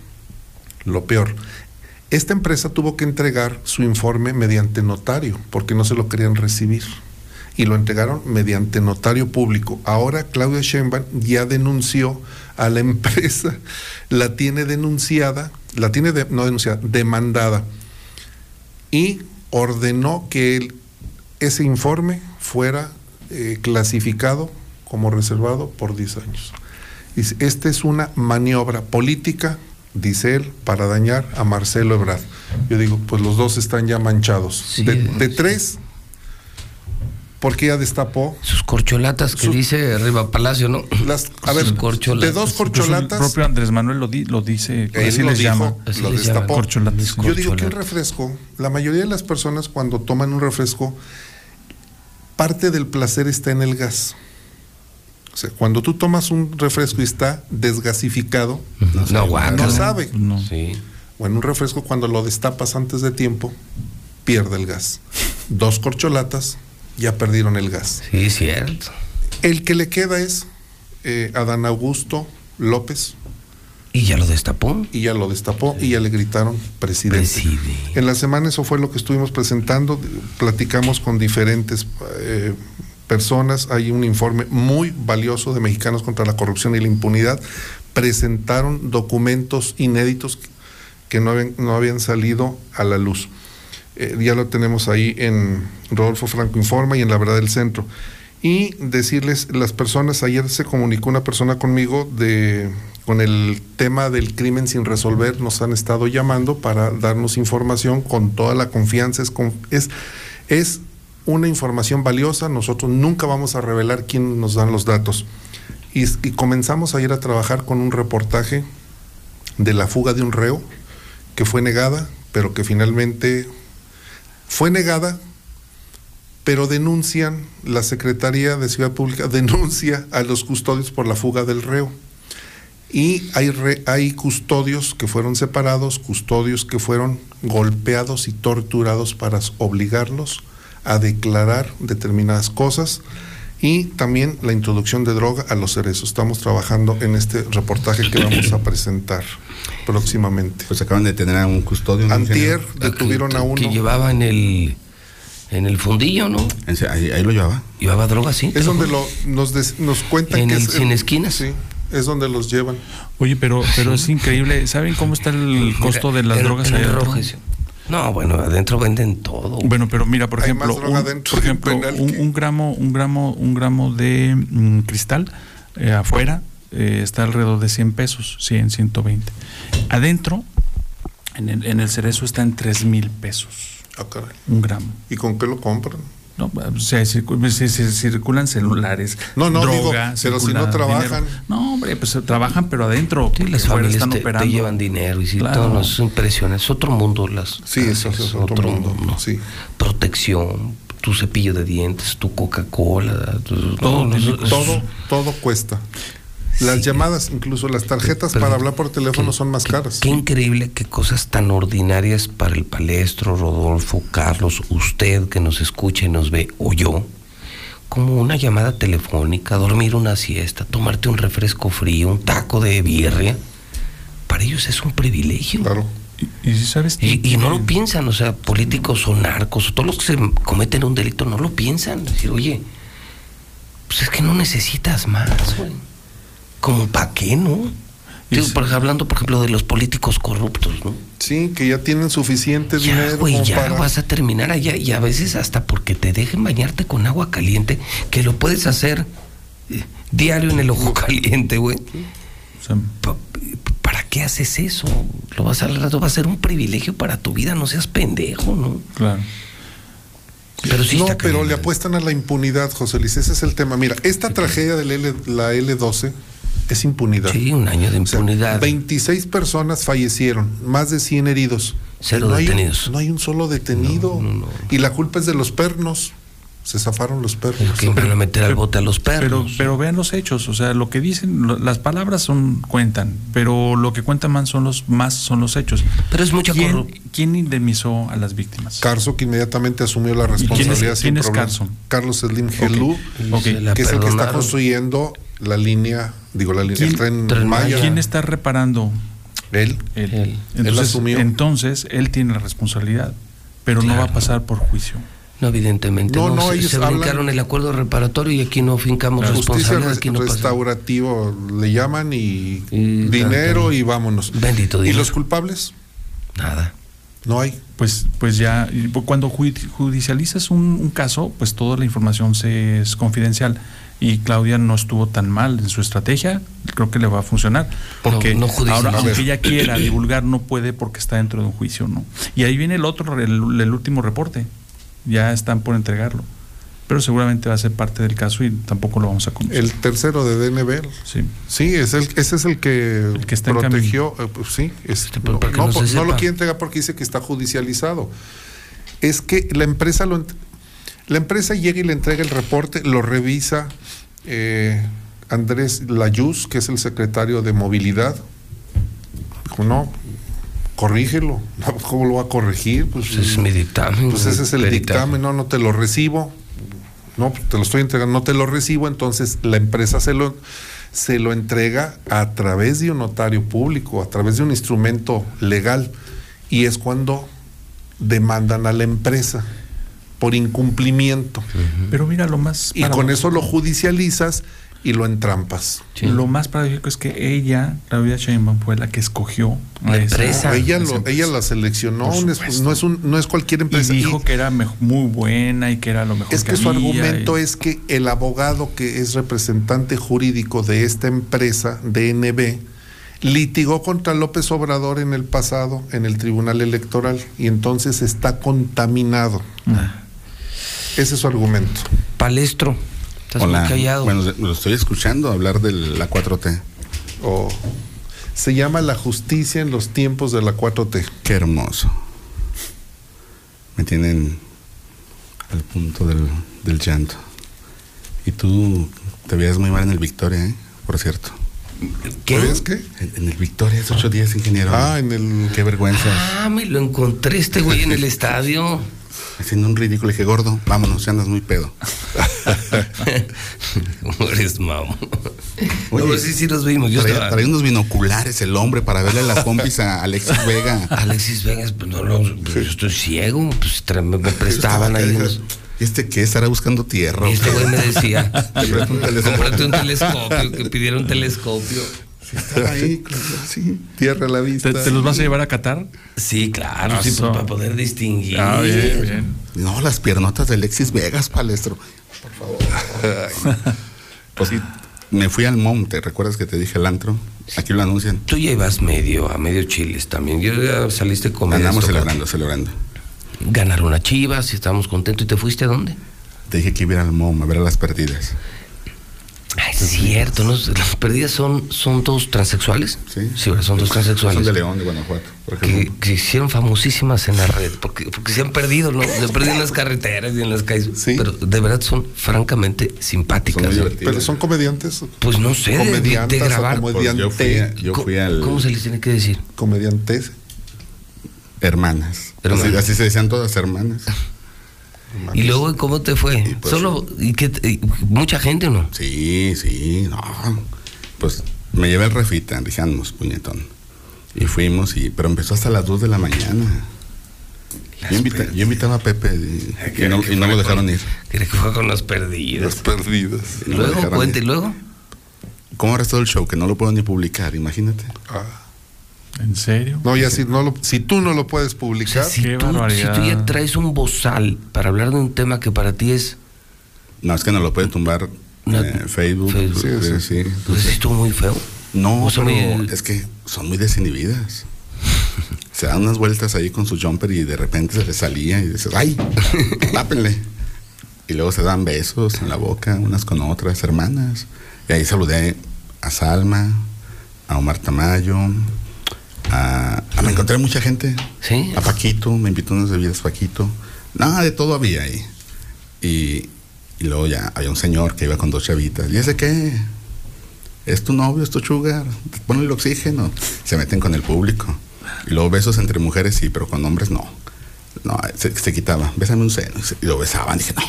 Speaker 85: Lo peor, esta empresa tuvo que entregar su informe mediante notario, porque no se lo querían recibir. Y lo entregaron mediante notario público. Ahora Claudia Sheinbaum ya denunció a la empresa, la tiene denunciada, la tiene de- no denunciada, demandada. Y ordenó que el- ese informe fuera eh, clasificado como reservado por 10 años. Dice, esta es una maniobra política, dice él, para dañar a Marcelo Ebrard. Yo digo, pues los dos están ya manchados. de, de tres, porque ya destapó.
Speaker 1: Sus corcholatas que dice arriba Palacio, ¿no?
Speaker 85: Las, a ver,
Speaker 1: Sus corcholatas.
Speaker 85: de dos corcholatas.
Speaker 86: El propio Andrés Manuel lo, di- lo dice,
Speaker 85: Él
Speaker 86: así
Speaker 85: lo
Speaker 86: les
Speaker 85: dijo,
Speaker 86: llama.
Speaker 85: lo destapó.
Speaker 86: Corcholatas.
Speaker 85: Yo digo que un refresco, la mayoría de las personas cuando toman un refresco, parte del placer está en el gas. O sea, cuando tú tomas un refresco y está desgasificado,
Speaker 1: No,
Speaker 85: no sabe.
Speaker 1: Sí.
Speaker 85: Bueno, un refresco cuando lo destapas antes de tiempo, pierde el gas. Dos corcholatas ya perdieron el gas.
Speaker 1: Sí, cierto.
Speaker 85: El que le queda es eh, Adán Augusto López.
Speaker 1: Y ya lo destapó.
Speaker 85: Y ya lo destapó y ya le gritaron presidente. En la semana eso fue lo que estuvimos presentando. Platicamos con diferentes eh, personas. Hay un informe muy valioso de Mexicanos contra la Corrupción y la Impunidad. Presentaron documentos inéditos que no habían, no habían salido a la luz. Eh, ya lo tenemos ahí en Rodolfo Franco Informa y en La Verdad del Centro. Y decirles, las personas, ayer se comunicó una persona conmigo de con el tema del crimen sin resolver, nos han estado llamando para darnos información con toda la confianza. Es, es, es una información valiosa, nosotros nunca vamos a revelar quién nos dan los datos. Y, comenzamos a ir a trabajar con un reportaje de la fuga de un reo que fue negada, pero que finalmente fue negada, pero denuncian, la Secretaría de Ciudad Pública (laughs) denuncia a los custodios por la fuga del reo. Y hay, re- hay custodios que fueron separados, custodios que fueron golpeados y torturados para obligarlos a declarar determinadas cosas y también la introducción de droga a los cerezos. Estamos trabajando en este reportaje que vamos a presentar (clears throat) próximamente.
Speaker 87: Pues acaban de tener a un custodio. ¿no,
Speaker 85: Antier
Speaker 87: ingeniero?
Speaker 85: detuvieron a uno.
Speaker 1: Que llevaba en el en el fundillo, ¿no?
Speaker 87: Ahí, ahí lo llevaba.
Speaker 1: Llevaba droga, sí.
Speaker 85: Es donde lo, nos, des- nos cuentan
Speaker 1: En
Speaker 85: que
Speaker 1: el
Speaker 85: es
Speaker 1: Sin Esquinas.
Speaker 85: Sí, es donde los llevan.
Speaker 86: Oye, pero, pero es increíble. ¿Saben cómo está el costo de las
Speaker 1: en-
Speaker 86: drogas
Speaker 1: en el
Speaker 86: allá.
Speaker 1: No, bueno, adentro venden todo.
Speaker 86: Bueno, pero mira, por
Speaker 85: Hay
Speaker 86: ejemplo,
Speaker 85: más droga
Speaker 86: un,
Speaker 85: adentro
Speaker 86: por ejemplo, un,
Speaker 85: que-
Speaker 86: un gramo, un gramo, un gramo de mm, cristal eh, afuera eh, está alrededor de 100 pesos, 100, 120. Adentro, en el, en el cerezo está en 3 mil pesos,
Speaker 85: Ah, caray.
Speaker 86: un gramo.
Speaker 85: ¿Y con qué lo compran?
Speaker 86: No, o sea, circu- se- se- circulan celulares,
Speaker 85: No, no, digo,
Speaker 86: droga,
Speaker 85: pero si
Speaker 86: circula
Speaker 85: no trabajan.
Speaker 86: dinero. No, hombre, pues trabajan, pero adentro.
Speaker 1: Sí, las
Speaker 86: afuera
Speaker 1: familias
Speaker 86: están
Speaker 1: te, te
Speaker 86: operando.
Speaker 1: llevan dinero y sí,
Speaker 86: Claro.
Speaker 1: todo, no, es impresionante. Es otro mundo las
Speaker 85: Sí, eso es otro mundo, sí.
Speaker 1: Protección, tu cepillo de dientes, tu Coca-Cola, tu-
Speaker 86: Todo
Speaker 1: no, no,
Speaker 85: Todo, todo cuesta. Las llamadas, incluso las tarjetas
Speaker 1: Pero-
Speaker 85: para hablar por teléfono son más caras.
Speaker 1: Qué increíble que cosas tan ordinarias para el palestro, Rodolfo, Carlos, usted que nos escucha y nos ve, o yo, como una llamada telefónica, dormir una siesta, tomarte un refresco frío, un taco de birria, para ellos es un privilegio.
Speaker 85: Claro.
Speaker 86: Y, y si sabes
Speaker 1: y no lo piensan, o sea, políticos o narcos, o todos los que se cometen un delito no lo piensan. Decir, oye, pues es que no necesitas más, güey. Como para qué, ¿no? Digo, por hablando, por ejemplo, de los políticos corruptos, ¿no?
Speaker 85: Sí, que ya tienen suficiente
Speaker 1: Ya,
Speaker 85: dinero
Speaker 1: güey,
Speaker 85: como
Speaker 1: ya
Speaker 85: para-
Speaker 1: vas a terminar allá y a veces hasta porque te dejen bañarte con agua caliente, que lo puedes hacer eh, diario en el ojo caliente, güey. ¿Para qué haces eso? Lo vas a al rato va a ser un privilegio para tu vida, no seas pendejo, ¿no?
Speaker 86: claro.
Speaker 1: Pero sí
Speaker 85: no, pero le apuestan a la impunidad, José Luis. Ese es el tema. Mira, esta tragedia de la, L, la L12 es impunidad.
Speaker 1: Sí, un año de
Speaker 85: O sea,
Speaker 1: impunidad.
Speaker 85: 26 personas fallecieron, más de 100 heridos.
Speaker 1: Cero
Speaker 85: no hay un-
Speaker 1: detenidos.
Speaker 85: no hay un solo detenido. Y la culpa es de los pernos. Se zafaron los pernos.
Speaker 1: que van a meter al bote a los
Speaker 86: Pero,
Speaker 1: perros.
Speaker 86: pero vean los hechos, o sea, lo que dicen, lo- las palabras son cuentan, pero lo que cuentan más son los más son los hechos.
Speaker 1: Pero es mucha
Speaker 86: ¿Quién, ¿Quién indemnizó a las víctimas?
Speaker 85: Carso que inmediatamente asumió la
Speaker 86: quién es-
Speaker 85: responsabilidad sin
Speaker 86: quién es?
Speaker 85: Carlos Slim Gelú,
Speaker 86: Ok.
Speaker 1: Se la
Speaker 85: que es el que está construyendo la línea, digo la línea,
Speaker 86: ¿Quién,
Speaker 85: el tren,
Speaker 1: Tren
Speaker 85: Maya.
Speaker 86: quién está reparando?
Speaker 85: Él.
Speaker 86: Él.
Speaker 1: Él.
Speaker 86: Entonces,
Speaker 85: asumió.
Speaker 86: entonces él tiene la responsabilidad, pero no va a
Speaker 1: Claro.
Speaker 86: pasar por juicio.
Speaker 1: No, evidentemente.
Speaker 85: No,
Speaker 1: No,
Speaker 85: no,
Speaker 1: se,
Speaker 85: ellos
Speaker 1: se
Speaker 85: hablan-
Speaker 1: brincaron el acuerdo reparatorio y aquí no fincamos
Speaker 85: La justicia
Speaker 1: responsabilidad.
Speaker 85: res-
Speaker 1: Aquí no pasa.
Speaker 85: restaurativo le llaman y,
Speaker 1: Y
Speaker 85: dinero
Speaker 1: tanto.
Speaker 85: y vámonos.
Speaker 1: Bendito
Speaker 85: ¿Y
Speaker 1: dinero.
Speaker 85: los culpables?
Speaker 1: Nada.
Speaker 85: No hay.
Speaker 86: Pues, pues ya, y cuando ju- judicializas un, un caso, pues toda la información se es confidencial. Y Claudia no estuvo tan mal en su estrategia, creo que le va a funcionar. Porque
Speaker 1: No, no judicializa.
Speaker 86: ahora,
Speaker 1: A
Speaker 86: aunque ella quiera divulgar, no puede porque está dentro de un juicio, ¿no? Y ahí viene el otro, el, el último reporte. Ya están por entregarlo. Pero seguramente va a ser parte del caso y tampoco lo vamos a conocer.
Speaker 85: El tercero de DNB.
Speaker 86: Sí.
Speaker 85: Sí, es el, ese es el que,
Speaker 86: que está en
Speaker 85: protegió. eh, pues sí, es-
Speaker 1: Este,
Speaker 85: no, no,
Speaker 1: no
Speaker 85: lo quiere entregar porque dice que está judicializado. Es que la empresa lo la empresa llega y le entrega el reporte, lo revisa eh, Andrés Layuz, que es el secretario de movilidad. Dijo, no, corrígelo. ¿Cómo lo va a corregir? Pues,
Speaker 1: Pues es mi dictamen.
Speaker 85: pues ese es el dictamen, no, no te lo recibo. No, te lo estoy entregando, no te lo recibo, entonces la empresa se lo, se lo entrega a través de un notario público, a través de un instrumento legal. Y es cuando demandan a la empresa por incumplimiento.
Speaker 86: Pero mira, lo más...
Speaker 85: Y con eso lo judicializas y lo entrampas.
Speaker 86: Lo más paradójico es que ella, Claudia Sheinbaum, fue la que escogió
Speaker 1: La
Speaker 86: esa-
Speaker 1: empresa.
Speaker 85: Ella, lo, ella la seleccionó,
Speaker 86: Por
Speaker 85: no es,
Speaker 86: supuesto.
Speaker 85: no es un- no es cualquier
Speaker 86: Y
Speaker 85: empresa.
Speaker 86: dijo
Speaker 85: Y-
Speaker 86: que era muy buena y que era lo mejor
Speaker 85: Es que su
Speaker 86: había
Speaker 85: argumento
Speaker 86: y-
Speaker 85: es que el abogado que es representante jurídico de esta empresa, DNB, litigó contra López Obrador en el pasado en el Tribunal Electoral y entonces está contaminado.
Speaker 86: Ah.
Speaker 85: Ese es su argumento.
Speaker 1: Palestro. Estás
Speaker 87: Hola.
Speaker 1: muy callado.
Speaker 87: Bueno, lo estoy escuchando hablar de la 4T.
Speaker 85: O se llama la justicia en los tiempos de la 4T.
Speaker 87: Qué hermoso. Me tienen al punto del, del llanto. Y tú te veías muy mal en el Victoria, ¿eh? Por cierto.
Speaker 1: ¿Qué?
Speaker 85: ¿Ves qué?
Speaker 87: En, en el Victoria es ocho días, ingeniero.
Speaker 85: Ah, en el
Speaker 87: Qué vergüenza.
Speaker 1: Ah, me lo encontré este güey en el (laughs) estadio.
Speaker 87: Haciendo un ridículo. Le dije, gordo, vámonos, ya andas muy pedo. (laughs)
Speaker 1: ¿Cómo eres, mamá?
Speaker 87: Oye,
Speaker 1: no, sí, sí nos vimos. Yo
Speaker 87: traía,
Speaker 1: estaba...
Speaker 87: traía unos binoculares el hombre para verle las pompis a Alexis Vega. (laughs)
Speaker 1: Alexis Vegas, pues no, no, pues, yo estoy ciego. Pues me, prestaban ahí unos...
Speaker 87: ¿Y este qué? ¿Estará buscando tierra?
Speaker 1: Y este güey me decía, (laughs)
Speaker 87: Te presto un telescopio.
Speaker 1: cómprate un telescopio, que pidiera un telescopio.
Speaker 85: Estaba ahí, (laughs) sí, tierra a la vista.
Speaker 86: ¿Te, te los vas a llevar a Qatar?
Speaker 1: Sí, claro, sí, para poder distinguir.
Speaker 86: Ah, bien, bien.
Speaker 87: No, las piernotas de Alexis Vegas, palestro. Por favor. (laughs) pues sí, me fui al monte, ¿recuerdas que te dije el antro? Aquí lo anuncian.
Speaker 1: Tú ya ibas medio, a medio chiles también. Yo ya saliste con
Speaker 87: Andamos celebrando, celebrando.
Speaker 1: Ganaron a Chivas y estábamos contentos. ¿Y te fuiste a dónde?
Speaker 87: Te dije que iba a ir al MOM a ver a las perdidas.
Speaker 1: Ah, es cierto, ¿no? Las perdidas son, son todos transexuales.
Speaker 87: Sí.
Speaker 1: Sí, son dos transexuales.
Speaker 87: Son de León, de Guanajuato, por
Speaker 1: que,
Speaker 87: ejemplo.
Speaker 1: que hicieron famosísimas en la red, porque, porque se han perdido, ¿no? Se perdido en las carreteras y en las calles. Pero de verdad son francamente simpáticas.
Speaker 85: Pero son comediantes.
Speaker 1: Pues no sé, de- de, grabar.
Speaker 85: comediante.
Speaker 87: Yo fui a- yo fui al-
Speaker 1: ¿Cómo se les tiene que decir?
Speaker 85: Comediantes.
Speaker 87: Hermanas.
Speaker 1: Hermanas.
Speaker 87: Así, así se decían todas hermanas.
Speaker 1: Y luego, ¿cómo te fue?
Speaker 87: pues,
Speaker 1: Solo, ¿y qué te- y ¿Mucha gente o no?
Speaker 87: Sí, sí, no. Pues me llevé el refita, dijamos, puñetón. Y fuimos, y, pero empezó hasta las 2 de la mañana. Yo, invita- yo invitaba a Pepe y, y no, y no lo dejaron ir.
Speaker 1: Creo que fue con los perdidos.
Speaker 85: Los perdidos.
Speaker 87: Y no lo
Speaker 1: Luego,
Speaker 87: dejaron
Speaker 1: cuente,
Speaker 87: ir.
Speaker 1: luego.
Speaker 87: ¿Cómo todo el show? Que no lo puedo ni publicar, imagínate.
Speaker 86: ¿En serio?
Speaker 85: No, ya si, no lo, si tú no lo puedes publicar.
Speaker 1: Si tú, si tú ya traes un bozal para hablar de un tema que para ti es.
Speaker 87: No, es que no lo puede tumbar eh, Facebook.
Speaker 1: Facebook.
Speaker 87: Sí, sí, sí.
Speaker 1: Pues estuvo muy feo.
Speaker 87: No,
Speaker 1: O sea,
Speaker 87: pero
Speaker 1: muy-
Speaker 87: es que son muy desinhibidas. Se dan unas vueltas ahí con su jumper y de repente se les salía y dices, ¡ay! (laughs) ¡Tápenle! Y luego se dan besos en la boca, unas con otras, hermanas. Y ahí saludé a Salma, a Omar Tamayo, a, a- me encontré mucha gente.
Speaker 1: ¿Sí?
Speaker 87: A Paquito, me invitó unas bebidas Paquito. Nada, de todo había ahí. Y, y luego ya había un señor que iba con dos chavitas. ¿Y ese qué? ¿Es tu novio? ¿Es tu sugar? Ponle el oxígeno. Se meten con el público. Y luego besos entre mujeres sí, pero con hombres no. No, se, se quitaba. Bésame un seno. Y se- Y lo besaban. Dije, no,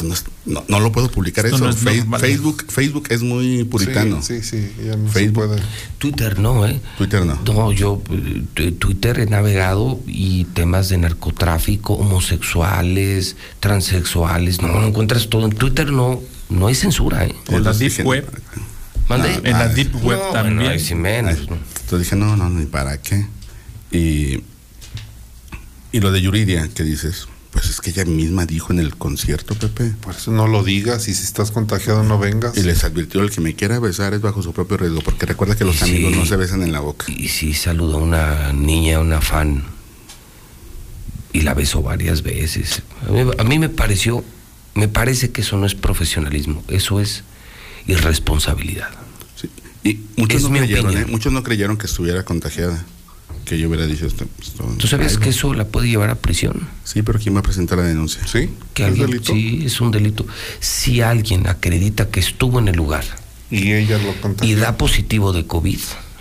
Speaker 87: esto no, es- no, no lo puedo publicar
Speaker 86: Esto
Speaker 87: eso.
Speaker 86: no es.
Speaker 87: Facebook, Facebook es muy puritano.
Speaker 85: Sí, sí, sí, ya no se
Speaker 87: Facebook.
Speaker 85: puede.
Speaker 1: Twitter no, ¿eh?
Speaker 87: Twitter no.
Speaker 1: No, yo eh, Twitter he navegado y temas de narcotráfico, homosexuales, transexuales, no, no encuentras todo. En Twitter no, no hay censura, ¿eh?
Speaker 86: En la Deep Web. En la
Speaker 87: ah,
Speaker 86: Deep Web
Speaker 1: No,
Speaker 86: también.
Speaker 1: bueno.
Speaker 87: Entonces dije, no, no, ni para qué. Y, y lo de Yuridia, que dices, pues es que ella misma dijo en el concierto, Pepe.
Speaker 85: Por eso no lo digas y si estás contagiado no vengas.
Speaker 87: Y les advirtió, el que me quiera besar es bajo su propio riesgo, porque recuerda que los
Speaker 1: Sí.
Speaker 87: amigos no se besan en la boca.
Speaker 1: Y sí saludó a una niña, una fan, y la besó varias veces. A mí, a mí me pareció, me parece que eso no es profesionalismo, eso es irresponsabilidad.
Speaker 87: Y muchos
Speaker 1: Es
Speaker 87: no creyeron. ¿eh? Muchos no creyeron que estuviera contagiada. Que yo hubiera dicho esto. esto-
Speaker 1: ¿Tú sabías
Speaker 87: Ay,
Speaker 1: que eso la puede llevar a prisión?
Speaker 87: Sí, pero ¿quién va a presentar la denuncia?
Speaker 85: Sí,
Speaker 1: Que
Speaker 85: es
Speaker 1: alguien,
Speaker 85: delito.
Speaker 1: Sí, es un delito. Si alguien acredita que estuvo en el lugar
Speaker 85: Y ella lo contagió.
Speaker 1: y da positivo de COVID,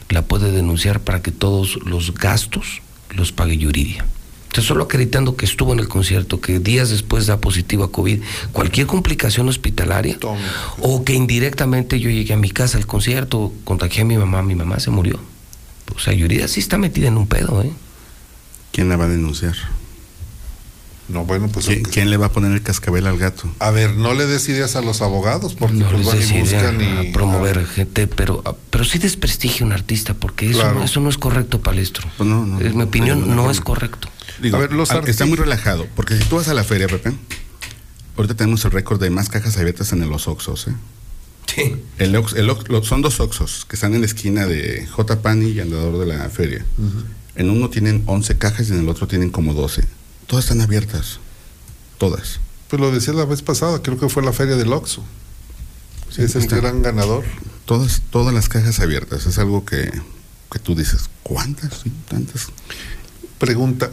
Speaker 1: la puede denunciar para que todos los gastos los pague Yuridia. Entonces, solo acreditando que estuvo en el concierto, que días después da positivo a COVID, cualquier complicación hospitalaria, o que indirectamente yo llegué a mi casa al concierto, contagié a mi mamá, mi mamá se murió. O sea, Yuridia sí está metida en un pedo, ¿eh?
Speaker 87: ¿Quién la va a denunciar?
Speaker 85: No, bueno, pues.
Speaker 87: ¿Quién, quién le va a poner el cascabel al gato?
Speaker 85: A ver, no le des ideas a los abogados porque
Speaker 1: No
Speaker 85: pues
Speaker 1: les
Speaker 85: van y buscan y.
Speaker 1: a promover gente, pero, pero sí desprestigia a un artista, porque eso,
Speaker 85: Claro.
Speaker 1: eso no es correcto, Palestro.
Speaker 87: Pues no, no,
Speaker 1: es mi opinión,
Speaker 87: no,
Speaker 1: no,
Speaker 87: no,
Speaker 1: es correcto.
Speaker 87: Digo,
Speaker 85: A ver, los
Speaker 87: al- está muy relajado, porque si tú vas a la feria, Pepe, ahorita tenemos el récord de más cajas abiertas en los Oxos, ¿eh?
Speaker 1: Sí.
Speaker 87: El Ox- el Ox- lo- son dos Oxos que están en la esquina de J. Pani y Andador de la feria. En uno tienen 11 cajas y en el otro tienen como 12. Todas están abiertas. Todas.
Speaker 85: Pues lo decía la vez pasada, creo que fue la feria del Oxxo.
Speaker 87: Sí,
Speaker 85: es el
Speaker 87: está.
Speaker 85: gran ganador.
Speaker 87: Todas, todas las cajas abiertas. Es algo que, que tú dices, ¿cuántas? Sí, tantas.
Speaker 85: Pregunta,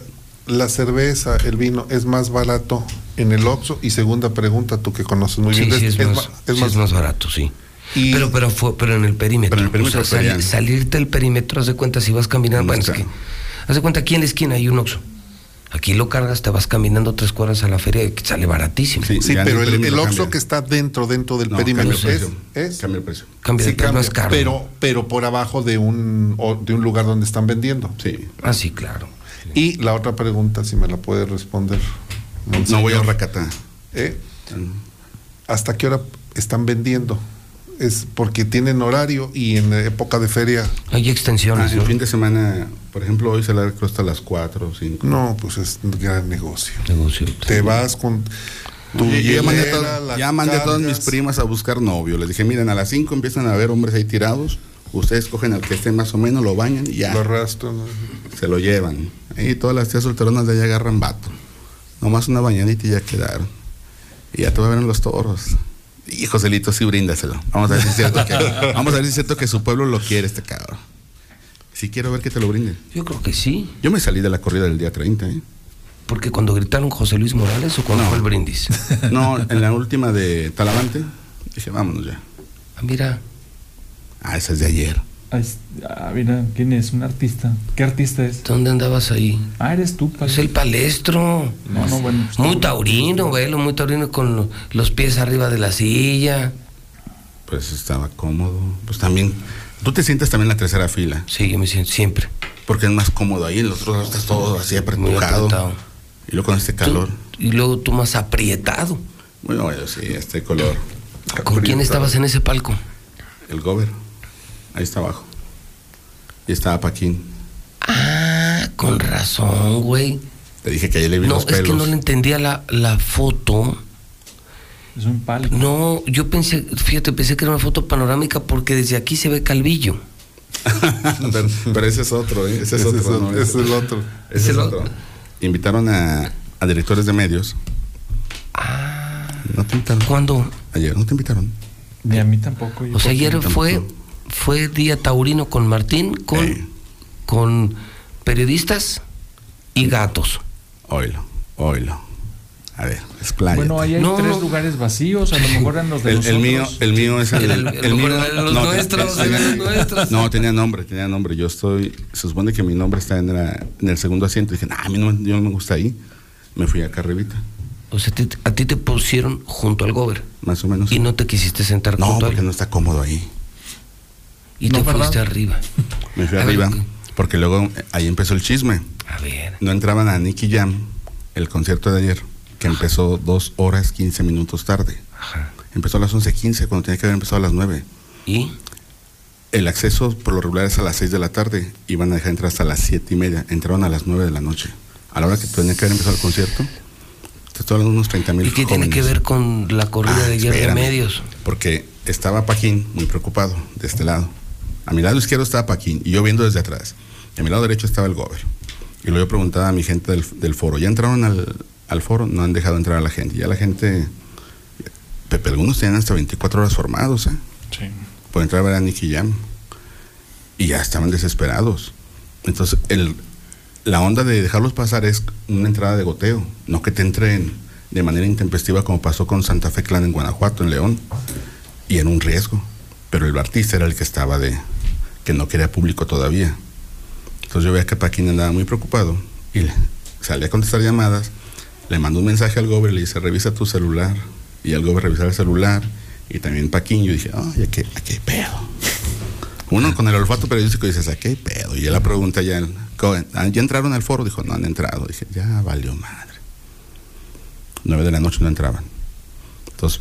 Speaker 85: ¿la cerveza, el vino es más barato en el Oxxo? Y segunda pregunta, tú que conoces muy
Speaker 1: Sí,
Speaker 85: bien.
Speaker 1: sí, es,
Speaker 85: es
Speaker 1: más,
Speaker 85: es
Speaker 1: sí,
Speaker 85: más-
Speaker 1: es más barato, sí.
Speaker 85: Y-
Speaker 1: Pero, pero, fue, pero en el perímetro.
Speaker 87: Pero en el perímetro
Speaker 1: O sea, salirte del perímetro, haz de cuenta si vas caminando.
Speaker 87: No
Speaker 1: Bueno, es que, haz de cuenta aquí en la esquina hay un Oxxo. Aquí lo cargas, te vas caminando tres cuadras a la feria y sale baratísimo.
Speaker 87: Sí,
Speaker 85: pero
Speaker 87: el
Speaker 85: el, el Oxxo que está dentro, dentro del
Speaker 87: No,
Speaker 85: perímetro
Speaker 87: cambia el
Speaker 85: es,
Speaker 87: precio.
Speaker 85: es
Speaker 87: Cambia el precio.
Speaker 1: Cambia
Speaker 85: sí
Speaker 1: es más
Speaker 85: cambia,
Speaker 1: caro.
Speaker 85: pero, pero por abajo de un, o- de un lugar donde están vendiendo.
Speaker 87: Sí.
Speaker 1: Ah, sí, claro.
Speaker 85: Y la otra pregunta, si me la puede responder.
Speaker 87: No voy a. Racatá.
Speaker 85: ¿Eh? ¿Hasta qué hora están vendiendo es porque tienen horario y en época de feria.
Speaker 1: Hay extensiones.
Speaker 87: Ah, en fin de semana, por ejemplo, hoy se la hasta las 4 o 5.
Speaker 85: No, pues es un gran negocio.
Speaker 1: Negocio.
Speaker 85: Te vas con tu
Speaker 87: Oye, ya mandé, ya mandé a todas mis primas a buscar novio. Les dije, miren, a las 5 empiezan a ver hombres ahí tirados. Ustedes cogen al que esté más o menos, lo bañan y ya.
Speaker 85: Lo arrastran.
Speaker 87: Se lo llevan. Y todas las tías solteronas de allá agarran vato. Nomás una bañadita y ya quedaron. Y ya te va a ver en los toros. Y Joselito, sí, bríndaselo. Vamos a ver si es cierto que, (laughs) vamos a ver si es cierto que su pueblo lo quiere, este cabrón. Si quiero ver que te lo brinden.
Speaker 1: Yo creo que sí.
Speaker 87: Yo me salí de la corrida del día 30, ¿eh?
Speaker 1: Porque cuando gritaron José Luis Morales o cuando
Speaker 87: No.
Speaker 1: fue el brindis.
Speaker 87: No, en la última de Talavante, dije, vámonos ya.
Speaker 1: Ah, mira.
Speaker 87: Ah, esa es de ayer.
Speaker 86: Ah, mira, ¿quién es? Un artista. ¿Qué artista es?
Speaker 1: ¿Dónde andabas ahí?
Speaker 86: Ah, eres tú,
Speaker 1: Es el palestro.
Speaker 86: No, no, bueno. pues,
Speaker 1: Muy taurino, velo, muy taurino con lo- los pies arriba de la silla.
Speaker 87: Pues estaba cómodo. Pues también, tú te sientes también en la tercera fila.
Speaker 1: Sí, yo me siento siempre.
Speaker 87: Porque es más cómodo ahí, en los otros lados estás todo así apretujado.
Speaker 1: apretado.
Speaker 87: Y luego con este calor.
Speaker 1: Y luego tú más aprietado.
Speaker 87: Bueno, bueno, sí, este color.
Speaker 1: ¿Con quién estabas en ese palco?
Speaker 87: El gober. Ahí está abajo. Y estaba Paquín.
Speaker 1: Ah, con razón, güey.
Speaker 87: Te dije que ayer le vi
Speaker 1: No,
Speaker 87: los
Speaker 1: es
Speaker 87: pelos.
Speaker 1: que no le entendía la, la foto.
Speaker 86: Es un palco.
Speaker 1: No, yo pensé, fíjate, pensé que era una foto panorámica porque desde aquí se ve Calvillo. (laughs)
Speaker 87: pero, pero ese es otro, ¿eh? Ese es
Speaker 85: Ese
Speaker 87: otro.
Speaker 85: es
Speaker 87: ¿no?
Speaker 85: ese es el otro.
Speaker 87: Ese
Speaker 1: Es
Speaker 87: es
Speaker 1: el
Speaker 87: otro. Invitaron a, a directores de medios. ¿No te invitaron?
Speaker 1: Ah. ¿Cuándo?
Speaker 87: Ayer, ¿no te invitaron?
Speaker 86: Ni a mí tampoco. yo
Speaker 1: O sea, ayer fue,
Speaker 86: tampoco.
Speaker 1: Fue día taurino con Martín, con, con periodistas y gatos.
Speaker 87: Oilo, oilo. A ver, expláyate.
Speaker 86: Bueno, ahí hay
Speaker 1: No,
Speaker 86: tres
Speaker 1: no.
Speaker 86: lugares vacíos, a lo mejor eran los de
Speaker 87: El, el
Speaker 86: nosotros.
Speaker 87: mío, el mío es el,
Speaker 1: El- (laughs)
Speaker 87: el,
Speaker 1: el-
Speaker 87: mío.
Speaker 1: el- los
Speaker 87: no,
Speaker 1: nuestros,
Speaker 87: tenía-
Speaker 1: los nuestros.
Speaker 87: No, tenía nombre, tenía nombre. Yo estoy, se supone que mi nombre está en, la- en el segundo asiento. Dije, nah, a mí no, me- yo no me gusta ahí. Me fui acá arribita,
Speaker 1: O sea, a ti te pusieron junto al gober
Speaker 87: más o menos.
Speaker 1: y no te quisiste sentar
Speaker 87: No,
Speaker 1: junto
Speaker 87: porque
Speaker 1: él.
Speaker 87: no está cómodo ahí.
Speaker 1: Y
Speaker 86: No,
Speaker 1: te
Speaker 86: ¿verdad?
Speaker 1: fuiste arriba.
Speaker 87: Me fui
Speaker 1: A
Speaker 87: arriba, porque luego eh, ahí empezó el chisme.
Speaker 1: A ver.
Speaker 87: No entraban a Nicky Jam, el concierto de ayer, que empezó dos horas 15 minutos tarde.
Speaker 1: Ajá.
Speaker 87: Empezó a las 11.15 cuando tenía que haber empezado a las 9.
Speaker 1: ¿Y?
Speaker 87: El acceso por lo regular es a las 6 de la tarde. Iban a dejar entrar hasta las 7 y media. Entraron a las 9 de la noche. A la hora que tenía que haber empezado el concierto, te estoy hablando de unos 30 mil
Speaker 1: ¿Y qué tiene que ver con la corrida
Speaker 87: Ah,
Speaker 1: de ayer de medios?
Speaker 87: Porque estaba Paquín muy preocupado de este lado. A mi lado izquierdo estaba Paquín y yo viendo desde atrás. Y a mi lado derecho estaba el gober. Y luego yo preguntaba a mi gente del, del foro, ¿ya entraron al, al foro? No han dejado entrar a la gente. Ya la gente, Pepe, algunos tenían hasta 24 horas formados, ¿eh?
Speaker 86: Sí.
Speaker 87: por entrar a ver a Nicky Jam. Y ya estaban desesperados. Entonces, el, la onda de dejarlos pasar es una entrada de goteo, no que te entren de manera intempestiva como pasó con Santa Fe Clan en Guanajuato, en León. Y era un riesgo. Pero el artista era el que estaba de, que no quería público todavía. Entonces yo veía que Paquín andaba muy preocupado y salía a contestar llamadas, le mandó un mensaje al gober y le dice, revisa tu celular. Y el gober revisaba el celular y también Paquín. Yo dije, ay, ¿a qué, qué pedo? Uno con el olfato periodístico dices, ¿a qué pedo? Y yo la pregunta ya, "Ah, ¿ya entraron al foro? Dijo, no han entrado. Dije, ya valió madre. Nueve de la noche no entraban. Entonces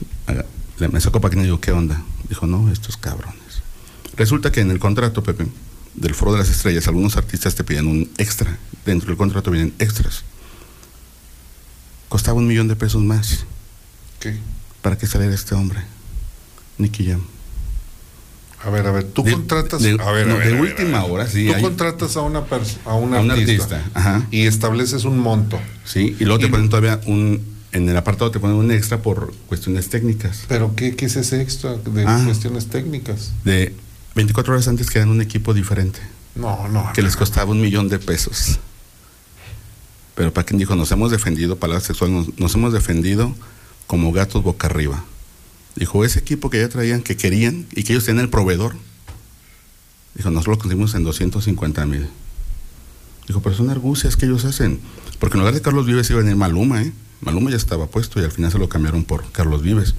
Speaker 87: le- me sacó Paquín y digo, ¿qué onda? Dijo, no, estos cabrones. Resulta que en el contrato, Pepe, del Foro de las Estrellas, algunos artistas te piden un extra. Dentro del contrato vienen extras. Costaba un millón de pesos más.
Speaker 85: ¿Qué?
Speaker 87: ¿Para qué saliera este hombre? Nicky Jam.
Speaker 85: A ver, a ver, tú
Speaker 87: De-
Speaker 85: contratas.
Speaker 87: de-
Speaker 85: a ver,
Speaker 87: no,
Speaker 85: a ver,
Speaker 87: de
Speaker 85: a ver,
Speaker 87: última
Speaker 85: a ver.
Speaker 87: hora, sí,
Speaker 85: Tú
Speaker 87: hay-
Speaker 85: contratas a una a un
Speaker 87: A
Speaker 85: artista,
Speaker 87: artista, ajá.
Speaker 85: y estableces un monto.
Speaker 87: Sí, y luego te ponen todavía un. En el apartado te ponen un extra por cuestiones técnicas.
Speaker 85: Pero ¿qué, qué es ese extra de
Speaker 87: Ah.
Speaker 85: cuestiones técnicas?
Speaker 87: De 24 horas antes que eran un equipo diferente.
Speaker 85: No, no.
Speaker 87: que les costaba un millón de pesos. Pero Paquín dijo, nos hemos defendido, palabra sexual, nos, nos hemos defendido como gatos boca arriba. Dijo, ese equipo que ya traían, que querían y que ellos tenían el proveedor. Dijo, nosotros lo conseguimos en 250 mil. Dijo, pero son argucias que ellos hacen. Porque en lugar de Carlos Vives iba a venir Maluma, ¿eh? Maluma ya estaba puesto y al final se lo cambiaron por Carlos Vives.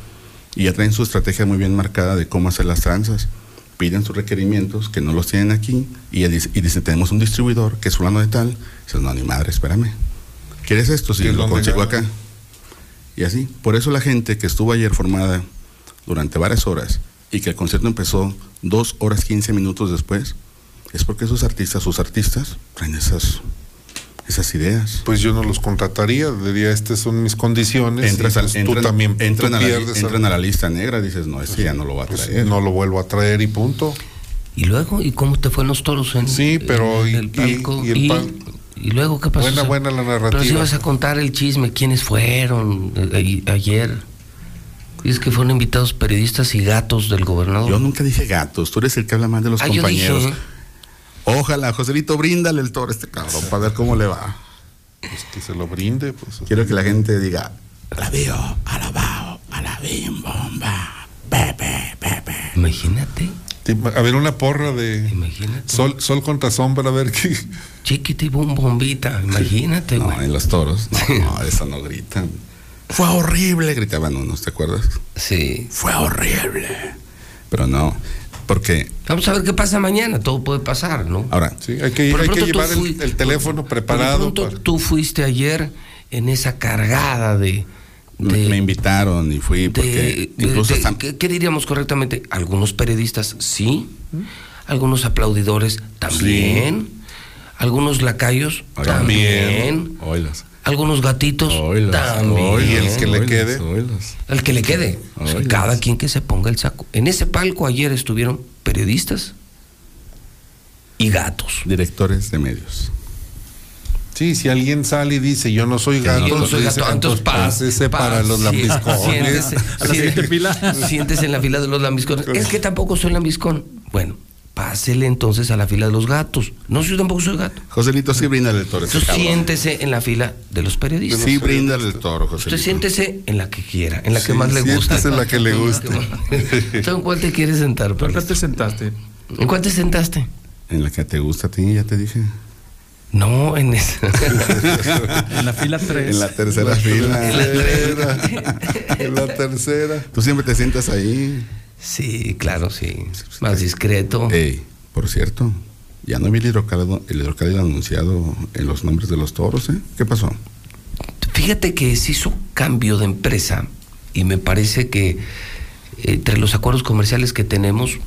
Speaker 87: Y ya traen su estrategia muy bien marcada de cómo hacer las tranzas. Piden sus requerimientos que no los tienen aquí y, dice, y dicen, tenemos un distribuidor que es fulano de tal. Dices, no, ni madre, espérame. ¿Quieres esto? Sí,
Speaker 85: ¿Y
Speaker 87: lo consigo acá. Y así. Por eso la gente que estuvo ayer formada durante varias horas y que el concierto empezó dos horas 15 minutos después, es porque esos artistas, sus artistas, traen esas, esas ideas.
Speaker 85: Pues yo no los contrataría, diría, estas son mis condiciones.
Speaker 87: Entras
Speaker 85: y
Speaker 87: a-
Speaker 85: pues tú
Speaker 87: entran,
Speaker 85: también
Speaker 87: entran
Speaker 85: tú
Speaker 87: a la, entran a la lista negra, dices, no, ese ya no lo va a
Speaker 85: Pues
Speaker 87: traer.
Speaker 85: no lo vuelvo a traer y punto.
Speaker 1: ¿Y luego? ¿Y cómo te fue en los toros? En,
Speaker 85: Sí, pero
Speaker 1: en
Speaker 85: y-
Speaker 1: el palco?
Speaker 85: y- y el pal-
Speaker 1: ¿Y luego qué pasó?
Speaker 85: Buena,
Speaker 1: O sea,
Speaker 85: buena la narrativa.
Speaker 1: Pero si vas a contar el chisme, quiénes fueron eh, eh, ayer. Dices que fueron invitados periodistas y gatos del gobernador.
Speaker 87: Yo nunca dije gatos, tú eres el que habla más de los
Speaker 1: Ah, yo
Speaker 87: compañeros.
Speaker 1: dije.
Speaker 87: Ojalá, Joselito, bríndale el toro a este cabrón para ver cómo le va.
Speaker 85: Pues que se lo brinde, pues.
Speaker 87: Quiero que la gente diga, alabío, alabao, alabim, bomba, pepe, pepe.
Speaker 1: Imagínate.
Speaker 85: A ver, una porra de
Speaker 1: Imagínate.
Speaker 85: sol, sol contra sombra, a ver qué.
Speaker 1: Chiquiti bum bombita, imagínate,
Speaker 87: No, en los toros, no, no, eso no gritan. Fue horrible, gritaban unos, ¿te acuerdas?
Speaker 1: Sí.
Speaker 87: Fue horrible. Pero no, porque
Speaker 1: Vamos a ver qué pasa mañana, todo puede pasar, ¿no?
Speaker 87: ahora,
Speaker 85: Sí, hay que, hay llevar el,
Speaker 1: fui-
Speaker 85: el teléfono
Speaker 1: Por
Speaker 85: preparado.
Speaker 1: pronto,
Speaker 85: para-
Speaker 1: tú fuiste ayer en esa cargada de...
Speaker 87: me,
Speaker 1: de-
Speaker 87: me invitaron y fui porque
Speaker 1: de-
Speaker 87: incluso
Speaker 1: de-
Speaker 87: hasta-
Speaker 1: ¿qué, qué diríamos correctamente? Algunos periodistas sí, algunos aplaudidores también, algunos lacayos también,
Speaker 87: Oilas.
Speaker 1: Algunos gatitos
Speaker 87: Oilas,
Speaker 1: también.
Speaker 85: El que le
Speaker 87: oilas,
Speaker 85: quede.
Speaker 87: oilas.
Speaker 1: El que le quede. O sea,
Speaker 87: Oilas.
Speaker 1: cada quien que se ponga el saco. En ese palco ayer estuvieron periodistas y gatos.
Speaker 87: Directores de medios.
Speaker 85: Sí, si alguien sale y dice yo no soy gato,
Speaker 1: Yo no soy gato, entonces
Speaker 85: pásese
Speaker 1: pa-
Speaker 85: para los lambiscones.
Speaker 1: Siéntese, siéntese en la fila de los lambiscones. Es que tampoco soy lambiscón. Bueno, pásele entonces a la fila de los gatos. No, yo tampoco soy gato.
Speaker 87: Joselito, sí bríndale el toro.
Speaker 1: siéntese en la fila de los periodistas.
Speaker 87: Sí, bríndale el toro,
Speaker 1: Usted
Speaker 87: Joselito.
Speaker 1: siéntese en la que quiera, en la que
Speaker 85: Sí,
Speaker 1: más le gusta.
Speaker 85: siéntese en la que le guste. (laughs)
Speaker 1: ¿Tú en cuál te quieres sentar,
Speaker 86: ¿Por qué
Speaker 1: Palestro?
Speaker 86: te sentaste?
Speaker 1: ¿En cuál te sentaste?
Speaker 87: En la que te gusta a ti, ya te dije.
Speaker 1: No, en esa. (laughs)
Speaker 86: En la fila 3.
Speaker 87: En la tercera fila.
Speaker 1: En la
Speaker 85: tercera. (laughs) En la tercera.
Speaker 87: Tú siempre te sientas ahí.
Speaker 1: Sí, claro, sí. Más discreto.
Speaker 87: Ey, por cierto, ya no vi el hidrocálido, el hidrocálido anunciado en los nombres de los toros, ¿eh? ¿Qué pasó?
Speaker 1: Fíjate que se hizo cambio de empresa y me parece que eh, entre los acuerdos comerciales que tenemos,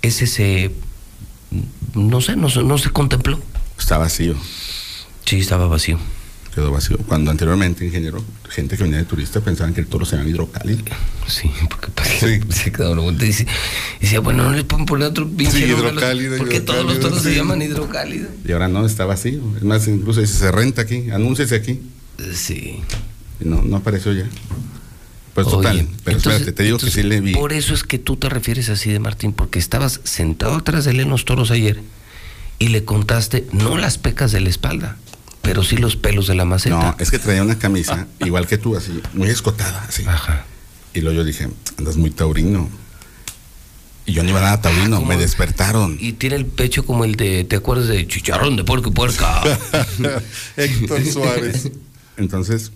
Speaker 1: ese se, no sé, no, se- no se contempló.
Speaker 87: Está vacío,
Speaker 1: Sí, estaba vacío.
Speaker 87: Quedó vacío. Cuando anteriormente, ingeniero, gente que venía de turista pensaban que el toro se llama hidrocálido.
Speaker 1: Sí, porque se quedó una vuelta y dice- y decía, bueno, no le pueden poner otro pinche
Speaker 85: Sí, hidrocálido,
Speaker 1: porque todos los toros se
Speaker 85: sí.
Speaker 1: llaman hidrocálido.
Speaker 87: Y ahora no, está vacío. Es más, incluso dice, se renta aquí, anúnciese aquí.
Speaker 1: Sí.
Speaker 87: Y no, no apareció ya. Pues
Speaker 1: Oye,
Speaker 87: total, pero
Speaker 1: entonces-
Speaker 87: espérate, te digo que sí le vi.
Speaker 1: Por eso es que tú te refieres así de Martín, porque estabas sentado atrás de él en los toros ayer y le contaste no las pecas de la espalda, pero sí los pelos de la maceta.
Speaker 87: No, es que traía una camisa, (laughs) igual que tú, así, muy escotada, así.
Speaker 1: Ajá.
Speaker 87: Y luego yo dije, andas muy taurino. Y yo no iba nada taurino,
Speaker 1: ¿cómo?
Speaker 87: me despertaron.
Speaker 1: Y tiene el pecho como el de, ¿te acuerdas de chicharrón de puerco y puerca? (laughs)
Speaker 85: Héctor Suárez. (laughs)
Speaker 87: Entonces,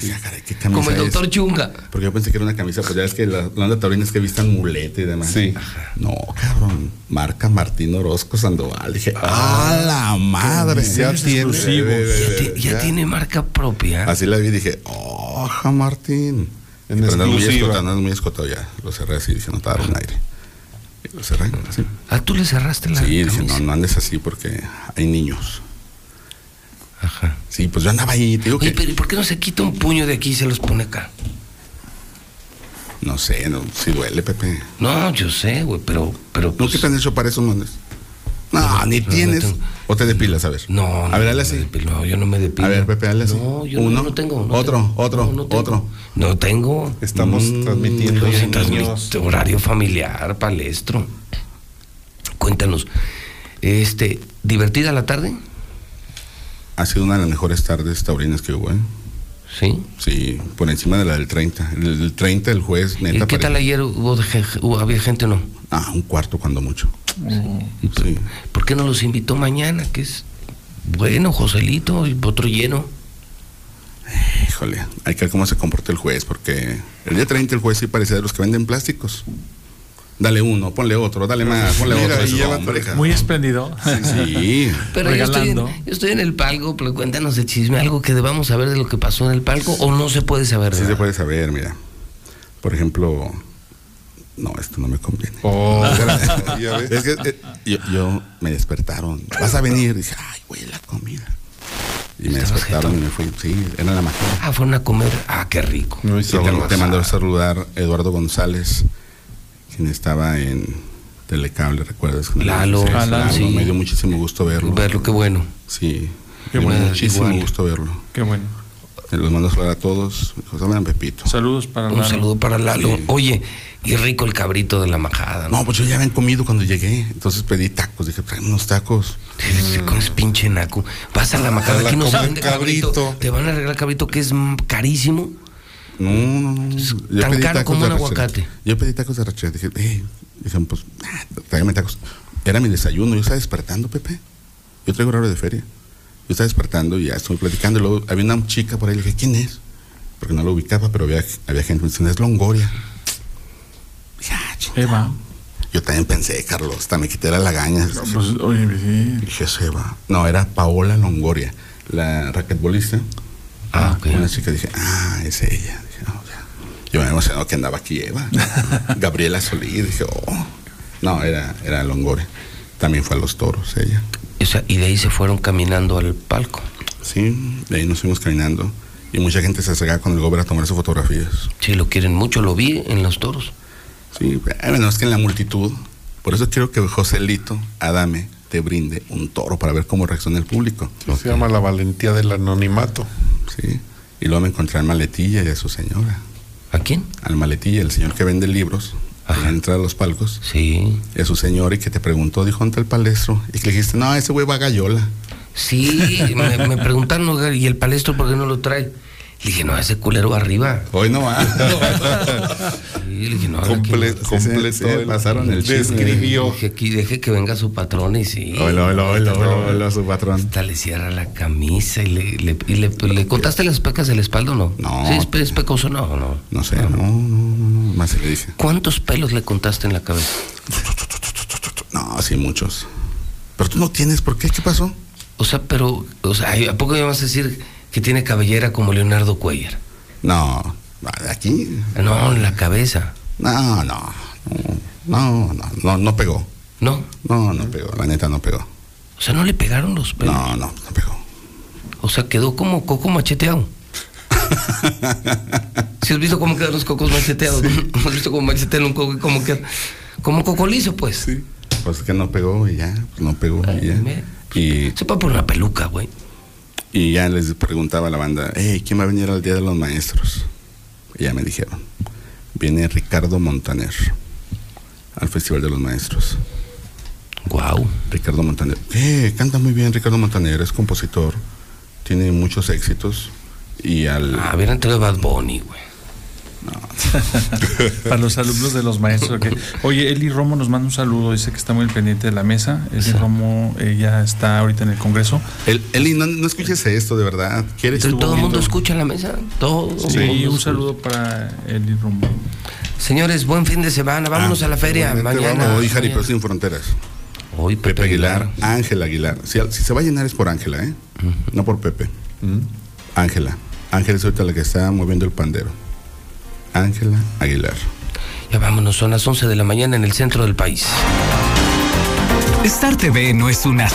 Speaker 87: dije, "Ah, caray, ¿qué camisa
Speaker 1: como el
Speaker 87: es?".
Speaker 1: doctor Chunga.
Speaker 87: Porque yo pensé que era una camisa, pues ya es que la, la onda taurina es que vistan mulete y demás.
Speaker 85: Sí.
Speaker 87: No, cabrón. Marca Martín Orozco Sandoval. Dije, ¡ah, la madre!
Speaker 85: Ya tiene.
Speaker 1: Ya, ti- ya tiene marca propia.
Speaker 87: Así la vi y dije, ¡oja, Martín!
Speaker 85: En
Speaker 87: pero andas muy escotado, andas muy escotado ya. Lo cerré así, dije, no te un aire. Y lo cerré, así.
Speaker 1: Ah, tú le cerraste la
Speaker 87: Sí, dije, no, no andes así porque hay niños.
Speaker 1: Ajá.
Speaker 87: Sí, pues yo andaba ahí, te digo
Speaker 1: Oye,
Speaker 87: que.
Speaker 1: pero ¿y por qué no se quita un puño de aquí y se los pone acá?
Speaker 87: No sé, no, sí duele, Pepe.
Speaker 1: No, yo sé, güey, pero, pero
Speaker 87: ¿No
Speaker 1: pues,
Speaker 87: qué te han hecho para esos manes? No,
Speaker 1: No,
Speaker 87: ni
Speaker 1: no, no
Speaker 87: tienes.
Speaker 1: tengo.
Speaker 87: o te depilas, a ver.
Speaker 1: No, no,
Speaker 87: A ver, dale así.
Speaker 1: No, yo no me depilo.
Speaker 87: A ver, Pepe, dale así.
Speaker 1: No, yo
Speaker 87: Uno,
Speaker 1: no, tengo.
Speaker 87: otro,
Speaker 1: tengo.
Speaker 87: otro,
Speaker 1: No, no tengo.
Speaker 87: otro.
Speaker 1: No tengo.
Speaker 85: Estamos
Speaker 87: Mm,
Speaker 85: transmitiendo niños.
Speaker 1: horario familiar, palestro. Cuéntanos. Este, ¿divertida la tarde?
Speaker 87: Ha sido una de las mejores tardes taurinas que hubo, ¿eh?
Speaker 1: Sí.
Speaker 87: Sí, por encima de la del 30. El, el 30, el juez,
Speaker 1: ¿Y
Speaker 87: neta.
Speaker 1: qué tal ayer? ¿Hubo, ¿Había gente o no?
Speaker 87: Ah, un cuarto cuando mucho.
Speaker 1: ¿Y por,
Speaker 87: Sí.
Speaker 1: por qué no los invitó mañana? Que es bueno, Joselito, y otro lleno.
Speaker 87: Híjole, hay que ver cómo se comporta el juez, porque el día 30 el juez sí parecía de los que venden plásticos. Dale uno, ponle otro, dale más, ponle
Speaker 85: Mira,
Speaker 87: otro. Eso, hombre.
Speaker 86: Muy espléndido. (laughs)
Speaker 87: Sí,
Speaker 1: Pero yo estoy, en, yo estoy en el palco, pero cuéntanos de chisme, algo que debamos saber de lo que pasó en el palco o no se puede saber.
Speaker 87: sí se puede saber, mira. Por ejemplo, no, esto no me conviene.
Speaker 85: Oh, (laughs)
Speaker 87: es que eh, yo, yo- me despertaron. ¿Vas a venir? dije, ay, güey, la comida. Y me despertaron y me fui. Sí, era la máquina.
Speaker 1: Ah, fueron a comer. Ah, qué rico.
Speaker 85: No, y
Speaker 87: Y te, te mandó a saludar Eduardo González, quien estaba en Telecable, ¿recuerdas?
Speaker 1: Lalo,
Speaker 87: Sí,
Speaker 1: Lalo, sí.
Speaker 87: Me dio muchísimo gusto verlo.
Speaker 1: Verlo, qué bueno.
Speaker 87: Sí,
Speaker 86: Qué
Speaker 87: me dio
Speaker 86: bueno,
Speaker 87: muchísimo
Speaker 1: igual.
Speaker 87: gusto verlo.
Speaker 86: Qué bueno.
Speaker 87: Te los mando a saludar a todos. José Manuel Pepito.
Speaker 86: Saludos para
Speaker 1: Un
Speaker 86: Lalo.
Speaker 1: saludo para Lalo.
Speaker 87: Sí.
Speaker 1: Oye, y rico el cabrito de la majada, ¿no?
Speaker 87: No, pues yo ya habían comido cuando llegué. Entonces pedí tacos. Dije, trae unos tacos.
Speaker 1: Sí, con ese pinche naco. Vas a la majada, aquí no se
Speaker 85: comer
Speaker 1: vende cabrito.
Speaker 85: cabrito.
Speaker 1: Te van a regalar cabrito que es mm, carísimo.
Speaker 87: No, no, no. Yo
Speaker 1: tan
Speaker 87: pedí
Speaker 1: caro
Speaker 87: tacos
Speaker 1: como
Speaker 87: de
Speaker 1: un aguacate.
Speaker 87: Yo pedí tacos de rachera. Dije, hey. Dijeron, pues, ah, tráigame tacos. Era mi desayuno. Yo estaba despertando, Pepe. Yo traigo horario de feria. Yo estaba despertando y ya estuve platicando. Y luego había una chica por ahí. Le dije, ¿quién es? Porque no lo ubicaba, pero había, había gente. Me dicen, es Longoria. Dije, ah.
Speaker 86: Eva.
Speaker 87: Yo también pensé, Carlos. Hasta me quité la lagaña.
Speaker 86: Pues, oye, sí.
Speaker 87: Dije, se va. No, era Paola Longoria, la raquetbolista.
Speaker 1: Ah, ok.
Speaker 87: Una chica dije, ah, es ella. Yo me emocionó que andaba aquí Eva. (laughs) Gabriela Solís. Dije, oh. No, era, era Longoria. También fue a los toros ella.
Speaker 1: O sea, y de ahí se fueron caminando al palco.
Speaker 87: Sí, de ahí nos fuimos caminando. Y mucha gente se acercaba con el gober a tomarse fotografías.
Speaker 1: Sí, lo quieren mucho, lo vi en los toros.
Speaker 87: Sí, bueno, es que en la multitud. Por eso quiero que Joselito Adame te brinde un toro para ver cómo reacciona el público.
Speaker 85: Se llama la valentía del anonimato.
Speaker 87: Sí. Y luego me encontré al maletilla y a su señora.
Speaker 1: ¿A quién?
Speaker 87: Al maletilla, el señor que vende libros.
Speaker 1: Ajá.
Speaker 87: Entra a los palcos.
Speaker 1: Sí.
Speaker 87: A su señora y que te preguntó, dijo, ante el palestro? Y que le dijiste, no, ese güey va a gallola.
Speaker 1: Sí, me, me preguntaron, "Oiga, ¿y el palestro por qué no lo trae? Le dije, no, ese culero va arriba.
Speaker 87: Hoy no va. (laughs)
Speaker 1: Sí, le dije, no,
Speaker 85: Comple- completó
Speaker 87: sí, pasaron el chisme.
Speaker 85: Describió.
Speaker 1: Dije, aquí deje que venga su patrón y sí.
Speaker 87: Hola, hola, hola, hola, su patrón.
Speaker 1: Hasta le cierra la camisa y le, le, y le, ¿le contaste las pecas de la espalda o no?
Speaker 87: No.
Speaker 1: ¿Sí es, pe- es pecoso no o no?
Speaker 87: No sé, no, no, no, no, más se le dice.
Speaker 1: ¿Cuántos pelos le contaste en la cabeza?
Speaker 87: No, sí, muchos. Pero tú no tienes, ¿por qué? ¿Qué pasó?
Speaker 1: O sea, pero, o sea, ¿a poco me vas a decir que tiene cabellera como Leonardo Cuellar?
Speaker 87: No, aquí.
Speaker 1: No, en la cabeza.
Speaker 87: No, no, no, no, no, no pegó.
Speaker 1: ¿No?
Speaker 87: No, no pegó, la neta no pegó.
Speaker 1: O sea, no le pegaron los pelos.
Speaker 87: No, no, no pegó.
Speaker 1: O sea, quedó como coco macheteado. (laughs) Si has visto cómo quedan los cocos macheteados, ¿no? (laughs) ¿Has visto cómo machetean un coco y cómo queda? Como cocolizo, pues.
Speaker 87: Sí. Pues que no pegó y ya, pues no pegó y ya.
Speaker 1: me-
Speaker 87: Y,
Speaker 1: Se puede poner una peluca, güey.
Speaker 87: Y ya les preguntaba a la banda, hey, ¿quién va a venir al Día de los Maestros? Y ya me dijeron, viene Ricardo Montaner al Festival de los Maestros.
Speaker 1: Wow.
Speaker 87: Ricardo Montaner. Eh, canta muy bien Ricardo Montaner, es compositor, tiene muchos éxitos. Y al...
Speaker 1: Hubieran traído Bad Bunny, güey. (laughs)
Speaker 86: Para los alumnos de los maestros. ok. Oye, Eli Romo nos manda un saludo, dice que está muy pendiente de la mesa. Eli Romo, ella está ahorita en el Congreso.
Speaker 87: El, Eli, no, no escuches esto, de verdad. ¿Quieres?
Speaker 1: Pero todo el mundo escucha la mesa. Todo.
Speaker 86: Sí,
Speaker 1: mundo
Speaker 86: un
Speaker 1: escucha.
Speaker 86: saludo para Eli Romo.
Speaker 1: Señores, buen fin de semana. Vámonos a la feria mañana.
Speaker 87: vamos. Hoy Jaripeo
Speaker 1: Mañana.
Speaker 87: sin fronteras.
Speaker 1: Hoy
Speaker 87: Pepe, Aguilar, Ángel Aguilar. Si, si se va a llenar es por Ángela, ¿eh? No por Pepe. Ángela. Ángela es ahorita la que está moviendo el pandero. Ángela Aguilar.
Speaker 1: Ya vámonos, son las 11 de la mañana en el centro del país.
Speaker 88: Star TV no es una